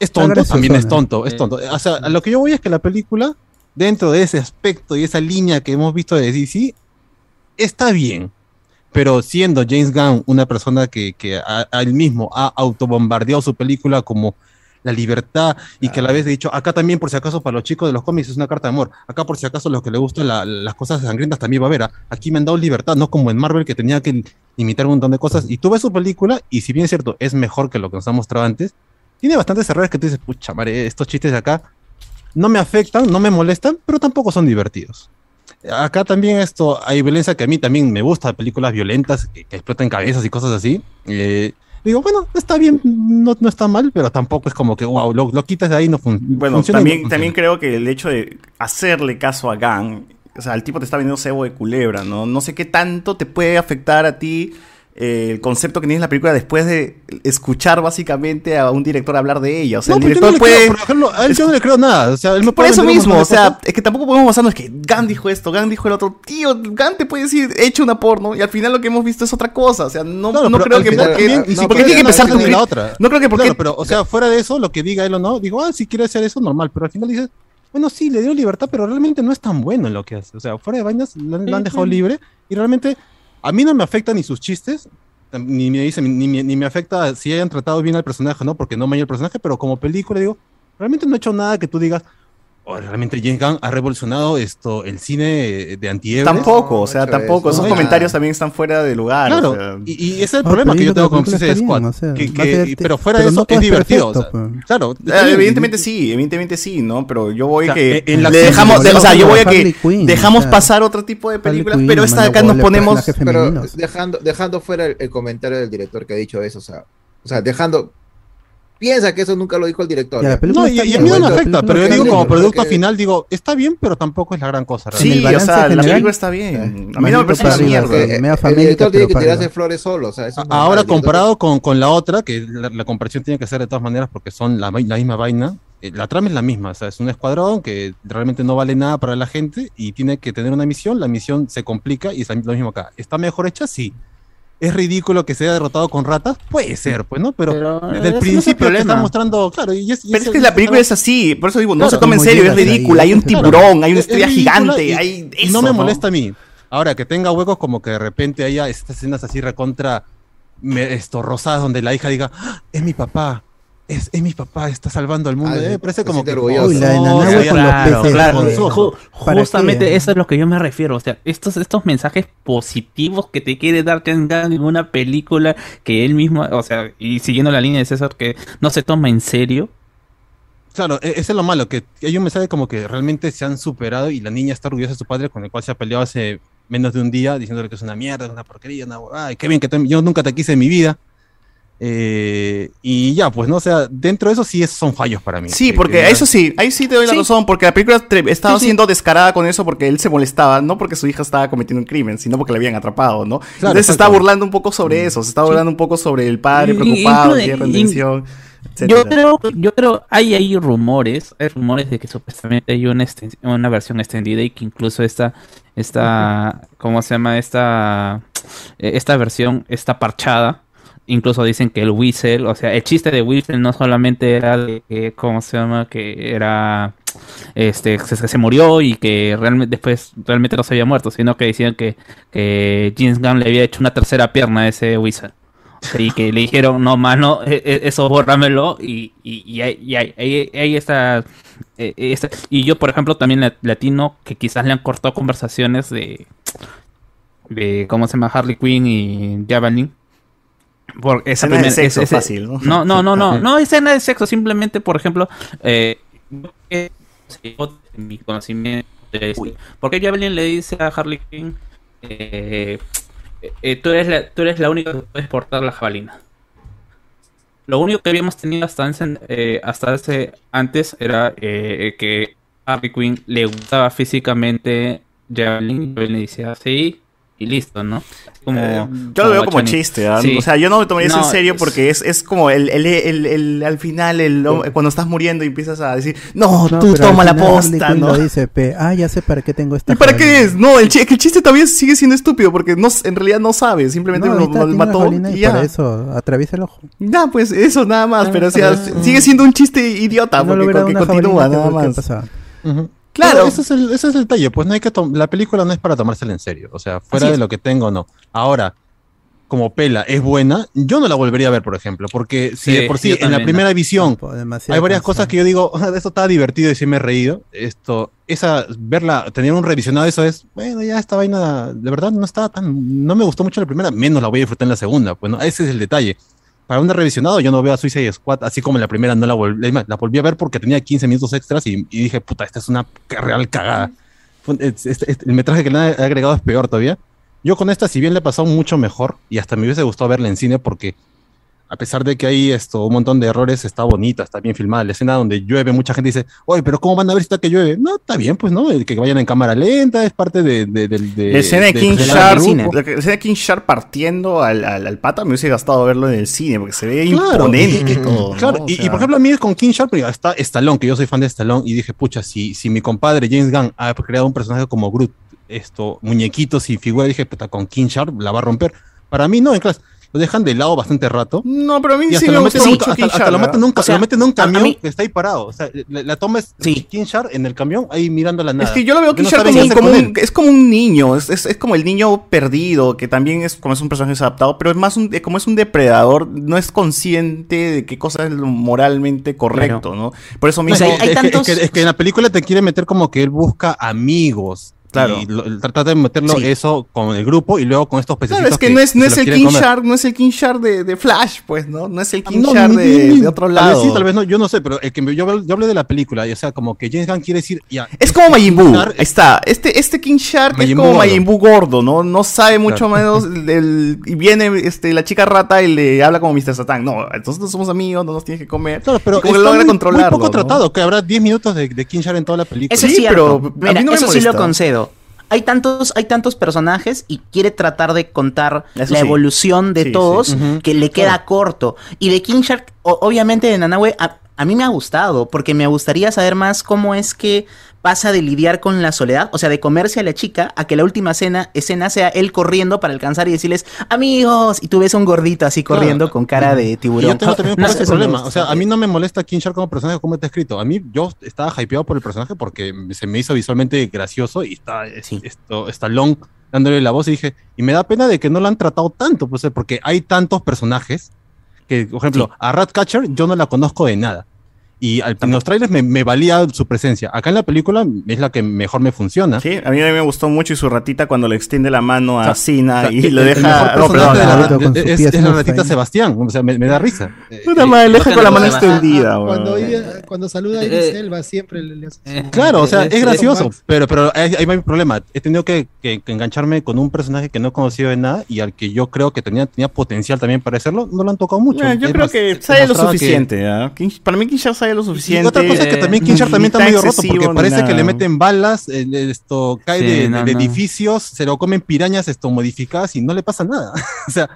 Es tonto, también es tonto, es Eh, tonto. O sea, a lo que yo voy es que la película, dentro de ese aspecto y esa línea que hemos visto de DC, está bien. Pero siendo James Gunn una persona que, que a, a él mismo ha autobombardeado su película como la libertad y que a la vez he dicho, acá también por si acaso para los chicos de los cómics es una carta de amor, acá por si acaso los que les gustan la- las cosas sangrientas también va a haber, ah, aquí me han dado libertad, no como en Marvel que tenía que limitar un montón de cosas y tú ves su película y si bien es cierto, es mejor que lo que nos ha mostrado antes, tiene bastantes errores que tú dices, pucha madre, estos chistes de acá no me afectan, no me molestan, pero tampoco son divertidos. Acá también esto, hay violencia que a mí también me gusta, películas violentas que, que explotan cabezas y cosas así. Eh, digo, bueno, está bien, no, no está mal, pero tampoco es como que, wow, lo, lo quitas de ahí, no fun- Bueno, funciona. y no también, también creo que el hecho de hacerle caso a Gunn, o sea, el tipo te está vendiendo cebo de culebra, ¿no? No sé qué tanto te puede afectar a ti eh, el concepto que tienes en la película después de escuchar básicamente a un director hablar de ella. O sea, No, el yo no director le puede... creo, ejemplo, a él yo no le creo nada. O sea, él me Por puede eso mismo, o sea, es que tampoco podemos basarnos que Gunn dijo esto, Gunn dijo el otro. Tío, Gunn te puede decir, he hecho una porno y al final lo que hemos visto es otra cosa. O sea, no, Claro, no creo que final porque, también, no, siquiera porque tiene que empezar con ni la otra. No creo que porque Claro, pero, o sea, fuera de eso, lo que diga él o no, digo, ah, si quiere hacer eso, normal, pero al final dices, bueno, sí, le dio libertad, pero realmente no es tan bueno en lo que hace. O sea, fuera de vainas, lo han dejado libre y realmente a mí no me afecta ni sus chistes, ni me dice, ni, ni me afecta si hayan tratado bien al personaje, ¿no? Porque no me el personaje, pero como película, digo, realmente no he hecho nada que tú digas, oh, realmente James Gunn ha revolucionado esto, el cine de antihéroes. Tampoco, o sea, tampoco. eso. Esos No, comentarios también están fuera de lugar. Claro, o sea. y, y ese es el problema que yo tengo con Suicide Squad. o sea, que, a que- pero fuera pero de eso es es divertido. perfecto, o sea, pues. claro, Eh, evidentemente sí, evidentemente sí, ¿no? Pero yo voy O sea, que en la le acción dejamos, de- o sea, yo voy a que dejamos o sea, pasar otro tipo de películas, pero esta de acá nos ponemos Pero dejando, dejando fuera el, el comentario del director que ha dicho eso, o sea, o sea, dejando piensa que eso nunca lo dijo el director. Ya, la No, y, y a mí no me la afecta, pero yo digo como producto porque- final, digo, está bien, pero tampoco es la gran cosa. Sí, el o sea, la general- película está bien. A mí no me parece una mierda. Eh, el famélica, director tiene que tirarse flores solo. O sea, eso. Ahora, El comparado con, con la otra, que la, la comparación tiene que ser de todas maneras porque son la, la misma vaina, eh, la trama es la misma. O sea, es un escuadrón que realmente no vale nada para la gente y tiene que tener una misión. La misión se complica y es lo mismo acá. ¿Está mejor hecha? Sí. ¿Es ridículo que se haya derrotado con ratas? Puede ser, pues, ¿no? Pero, Pero, desde ese el es principio te problema. está mostrando, claro, y es, y Pero es que la película es así, por eso digo, no Claro, se toma en ¿cómo serio, es ridícula, hay un Claro. tiburón, hay una Es- es estrella gigante, y- hay y eso, no me molesta a mí. Ahora, que tenga huecos como que de repente haya estas escenas así recontra me- esto, rosadas donde la hija diga, "Ah, es mi papá, es, es mi papá, está salvando al mundo. Ah, Eh, parece como que... orgulloso. Uy, la de no, Nanahue o sea, con los Claro, peces. claro. joder. Ju- ¿Para justamente qué? eso es lo que yo me refiero. O sea, estos, estos mensajes positivos que te quiere dar Gunn en una película que él mismo, o sea, y siguiendo la línea de César, que no se toma en serio. Claro, e- ese es lo malo, que hay un mensaje como que realmente se han superado y la niña está orgullosa de su padre con el cual se ha peleado hace menos de un día diciéndole que es una mierda, una porquería, una ay, qué bien que te- yo nunca te quise en mi vida. Eh, y ya, pues no, o sea, dentro de eso sí es- son fallos para mí. Sí, Que- porque que- eso sí, ahí sí te doy la Sí. razón, porque la película estaba Sí, sí. siendo descarada con eso porque él se molestaba, no porque su hija estaba cometiendo un crimen, sino porque le habían atrapado, ¿no? Entonces se estaba burlando un poco sobre eso, se estaba burlando un poco sobre el padre preocupado, y retención, Yo creo, yo creo, hay ahí rumores, hay rumores de que supuestamente hay una, una versión extendida y que incluso esta, esta, ¿cómo se llama? Esta, eh, esta versión está parchada. Incluso dicen que el Whistle, o sea, el chiste de Whistle no solamente era de que, ¿cómo se llama? Que era, este, se, se murió y que realmente después realmente no se había muerto, sino que decían que, que James Gunn le había hecho una tercera pierna a ese Whistle. Y que le dijeron, no, mano, e- e- eso bórramelo. Y, y, y ahí, ahí- ahí- está, eh, esta- Y yo, por ejemplo, también la- latino, que quizás le han cortado conversaciones de. de ¿Cómo se llama? Harley Quinn y Javelin. Por esa Escena de primera- sexo ese- fácil, ¿no? No, no, no, no. (laughs) No escena de sexo. Simplemente, por ejemplo, eh, eh, mi conocimiento. de- Porque Javelin le dice a Harley Quinn. eh, eh, tú, eres la, tú eres la única que puedes portar la jabalina. Lo único que habíamos tenido hasta ese, eh, hasta ese antes era eh, que Harley Quinn le gustaba físicamente Javelin. Javelin le decía sí y listo, ¿no? Como, Eh, yo lo veo como Chani. chiste. Sí. o sea, yo no me tomaría eso en serio porque es, es como el, el, el, el- al final, el, cuando estás muriendo y empiezas a decir, no, No, tú toma la Harley posta, ¿no? dice, pe, ah, ya sé para qué tengo esta ¿Y para qué jabalina". es? No, el, chi- que el chiste todavía sigue siendo estúpido porque no, en realidad no sabe, simplemente No, lo, mató y y ya. para eso atraviesa el ojo. Ya, pues eso nada más, pero o sea, ah. sigue siendo un chiste idiota porque le hubiera con- que dado una continúa nada ¿qué- qué más. Ujú. Claro. Ese es, el, ese es el detalle, pues no hay que la película no es para tomársela en serio, o sea, fuera de lo que tengo no. Ahora, como pela es buena, yo no la volvería a ver, por ejemplo, porque si Sí, de por sí en la primera no. visión hay varias cosas que yo digo, "Ah, esto estaba divertido y sí me he reído, esto, esa, verla, tener un revisionado de eso es, bueno, ya esta vaina, de verdad no estaba tan, no me gustó mucho la primera, menos la voy a disfrutar en la segunda, pues no, ese es el detalle. Para un revisionado yo no veo a Suicide Squad, así como la primera no la volví, la volví a ver porque tenía 15 minutos extras y, dije, puta, esta es una real cagada. El metraje que le han agregado es peor todavía. Yo con esta, si bien le he pasado mucho mejor, y hasta me hubiese gustado verla en cine porque a pesar de que hay esto, un montón de errores, está bonita, está bien filmada. La escena donde llueve, mucha gente dice, oye, pero ¿cómo van a ver si está que llueve? No, está bien, pues, ¿no? El que vayan en cámara lenta es parte de... de, de, de- La escena de King grupo. la escena de King Sharp partiendo al, al, al pata me hubiese gastado verlo en el cine porque se ve Claro, imponente. Claro, y, por ejemplo a mí con King Sharp mira, está Stallone, que yo soy fan de Stallone, y dije, pucha, si, si mi compadre James Gunn ha creado un personaje como Groot, esto, muñequitos y figura, dije, puta, con King Sharp la va a romper. Para mí no, en clase, lo dejan de lado bastante rato. No, pero a mí y sí me lo gusta meten, mucho hasta, King hasta Sharp, lo meten en un, O sea, lo meten en un a- a camión mí- que está ahí parado. O sea, la, la toma es King Sharp en el camión ahí mirando la nada. Es que yo lo veo no saben como, un, como es como un niño, es, es, es como el niño perdido, que también es como es un personaje adaptado, pero es más un, como es un depredador, no es consciente de qué cosa es lo moralmente correcto, ¿no? Por eso No, mismo... es, que- es que, es que en la película te quiere meter como que él busca amigos Claro. Lo- trata de meterlo Sí. eso con el grupo y luego con estos pececitos Claro, es que, no es, no es el King comer. Shark, no es el King Shark de, de Flash, pues, ¿no? No es el King No, Shark ni- de, ni- de otro tal lado. vez sí, tal vez no, yo no sé, pero el que me- yo, yo hablé de la película, y, o sea, como que James Gunn quiere decir, ya. Es como Majin Buu, Shark está. Este, este King Shark Majin es como. Majin Buu gordo, ¿no? No sabe mucho Claro. menos (laughs) del- y viene este, la chica rata y le habla como Mr. Satan. No, entonces no somos amigos, no nos tienes que comer. Claro, pero como logra muy, controlarlo. muy poco ¿no? tratado, que habrá 10 minutos de, de King Shark en toda la película. Eso es cierto. Mira, eso sí lo concedo. Hay tantos, hay tantos personajes y quiere tratar de contar Eso la sí. evolución de Sí, todos sí. Que le queda corto. Y de King Shark, o- obviamente de Nanahue, a, a mí me ha gustado, porque me gustaría saber más cómo es que pasa de lidiar con la soledad, o sea, de comerse a la chica, a que la última escena, escena sea él corriendo para alcanzar y decirles, amigos, y tú ves a un gordito así corriendo con cara de Y tiburón. yo tengo también No ese problema. O sea, a mí no me molesta King Shark como personaje como está escrito. A mí yo estaba hypeado por el personaje porque se me hizo visualmente gracioso y está es- esto está long dándole la voz y dije, y me da pena de que no lo han tratado tanto, pues porque hay tantos personajes que, por ejemplo, a Ratcatcher yo no la conozco de nada. Y al- en los trailers me, me valía su presencia. Acá en la película es la que mejor me funciona. Sí, a mí me gustó mucho y su ratita cuando le extiende la mano a O sea, Sina o sea, y el deja. No, personaje de la- perdón. con es, la ratita feos. Sebastián. O sea, me, me da risa. Puta madre, le deja con la mano extendida, Cuando, weón. ella- cuando saluda a Eh, Elba siempre le, hace su- Claro, o sea, Eh, es eh, gracioso, pero, pero ahí ahí va mi problema. He tenido que, que- que engancharme con un personaje que no he conocido de nada y al que yo creo que tenía, tenía potencial también para hacerlo, no lo han tocado mucho. Eh, yo Es creo más, que sabe lo que- suficiente. ¿ah? Para mí, King Shark lo Y suficiente. otra cosa es que también King Shark también está medio roto porque parece que le meten balas, esto cae Sí, de, no, de no. edificios, se lo comen pirañas esto modificadas y no le pasa nada. (laughs) o sea,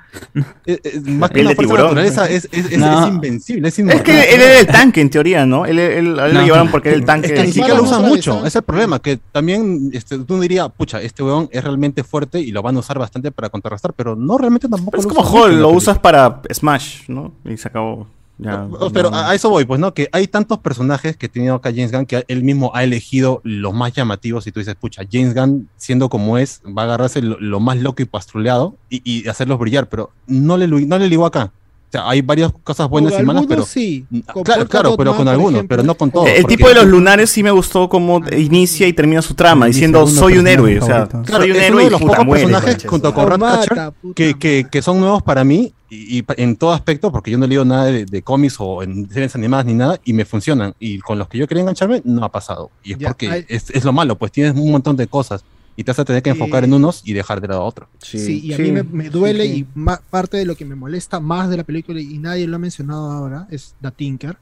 eh, eh, (laughs) más que El una de fuerza de tiburón. naturaleza es, es, es- No. es invencible, es que él era el tanque, en teoría, ¿no? Él, él- a él No. lo llevaron porque era el tanque. Es que ni siquiera lo usan mucho, es el problema, que también este, tú dirías, pucha, este weón es realmente fuerte y lo van a usar bastante para contrarrestar, pero no realmente tampoco Es lo como Hall, lo película. usas para Smash, ¿no? Y se acabó. Ya, Oh, Pero a a eso voy, pues, ¿no? Que hay tantos personajes que ha tenido acá James Gunn que él mismo ha elegido los más llamativos y tú dices, pucha, James Gunn, siendo como es, va a agarrarse lo, lo más loco y pastruleado y, y hacerlos brillar, pero no le, no le ligó acá. O sea, hay varias cosas buenas Con y malas, pero... sí. Con Claro, claro, pero con algunos, pero no con todos. El tipo de los lunares sí me gustó cómo inicia y termina su trama, diciendo soy un héroe, o sea. Claro, soy un es uno héroe de y los pocos muere. personajes junto con madre. Ratcatcher que, que, que son nuevos para mí y, y pa- en todo aspecto, porque yo no he leído nada de, de cómics o en series animadas ni nada y me funcionan. Y con los que yo quería engancharme no ha pasado. Y es Ya, porque hay- es, es lo malo, pues tienes un montón de cosas y te vas a tener que enfocar Eh, en unos y dejar de lado a otros. Sí, y a mí me, me duele y parte de lo que me molesta más de la película y nadie lo ha mencionado ahora es The Tinker.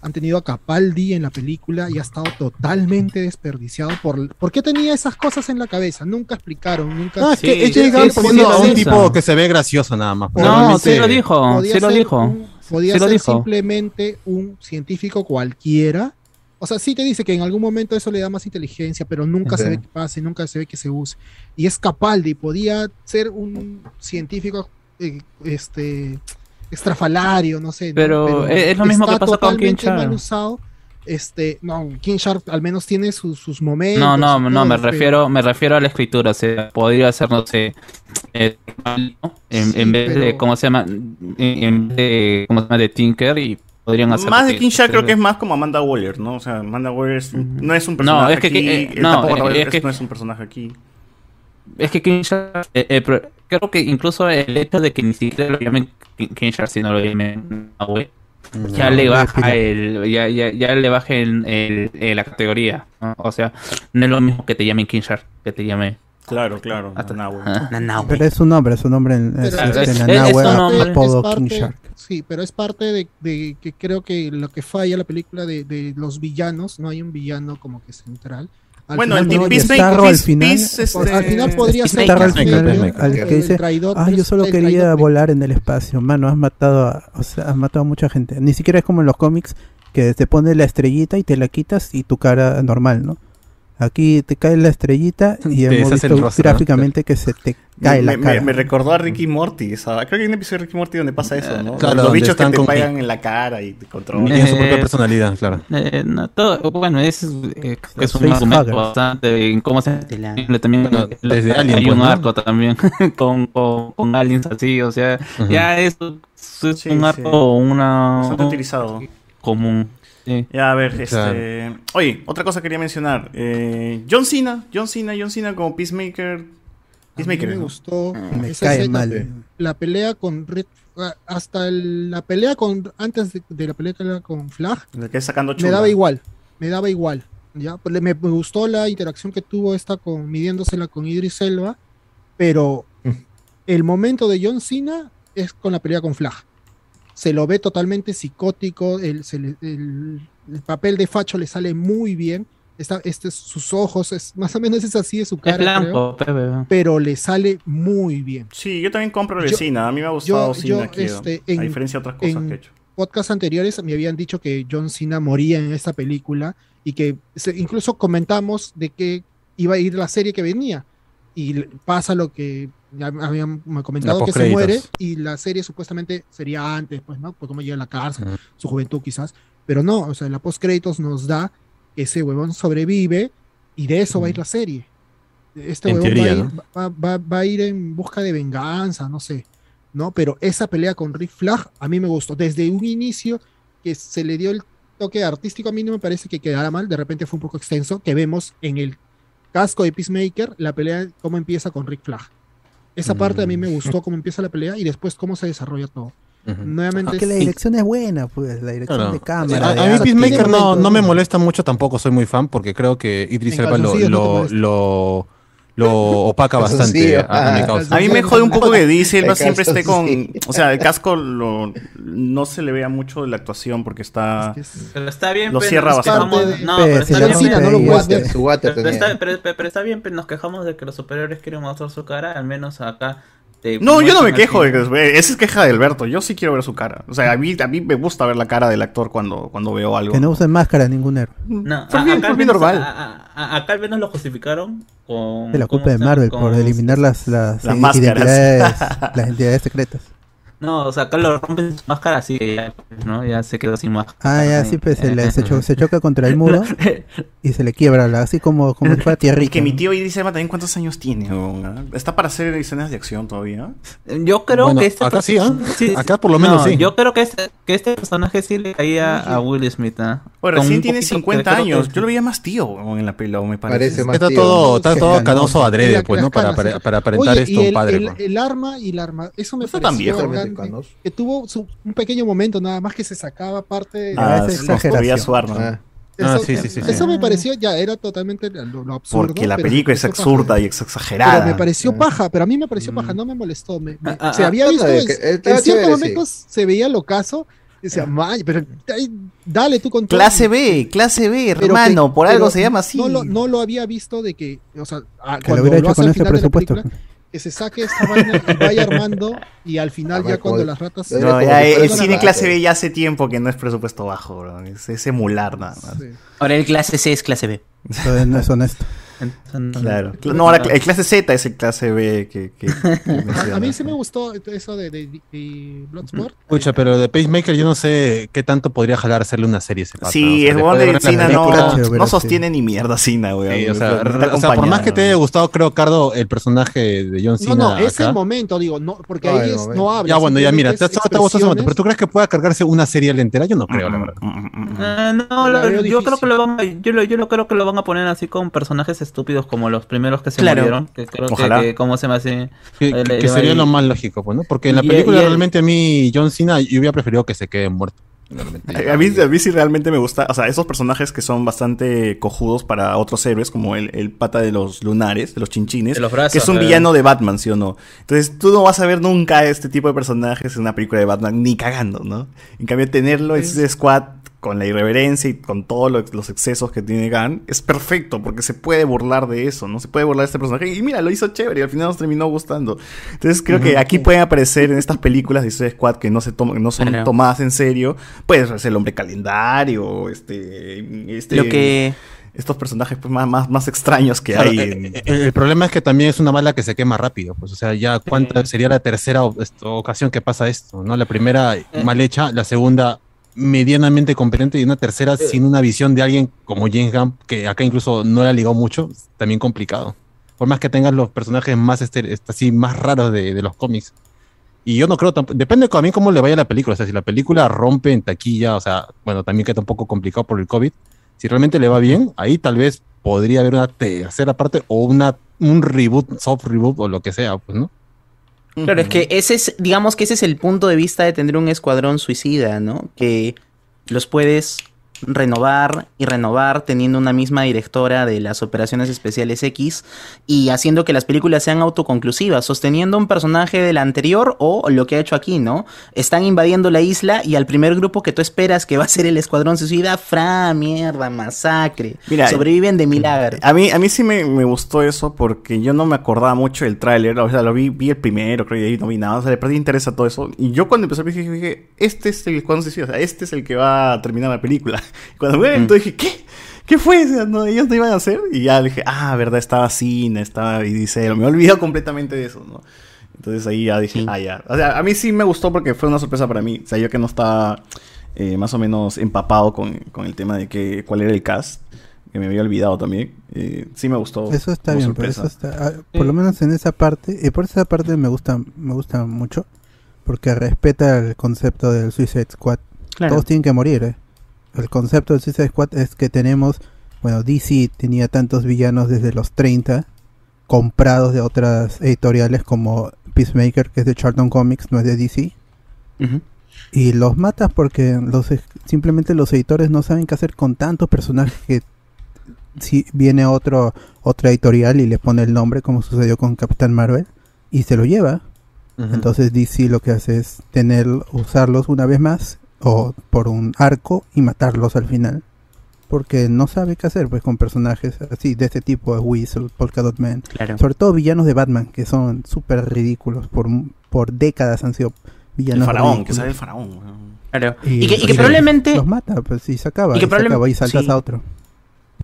Han tenido a Capaldi en la película y ha estado totalmente desperdiciado por ¿por qué tenía esas cosas en la cabeza? Nunca explicaron, nunca. No, es que Sí, es sí, Gunn sí, poniendo sí, a un sí. tipo que se ve gracioso nada más. No, Realmente- sí lo dijo, podía sí lo ser dijo. un- podía Sí lo ser dijo. simplemente un científico cualquiera. O sea, sí te dice que en algún momento eso le da más inteligencia, pero nunca se ve que pase, nunca se ve que se use. Y es Capaldi, podía ser un científico eh, este extrafalario, no sé. ¿no? Pero es- es lo mismo que pasa con King mal usado. Este, no, King Shark al menos tiene sus, sus momentos. No, no, no, me pero- refiero, me refiero a la escritura, o sea, podría ser, no sé, eh, ¿no? en, Sí, en vez de, ¿cómo se llama? En, en vez de, ¿cómo se llama? De Tinker y podrían hacer... Más de King Shark creo que es más como Amanda Waller, ¿no? O sea, Amanda Waller es- no es un personaje No, es que- aquí, que- eh, eh, no, tampoco es- que- no es un personaje aquí. Es que King Shark, eh, eh, pero creo que incluso el hecho de que ni siquiera lo llamen Shark, sino lo llamen Nahue, ya No, le baja el, ya, ya, ya le baja el, el- el- la categoría, ¿no? O sea, no es lo mismo que te llamen King Shark, que te llame... Claro, claro. Nahue. Nahue. Pero es su nombre, es su nombre en es, es- es- Nanahue, es parte- apodo es parte- King Shark. Sí, pero es parte de, de que creo que lo que falla la película de, de los villanos, no hay un villano como que central. Al Bueno, final el no- Peacemaker- Starro al Peace- final, Peace, este- al final podría ser Starro al final, al que dice, traidor, ah, yo solo quería traidor". volar en el espacio, mano, has matado a, o sea, has matado a mucha gente. Ni siquiera es como en los cómics que te pone la estrellita y te la quitas y tu cara normal, ¿no? Aquí te cae la estrellita (laughs) y Te hemos visto rostro, gráficamente que se te cae me, la me- cara. me recordó a Ricky Morty. creo que hay un episodio de Ricky Morty donde pasa eso, ¿no? claro, los bichos que te con- pegan en la cara y te controlan. Tiene su propia Eh, personalidad, claro. Eh, no, todo, bueno, es, eh, es un argumento Hugger. bastante en cómo se también Bueno, desde hay Alien, un pues, ¿no? arco también (laughs) con, con, con aliens así, o sea, Ujú. ya es, es Sí, un sí. arco una Bastante utilizado. común. Sí. Ya, a ver, este. Oye, otra cosa quería mencionar. Eh, John Cena, John Cena, John Cena como Peacemaker. A mí Peacemaker. me ¿no? gustó Me esa cae escena, mal. la pelea con Red ah, hasta el- la pelea con antes de, de la pelea con Flag que es sacando me chula. daba igual me daba igual ya Pues me, me gustó la interacción que tuvo esta con midiéndosela con Idris Elba pero el momento de John Cena es con la pelea con Flag se lo ve totalmente psicótico el, se le- el- el papel de facho le sale muy bien Está, este, sus ojos es más o menos es así de su Es cara creo, blanco, Pepe. pero le sale muy bien Sí, yo también compro el Yo- Cena. A mí me ha gustado yo- Cena yo, este, a en- diferencia de otras cosas en que he hecho. podcasts anteriores me habían dicho que John Cena moría en esta película y que se- incluso comentamos de que iba a ir la serie que venía y pasa lo que habían comentado que se muere y la serie supuestamente sería antes, pues, ¿no? Pues como llega a la cárcel, su juventud quizás, pero no, o sea, la post créditos nos da que ese huevón sobrevive y de eso va a ir la serie. Este En huevón teoría, va, a ir, ¿no? va- va- va a ir en busca de venganza, no sé. ¿no? Pero esa pelea con Rick Flag a mí me gustó. Desde un inicio que se le dio el toque artístico, a mí no me parece que quedara mal. De repente fue un poco extenso, que vemos en el casco de Peacemaker la pelea, cómo empieza con Rick Flag. Esa parte a mí me gustó cómo empieza la pelea y después cómo se desarrolla todo. Nuevamente Es que la dirección es buena, pues, la dirección de cámara. A, de a mí. Peacemaker no, no me molesta mucho tampoco, soy muy fan, porque creo que Idris Elba lo, lo opaca (laughs) bastante a, a mi Ah, causa. A mí me jode un poco que (laughs) Diesel El siempre esté con. O sea, el casco lo- no se le vea mucho de la actuación porque está. Pero está bien, Lo cierra bastante. No, pero está bien. no pero está bien, pero nos quejamos de que los superiores quieren mostrar su cara, al menos acá. Te No, yo no me quejo de que. Esa es queja de Alberto. Yo sí quiero ver su cara. O sea, a mí, a mí me gusta ver la cara del actor cuando, cuando veo algo. Que no usen máscara ningún héroe. No, Fue a- bien, normal. acá al menos lo justificaron con. Es la ¿cómo culpa de? Marvel Con- por eliminar las, las, Las eh, identidades, las (laughs) identidades secretas. No, o sea, acá lo rompen su máscara así que ya, ¿no? Ya se quedó sin máscara. Ah, ya, sí, pues se, le- se, cho- se choca contra el muro (laughs) y se le quiebra, la- así como, como si fuera (laughs) Y tierrita. que mi ¿no? tío Idris Elba también cuántos años tiene, ah? ¿Está para hacer escenas de acción todavía? Yo creo Bueno, que este acá sí, ¿ah? sí, Acá por lo menos no, sí. Yo creo que este, que este personaje sí le caía a Will Smith. ¿ah? Oye, Con recién tiene poquito- 50 creo que- años. Yo lo veía más tío en la pelo, me parece. Está todo, está todo canoso adrede, pues, ¿no? Para, canas, para, para aparentar Oye, esto y un el, padre. el- pues. el arma y la arma, eso me está tan viejo. Que, que tuvo su- un pequeño momento nada más que se sacaba parte de Ah, sí, construía su arma. Ah. Eso, Ah, sí, sí, sí, sí. eso me pareció ya era totalmente lo, lo absurdo. Porque la película es absurda paja. y es exagerada. Pero me pareció paja, pero a mí me pareció paja, no me molestó. Me, me- Ah, se ah, había ah, visto que- en ciertos momentos se veía lo caso. Decía, "May, pero ay, dale tú con todo". Clase B, clase B, Pero hermano, que- por algo se llama así. No lo, no lo había visto de que, o sea, a- Que lo cuando hubiera lo hecho hace con al ese final de la presupuesto. película, que se saque esta vaina y vaya armando y al final ver, ya cuando las ratas... No, ya, fuera el cine rata. clase B ya hace tiempo que no es presupuesto bajo, bro. Es, es emular nada más. Ahora el clase C es clase B. Eso no es honesto. Claro. No, ahora el clase Z es el clase B que, que- (laughs) que A, a mí sí me gustó eso de, de, de Bloodsport. Escucha, pero de Pacemaker yo no sé qué tanto podría jalar hacerle una serie ese pata, Sí, ¿no? el O sea, después de Cina no, no sostiene ni mierda Cina, weón. Sí, o sea, o sea, por más que te haya gustado, creo, Cardo, el personaje de John No, Cena. no, es acá, el momento, digo, no, porque No, ahí es, no habla. Ya, bueno, ya mira, te, simplemente es solo te gustó ese momento, expresiones. pero ¿tú crees que pueda cargarse una serie entera? Yo no creo, la verdad. Eh, no, La lo- veo yo creo que lo van a, yo, lo, yo creo que lo van a poner así con personajes estúpidos como los primeros que se Claro. murieron. Que creo Ojalá. que, que ¿cómo se así? Que, le- que le- sería lo más lógico, pues, ¿no? Porque en la y- película y el- realmente a mí, John Cena, yo hubiera preferido que se quede muerto. A mí, a mí sí realmente me gusta, o sea, esos personajes que son bastante cojudos para otros héroes, como el, el pata de los lunares, de los chinchines, De los brazos, que es un eh. villano de Batman, ¿sí o no? Entonces tú no vas a ver nunca este tipo de personajes en una película de Batman, ni cagando, ¿no? En cambio, tenerlo en ese squad con la irreverencia y con todos lo- los excesos que tiene Gunn, es perfecto, porque se puede burlar de eso, ¿no? Se puede burlar de este personaje. Y mira, lo hizo chévere y al final nos terminó gustando. Entonces creo que aquí pueden aparecer en estas películas de Suicide Squad que no, se toman, no son Claro. tomadas en serio, puede ser el hombre calendario, este, este Lo que- estos personajes pues, más, más, más extraños que Claro, hay. eh, en- eh, el, el problema es que también es una bala que se quema rápido, pues, o sea, ya cuánta sería la tercera o- esto- ocasión que pasa esto, ¿no? La primera Eh. mal hecha, la segunda medianamente competente y una tercera sin una visión de alguien como James Gunn, que acá incluso no le ha ligado mucho, también complicado. Por más que tengas los personajes más este, este, así más raros de, de los cómics. Y yo no creo, tamp- depende también cómo le vaya la película. O sea, si la película rompe en taquilla, o sea, bueno, también queda un poco complicado por el COVID. Si realmente le va bien, ahí tal vez podría haber una tercera parte o una, un reboot, soft reboot o lo que sea, pues, ¿no? Claro, es que ese es, digamos que ese es el punto de vista de tener un escuadrón suicida, ¿no? Que los puedes renovar y renovar teniendo una misma directora de las operaciones especiales X y haciendo que las películas sean autoconclusivas, sosteniendo un personaje del anterior o lo que ha hecho aquí, ¿no? Están invadiendo la isla y al primer grupo que tú esperas que va a ser el escuadrón suicida, fra, mierda, masacre. Mira, Sobreviven de milagro. A mí, a mí sí me, me gustó eso porque yo no me acordaba mucho del tráiler. O sea, lo vi, vi el primero, creo, y ahí no vi nada. O sea, le perdí interés a todo eso. Y yo cuando empecé a ver, dije, dije, este es el se decía, o sea, este es el que va a terminar la película. (laughs) Cuando me entonces dije, ¿qué? ¿Qué fue? O sea, no, ellos no iban a hacer. Y ya dije, ah, verdad, estaba cine, estaba y dice, me he olvidado completamente de eso, ¿no? Entonces ahí ya dije, ah, ya. O sea, a mí sí me gustó porque fue una sorpresa para mí. O sea, yo que no estaba eh, más o menos empapado con, con el tema de que cuál era el cast, que me había olvidado también. eh, sí me gustó. Eso está bien, pero eso está, ah, por lo menos en esa parte, y por esa parte me gusta, me gusta mucho, porque respeta el concepto del Suicide Squad. Claro. Todos tienen que morir, ¿eh? El concepto del Suicide Squad es que tenemos, bueno, DC tenía tantos villanos desde los 30, comprados de otras editoriales como Peacemaker, que es de Charlton Comics, no es de DC. Y los matas porque los simplemente los editores no saben qué hacer con tantos personajes que si viene otro otra editorial y le pone el nombre como sucedió con Capitán Marvel y se lo lleva. Entonces DC lo que hace es tener usarlos una vez más o por un arco y matarlos al final. Porque no sabe qué hacer pues con personajes así de este tipo, Whistle, Polka Dot Man. Claro. Sobre todo villanos de Batman que son súper ridículos por por décadas han sido El villanos faraón, que sale el faraón. Claro. Y, que, y que y probablemente... los mata, pues y se acaba, Y y, que se probable- acaba y saltas sí. a otro.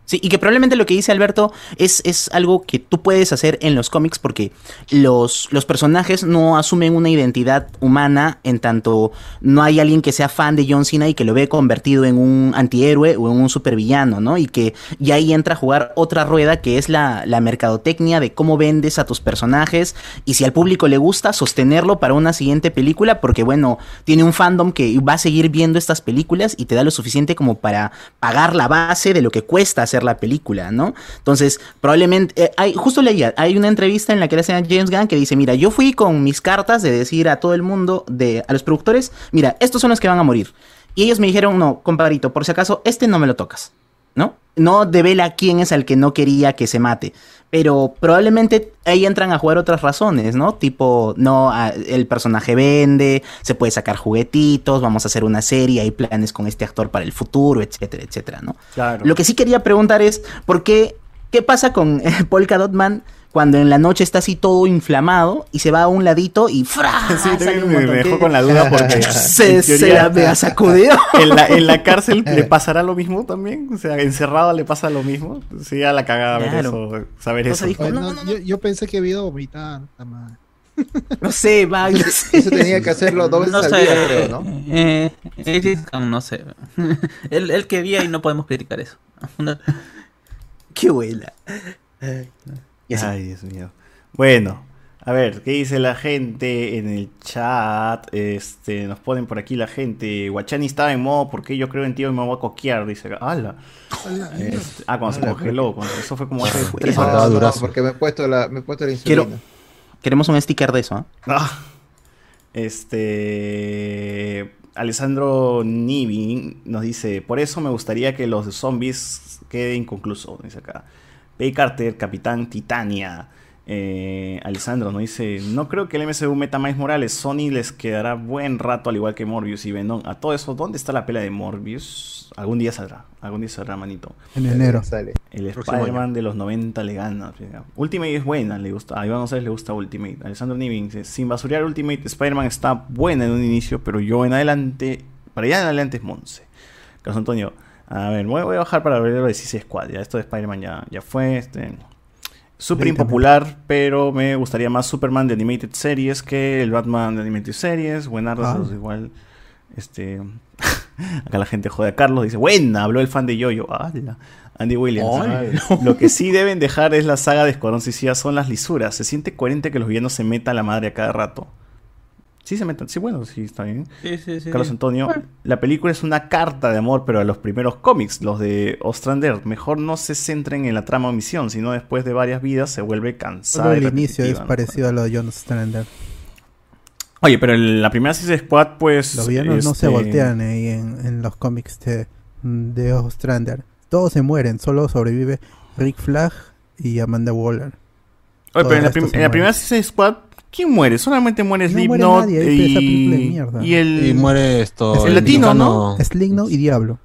Sí, y que probablemente lo que dice Alberto es, es algo que tú puedes hacer en los cómics porque los, los personajes no asumen una identidad humana en tanto no hay alguien que sea fan de John Cena y que lo ve convertido en un antihéroe o en un supervillano, ¿no? Y que y ahí entra a jugar otra rueda que es la, la mercadotecnia de cómo vendes a tus personajes y si al público le gusta, sostenerlo para una siguiente película porque, bueno, tiene un fandom que va a seguir viendo estas películas y te da lo suficiente como para pagar la base de lo que cuesta la película, ¿no? Entonces, probablemente, eh, hay, justo leía, hay una entrevista en la que le hacen a James Gunn que dice, mira, yo fui con mis cartas de decir a todo el mundo, de, a los productores, mira, estos son los que van a morir. Y ellos me dijeron, no, compadrito, por si acaso, este no me lo tocas, ¿no? No devela quién es el que no quería que se mate. Pero probablemente ahí entran a jugar otras razones, ¿no? Tipo, no, el personaje vende, se puede sacar juguetitos, vamos a hacer una serie, hay planes con este actor para el futuro, etcétera, etcétera, ¿no? Claro. Lo que sí quería preguntar es, ¿por qué, qué pasa con eh, Polka Dot Man cuando en la noche está así todo inflamado y se va a un ladito y ¡fra! (laughs) Sí, sale un me, me que- dejó con la duda porque (laughs) se, la mega sacudió. (laughs) En la, en la cárcel le pasará lo mismo también, o sea, encerrado le pasa lo mismo. Sí, a la cagada ver eso, saber Entonces eso. dijo, Oye, no, Yo, yo pensé que había ido a vomitar. No sé, va. no sé. Eso tenía que hacerlo dos veces No al sé, día, creo, ¿no? Eh, eh, no sé. él, él quería y no podemos criticar eso. Qué buena. Y así. Ay, Dios mío. Bueno, a ver, ¿qué dice la gente en el chat? Este, nos ponen por aquí la gente. Guachani estaba en modo porque yo creo en ti y me voy a coquear, dice. ¡Hala! Este, ah, cuando se congeló. cuando- eso fue como hace tres No, horas. no, porque me he puesto la, me he puesto la insulina. Quiero, queremos un sticker de eso, ¿ah? Ah, este. Alessandro Nivi nos dice: Por eso me gustaría que los zombies quede inconcluso. Dice acá. Pay Carter, Capitán Titania. Eh, Alessandro nos dice: No creo que el MCU meta más Morales. Sony les quedará buen rato, al igual que Morbius y Venom. A todo eso, ¿dónde está la pela de Morbius? Algún día saldrá. Algún día saldrá, manito. En enero. Sale. El Spider-Man de los 90 le gana. Ultimate es buena, le gusta. A Iván González le gusta Ultimate. Alessandro Nivin dice, sin basurear Ultimate, Spider-Man está buena en un inicio, pero yo en adelante, para allá en adelante es Monse. Carlos Antonio, a ver, voy, voy a bajar para ver lo de CC Squad. Ya esto de Spider-Man ya, ya fue. Este, Súper impopular, pero me gustaría más Superman de Animated Series que el Batman de Animated Series. Buenardos, Ah. los igual. Este. (laughs) Acá la gente jode a Carlos. Dice, buena, habló el fan de Yoyo. ¡Hala! Andy Williams. Ay, Lo que sí deben dejar es la saga de Escuadrón Suicida son las lisuras. Se siente coherente que los villanos se metan la madre a cada rato. Sí, se meten. Sí, bueno, sí, está bien. Sí, sí, sí. Carlos Antonio, la película es una carta de amor, pero a los primeros cómics, los de Ostrander. Mejor no se centren en la trama o misión, sino después de varias vidas se vuelve cansada. Solo y el inicio es parecido a lo de John Strander. Oye, pero en la primera Suicide Squad, pues. Los villanos no se este, voltean ahí en, en los cómics de, de Ostrander. Todos se mueren, solo sobrevive Rick Flag y Amanda Waller. Oye, Todo pero en la, en la primera Suicide Squad, ¿quién muere? Solamente muere No muere Slipknot de y, mierda. y el. Y muere esto. El latino, ¿no? Slipknot y Diablo.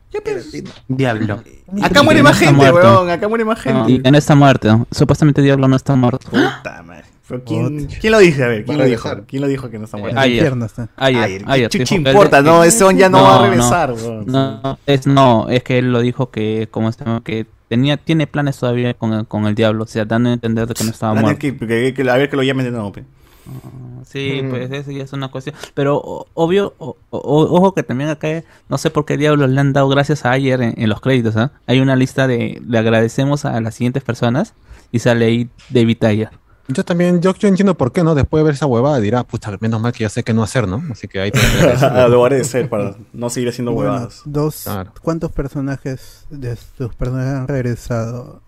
Diablo. Acá muere más no está gente, weón. Acá muere más No, gente. y no está muerto. Supuestamente Diablo no está muerto. Puta madre. ¿quién, ¿Quién lo dice? A ver, ¿quién lo dijo? ¿Quién lo dijo que no está muerto? ayer. está. Ayer, Ayer, ¿qué que importa? No, ese ya no va a regresar, No, weón. no, es, no, es que él lo dijo que, como llama, que tenía, tiene planes todavía con el, con el diablo, o sea, dando a entender de que no estaba muerto. que- que- que- a ver que lo llamen de nuevo, pe. Sí, pues eso ya es una cuestión. Pero o- obvio, o- o- ojo que también acá, no sé por qué diablos le han dado gracias a ayer en, en los créditos. ¿ah? Hay una lista de le agradecemos a las siguientes personas y sale ahí David Ayer. Yo también, yo, yo entiendo por qué, ¿no? Después de ver esa huevada dirá, puta, menos mal que ya sé qué no hacer, ¿no? Así que ahí te (laughs) Lo haré de ser para no seguir haciendo Bueno, huevadas. dos, Claro. ¿Cuántos personajes de sus personajes han regresado?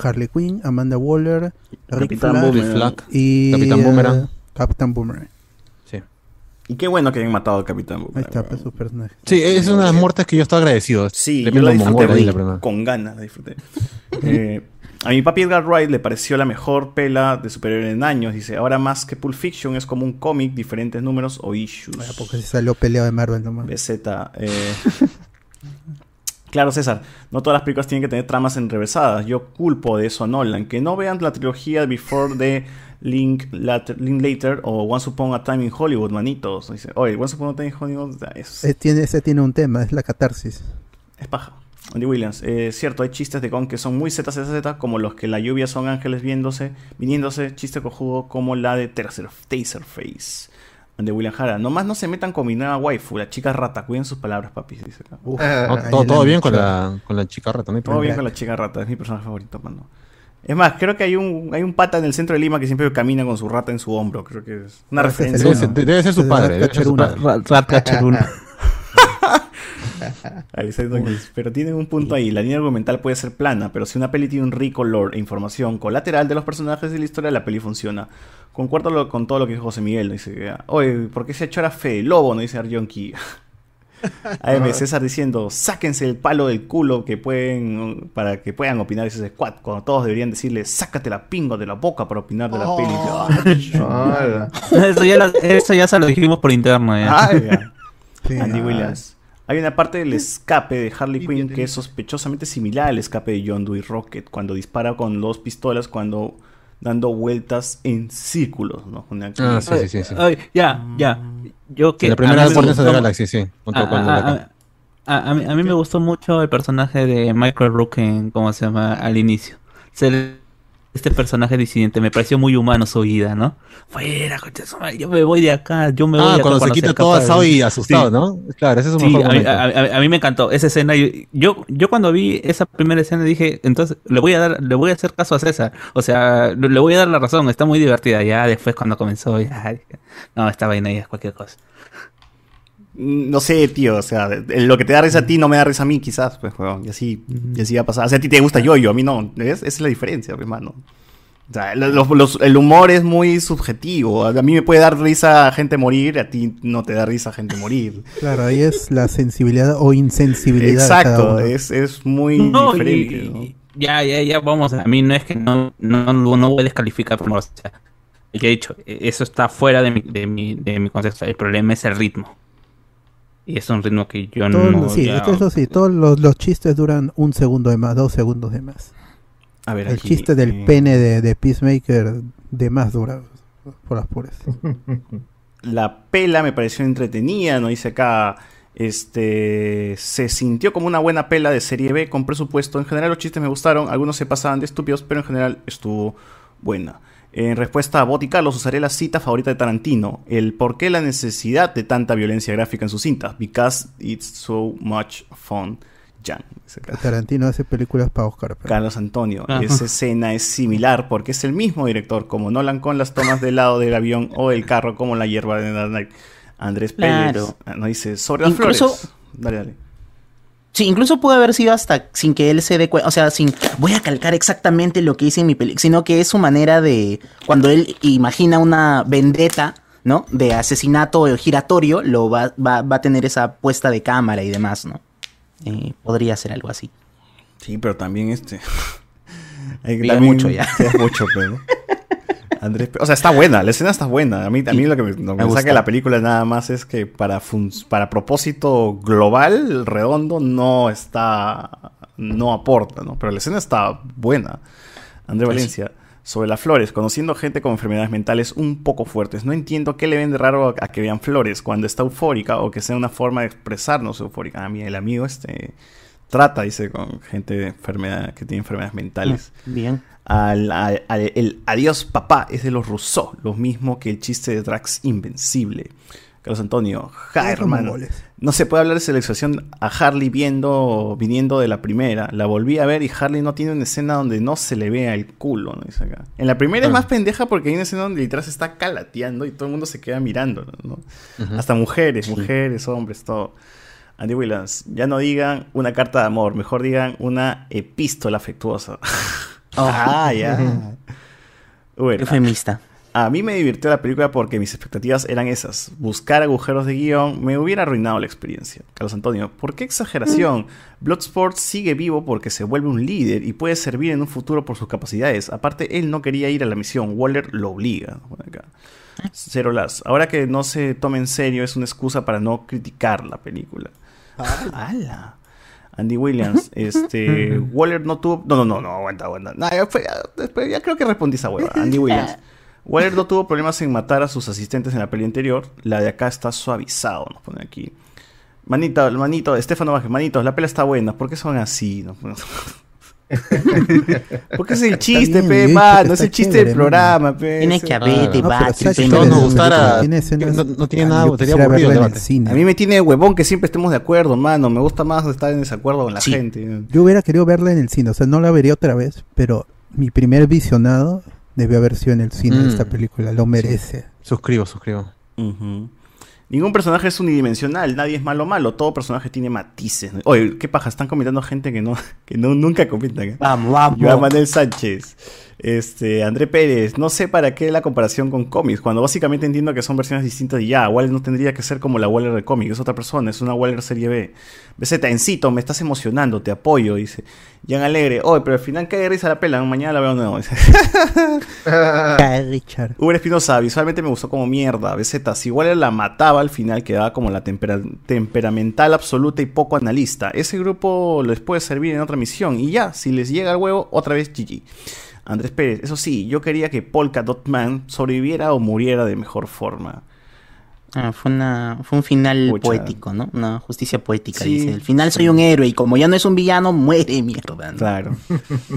Harley Quinn, Amanda Waller, Rick Capitán Flag, Boomerang. y Capitán eh, Boomerang. Capitán Boomerang. Sí. Y qué bueno que hayan matado al Capitán Ahí Boomerang, está, weón. pues, sus personajes. Sí, es una de las muertes que yo estoy agradecido. Sí, yo la disfruté ahí, la con ganas, la disfruté. (laughs) Eh, a mi papi Edgar Wright le pareció la mejor pela de superhéroe en años. Dice, ahora más que Pulp Fiction es como un cómic, diferentes números o issues. Porque se salió peleado de Marvel nomás. BZ. eh. (laughs) claro, César, no todas las películas tienen que tener tramas enrevesadas. Yo culpo de eso a Nolan. Que no vean la trilogía Before the Link Later, Linklater o Once Upon a Time in Hollywood, manitos. Dice, oye, Once Upon a Time in Hollywood es, tiene, ese tiene un tema, es la catarsis. es paja. Andy Williams, eh, cierto, hay chistes de Kong que son muy ZZZ, como los que la lluvia son ángeles viéndose, viniéndose, chiste cojudo como la de Taser, Taserface. Andy Williams Jara, nomás no se metan con mi nueva waifu, la chica rata, cuiden sus palabras, papi. Dice acá. No, ahí todo, bien con la, con la chica rata, ¿no? hay Todo bien con la chica rata, es mi personaje favorito, mano. Es más, creo que hay un, hay un pata en el centro de Lima que siempre camina con su rata en su hombro. Creo que es una referencia. Debe ser, debe ser su padre, diciendo (laughs) que- Pero tienen un punto ahí. La línea argumental puede ser plana, pero si una peli tiene un rico lore e información colateral de los personajes y la historia, la peli funciona. Concuerdo con todo lo que dijo José Miguel. Dice, oye, ¿por qué se ha hecho ahora Fede Lobo? No dice Arjonki. (laughs) AM César diciendo, sáquense el palo del culo que pueden para que puedan opinar ese squad. Cuando todos deberían decirle, sácate la pingo de la boca para opinar de la peli. (laughs) (laughs) Hola. eso, ya lo- eso ya se lo dijimos por interno. ya. Ah, ya. Sí, Andy ah, Williams. Hay una parte del escape de Harley Quinn que es sospechosamente similar al escape de John Doe y Rocket cuando dispara con dos pistolas cuando dando vueltas en círculos, ¿no? Una- Ah, sí, sí, sí. sí. Ay, ya, ya. Yo que la primera Guardianes the gustó- Galaxy, sí. Junto a, con a- la- a- a- a mí, a mí me gustó mucho el personaje de Michael Rook en, ¿cómo se llama? Al inicio. Se le- este personaje disidente me pareció muy humano su vida, ¿no? Fuera, de yo me voy de acá, yo me voy de Ah, acá. cuando se quita todo asado de- y asustado, ¿no? Claro, ese es su Sí, mejor a, mí, a- a- a mí me encantó esa escena. Yo, yo, yo cuando vi esa primera escena dije, entonces le voy a dar, le voy a hacer caso a César. O sea, le le voy a dar la razón, está muy divertida. Ya después cuando comenzó, ya, dije, no, esta vaina ya es cualquier cosa. No sé, tío, o sea, lo que te da risa a ti no me da risa a mí, quizás, pues, weón, y así, y así va a pasar. O sea, a ti te gusta yo, yo, a mí no, ¿ves? Esa es la diferencia, pues, hermano. O sea, lo- los- los- el humor es muy subjetivo. A mí me puede dar risa a gente morir, a ti no te da risa a gente morir. (laughs) Claro, ahí es la sensibilidad o insensibilidad. Exacto, es, es muy No, diferente. y- ¿no? y- ya, ya, ya, vamos. A mí no es que no, no, no voy a descalificar por o sea, ya he dicho, e- eso está fuera de mi, de mi, de mi contexto. El problema es el ritmo. Y es un ritmo que yo Todo- no. sí, ya- eso sí, todos los, los chistes duran un segundo de más, dos segundos de más. A ver, El aquí, chiste del eh, pene de, de Peacemaker de más dura, por las puras. (laughs) La pela me pareció entretenida, no dice acá. Este se sintió como una buena pela de serie B con presupuesto. En general los chistes me gustaron, algunos se pasaban de estúpidos, pero en general estuvo buena. En respuesta a Boti Carlos, usaré la cita favorita de Tarantino: el por qué la necesidad de tanta violencia gráfica en sus cintas. Because it's so much fun. Jan. Tarantino hace películas para Oscar. pero- Carlos Antonio. Ajá. Esa escena es similar porque es el mismo director como Nolan con las tomas del lado del avión o el carro como la hierba de Dark. Andrés Pérez Claro. ah, nos dice sobre las Incluso- flores. Dale, dale. Sí, incluso pudo haber sido hasta sin que él se dé cuenta, o sea, sin voy a calcar exactamente lo que hice en mi película, sino que es su manera de, cuando él imagina una vendetta, ¿no? De asesinato giratorio, lo va, va, va a tener esa puesta de cámara y demás, ¿no? Eh, podría ser algo así. Sí, pero también este. (laughs) hay Ya mucho ya. (laughs) es mucho, pero. Andrés, o sea, está buena, la escena está buena. A mí, a mí lo que me, lo que me saca de la película nada más es que para, fun- para propósito global, redondo, no está. No aporta, ¿no? Pero la escena está buena. André Pues Valencia. Sobre las flores, conociendo gente con enfermedades mentales un poco fuertes. No entiendo qué le ven de raro a, a que vean flores cuando está eufórica o que sea una forma de expresarnos eufórica. A mí, el amigo este trata, dice, con gente de enfermedad, que tiene enfermedades mentales. Bien. Al, al- al- el adiós papá es de los Rousseau, lo mismo que el chiste de Drax Invencible. Carlos Antonio, ja, hermano. No se puede hablar de selección a Harley viendo, viniendo de la primera. La volví a ver y Harley no tiene una escena donde no se le vea el culo, ¿no? Dice acá. En la primera es más pendeja porque hay una escena donde literal se está calateando y todo el mundo se queda mirando, ¿no? Hasta mujeres, mujeres, hombres, todo. Andy Williams, ya no digan una carta de amor, mejor digan una epístola afectuosa. (laughs) ah, ya. (laughs) Bueno, Eufemista. a mí me divirtió la película porque mis expectativas eran esas. Buscar agujeros de guion me hubiera arruinado la experiencia. Carlos Antonio, ¿por qué exageración? Bloodsport sigue vivo porque se vuelve un líder y puede servir en un futuro por sus capacidades. Aparte, él no quería ir a la misión. Waller lo obliga. Bueno, acá. Cero las. Ahora que no se tome en serio es una excusa para no criticar la película. ¡Hala! Andy Williams, (laughs) este, Waller no tuvo, no, no, no, no, aguanta, aguanta. No, ya, fue- ya- creo que respondí esa hueva. Andy Williams. (laughs) Waller no tuvo problemas en matar a sus asistentes en la peli anterior. La de acá está suavizado, nos pone aquí. Manito, manito, Estefano Vázquez, manitos, la pela está buena. ¿Por qué son así? Pone- (laughs) Porque es el chiste, bien, pe, que es el chiste chévere, del programa, pe. Tiene que haber No, pero debate. no nos la gustara- no- no tiene Ah, nada, sería aburrido el debate. cine. A mí me tiene huevón que siempre estemos de acuerdo, mano. Me gusta más estar en desacuerdo con la Sí. gente. Yo hubiera querido verla en el cine, o sea, no la vería otra vez, pero mi primer visionado debió haber sido en el cine de Mm. esta película, lo merece. Suscribo, suscribo. Ujú. Ningún personaje es unidimensional, nadie es malo malo, todo personaje tiene matices. Oye, qué paja, están comentando gente que no, (laughs) que no nunca comentan. ¿eh? Vamos, vamos. Joan Manuel Sánchez, este, André Pérez, no sé para qué la comparación con cómics, cuando básicamente entiendo que son versiones distintas y ya, Waller no tendría que ser como la Waller de cómic, es otra persona, es una Waller serie B. BZ, Encito, me estás emocionando, te apoyo, dice. Jan Alegre, oye, pero al final cae de risa la pela, mañana la veo nuevo. (laughs) Richard. Uber Espinosa, visualmente me gustó como mierda. BZ, si igual la mataba al final, quedaba como la tempera- temperamental absoluta y poco analista. Ese grupo les puede servir en otra misión. Y ya, si les llega el huevo, otra vez GG. Andrés Pérez, eso sí, yo quería que Polka Dot Man sobreviviera o muriera de mejor forma. Ah, fue, una, fue un final Pucha. poético, ¿no? Una justicia poética. Sí, dice. Al final sí. soy un héroe y como ya no es un villano, muere mierda. ¿no? Claro.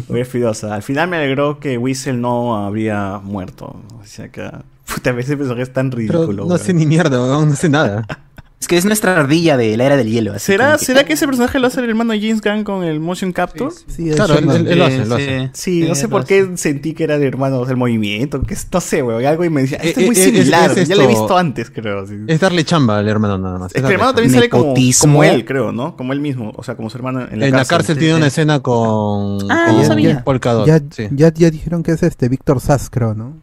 Uber Espinosa, al final me alegró que Whistle no habría muerto. O sea que. Puta, a veces personaje es tan Pero ridículo. no sé ni mierda, no sé nada. (laughs) Es que es nuestra ardilla de la era del hielo. así ¿Será, que- ¿Será que ese personaje lo hace el hermano de James Gunn con el motion capture? Sí, Claro, eso él, no- él- él lo hace, Sí, lo sí. hace. Sí, no Sí, sé por hace. qué sentí que era el hermano del movimiento, que es- no sé, weón, algo y me decía, esto Eh, es muy eh, es- similar, ya lo he visto antes, creo. sí. Es darle chamba al hermano nada más. Es que el hermano también sale como, como él, creo, ¿no? Como él mismo, o sea, como su hermano en la En la cárcel. cárcel Sí, tiene sí. una escena con, Ah, con no sabía. Polka Dot, ya, sí. ya, ya dijeron que es este Víctor Sass, creo, ¿no?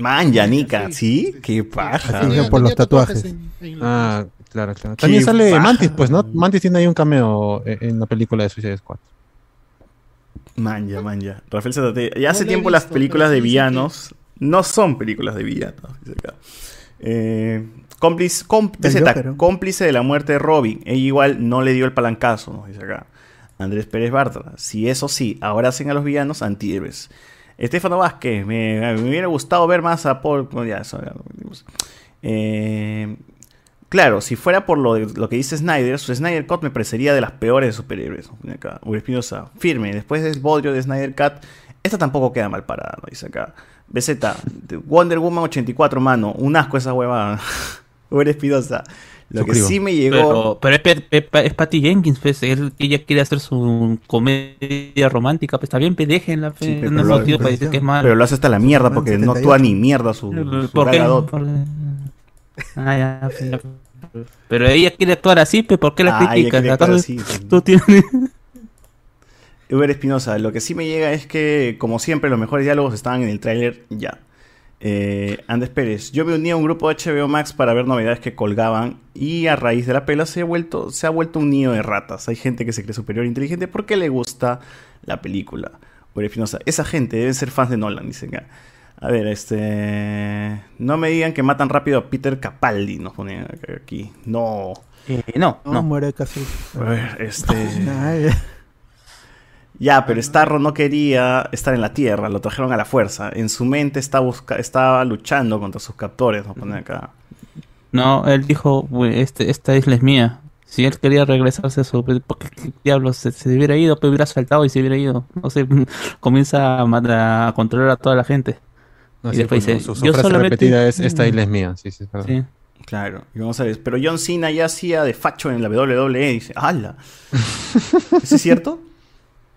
Man, Yanika, ¿sí? Qué paja. Tenía- por los tatuajes. en- en la- Ah, claro, claro. También sale. Mantis, pues, ¿no? Mantis tiene ahí un cameo en, en la película de Suicide Squad. Manja, manja. Rafael Zatate. Ya hace No tiempo las películas de villanos no son películas de villanos. dice acá. Eh, cómplice, cómplice de la muerte de Robin. Ella igual no le dio el palancazo, nos dice acá. Andrés Pérez Bartra. Si eso sí, ahora hacen a los villanos antihéroes. Estefano Vázquez. Me, me hubiera gustado ver más a Paul. lo. Eh, Claro, si fuera por lo, lo que dice Snyder, su Snyder Cut me parecería de las peores de superhéroes. Espinosa, firme. Después del bodrio de Snyder Cut, esta tampoco queda mal parada, ¿no? dice acá. BZ, de Wonder Woman 84, mano. Un asco esa huevada. (laughs) Uri Espinosa. Lo que sí me llegó. Pero, pero es, Patty Jenkins, pues, él- ella quiere hacer su comedia romántica, pues está bien, pe, déjenla, pe, Sí, no pero es lo- motivo para decir que es malo. Pero lo hace hasta la mierda porque no actúa ni mierda su, su ¿Por Gal qué? Gadot. Por- Ah, ya, pero- Pero ella quiere actuar así, pues ¿por qué la Ah, sí. tú tienes- Uber Espinosa, lo que sí me llega es que, como siempre, los mejores diálogos estaban en el tráiler ya. Eh, Andes Pérez, yo me uní a un grupo de HBO Max para ver novedades que colgaban y a raíz de la pela se ha vuelto, se ha vuelto un nido de ratas. Hay gente que se cree superior e inteligente porque le gusta la película. Esa gente deben ser fans de Nolan, dicen acá. A ver, este... No me digan que matan rápido a Peter Capaldi, nos ponen aquí. No. Eh, no, No, muere casi. A ver, este... (laughs) Ya, pero Starro no quería estar en la Tierra, lo trajeron a la fuerza. En su mente está busca estaba luchando contra sus captores, nos ponen acá. No, él dijo, "Güey, este, esta isla es mía. Si él quería regresarse a su... ¿Por qué qué diablos se, se hubiera ido? Pues hubiera saltado y se hubiera ido. No sé, (laughs) comienza a, a controlar a toda la gente. No, y sí, después pues, dice, su, su yo frase solamente... repetida es esta isla es mía. Sí, sí, es verdad. Sí. Claro, y vamos a ver. Pero John Cena ya hacía de facho en la WWE. Dice, ¡hala! ¿Eso (laughs) es cierto?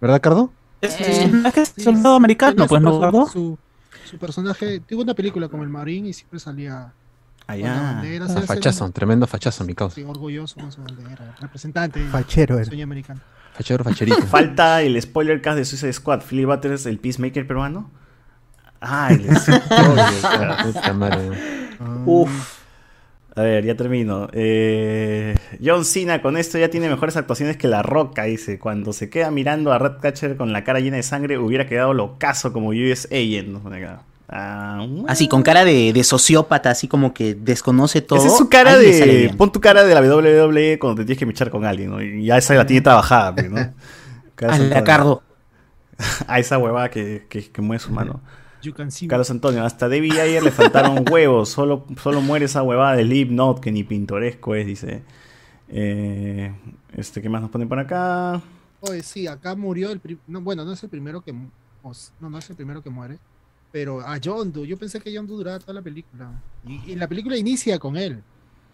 ¿Verdad, Cardo? Es, que es soldado americano, pues no, Gordo? Su, su personaje tuvo una película como el Marín y siempre salía Allá. bandera, Ah, se hace fachazo, un- tremendo fachazo, mi causa. sí, orgulloso con su bandera, representante Fachero era. sueño americano. Fachero, facherito. (laughs) Falta el spoiler cast de Suicide Squad. Philip Butters, el Peacemaker peruano. Ah, el (laughs) spoiler. Puta madre. Uf. A ver, ya termino. Eh, John Cena con esto ya tiene mejores actuaciones que La Roca, dice. Cuando se queda mirando a Ratcatcher con la cara llena de sangre, hubiera quedado locazo como US Agent. Ah, Así, con cara de, de sociópata, así como que desconoce todo. Esa es su cara ahí de. Pon tu cara de la WWE cuando te tienes que michar con alguien, ¿no? Y ya esa la tiene trabajada, pues, ¿no? (laughs) A. Cardo. (laughs) A esa huevada que, que, que mueve su mano. You can see Carlos Antonio, hasta David Ayer le faltaron (laughs) huevos. Solo, solo muere esa huevada de Slipknot que ni pintoresco es, dice. Eh, este, ¿qué más nos ponen por acá? Oye, sí, acá murió el no, bueno, no es el primero que no, no es el primero que muere, pero a John Doe, yo pensé que John Doe duraba toda la película. Y, y la película inicia con él.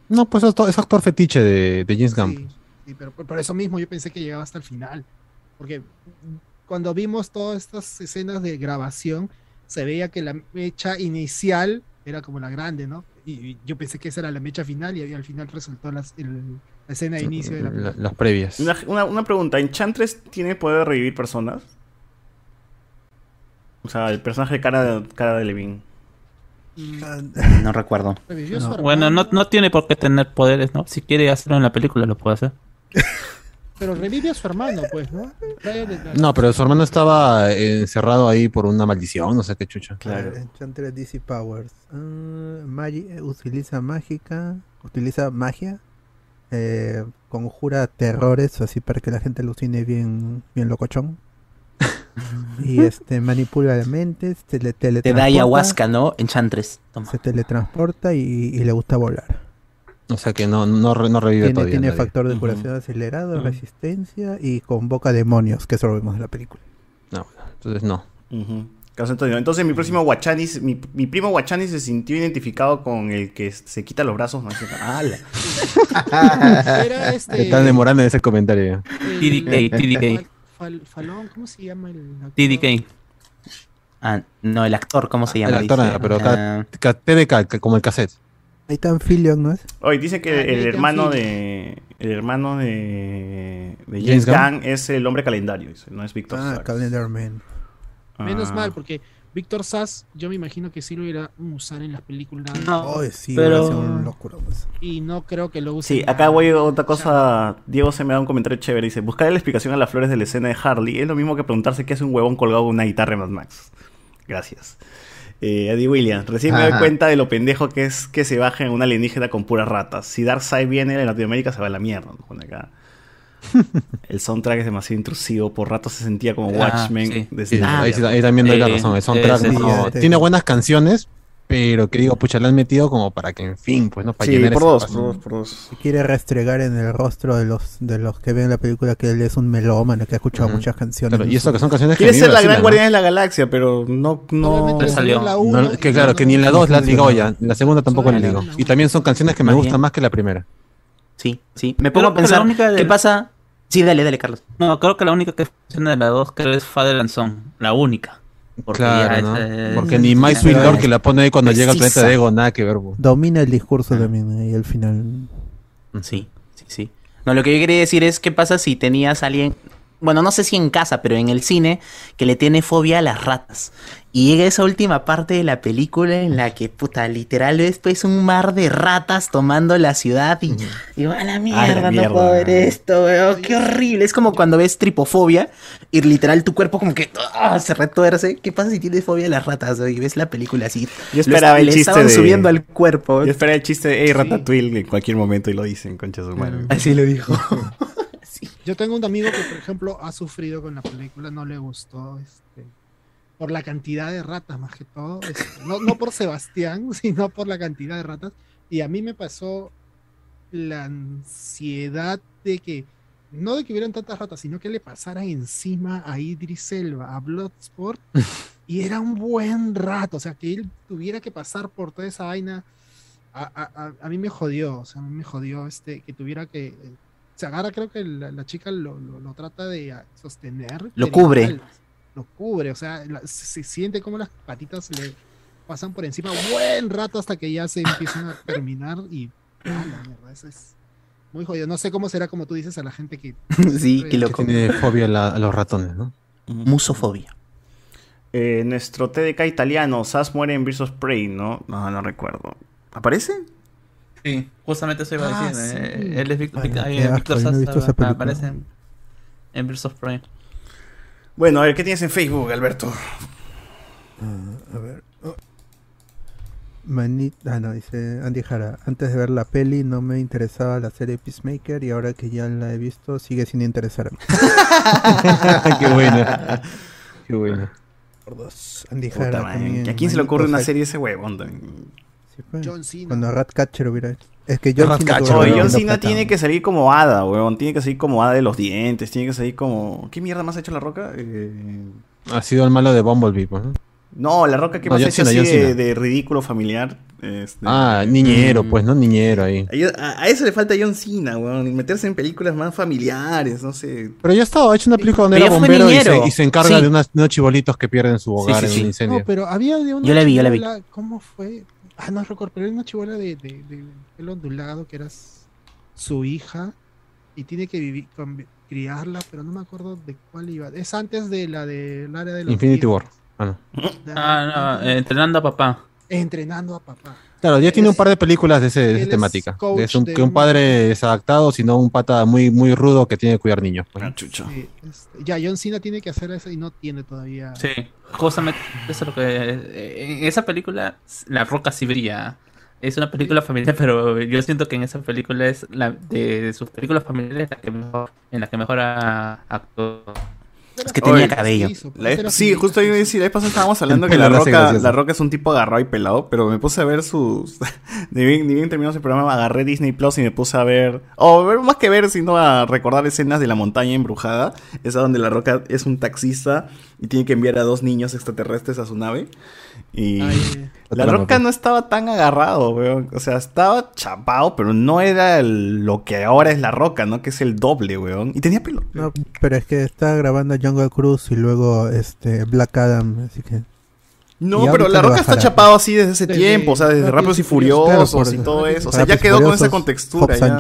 No, pues es, es actor fetiche de, de James Gunn. Sí, sí, pero por, por eso mismo yo pensé que llegaba hasta el final. Porque cuando vimos todas estas escenas de grabación, se veía que la mecha inicial era como la grande, ¿no? Y, y yo pensé que esa era la mecha final y al final resultó las- el- la escena de inicio de la La- película. las previas. Una, una- una pregunta: ¿Enchantress tiene poder de revivir personas? O sea, el personaje de cara, cara de Levin. No recuerdo. Bueno, no, no tiene por qué tener poderes, ¿no? Si quiere hacerlo en la película, lo puede hacer. (laughs) Pero revive a su hermano, pues, ¿no? No, pero su hermano estaba encerrado ahí por una maldición, no sé qué chucha. Enchantress DC Powers. Magi- eh, utiliza mágica, utiliza magia, eh, conjura terrores así para que la gente alucine bien, bien locochón. (laughs) y este manipula las mentes, tele- Te da teletransporta, ayahuasca, ¿no? Enchantress. Toma. se teletransporta y, y le gusta volar. O sea que no, no, no revive Tiene, todavía. tiene nadie. factor de curación acelerado, resistencia y convoca demonios, que eso lo vemos en la película. No, entonces no. Antonio. Entonces, mi próximo Guachanis, mi, mi primo Guachanis se sintió identificado con el que se quita los brazos. ¿no? (laughs) (laughs) Era este. Están demorando en ese comentario. TDK, TDK. Fal- Falón, ¿cómo se llama el actor? TDK. Ah, no, el actor, ¿cómo se llama? El actor, Dice, pero ah, ca- ca- TDK, como el cassette. Nathan Fillion, ¿no es? Hoy dice que Ah, el hermano de. El hermano de. de James James Gunn. Es el hombre calendario, dice, no es Víctor Ah. Calendar Man. Menos Ah. mal, porque Víctor Sass, yo me imagino que sí lo irá a usar en las películas. No, Ay, sí, pero- un locura, pues. Y no creo que lo use. Sí, acá voy a otra cosa. Diego se me da un comentario chévere. Dice: Buscarle la explicación a las flores de la escena de Harley es lo mismo que preguntarse qué hace un huevón colgado con una guitarra en Mad Max. Gracias. Eh, Eddie Williams, recién me doy cuenta de lo pendejo que es que se baje en una alienígena con puras ratas. Si Darkseid viene en Latinoamérica, se va a la mierda. ¿no? Pone acá. (laughs) El soundtrack es demasiado intrusivo. Por rato se sentía como Ah, Watchmen. sí. de Sí, ahí, también doy la razón. El soundtrack no- sí, tiene sí. buenas canciones, pero que digo, pucha, le han metido como para que, en fin, pues no, para Sí, llenar por dos, por dos, por dos. Se quiere restregar en el rostro de los de los que ven la película que él es un melómano que ha escuchado muchas canciones. Claro, y eso que son canciones que Quiere ser la gran ¿no? guardián de la galaxia, pero no. no... Solamente salió. la uno No, que claro, no- que ni en la 2 la no digo funcionó. ya, en la segunda tampoco la la digo. Y también son canciones que me gustan más que la primera. Sí, sí. Me pongo a la pensar, única de- ¿qué pasa? Sí, dale, dale, Carlos. No, creo que la única que funciona de las dos creo es Father and Son. La única. Porque Claro, ya ¿no? es- Porque ni My Sweet Lord que la pone ahí cuando llega al planeta Precisa. de Ego, nada que ver. bo. Domina el discurso también ahí al final. Sí, sí, sí. No, lo que yo quería decir es qué pasa si tenías a alguien, bueno, no sé si en casa, pero en el cine, que le tiene fobia a las ratas. Y llega esa última parte de la película en la que, puta, literal es pues un mar de ratas tomando la ciudad y digo, a la mierda, mierda. no puedo ver esto, weón, qué horrible. Es como cuando ves tripofobia y literal tu cuerpo como que ah, se retuerce. ¿Qué pasa si tienes fobia a las ratas? weón? Y ves la película así. Yo esperaba el chiste estaban de... subiendo al cuerpo. Yo esperaba el chiste de Hey Ratatouille en cualquier momento y lo dicen, concha su madre. Así lo dijo. (laughs) (laughs) Yo tengo un amigo que, por ejemplo, ha sufrido con la película, no le gustó, este, por la cantidad de ratas, más que todo. este, no, no por Sebastián, (laughs) sino por la cantidad de ratas. Y a mí me pasó la ansiedad de que, no de que hubieran tantas ratas, sino que le pasaran encima a Idris Elba, a Bloodsport, y era un buen rato, o sea, que él tuviera que pasar por toda esa vaina. A, a- a- a mí me jodió, o sea, a mí me jodió este, que tuviera que eh, se agarra, creo que la, la chica lo, lo- lo trata de sostener. Lo cubre. Lo cubre, o sea, la- se, se siente como las patitas le pasan por encima buen rato hasta que ya se empiezan a terminar y. ah, la mierda, eso es muy jodido. No sé cómo será, como tú dices, a la gente que. (laughs) Sí, qué loco. Tiene fobia a, la- a los ratones, ¿no? Musofobia. Eh, nuestro TDK italiano, Sass muere en of Prey, ¿no? No, no recuerdo. ¿Aparece? Sí, justamente eso iba a Ah, decir. sí. eh, él es Ah, eh, asco, Víctor yo no ah, aparece en, en Birds of Prey. Bueno, a ver, ¿qué tienes en Facebook, Alberto? Ah, a ver. oh. Ah, no, dice Andy Jara. Antes de ver la peli no me interesaba la serie Peacemaker y ahora que ya la he visto sigue sin interesarme. (laughs) Qué buena. Qué buena. Por dos. Andy Puta Jara también. ¿A quién se le ocurre una serie ese huevón? Sí, pues. John Cena. Cuando Ratcatcher hubiera hecho. Es que John Cena una John Cena tiene que salir como hada, huevón. Tiene que salir como hada de los dientes. Tiene que salir como. ¿Qué mierda más ha hecho la roca? Eh, Ha sido el malo de Bumblebee, pues, ¿no? No, la roca que No, más ha hecho Cena, así de, de ridículo familiar. este, Ah, niñero, mm, pues, ¿no? Niñero ahí. A, a eso le falta John Cena, weón. Meterse en películas más familiares, no sé. Pero ya estaba, ha hecho una película donde Pero era bombero y se, niñero. y se encarga Sí. de, unas- unos chibolitos que pierden su hogar sí, en sí. un incendio. No, pero había de una Yo la vi, yo la vi. ¿Cómo fue? Ah, no recuerdo, pero era una chibola de, de, de pelo ondulado que era su hija y tiene que vivir, con- criarla, pero no me acuerdo de cuál iba. Es antes de la del área de los Infinity. War. Ah, no. Ah, no, entrenando a papá. Entrenando a papá. Claro, ya tiene un par de películas de, ese, de esa es temática. Es un, de que un padre es adaptado, sino un pata muy, muy rudo que tiene que cuidar niños. pues. Ah, Sí, este, ya, John Cena tiene que hacer eso y no tiene todavía. Sí, justamente eso es lo que. eh, En esa película, La Roca sí brilla. Es una película familiar, pero yo siento que en esa película es la de, de sus películas familiares la que mejor, en la que mejor ha actuado. Es que tenía Oye, cabello. La sí, justo iba a decir, pasada estábamos (laughs) hablando que la roca, la roca es un tipo agarrado y pelado, pero me puse a ver sus. (laughs) ni, bien, ni bien terminamos el programa, agarré Disney Plus y me puse a ver. O ver, más que ver, sino a recordar escenas de la montaña embrujada. Esa donde la roca es un taxista y tiene que enviar a dos niños extraterrestres a su nave. Y. La roca no estaba tan agarrado, weón. O sea, estaba chapado, pero no era el- lo que ahora es la roca, ¿no? Que es el doble, weón. Y tenía pelo. No, pero es que está grabando Jungle Cruise y luego este Black Adam, así que. No, pero la roca está chapado así desde ese tiempo, o sea, desde Rápidos y Furiosos. Claro, y todo eso. O sea, ya quedó con esa contextura. Ya.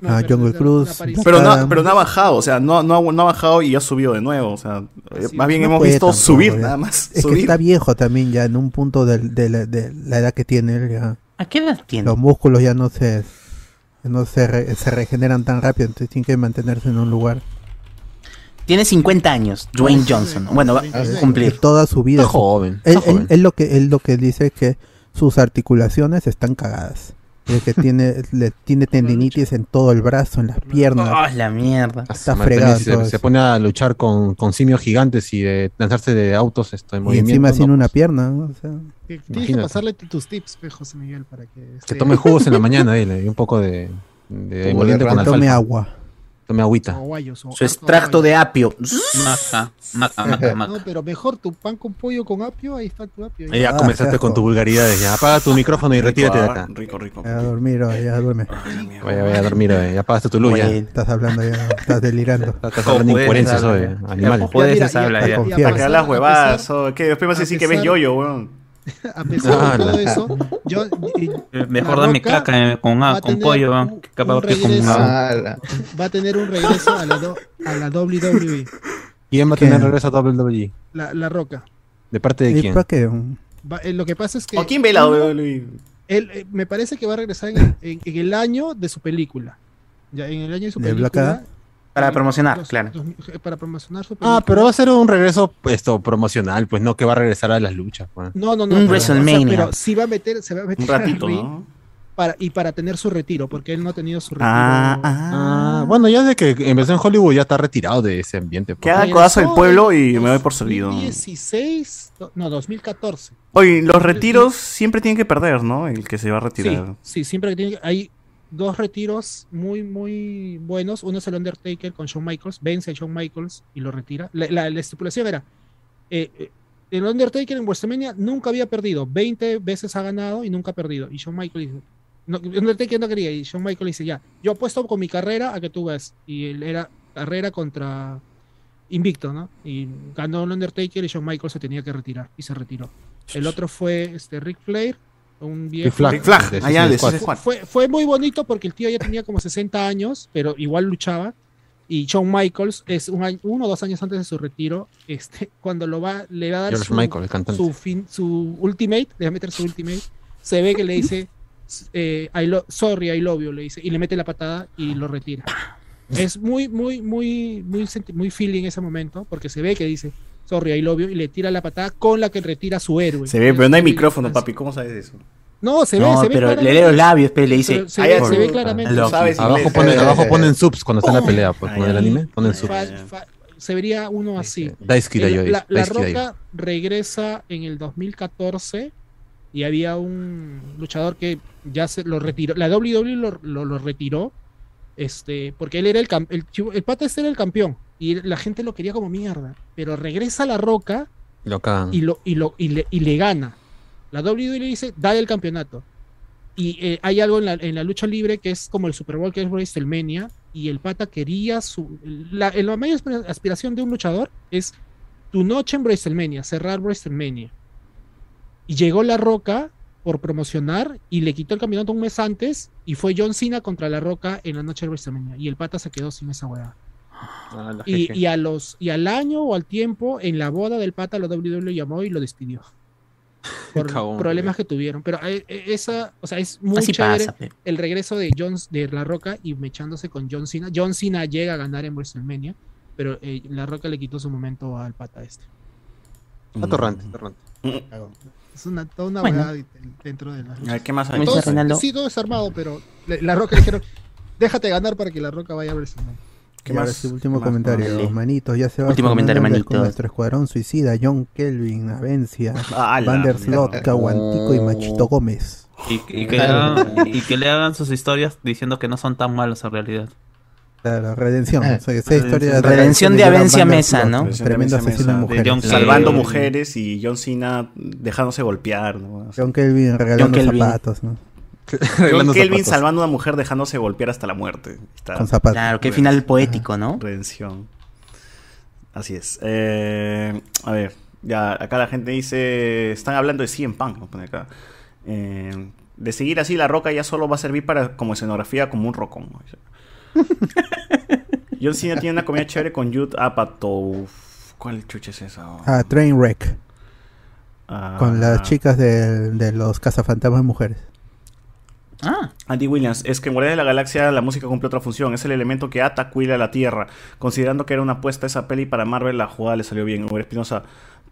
No, ah, pero Jungle aparición- Pero no, pero no ha bajado, o sea, no, no, ha- no ha bajado y ha subido de nuevo. O sea, eh, Sí, más bien No hemos visto tampoco, subir ya. nada más. Es subir. que está viejo también ya en un punto del- de, la, de la edad que tiene él ya. ¿A qué edad tiene? Los músculos ya no se no se, re- se regeneran tan rápido, entonces tiene que mantenerse en un lugar. Tiene 50 años, Dwayne Johnson. Bueno, va a De cumplir. toda su vida. Está joven, Él, está él- joven. él lo que él lo que dice es que sus articulaciones están cagadas. Es que tiene le, tiene tendinitis en todo el brazo, en las piernas. Oh, la mierda. Está Madre, fregado se, se pone a luchar con, con simios gigantes y de lanzarse de autos esto, en Y movimiento. encima sin no, una pues, pierna, ¿no? O sea, Tienes que pasarle tu- tus tips, José Miguel, para que. que esté- tome jugos en la (laughs) mañana, dile, y un poco de, de de con tome alfalfa. agua. Tome agüita. O guayos, o Su extracto de apio. Maca, maca, maca, maca. No, pero mejor tu pan con pollo con apio, ahí está tu apio. Ya comenzaste con tu vulgaridades. Ya apaga tu micrófono y retírate de acá. Rico, rico. Ya a dormir, oh, ya duerme. Vaya, vaya a dormir, ya apagaste tu luz. Ya. Estás hablando ya, estás delirando. Estás hablando de incoherencias, oye. Animal. Puedes hablar ya. Para que las huevadas, pesar- o que después vas a decir que ves yoyo, weón. (laughs) A pesar Ah, de todo la- eso, yo, Eh, Mejor dame caca eh, con, ah, a con pollo, un- capaz que con ah, la- va a tener un regreso a la, do- a la WWE, ¿Quién va a tener regreso a WWE? la, la Roca. ¿De parte de ¿Y quién? qué? Va- eh, lo que pasa es que ¿O quién ve la WWE? él, eh, me parece que va a regresar en, el- en- en el año de su película. Ya en el año de su ¿De Black película. Para promocionar, claro. eh, para promocionar su película. Ah, pero va a ser un regreso esto promocional, pues no que va a regresar a las luchas. pues. No, no, no. Un pero, o sea, WrestleMania. pero sí va a meter, se va a meter Un ratito, al ring ¿no? para, y para tener su retiro, porque él no ha tenido su retiro. Ah, Ah, bueno, ya desde que empezó en Hollywood ya está retirado de ese ambiente. pues. Que haga el codazo del pueblo y me doy por servido. 2016, no, 2014. Oye, los retiros siempre tienen que perder, ¿no? El que se va a Sí, retirar. sí, siempre que tiene hay dos retiros muy, muy buenos. Uno es el Undertaker con Shawn Michaels, vence a Shawn Michaels y lo retira. La, la- la estipulación era, eh, eh, el Undertaker en WrestleMania nunca había perdido, 20 veces ha ganado y nunca ha perdido. Y Shawn Michaels dice, no, Undertaker no quería, y Shawn Michaels dice, ya, yo apuesto con mi carrera a que tú ves. Y él era carrera contra invicto, ¿no? Y ganó el Undertaker y Shawn Michaels se tenía que retirar y se retiró. El otro fue este Rick Flair, un viejo. Flag. Flag, de allá de. Fue, fue muy bonito porque el tío ya tenía como 60 años, pero igual luchaba. Y Shawn Michaels es un año, uno o dos años antes de su retiro, este, (laughs) cuando lo va, le va a dar su, Michael, su, fin, su ultimate, le va a meter su ultimate, se ve que le dice, (laughs) eh, I lo- sorry, I love you, le dice, y le mete la patada y lo retira. (laughs) Es muy, muy, muy, muy, muy feeling ese momento, porque se ve que dice, sorry, I love you, y le tira la patada con la que retira a su héroe. Se ve, pero no hay micrófono, papi. ¿Cómo sabes eso? No, se ve, No, se ve pero le lee los labios, pero le dice. Pero se, ve, se claramente. Loki. ¿Sabes Abajo, inglés? ponen, abajo ponen subs cuando está en la pelea, pues con el Ay, anime ponen ay, subs. Fa- fa- se vería uno así. Daisuke El- Dayo, la, la. Roca regresa en el 2014 y había un luchador que ya se lo retiró. La WWE lo, lo- lo retiró este, porque él era el, el, chivo- el pata este era el campeón y la gente lo quería como mierda. Pero regresa La Roca Lo y, lo, y, lo, y, le, y le gana. La WWE le dice, dale el campeonato. Y eh, hay algo en la, en la lucha libre que es como el Super Bowl, que es WrestleMania, y el pata quería su... La, la mayor aspira- aspiración de un luchador es tu noche en WrestleMania, cerrar WrestleMania. Y llegó La Roca por promocionar y le quitó el campeonato un mes antes y fue John Cena contra La Roca en la noche de WrestleMania. Y el pata se quedó sin esa hueá. Ah, Y, y a los, y al año o al tiempo, en la boda del pata, la WWE lo llamó y lo despidió. (laughs) Por problemas que tuvieron. Pero eh, eh, esa, o sea, es muy Así chévere pasa, el regreso de John, de La Roca y mechándose con John Cena. John Cena llega a ganar en WrestleMania, pero eh, La Roca le quitó su momento al pata este. Está torrante, torrante. Es una, toda una Bueno. dentro de la A ver, ¿qué más hay? Todo sí, todo es armado, pero La Roca le dijeron, déjate ganar para que La Roca vaya a WrestleMania. ¿Qué Y ahora más? sí, último ¿Qué más? comentario, manitos, ya se va Último comentario, el- con manitos. nuestro escuadrón suicida, John Kelvin, Avencia, Ah, Vanderslot. Caguantico y Machito Gómez. Y, y que le hagan, y que le hagan sus historias diciendo que no son tan malos en realidad. Claro, redención. O sea, esa historia Redención de Avencia Mesa, ¿no? Tremendo Redención de asesino de mujeres. de John Salvando mujeres y John Cena dejándose golpear. ¿no? John Kelvin regalando John Kelvin. zapatos, ¿no? (laughs) John Kelvin salvando a una mujer dejándose golpear hasta la muerte. Está- Con zapatos. Claro, qué final poético, ¿no? Redención. Así es. Eh, a ver, ya acá la gente dice, están hablando de 100 Punk, acá. Eh, de seguir así, la roca ya solo va a servir para como escenografía como un rocón. (laughs) John Cena tiene una comida chévere con Jude Apatow. ¿Cuál chucha es esa? Ah, Trainwreck. Ah, Con las chicas de, de los cazafantasmas mujeres. Ah, Andy Williams, es que en Guardianes de la Galaxia la música cumple otra función, es el elemento que ata a la Tierra. Considerando que era una apuesta esa peli para Marvel, la jugada le salió bien. Hugo Espinosa,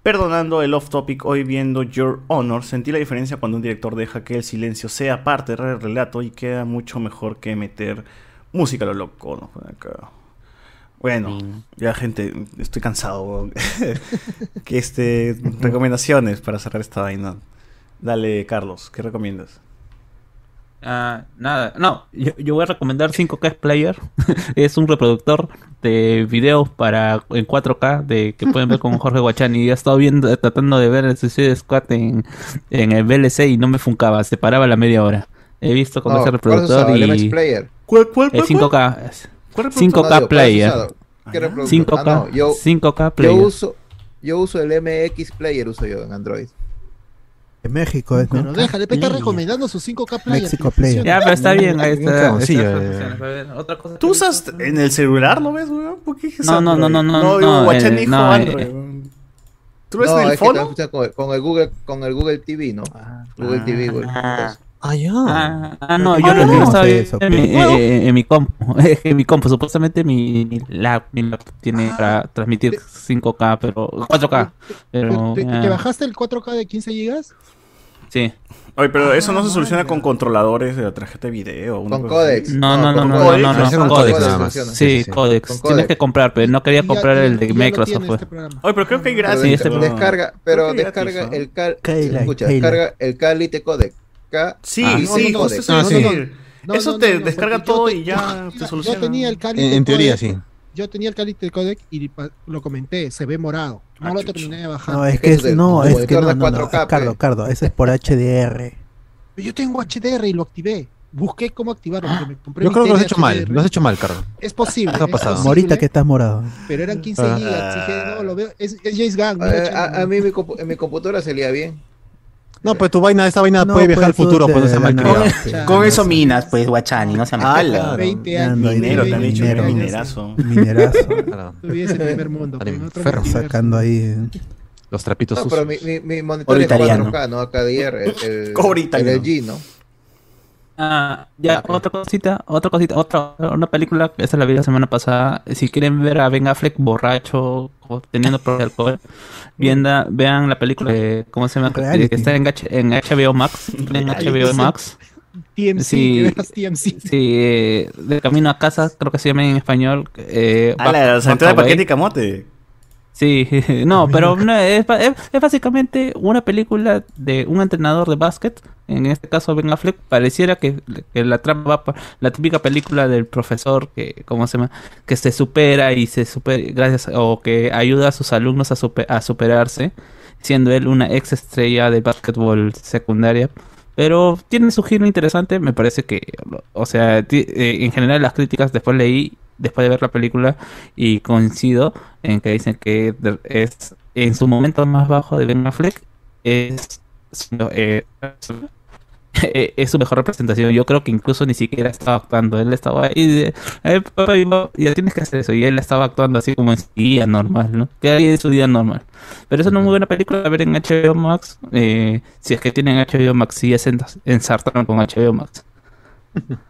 perdonando el off topic, hoy viendo Your Honor, sentí la diferencia cuando un director deja que el silencio sea parte del relato y queda mucho mejor que meter música a lo loco. ¿no? Bueno, ya gente, estoy cansado. (laughs) que este, recomendaciones para cerrar esta vaina. Dale, Carlos, ¿qué recomiendas? Ah, nada, no, yo, yo voy a recomendar 5K Player. (laughs) es un reproductor de videos para en 4K de que pueden ver con (laughs) Jorge Guachani. Ya he estado viendo, tratando de ver el Suicide Squad en, en el VLC y no me funcaba, se paraba la media hora. He visto con No, ese ¿cuál reproductor usado? ¿El y MX Player? ¿Cuál, cuál, el 5K. ¿Cuál reproductor? 5K No, ¿cuál Player. ¿Qué reproductor? 5K, Ah, no, yo- 5K Player. Yo uso, yo uso el MX Player, uso yo en Android. En México es, ¿no? Pero déjale, pe, está recomendando sus 5K players. México que Player. Ya, pero está bien, ahí está. eh. Otra cosa. ¿Tú usas en el celular, no ves, weón? ¿Por qué es No, no, no, no, no, No, no, digo, Guachani eh, dijo no, Android, eh, weón. ¿Tú ves no, en el fono? con, el- Google, con el Google TV, ¿no? Google TV, Google. Ah, ya. Ah, ah, no, ¿Qué yo lo no? que estaba eso, en, mi, eh, en mi compu. (laughs) Que mi compu, supuestamente mi, mi lap, mi laptop tiene para transmitir 5K, pero 4K. Pero, ¿Te, te- ah, te bajaste el 4K de 15 gigas? sí. Oye, pero eso no se soluciona con controladores de la tarjeta de video. Con codecs. No, no, no, no, no, no, no, con con codecs codecs. nada más. Sí, Sí, sí, sí. codecs. Tienes que comprar, pero no quería comprar ya- el de Microsoft. pues. este programa. Oye, pero creo que hay gratis. Sí, este pero- Descarga, pero descarga gratis, ¿no? el Kayla, escucha, descarga el Calite Codec. Sí, Ah, sí, no, justo no, eso no, no. No, no, te no, no, descarga yo todo te- y ya yo- te yo soluciona. tenía el Calite En, en teoría, Codec, sí. Yo tenía el Calite Codec y lo comenté, se ve morado. No Ah, lo chucha. terminé de bajar. No, es que es, no, es que no, no, no, 4K, Cardo, pe. Cardo, eso es por (laughs) HDR. Pero yo tengo HDR y lo activé. Busqué cómo activarlo. porque me compré Yo creo que lo has hecho mal, lo has hecho mal, Carlos. Es posible. ¿Qué ha es pasado? posible, Morita que estás morado. Pero eran 15 Ah. gigas. Dije, no, lo veo. Es, es James Gunn. no A, mí mi compu- en mi computadora salía bien. No, pues tu vaina, esa vaina No, puede viajar al pues, tú futuro, te pues no sea malcriado. navaste. Con eso minas, pues, Guachani, no se ¡Hala! 20 Ya años. ando ahí Minero, te han dicho que minerazo. Minerazo. (laughs) Claro. Tú vives en el primer mundo. Vale, con otro enfermo. multiverso. Sacando ahí. Los trapitos No, sucios. pero mi, mi, mi monitor Oro es italiano. 4K, no HDR. El, (laughs) el, Cobre el italiano. LG, ¿no? Ah, ya, otra cosita, otra cosita, otra, una película, esta la vi la semana pasada. Si quieren ver a Ben Affleck borracho, o teniendo problemas de alcohol, (laughs) vienda, vean la película de, ¿cómo se llama? Reality. Que está en, H- en HBO Max. En HBO Max. TMC, Sí. TMC. Sí, eh, de camino a casa, creo que se llama en español. Eh, Ah, la salida de paquete y camote. Sí, (laughs) no, pero no, es, ba- es, es básicamente una película de un entrenador de básquet, en este caso Ben Affleck, pareciera que, que la trama va la típica película del profesor que, ¿cómo se llama? Que se supera y se supera, gracias, o que ayuda a sus alumnos a, supe- a superarse, siendo él una ex estrella de básquetbol secundaria. Pero tiene su giro interesante, me parece que, o sea, eh, en general las críticas después leí, después de ver la película, y coincido en que dicen que es en su momento más bajo de Ben Affleck, es, su- eh, eh, (laughs) es su mejor representación. Yo creo que incluso ni siquiera estaba actuando, él estaba ahí, de, "Eh, papá, ya tienes que hacer eso, y él estaba actuando así como en su día normal, ¿no? Que haría en su día normal. Pero es una muy buena película a ver en HBO Max. eh, si es que tienen HBO Max, sí es en- ensartaron con HBO Max. (laughs)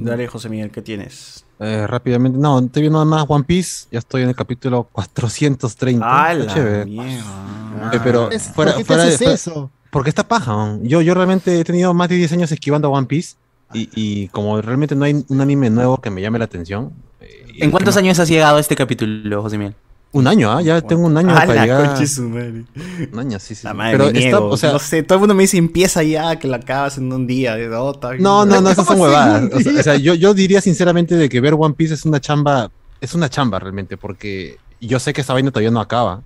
Dale, José Miguel, ¿qué tienes? Eh, rápidamente, no, estoy viendo nada más One Piece, ya estoy en el capítulo 430. ¡Ah, Está la chévere. mierda! Eh, pero Es- fuera, ¿Por qué te fuera de- haces fuera- eso? Porque está paja, man. yo, yo realmente he tenido más de 10 años esquivando a One Piece y, y como realmente no hay un anime nuevo que me llame la atención. eh, ¿En cuántos años has llegado a este capítulo, José Miguel? Un año, ¿ah? Ya tengo un año ¡Ah, para la llegar. concha su madre! Un año, sí, sí. La sí. madre, Pero me o sea, no sé, todo el mundo me dice empieza ya, que la acabas en un día. de otra. No, no, no, (laughs) esas son huevadas. O sea, o sea, yo, yo diría sinceramente de que ver One Piece es una chamba, es una chamba realmente, porque yo sé que esa vaina todavía no acaba,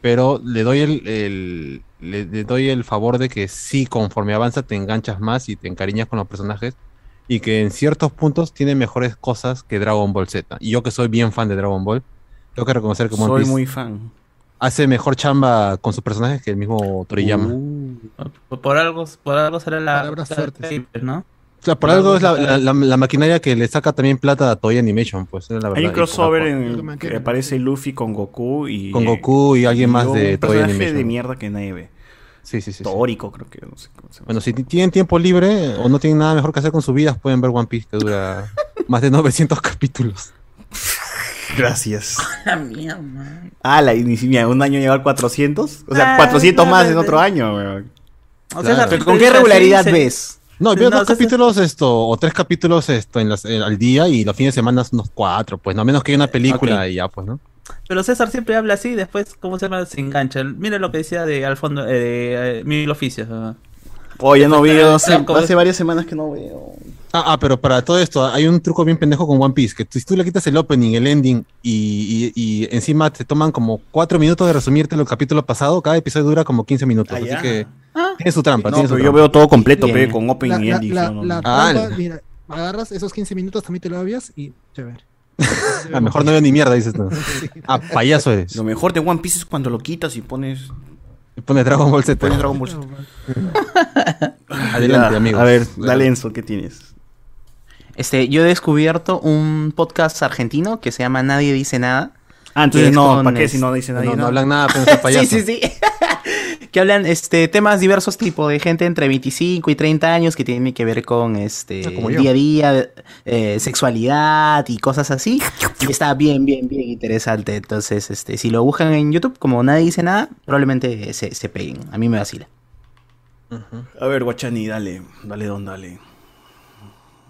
pero le doy el, el- le, le doy el favor de que sí, conforme avanza te enganchas más y te encariñas con los personajes y que en ciertos puntos tiene mejores cosas que Dragon Ball Z. Y yo que soy bien fan de Dragon Ball, tengo que reconocer que One Soy Piece muy fan. hace mejor chamba con sus personajes que el mismo Toriyama. Por, por algo, por algo será la, Palabras la- fuertes. ¿no? O sea, por algo es la, la- la- la maquinaria que le saca también plata a Toy Animation, pues, es la verdad. Hay un crossover en el que aparece Luffy con Goku y. Con Goku y alguien más un de Toy personaje Animation. de mierda que nadie ve. Sí, sí, sí. sí. Tórico, creo que. No sé cómo se. Bueno, si tienen tiempo libre o no tienen nada mejor que hacer con sus vidas, pueden ver One Piece, que dura (laughs) más de 900 capítulos. (laughs) Gracias. (laughs) La mierda. Ah, la un año llevar 400. O sea, Ah, 400 claro, más en otro año, weón. O Claro. sea, Pero ¿Con qué regularidad ves? No, veo No, dos o sea, capítulos esto, o tres capítulos esto en las, eh, al día y los fines de semana unos cuatro, pues, no a menos que haya una película Ok. y ya, pues, ¿no? Pero César siempre habla así, después, ¿cómo se llama? Se engancha. Mira lo que decía de al fondo, eh, de eh, Mil Oficios. Ah. Oh, ya no veo, hace, hace varias semanas que no veo. Ah, ah, pero para todo esto hay un truco bien pendejo con One Piece, que si tú le quitas el opening, el ending y, y- y encima te toman como cuatro minutos de resumirte el capítulo pasado, cada episodio dura como 15 minutos, Ah, así ya. que tiene su trampa. No, tiene su pero yo trampa. veo todo completo, pe, con opening La, y ending. la, yo no- la Ah, trampa, mira, agarras esos 15 minutos, también te lo obvias y chévere. A lo mejor no veo ni mierda, dices tú. (laughs) Ah, payaso es. Lo mejor de One Piece es cuando lo quitas y pones. Pone Dragon Ball Z. Pones Dragon Ball Z. (laughs) Adelante, Ya, amigo. A ver, dale Enzo, ¿qué tienes? Este, yo he descubierto un podcast argentino que se llama Nadie Dice Nada. Ah, entonces no, ¿para qué es- si no dice nadie No, no hablan nada, pero (laughs) sí, sí, sí. (laughs) que hablan este temas diversos tipo de gente entre 25 y 30 años que tienen que ver con este Ah, como el yo. día a día, eh, sexualidad y cosas así. (laughs) Y está bien, bien, bien interesante. Entonces, este, si lo buscan en YouTube, como nadie dice nada, probablemente se, se peguen. A mí me vacila. A ver, Guachani, dale. Dale, don, dale.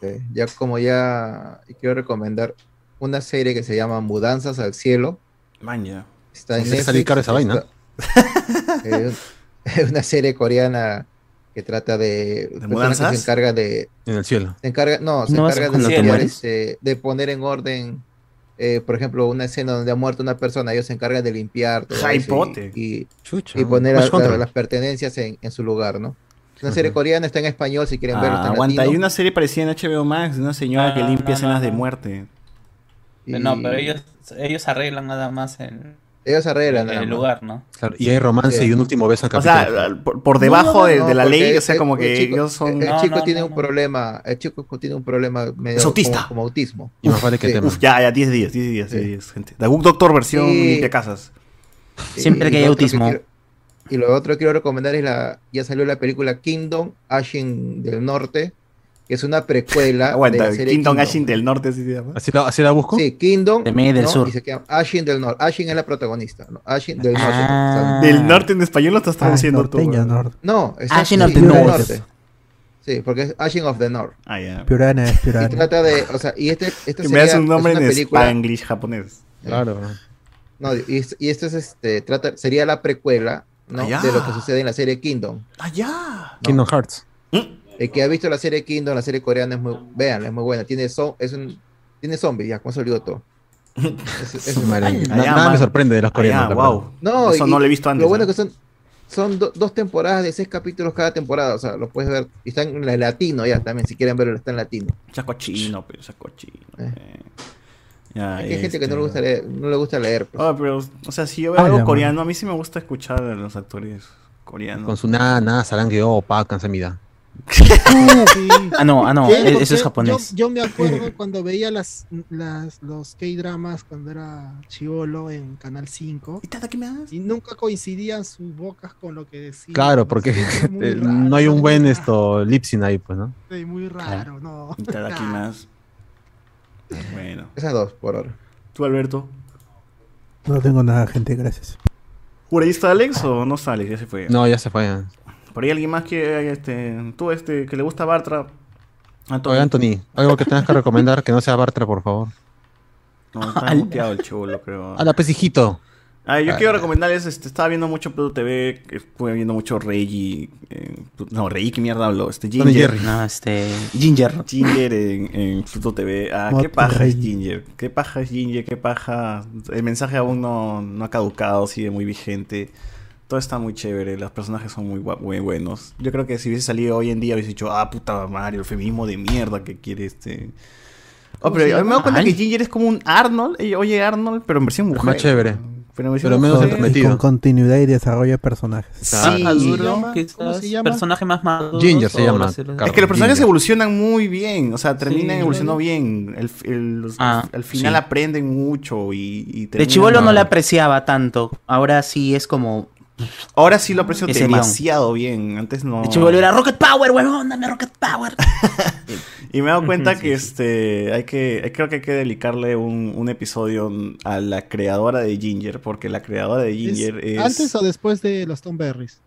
Eh, ya como ya quiero recomendar una serie que se llama Mudanzas al Cielo. Maña. Está en Netflix, caro esa vaina. está- (laughs) (laughs) es una serie coreana que trata de, personas que mudanzas? se encarga de En el cielo. se encarga no se ¿No encarga de, este, de poner en orden eh, por ejemplo una escena donde ha muerto una persona ellos se encargan de limpiar todo eso y, y, Chucha. y poner la- las pertenencias en, en su lugar no una serie coreana está en español si quieren verlo Ah, está en aguanta, latino. hay una serie parecida en HBO Max de una señora Ah, que limpia no, escenas no, de muerte. No, pero ellos, ellos arreglan nada más en, ellos arreglan en el lugar, ¿no? Claro, y hay romance Sí. y un último beso en O capítulo. sea, por, por debajo No, de, no, de la ley, o sea, como que chico- ellos son... el chico no, tiene no, un no. problema el chico tiene un problema medio Es autista. como, como autismo y más vale que Sí. tema. Uf, ya, ya, 10 días, 10 días, 10 días, gente. Doctor versión Sí. limpia casas. Siempre Y que hay autismo. quiero- y lo otro que quiero recomendar es la. Ya salió la película Kingdom, Ashen del Norte, que es una precuela. de Aguanta, la serie Kingdom Ashin del Norte, así se llama. ¿Así la, así la busco? Sí, Kingdom. De Medio del ¿no? Sur. Y se llama Ashen del Norte. Ashen es la protagonista. ¿no? Ashen del Norte. Ah. Del norte en español lo estás Ah, traduciendo tú. norteño, weón. norte. No, es Ashen sí, of the del North. Sí, porque es Ashen of the North. Ah, ya. Piurana es Y Piurana. trata de. O sea, y este, esta Que me das sería- un nombre es en película. spanglish japonés. Claro. No, y, y esto es este. Trata, sería la precuela. ¿no? Ah. De lo que sucede en la serie Kingdom. Ah, ya. Kingdom Hearts. El que ha visto la serie Kingdom, la serie coreana es muy, vean, es muy buena. Tiene zo- es un, tiene zombies, ya, con eso digo todo. Es- es- (laughs) Ah, ya, nada me man. sorprende de los Ah, coreanos. wow. no, Eso y- no lo he visto antes. Lo bueno ¿eh? que son, son do- dos temporadas de seis capítulos cada temporada, o sea, lo puedes ver. Y están en la- latino ya también, si quieren verlo, está en latino. Ya cochino, pero ya cochino. Eh. eh. Ya, Hay gente que no le este. gusta leer, no le gusta leer. pues. Ah, pero, o sea, si yo veo Ay, algo coreano, a mí sí me gusta escuchar a los actores coreanos. Con su nada, nada, sarangue, opa, cansamida. Sí. Ah, no, ah, no, Sí, e- eso es japonés. Yo, yo me acuerdo cuando veía las, las, los K-dramas cuando era chivolo en Canal 5 y nunca coincidían sus bocas con lo que decían. Claro, porque (laughs) raro, no hay un buen esto lip sync ahí, pues, ¿no? sí, muy raro, no. Itadakimasu. Bueno. Esas dos por ahora. ¿Tú, Alberto? No tengo nada, gente, gracias. ¿Por ahí está Alex o no está Alex? Ya se fue. No, ya se fue. ¿Por ahí alguien más que, este, tú, este, que le gusta Bartra? Anthony. Oye, Anthony, algo que tengas que recomendar que no sea Bartra, por favor. No, está muteado el chulo, creo. A la pesijito. Ah, yo Ah. quiero recomendarles, este, estaba viendo mucho Pluto TV, estuve viendo mucho Reiki, eh, no, Reiki, ¿qué mierda hablo? Este, Ginger. Jerry. No, este. Ginger. Ginger en, en Pluto TV. Ah, Mot qué paja es. Ginger. Qué paja es Ginger, qué paja. El mensaje aún no, no ha caducado, sigue muy vigente. Todo está muy chévere, los personajes son muy, muy buenos. Yo creo que si hubiese salido hoy en día hubiese dicho, ah, puta Mario, el feminismo de mierda que quiere este... Oh, ¿Cómo pero se a mí me doy cuenta que. Ginger es como un Arnold, oye Arnold, pero en versión mujer. más chévere. Pero, en Pero menos entrometido. Con continuidad y desarrollo de personajes. Sí. ¿Cómo se llama? personaje más maduro. Ginger se llama, Es que los personajes Ginger. evolucionan muy bien, o sea, terminan Sí, evolucionando ¿no? bien. El, el- Ah, al final sí. aprenden mucho y, y De chivolo no la apreciaba tanto. Ahora sí es como. Ahora sí lo aprecio demasiado bien. Antes no. De chivolo era Rocket Power, huevón, dame Rocket Power. (laughs) Y me he dado cuenta Sí, que este hay que creo que hay que dedicarle un, un episodio a la creadora de Ginger, porque la creadora de Ginger es, ¿Antes o después de los Tom Berries?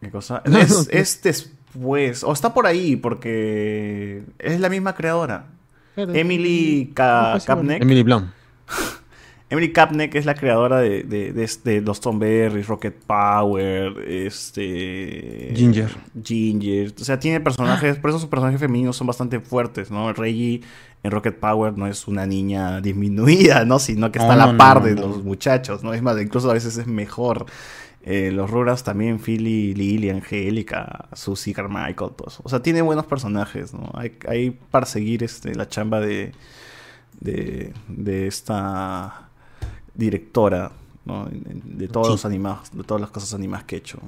¿Qué cosa? (laughs) No, Es, no, no. es después, o está por ahí, porque es la misma creadora. Emily Ka-. Kapnek. Emily Blunt. Emily Kapnek es la creadora de, de, de, de los Tom Berries, Rocket Power, este... Ginger. Ginger. O sea, tiene personajes, por eso sus personajes femeninos son bastante fuertes, ¿no? Reggie en Rocket Power no es una niña (laughs) disminuida, ¿no? Sino que está No, a la no, par no, de no. los muchachos, ¿no? Es más, incluso a veces es mejor. Eh, los Rugrats también, Philly, Lily, Angélica, Susie, Carmichael, todos. O sea, tiene buenos personajes, ¿no? Hay, hay para seguir este, la chamba de, de, de esta directora, ¿no? De todos Sí. los animados, de todas las cosas animadas que he hecho.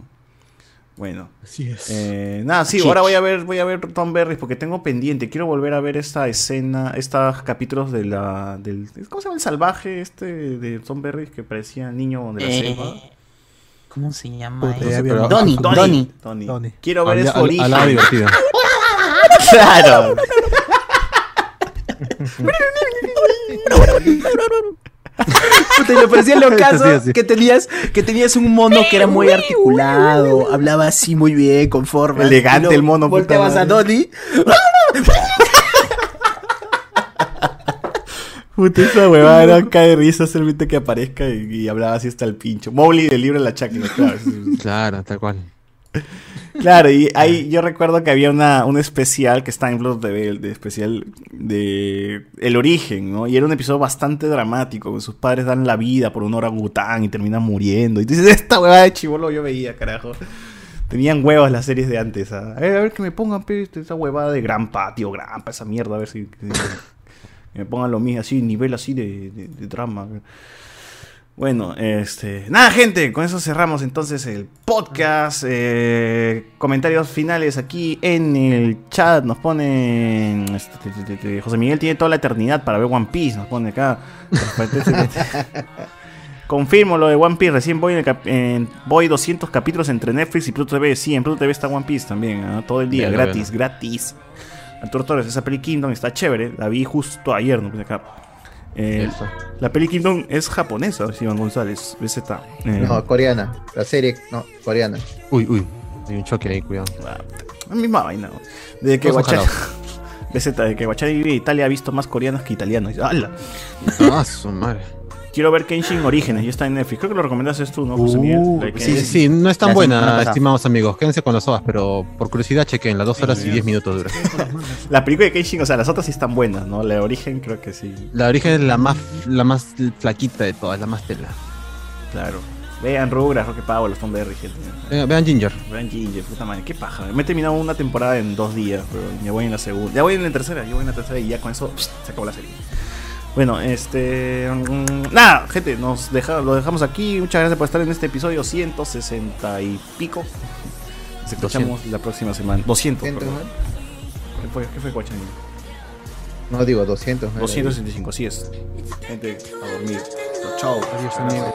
Bueno. Así es. Eh, nada, sí, ahora voy a ver, voy a ver Tom Berries porque tengo pendiente. Quiero volver a ver esta escena, estos capítulos de la, del, ¿cómo se llama el salvaje este de Tom Berries que parecía niño de la Eh, selva? ¿Cómo se llama? Donnie. Donnie. Donnie. Quiero ver al- origen. al lado divertido. (laughs) claro. (laughs) (laughs) Puta, y me parecía lo caso Sí, sí. que tenías, que tenías un mono que era muy articulado, hablaba así muy bien, con forma. Elegante el mono, puta Volteabas a. Donnie. Puta, esa huevada (laughs) era cae de risa solamente que aparezca y, y hablaba así hasta el pincho. Mowgli del libro de la cháquera, claro. Claro, tal cual. Claro, y ahí yo recuerdo que había una, un especial que está en Blood TV, el de especial de El Origen, ¿no? Y era un episodio bastante dramático, que sus padres dan la vida por un orangután y terminan muriendo. Y dices, esta huevada de chivolo yo veía, carajo. Tenían huevos las series de antes. ¿ah? A ver, que me pongan este, esa huevada de Grampa, tío Grampa, esa mierda, a ver si... me pongan lo mismo, así, nivel así de drama. Bueno, este. Nada, gente, con eso cerramos entonces el podcast. Eh, comentarios finales aquí en el chat. Nos ponen. este, te- te- te- te- José Miguel tiene toda la eternidad para ver One Piece. Nos pone acá. (laughs) Confirmo lo de One Piece. Recién voy, en el en- voy 200 capítulos entre Netflix y Pluto TV. Sí, en Pluto TV está One Piece también. Todo el día, Bien, gratis, bien. gratis. Arturo Torres, esa peli Kingdom está chévere. La vi justo ayer, no puse acá. Eh, la peli Kingdom es japonesa, Iván González. BZ. Eh, No, coreana. La serie, no, coreana. Uy, uy. Hay un choque ahí, cuidado. La misma vaina. Desde que jalados. BZ, desde que Guachani vive en Italia ha visto más coreanos que italianos. ¡Hala! Ah, su madre. Quiero ver Kenshin Orígenes, ya está en Netflix. Creo que lo recomendaste tú, ¿no, José Miguel? La de Uh, sí, sí, no es tan buena, estimados amigos. Quédense con las ovas, pero por curiosidad chequen, las dos horas y diez minutos dura. (laughs) La película de Kenshin, o sea, las otras sí están buenas, ¿no? La de Origen creo que sí. La origen es la más, la más flaquita de todas, la más tela. Claro. Vean Rugrats, Rocket Power, los Tom Berry, gente. Vean, vean Ginger. Vean Ginger, puta madre, qué paja. Me he terminado una temporada en dos días, pero ya voy en la segunda. Ya voy en la tercera, ya voy en la tercera y ya con eso se acabó la serie. Bueno, este. mm, nada, gente, nos deja, lo dejamos aquí. Muchas gracias por estar en este episodio 160 y pico. Nos escuchamos la próxima semana. 200, 200, perdón. ¿Qué fue, qué fue Guachani? No digo 200. ¿no? 265, así es. Gente, a dormir. Chao. Adiós, amigos.